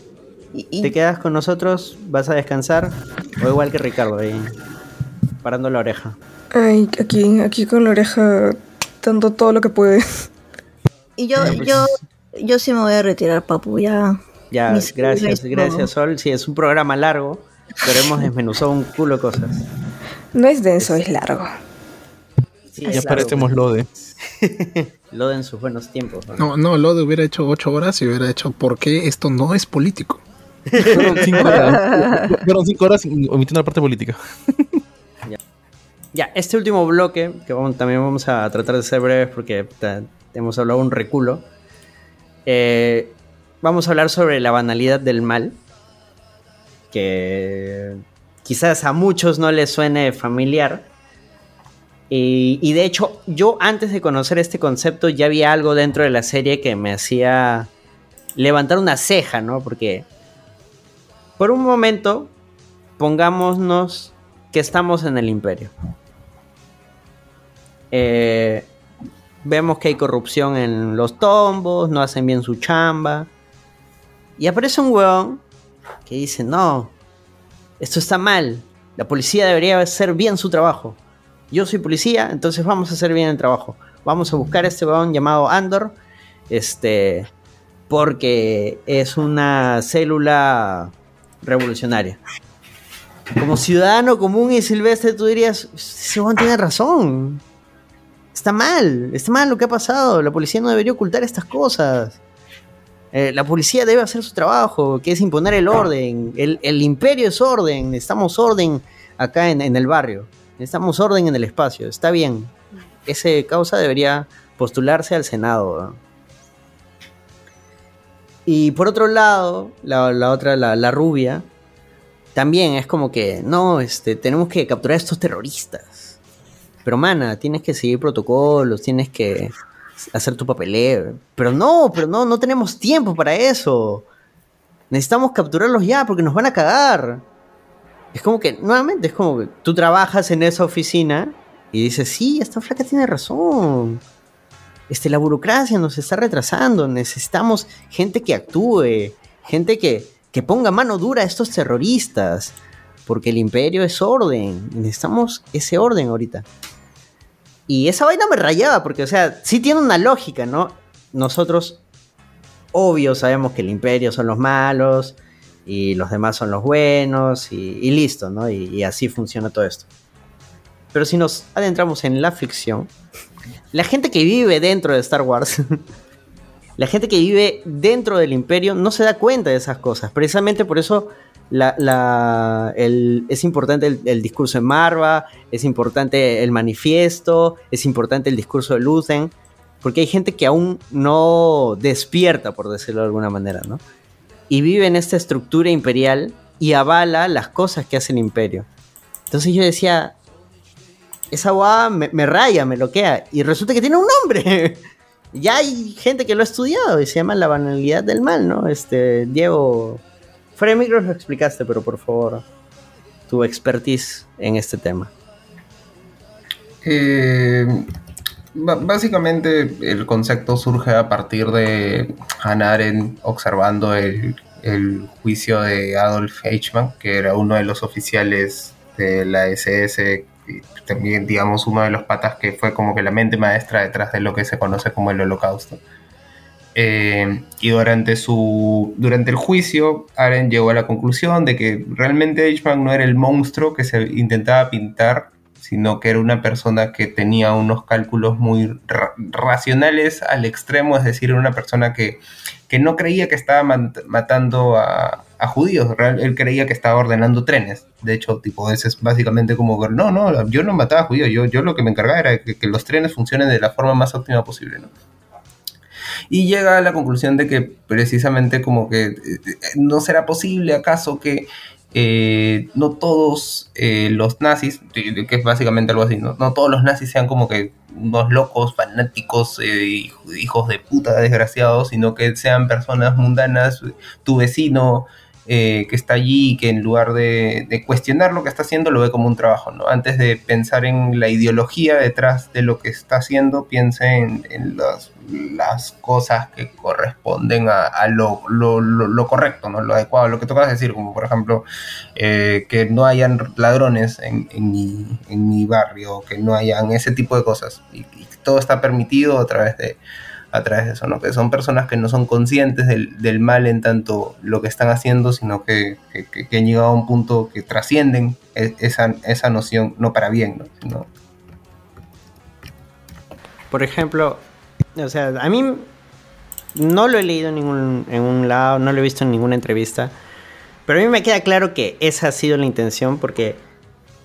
¿te quedas con nosotros? ¿Vas a descansar? O igual que Ricardo, ahí parando la oreja. Ay, aquí, aquí con la oreja dando todo lo que puede. Y yo, Ya, pues. yo, yo sí me voy a retirar, papu, ya. Ya, Mis- gracias, gracias Sol. Sí, es un programa largo, pero hemos desmenuzado un culo de cosas. No es denso, es largo. Sí, ya parecemos Lode. Lo de en sus buenos tiempos. ¿no? No, no, Lode hubiera hecho ocho horas y hubiera hecho por qué esto no es político. Fueron cinco horas, fueron cinco horas omitiendo la parte política. Ya, este último bloque, que vamos- también vamos a tratar de ser breves porque hemos hablado un reculo. eh, vamos a hablar sobre la banalidad del mal. Que quizás a muchos no les suene familiar. Y, y de hecho, yo antes de conocer este concepto ya había algo dentro de la serie que me hacía levantar una ceja, ¿no? Porque por un momento, pongámonos que estamos en el imperio. Eh, vemos que hay corrupción en los tombos, no hacen bien su chamba. Y aparece un huevón que dice, no, esto está mal, la policía debería hacer bien su trabajo. Yo soy policía, entonces vamos a hacer bien el trabajo. Vamos a buscar a este huevón llamado Andor, este, porque es una célula revolucionaria. Como ciudadano común y silvestre, tú dirías, ese huevón tiene razón. Está mal, está mal lo que ha pasado. La policía no debería ocultar estas cosas. Eh, la policía debe hacer su trabajo, que es imponer el orden. El, el imperio es orden. Necesitamos orden acá en, en el barrio. Necesitamos orden en el espacio. Está bien. Ese causa debería postularse al Senado. Y por otro lado, la, la otra, la, la rubia, también es como que, no, este, tenemos que capturar a estos terroristas. Pero mana, tienes que seguir protocolos, tienes que hacer tu papeleo. Pero no, pero no, no tenemos tiempo para eso. Necesitamos capturarlos ya porque nos van a cagar. Es como que, nuevamente, es como que tú trabajas en esa oficina y dices, sí, esta flaca tiene razón. Este, la burocracia nos está retrasando. Necesitamos gente que actúe, gente que, que ponga mano dura a estos terroristas. Porque el imperio es orden. Necesitamos ese orden ahorita. Y esa vaina me rayaba, porque, o sea, sí tiene una lógica, ¿no? Nosotros, obvio, sabemos que el imperio son los malos y los demás son los buenos y, listo, ¿no? Y, y así funciona todo esto. Pero si nos adentramos en la ficción, la gente que vive dentro de Star Wars, la gente que vive dentro del imperio no se da cuenta de esas cosas. Precisamente por eso la- es importante el, el discurso de Marva, es importante el manifiesto, es importante el discurso de Luthen, porque hay gente que aún no despierta, por decirlo de alguna manera, ¿no? Y vive en esta estructura imperial y avala las cosas que hace el imperio. Entonces yo decía, esa guada me, me raya, me loquea, y resulta que tiene un nombre. ya hay gente que lo ha estudiado y se llama la banalidad del mal, ¿no? Este, Diego, fuera lo explicaste, pero por favor, tu expertise en este tema. Eh, básicamente el concepto surge a partir de Hannah observando el, el juicio de Adolf Eichmann, que era uno de los oficiales de la SS y también digamos uno de los patas que fue como que la mente maestra detrás de lo que se conoce como el holocausto. Eh, y durante, su, durante el juicio, Arendt llegó a la conclusión de que realmente Eichmann no era el monstruo que se intentaba pintar, sino que era una persona que tenía unos cálculos muy ra- racionales al extremo, es decir, era una persona que, que no creía que estaba matando a, judíos, él creía que estaba ordenando trenes. De hecho, tipo, ese es básicamente como, no, no, yo no mataba a judíos, yo, yo lo que me encargaba era que, que los trenes funcionen de la forma más óptima posible, ¿no? Y llega a la conclusión de que precisamente como que eh, no será posible acaso que eh, no todos eh, los nazis, que es básicamente algo así, ¿no? no todos los nazis sean como que unos locos, fanáticos, eh, hijos de puta desgraciados, sino que sean personas mundanas, tu vecino eh, que está allí y que en lugar de, cuestionar lo que está haciendo lo ve como un trabajo, ¿no? Antes de pensar en la ideología detrás de lo que está haciendo, piense en, las, cosas que corresponden a, lo, correcto, ¿no? Lo adecuado, lo que tocas decir, como por ejemplo eh, que no hayan ladrones en, mi, barrio, que no hayan ese tipo de cosas. Y todo está permitido a través de a través de eso, ¿no? Que son personas que no son conscientes del, del mal en tanto lo que están haciendo, sino que, que- han llegado a un punto que trascienden e- esa, esa noción, no para bien, ¿no? Sino- Por ejemplo, o sea, a mí no lo he leído en ningún en un lado, no lo he visto en ninguna entrevista, pero a mí me queda claro que esa ha sido la intención porque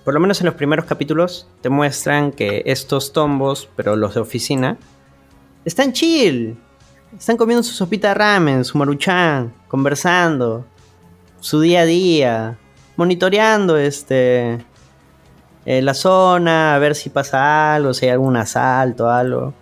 por lo menos en los primeros capítulos te muestran que estos tombos, pero los de oficina, están chill. Están comiendo su sopita ramen, su maruchan, conversando, su día a día, monitoreando este eh, la zona, a ver si pasa algo, si hay algún asalto, algo.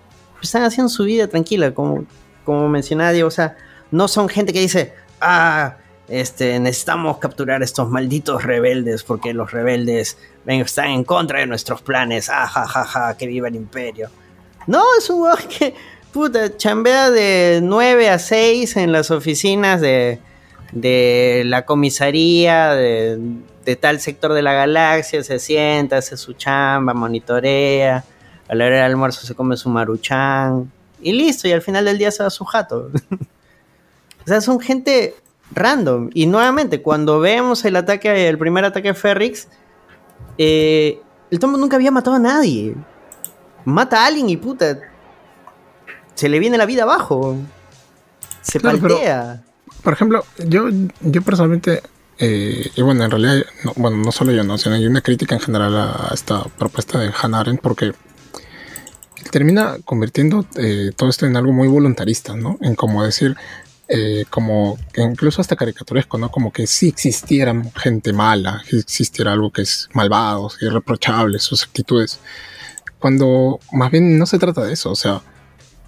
Están haciendo su vida tranquila, como, como mencionaba Diego, o sea, no son gente que dice, ah, este, necesitamos capturar a estos malditos rebeldes porque los rebeldes están en contra de nuestros planes, ah, ja, ja, ja, que viva el imperio. No, es un weón que, puta, chambea de 9 a 6 en las oficinas de, de la comisaría de, de tal sector de la galaxia, se sienta, hace su chamba, monitorea, a la hora del almuerzo se come su maruchan y listo, y al final del día se va a su jato. o sea, son gente random. Y nuevamente, cuando vemos el ataque, el primer ataque de Ferrix, eh, el Tombo nunca había matado a nadie. Mata a alguien y puta. Se le viene la vida abajo. Se Claro, pero-. Por ejemplo, yo, yo personalmente, eh, y bueno, en realidad, no, bueno, no solo yo, no, sino hay una crítica en general a esta propuesta de Hannah Arendt porque termina convirtiendo eh, todo esto en algo muy voluntarista, ¿no? En como decir, eh, como incluso hasta caricaturesco, ¿no? Como que si existiera gente mala, si existiera algo que es malvado, irreprochable, sus actitudes, cuando más bien no se trata de eso, o sea,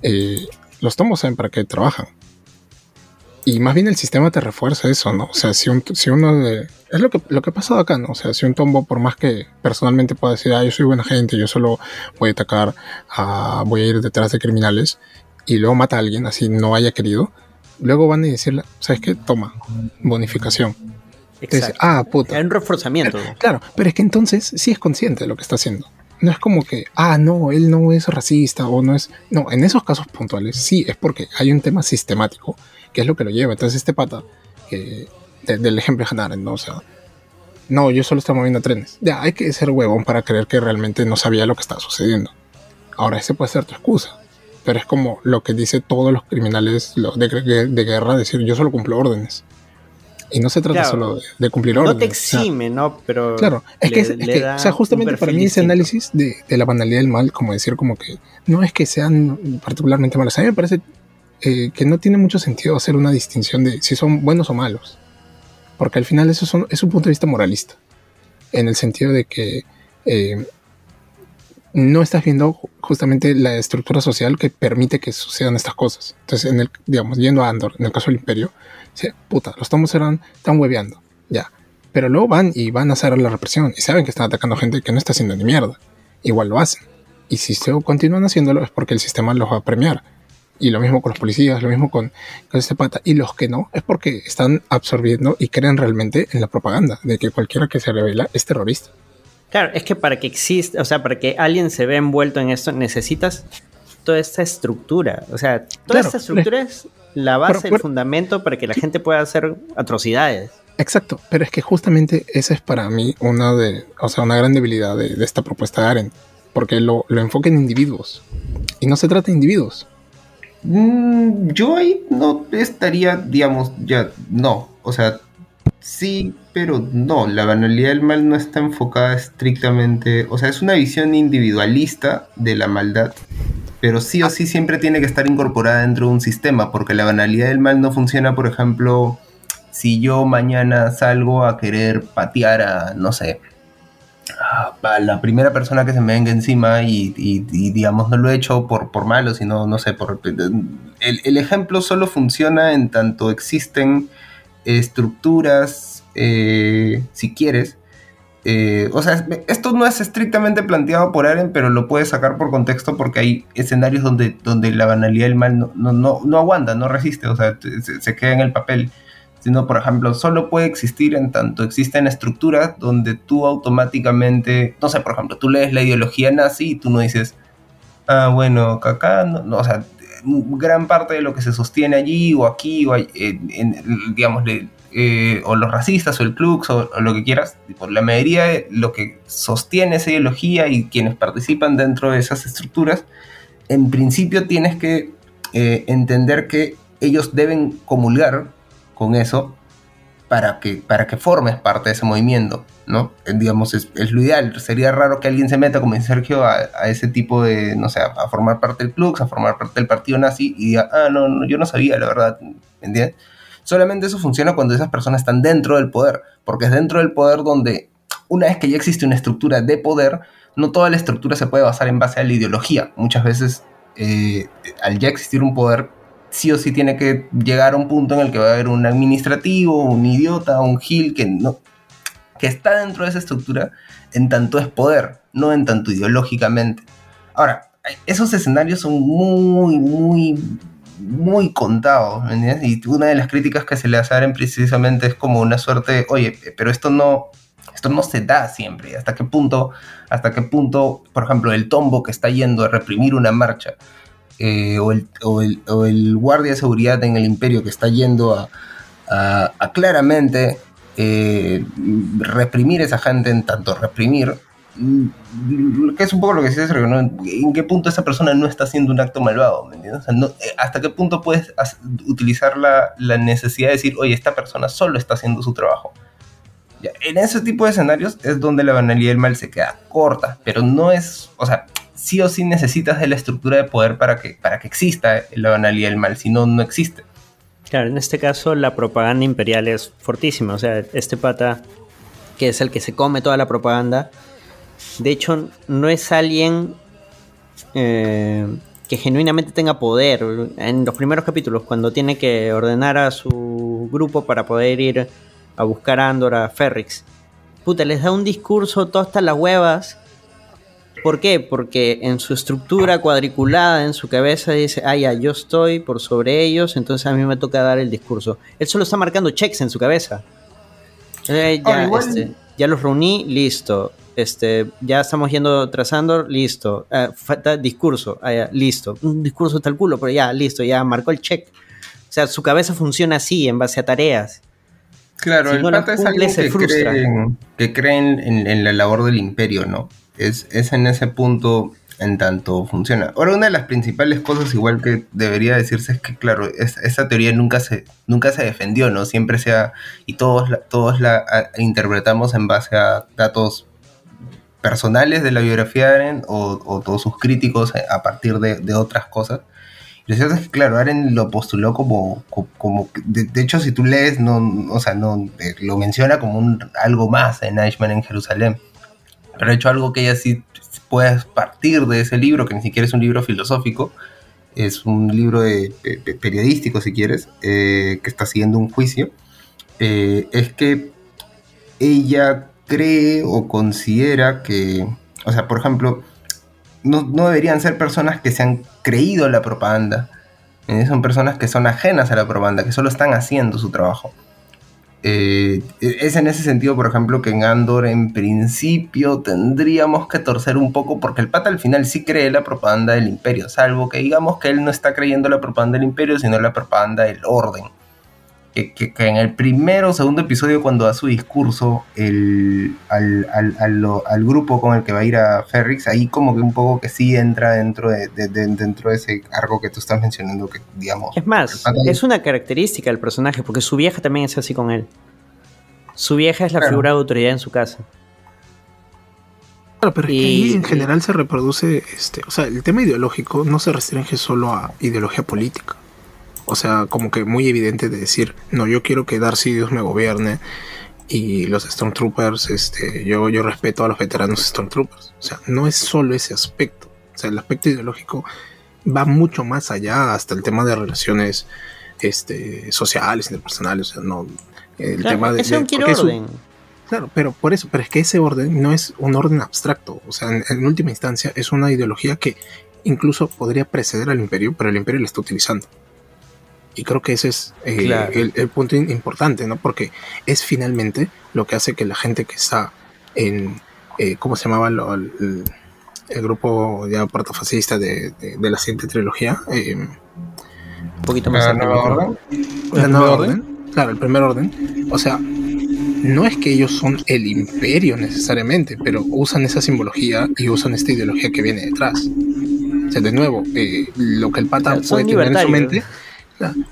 eh, los tomos saben para qué trabajan. Y más bien el sistema te refuerza eso, ¿no? O sea, si, un- si uno de... Es lo que, lo que ha pasado acá, ¿no? O sea, si un tombo, por más que personalmente pueda decir, ah, yo soy buena gente, yo solo voy a atacar, a, voy a ir detrás de criminales, y luego mata a alguien, así no haya querido, luego van a decirle, ¿sabes qué? Toma, bonificación. Entonces, ah, puta. Hay un reforzamiento. Claro, pero es que entonces sí es consciente de lo que está haciendo. No es como que, ah, no, él no es racista o no es... No, en esos casos puntuales sí, es porque hay un tema sistemático que es lo que lo lleva. Entonces este pata, que, de- del ejemplo de ¿no? O sea, no, yo solo estaba moviendo trenes. Ya, hay que ser huevón para creer que realmente no sabía lo que estaba sucediendo. Ahora, ese puede ser tu excusa. Pero es como lo que dice todos los criminales de- de guerra, decir yo solo cumplo órdenes. Y no se trata Claro. solo de, de cumplir No órdenes. te o sea, exime, ¿no? Pero. Claro, es que, es- es le que, o sea, justamente para mí ese análisis de, de la banalidad del mal, como decir como que no es que sean particularmente malos, a mí me parece eh, que no tiene mucho sentido hacer una distinción de si son buenos o malos, porque al final eso son- es un punto de vista moralista, en el sentido de que eh, no estás viendo justamente la estructura social que permite que sucedan estas cosas. Entonces, en el, digamos, yendo a Andor, en el caso del Imperio, dice, puta, los tomos eran, están hueveando, ya. Pero luego van y van a hacer la represión y saben que están atacando gente que no está haciendo ni mierda. Igual lo hacen. Y si se continúan haciéndolo es porque el sistema los va a premiar. Y lo mismo con los policías, lo mismo con, con este pata. Y los que no, es porque están absorbiendo y creen realmente en la propaganda de que cualquiera que se revela es terrorista. Claro, es que para que exista, o sea, para que alguien se vea envuelto en esto, necesitas toda esta estructura. O sea, toda Claro, esta estructura es la base, Pero- el fundamento para que la gente pueda hacer atrocidades. Exacto, pero es que justamente esa es para mí una de, o sea, una gran debilidad de, de esta propuesta de Arendt, porque lo, lo enfoca en individuos y no se trata de individuos. Mm, yo ahí no estaría, digamos, ya, no. O sea, sí, pero no. La banalidad del mal no está enfocada estrictamente. O sea, es una visión individualista de la maldad. Pero sí o sí siempre tiene que estar incorporada dentro de un sistema. Porque la banalidad del mal no funciona, por ejemplo, si yo mañana salgo a querer patear a, no sé, a la primera persona que se me venga encima y, y- digamos no lo he hecho por, por malo, sino no sé, por el ejemplo solo funciona en tanto existen estructuras, eh, si quieres. eh, o sea, esto no es estrictamente planteado por Aren, pero lo puedes sacar por contexto porque hay escenarios donde, donde la banalidad del mal no, no, no, no aguanta, no resiste, o sea, se, queda en el papel sino por ejemplo solo puede existir en tanto existen estructuras donde tú automáticamente, no sé, por ejemplo, tú lees la ideología nazi y tú no dices, ah, bueno, acá, no, no, o sea, gran parte de lo que se sostiene allí o aquí, o en, digamos, eh, o los racistas o el Klux o, lo que quieras, tipo, la mayoría de lo que sostiene esa ideología y quienes participan dentro de esas estructuras, en principio tienes que eh, entender que ellos deben comulgar con eso para que, para que formes parte de ese movimiento, ¿no? Eh, digamos, es, lo ideal. Sería raro que alguien se meta, como dice Sergio, a, ese tipo de, no sé, a, formar parte del Klux, a formar parte del partido nazi y diga, ah, no, no, yo no sabía, la verdad, ¿me entiendes? Solamente eso funciona cuando esas personas están dentro del poder, porque es dentro del poder donde, una vez que ya existe una estructura de poder, no toda la estructura se puede basar en base a la ideología. Muchas veces, eh, al ya existir un poder, sí o sí tiene que llegar a un punto en el que va a haber un administrativo, un idiota, un gil que no que está dentro de esa estructura en tanto es poder, no en tanto ideológicamente. Ahora, esos escenarios son muy, muy, muy contados. Y una de las críticas que se le hace a Aren precisamente es como una suerte, oye, pero esto no, esto no se da siempre. ¿Hasta qué punto, hasta qué punto, por ejemplo, el tombo que está yendo a reprimir una marcha, eh, o, el, o, el, o, el, guardia de seguridad en el imperio que está yendo a, a, a claramente eh, reprimir a esa gente en tanto reprimir, que es un poco lo que dice Sergio, ¿no? ¿En qué punto esa persona no está haciendo un acto malvado? ¿me entiendes? O sea, no, eh, ¿Hasta qué punto puedes utilizar la, la, necesidad de decir, oye, esta persona solo está haciendo su trabajo? Ya, en ese tipo de escenarios es donde la banalidad del mal se queda corta, pero no es, o sea, sí o sí necesitas de la estructura de poder para que, para que exista la banalidad del mal, si no, no existe. Claro, en este caso la propaganda imperial es fortísima, o sea, este pata que es el que se come toda la propaganda, de hecho no es alguien eh, que genuinamente tenga poder. En los primeros capítulos, cuando tiene que ordenar a su grupo para poder ir a buscar a Andor, a Ferrix, puta, les da un discurso todo hasta las huevas. ¿Por qué? Porque en su estructura cuadriculada, en su cabeza dice, ah, ya, yo estoy por sobre ellos, entonces a mí me toca dar el discurso. Él solo está marcando checks en su cabeza. Eh, Ahora, ya, este, ya los reuní, listo. Este, ya estamos yendo trazando, listo. Ah, falta discurso, ah, ya, listo. Un discurso está el culo, pero ya, listo, ya marcó el check. O sea, su cabeza funciona así, en base a tareas. Claro, Si el no pata es alguien que cree, que cree en, en- en la labor del imperio, ¿no? Es, es en ese punto en tanto funciona. Ahora, una de las principales cosas, igual que debería decirse, es que, claro, es- esa teoría nunca se, nunca se defendió, ¿no? Siempre se ha, y todos la, todos la a- interpretamos en base a datos personales de la biografía de Aren o, o todos sus críticos a partir de, de otras cosas. Y lo cierto es que, claro, Aren lo postuló como, co- como, que- de, de hecho, si tú lees, no, o sea, no, eh, lo menciona como un, algo más en Eichmann en Jerusalén. De hecho, algo que ella sí puedes partir de ese libro, que ni siquiera es un libro filosófico, es un libro periodístico, si quieres, eh, que está siguiendo un juicio, eh, es que ella cree o considera que, o sea, por ejemplo, no, no deberían ser personas que se han creído la propaganda. Eh, son personas que son ajenas a la propaganda, que solo están haciendo su trabajo. Eh, es en ese sentido, por ejemplo, que en Andor en principio tendríamos que torcer un poco porque el pata al final sí cree la propaganda del imperio, salvo que digamos que él no está creyendo la propaganda del imperio, sino la propaganda del orden. Que, que- que en el primero o segundo episodio, cuando da su discurso el, al, al- al- lo- al grupo con el que va a ir a Ferrix, ahí como que un poco que sí entra dentro de, de- de- dentro de ese arco que tú estás mencionando, que digamos... Es más, es una característica del personaje, porque su vieja también es así con él. Su vieja es la Claro. figura de autoridad en su casa. Claro, pero es que Y- ahí en general se reproduce, este, o sea, el tema ideológico no se restringe solo a ideología política. O sea, como que muy evidente de decir, no, yo quiero que Darcy Dios me gobierne y los Stormtroopers, este, yo, yo respeto a los veteranos Stormtroopers. O sea, no es solo ese aspecto. O sea, el aspecto ideológico va mucho más allá hasta el tema de relaciones este, sociales, interpersonales. O sea, no, el Claro, tema de, ese de- quiere. Claro, pero por eso, pero es que ese orden no es un orden abstracto. O sea, en, en última instancia es una ideología que incluso podría preceder al imperio, pero el imperio la está utilizando. Y creo que ese es eh, Claro. el, el punto importante, ¿no? Porque es finalmente lo que hace que la gente que está en, eh, ¿cómo se llamaba lo- el, el grupo ya protofascista de, de, de la siguiente trilogía? Eh, Un poquito más ¿La nueva orden? la ¿El nueva orden. Claro, el primer orden. O sea, no es que ellos son el imperio necesariamente, pero usan esa simbología y usan esta ideología que viene detrás. O sea, de nuevo, eh, lo que el pata Claro, puede tener en su mente.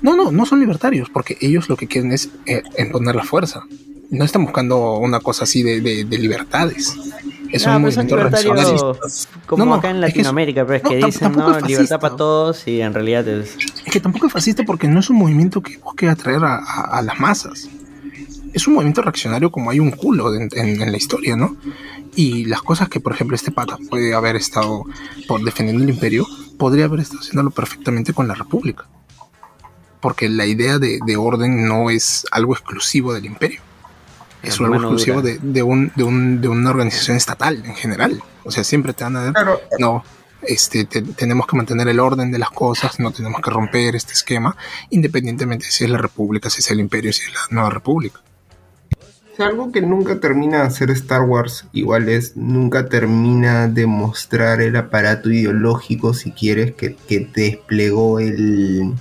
No, no, no son libertarios, porque ellos lo que quieren es eh, imponer la fuerza. No están buscando una cosa así de, de- de libertades. Es No, un pues movimiento reaccionario. como No, no, acá en es que es- Latinoamérica, pero es no, que dicen, no, es libertad para todos y en realidad es... Es que tampoco es fascista porque no es un movimiento que busque atraer a, a- a las masas. Es un movimiento reaccionario como hay un culo en, en- en la historia, ¿no? Y las cosas que, por ejemplo, este pata puede haber estado por defendiendo el imperio, podría haber estado haciéndolo perfectamente con la república. Porque la idea de, de orden no es algo exclusivo del imperio. Es algo exclusivo de, de un, de, un- de una organización estatal en general. O sea, siempre te van a dar, no, este, te- tenemos que mantener el orden de las cosas, no tenemos que romper este esquema, independientemente si es la república, si es el imperio, si es la nueva república. Algo que nunca termina de hacer Star Wars, igual es, nunca termina de mostrar el aparato ideológico, si quieres, que, que desplegó el,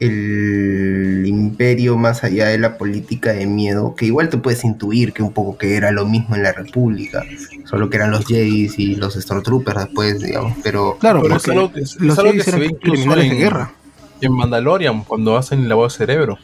el imperio más allá de la política de miedo, que igual te puedes intuir que un poco que era lo mismo en la República, solo que eran los Jedi y los Stormtroopers después, digamos, pero... Claro, Pero es porque algo que, es los algo que se eran ve incluso criminales en, de guerra. en Mandalorian cuando hacen el lavado de cerebro.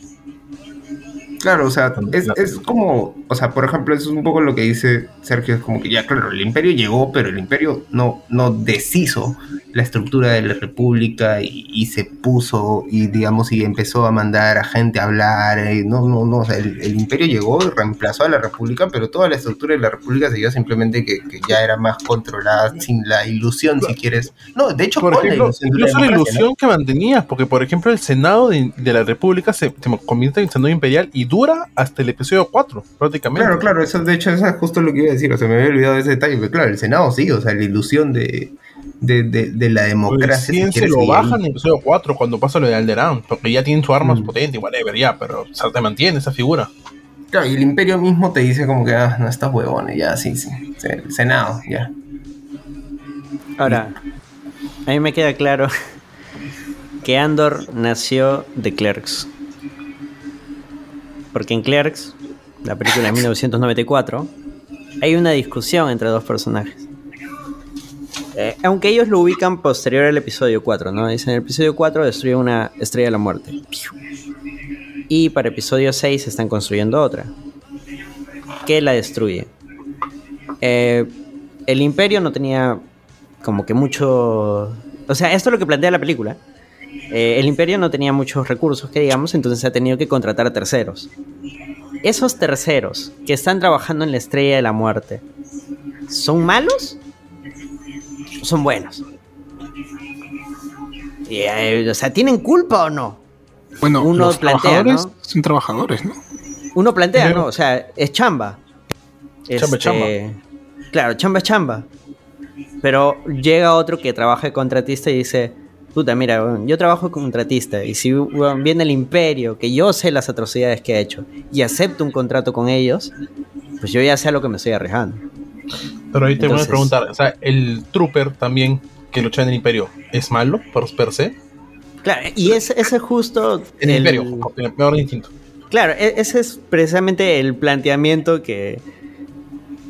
Claro, o sea, es, es como, o sea, por ejemplo, eso es un poco lo que dice Sergio, es como que ya, claro, el imperio llegó, pero el imperio no, no deshizo la estructura de la república y, y se puso, y digamos, y empezó a mandar a gente a hablar, eh, no, no, no, o sea, el, el imperio llegó y reemplazó a la república, pero toda la estructura de la república se dio simplemente que, que ya era más controlada, sin la ilusión, si quieres. No, de hecho, Por con ejemplo, ilusión la incluso la democracia, ¿no? ilusión que mantenías, porque por ejemplo el Senado de, de la República se, se convierte en Senado Imperial y dura hasta el episodio 4, prácticamente. Claro, claro, eso de hecho eso es justo lo que iba a decir, o sea, me había olvidado de ese detalle, pero claro, el Senado sí, o sea, la ilusión de, de, de, de la democracia. Recién si se lo bajan en el episodio 4 cuando pasa lo de Alderaan, porque ya tienen su arma Mm. potente y whatever, ya, pero o sea, te mantiene esa figura. Claro, y el imperio mismo te dice como que, ah, no, estás huevones, ya, sí, sí. se- Senado, ya. Ahora, a mí me queda claro que Andor nació de Clerks. Porque en Clerks, la película de 1994, hay una discusión entre dos personajes. Eh, aunque ellos lo ubican posterior al episodio 4, ¿no? Dicen, en el episodio 4 destruye una estrella de la muerte. Y para episodio 6 están construyendo otra. Que la destruye. Eh, el imperio no tenía como que mucho... O sea, esto es lo que plantea la película. Eh, el imperio no tenía muchos recursos, que digamos, entonces ha tenido que contratar a terceros. Esos terceros que están trabajando en la estrella de la muerte, ¿son malos? ¿O son buenos? Y, eh, o sea, ¿tienen culpa o no? Bueno, Uno los plantea, trabajadores ¿no? son trabajadores, ¿no? Uno plantea, ¿no? O sea, es chamba. Chamba, Este, Claro, chamba es chamba. Pero llega otro que trabaja de contratista y dice, puta, mira, yo trabajo de contratista y si viene el imperio, que yo sé las atrocidades que ha hecho y acepto un contrato con ellos, pues yo ya sé a lo que me estoy arriesgando. Pero ahí te voy a preguntar, o sea, el trooper también que lucha en el imperio, ¿es malo por per se? Claro, y ese, ese es justo... En el, el- imperio, el peor instinto. Claro, e- ese es precisamente el planteamiento que,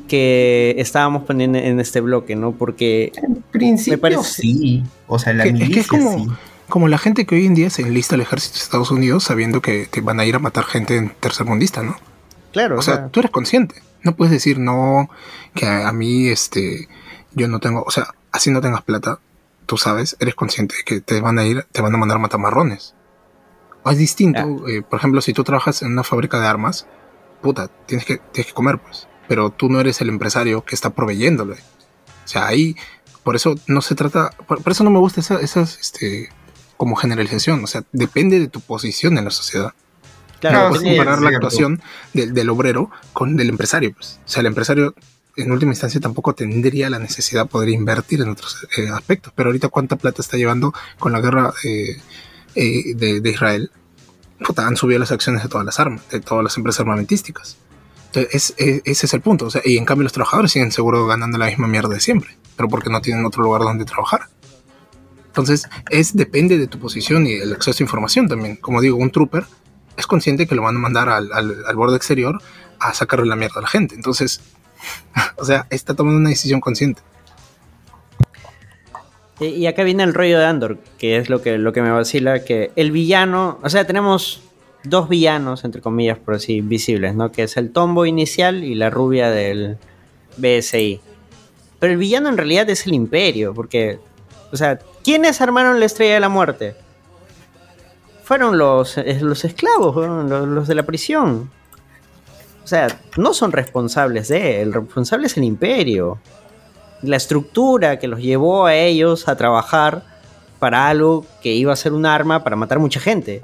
que estábamos poniendo en este bloque, ¿no? Porque principio me parece sí. O sea, la Que- es que milicia es como, sí. como la gente que hoy en día se enlista al ejército de Estados Unidos sabiendo que, que van a ir a matar gente en tercermundista, ¿no? Claro, O sea, tú eres consciente. No puedes decir no, que a, a mí, este, yo no tengo, o sea, así no tengas plata, tú sabes, eres consciente de que te van a ir, te van a mandar a matar marrones. O es distinto, eh, por ejemplo, si tú trabajas en una fábrica de armas, puta, tienes que, tienes que comer, pues. Pero tú no eres el empresario que está proveyéndole. O sea, ahí, por eso no se trata, por, por eso no me gusta esa, esas, este, como generalización. O sea, depende de tu posición en la sociedad. Claro, no puedes sí, comparar la actuación del, del obrero con del empresario. Pues. O sea, el empresario en última instancia tampoco tendría la necesidad de poder invertir en otros eh, aspectos. Pero ahorita cuánta plata está llevando con la guerra eh, eh, de, de Israel. Puta, han subido las acciones de todas las armas, de todas las empresas armamentísticas. Es- es- ese es el punto. O sea, y en cambio los trabajadores siguen seguro ganando la misma mierda de siempre. Pero porque no tienen otro lugar donde trabajar. Entonces, es depende de tu posición y el acceso a información también. Como digo, un trooper es consciente que lo van a mandar al, al, borde exterior a sacarle la mierda a la gente. Entonces, o sea, está tomando una decisión consciente. Y, y acá viene el rollo de Andor, que es lo que, lo que me vacila, que el villano, o sea, tenemos dos villanos, entre comillas, por así, visibles, ¿no? Que es el tombo inicial y la rubia del BSI. Pero el villano en realidad es el imperio, porque, o sea, ¿quiénes armaron la estrella de la muerte? Fueron los, los esclavos, los, de la prisión. O sea, no son responsables de el responsable es el imperio la estructura que los llevó a ellos a trabajar para algo que iba a ser un arma para matar mucha gente.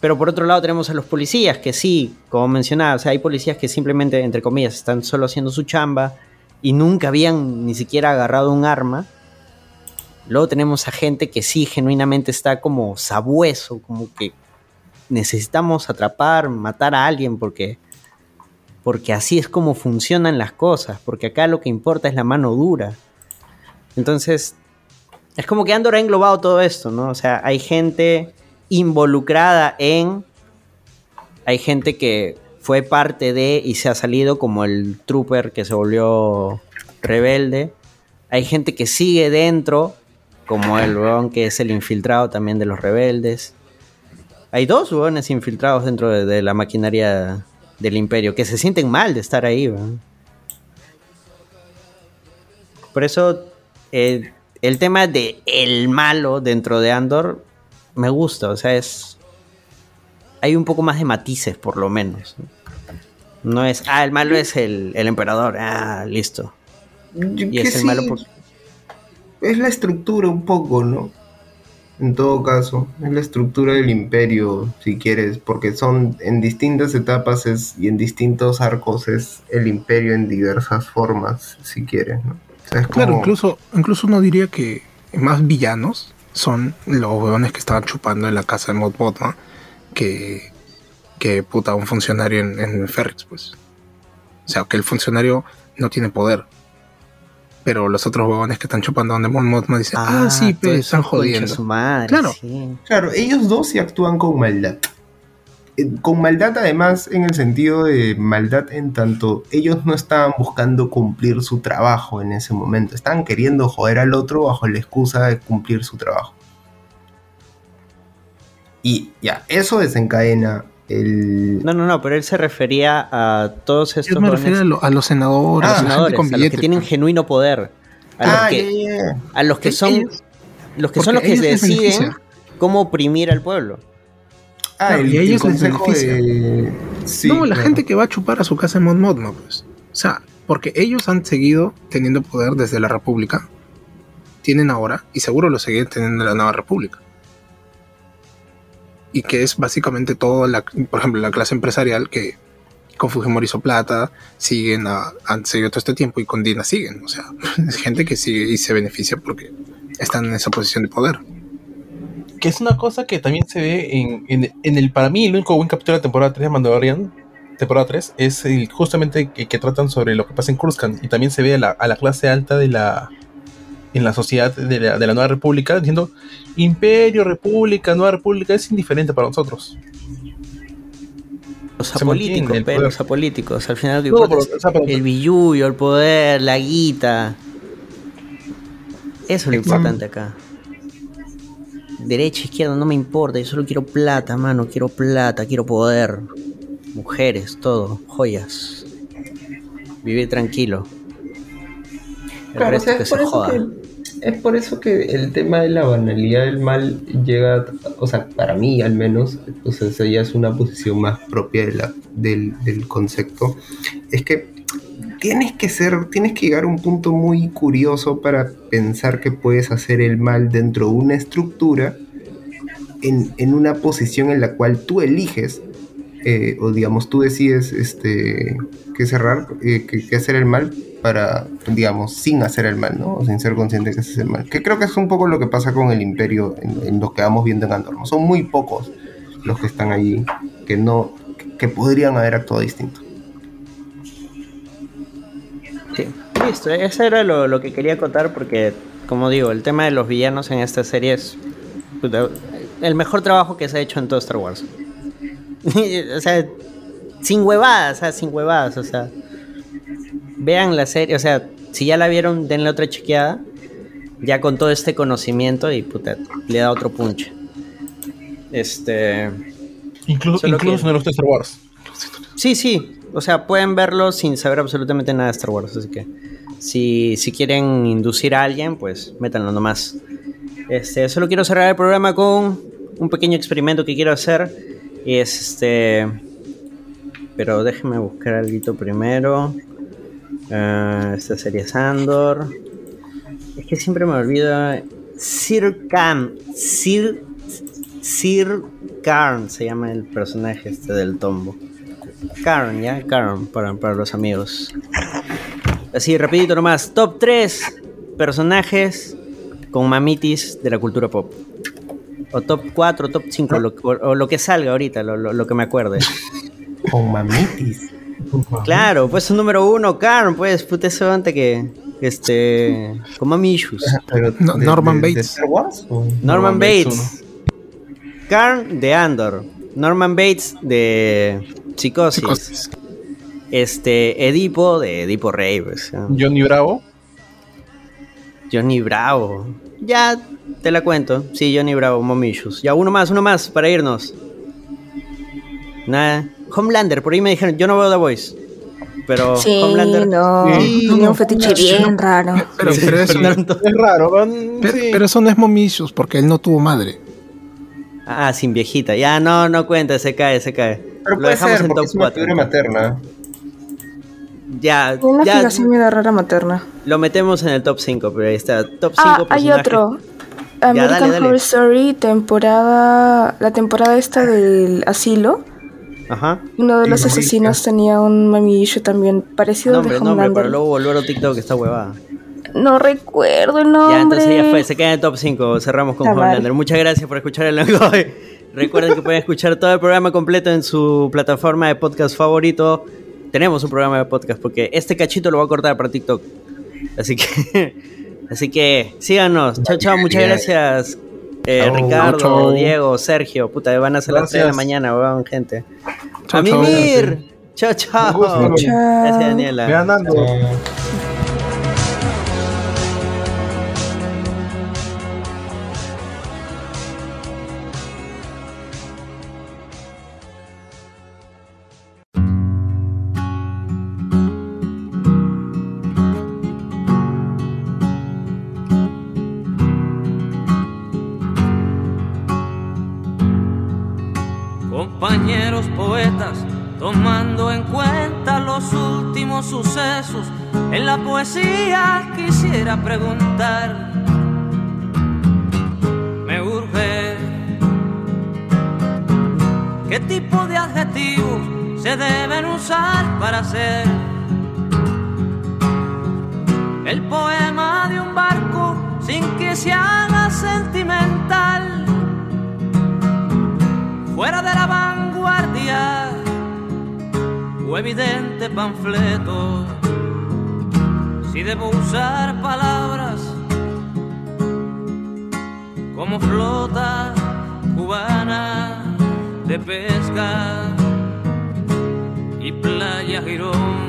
Pero por otro lado tenemos a los policías que sí, como mencionaba, o sea, hay policías que simplemente, entre comillas, están solo haciendo su chamba y nunca habían ni siquiera agarrado un arma. Luego tenemos a gente que sí, genuinamente está como sabueso, como que necesitamos atrapar, matar a alguien porque porque así es como funcionan las cosas, porque acá lo que importa es la mano dura. Entonces, es como que Andor ha englobado todo esto, ¿no? O sea, hay gente involucrada en, hay gente que fue parte de y se ha salido, como el trooper que se volvió rebelde, hay gente que sigue dentro, como el weón que es el infiltrado también de los rebeldes. Hay dos weones infiltrados dentro de, la maquinaria del imperio que se sienten mal de estar ahí. Por eso eh, el tema de el malo dentro de Andor me gusta, o sea, es hay un poco más de matices por lo menos. No es, ah, el malo es el, el emperador, ah, listo. Yo Y que es el sí, malo por... Es la estructura un poco, ¿no? En todo caso, es la estructura del imperio, si quieres, porque son en distintas etapas es, y en distintos arcos es el imperio en diversas formas, si quieres, ¿no? O sea, es Claro, como- incluso, incluso uno diría que más villanos son los huevones que estaban chupando en la casa de Mod Botman, que que puta un funcionario en, en Ferrix, pues. O sea, que el funcionario no tiene poder. Pero los otros huevones que están chupando donde Mon Mothma dicen, ah, sí, todo pero están jodiendo. su madre, Claro. sí. Claro, ellos dos sí actúan con maldad. Eh, Con maldad además en el sentido de maldad en tanto ellos no estaban buscando cumplir su trabajo en ese momento, estaban queriendo joder al otro bajo la excusa de cumplir su trabajo. Y ya, eso desencadena el... No, no, no, pero él se refería a todos estos Yo me refiero a, huevones- lo- a los senadores, a a los la gente senadores, con a los que tienen pues. genuino poder, a los Ah, que, a los son, ellos- los que son los que deciden cómo oprimir al pueblo. Ah, Claro, el, y a el ellos les beneficia. de... Sí, no, la claro. gente que va a chupar a su casa en Mon Mothma, pues. O sea, porque ellos han seguido teniendo poder desde la República. Tienen ahora, y seguro lo seguirán teniendo en la Nueva República. Y que es básicamente toda la, por ejemplo, la clase empresarial que con Fujimori hizo plata, siguen a, han seguido todo este tiempo y con Dina siguen. O sea, es gente que sigue y se beneficia porque están en esa posición de poder. Que es una cosa que también se ve en, en, en el, para mí, el único buen capítulo de la temporada 3 de Mandalorian, temporada 3, es el, justamente que, que tratan sobre lo que pasa en Coruscant. Y también se ve a la, a la clase alta de la, en la sociedad de la, de la Nueva República diciendo Imperio, República, Nueva República es indiferente para nosotros. Los apolíticos, pero los apolíticos. Al final lo que No, importa pero, es o sea, pero- el billullo, el poder, la guita. Eso es lo importante acá. Derecha, izquierda, no me importa. Yo solo quiero plata, mano. Quiero plata, quiero poder. Mujeres, todo. Joyas. Vivir tranquilo. El Claro, o sea, que es se por, eso joda. que, es por eso que el tema de la banalidad del mal llega, o sea, para mí al menos, o sea, esa ya es una posición más propia de la, del, del concepto, es que tienes que ser, tienes que llegar a un punto muy curioso para pensar que puedes hacer el mal dentro de una estructura en, en una posición en la cual tú eliges eh, o digamos tú decides este que cerrar eh, que, hacer el mal para digamos sin hacer el mal no sin ser consciente que haces el mal. Que creo que es un poco lo que pasa con el imperio en, en lo que vamos viendo en Andor ¿no? son muy pocos los que están allí que no que podrían haber actuado distinto listo, eso era lo, lo que quería contar porque, como digo, el tema de los villanos en esta serie es puta, el mejor trabajo que se ha hecho en todo Star Wars. o sea, sin huevadas, o sea, sin huevadas, o sea. Vean la serie, o sea, si ya la vieron, denle otra chequeada. Ya con todo este conocimiento y puta, le da otro punch. Este. Incluso, incluso que- no le gusta Star Wars. Sí, sí. O sea, pueden verlo sin saber absolutamente nada de Star Wars. Así que si, si quieren inducir a alguien, pues métanlo nomás. Este, solo quiero cerrar el programa con un pequeño experimento que quiero hacer. Este. Pero déjenme buscar algo primero. Ah, esta serie es Andor. Es que siempre me olvido. Sir Khan. Sir. Sir Karn se llama el personaje este del tombo. Karn, ya, Karn, para, para los amigos. Así, rapidito nomás. Top 3 personajes con mamitis de la cultura pop. O top 4, top 5, lo, o, o lo que salga ahorita, lo, lo- lo que me acuerde. con mamitis Claro, pues un número uno, Karn, pues, puta ese antes que, este, con mami issues. No- Norman Bates. Star Wars o- Norman Norman Bates, Bates. Karn de Andor. Norman Bates de Psicosis. Psicosis. Este, Edipo de Edipo Rey. pues, ¿no? Johnny Bravo. Johnny Bravo. Ya te la cuento. Sí, Johnny Bravo, Mommy Issues. Ya uno más, uno más para irnos. Nada. Homelander, por ahí me dijeron, yo no veo The Voice. Pero Sí, Homelander. no. Sí, Tenía no, un fetiche bien raro. Pero, Sí, pero eso. Es raro, pero, sí. pero eso no es mommy issues porque él no tuvo madre. Ah, sin viejita. Ya no, no cuenta, se cae, se cae. pero Lo puede dejamos ser en porque top es una 4. figura materna Ya, Una ya fijación medio rara materna. lo metemos en el top 5, pero ahí está. Top 5 Ah, hay otro. Ya, American dale, dale. Horror Story, temporada. La temporada esta del asilo. Ajá. Uno de los asesinos tenía un mamillo también parecido al de Nombre, nombre, Homelander. para luego volver a TikTok está huevada. No recuerdo el nombre. Ya, entonces ya fue, se queda en el top 5. Cerramos con. Homelander. Muchas gracias por escuchar el lenguaje. Recuerden que pueden escuchar todo el programa completo en su plataforma de podcast favorito. Tenemos un programa de podcast porque este cachito lo voy a cortar para TikTok. Así que, así que síganos. Chao, chao. Muchas gracias, eh. Ricardo, Chao. Diego, Sergio. Puta, van a ser las 3 de la mañana, weón, gente. Chao, a chao. mimir. Chao. Gracias, Daniela. Andando. La poesía quisiera preguntar. Me urge qué tipo de adjetivos se deben usar para hacer el poema de un barco sin que se haga sentimental fuera de la vanguardia o evidente panfleto. Si debo usar palabras como flota cubana de pesca y playa Girón.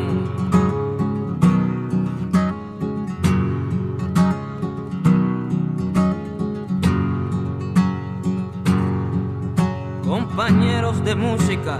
compañeros de música,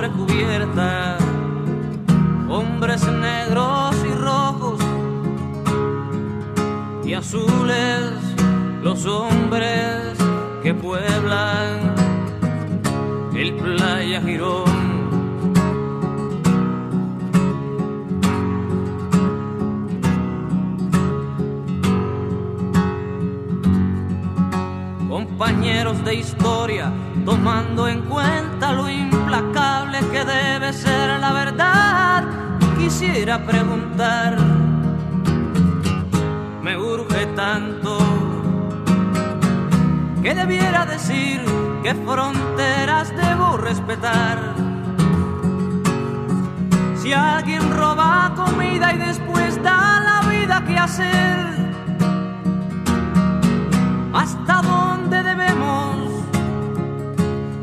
sobre cubierta, hombres negros y rojos y azules, los hombres que pueblan el playa Girón. compañeros de historia, tomando en cuenta lo que debe ser la verdad, quisiera preguntar, me urge tanto que debiera decir qué fronteras debo respetar. Si alguien roba comida y después da la vida que hacer, hasta dónde debemos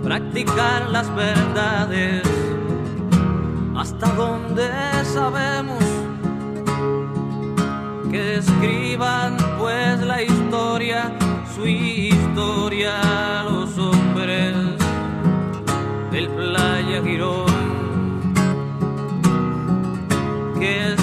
practicar las verdades, hasta dónde sabemos que escriban pues la historia, su historia, los hombres del playa Girón, que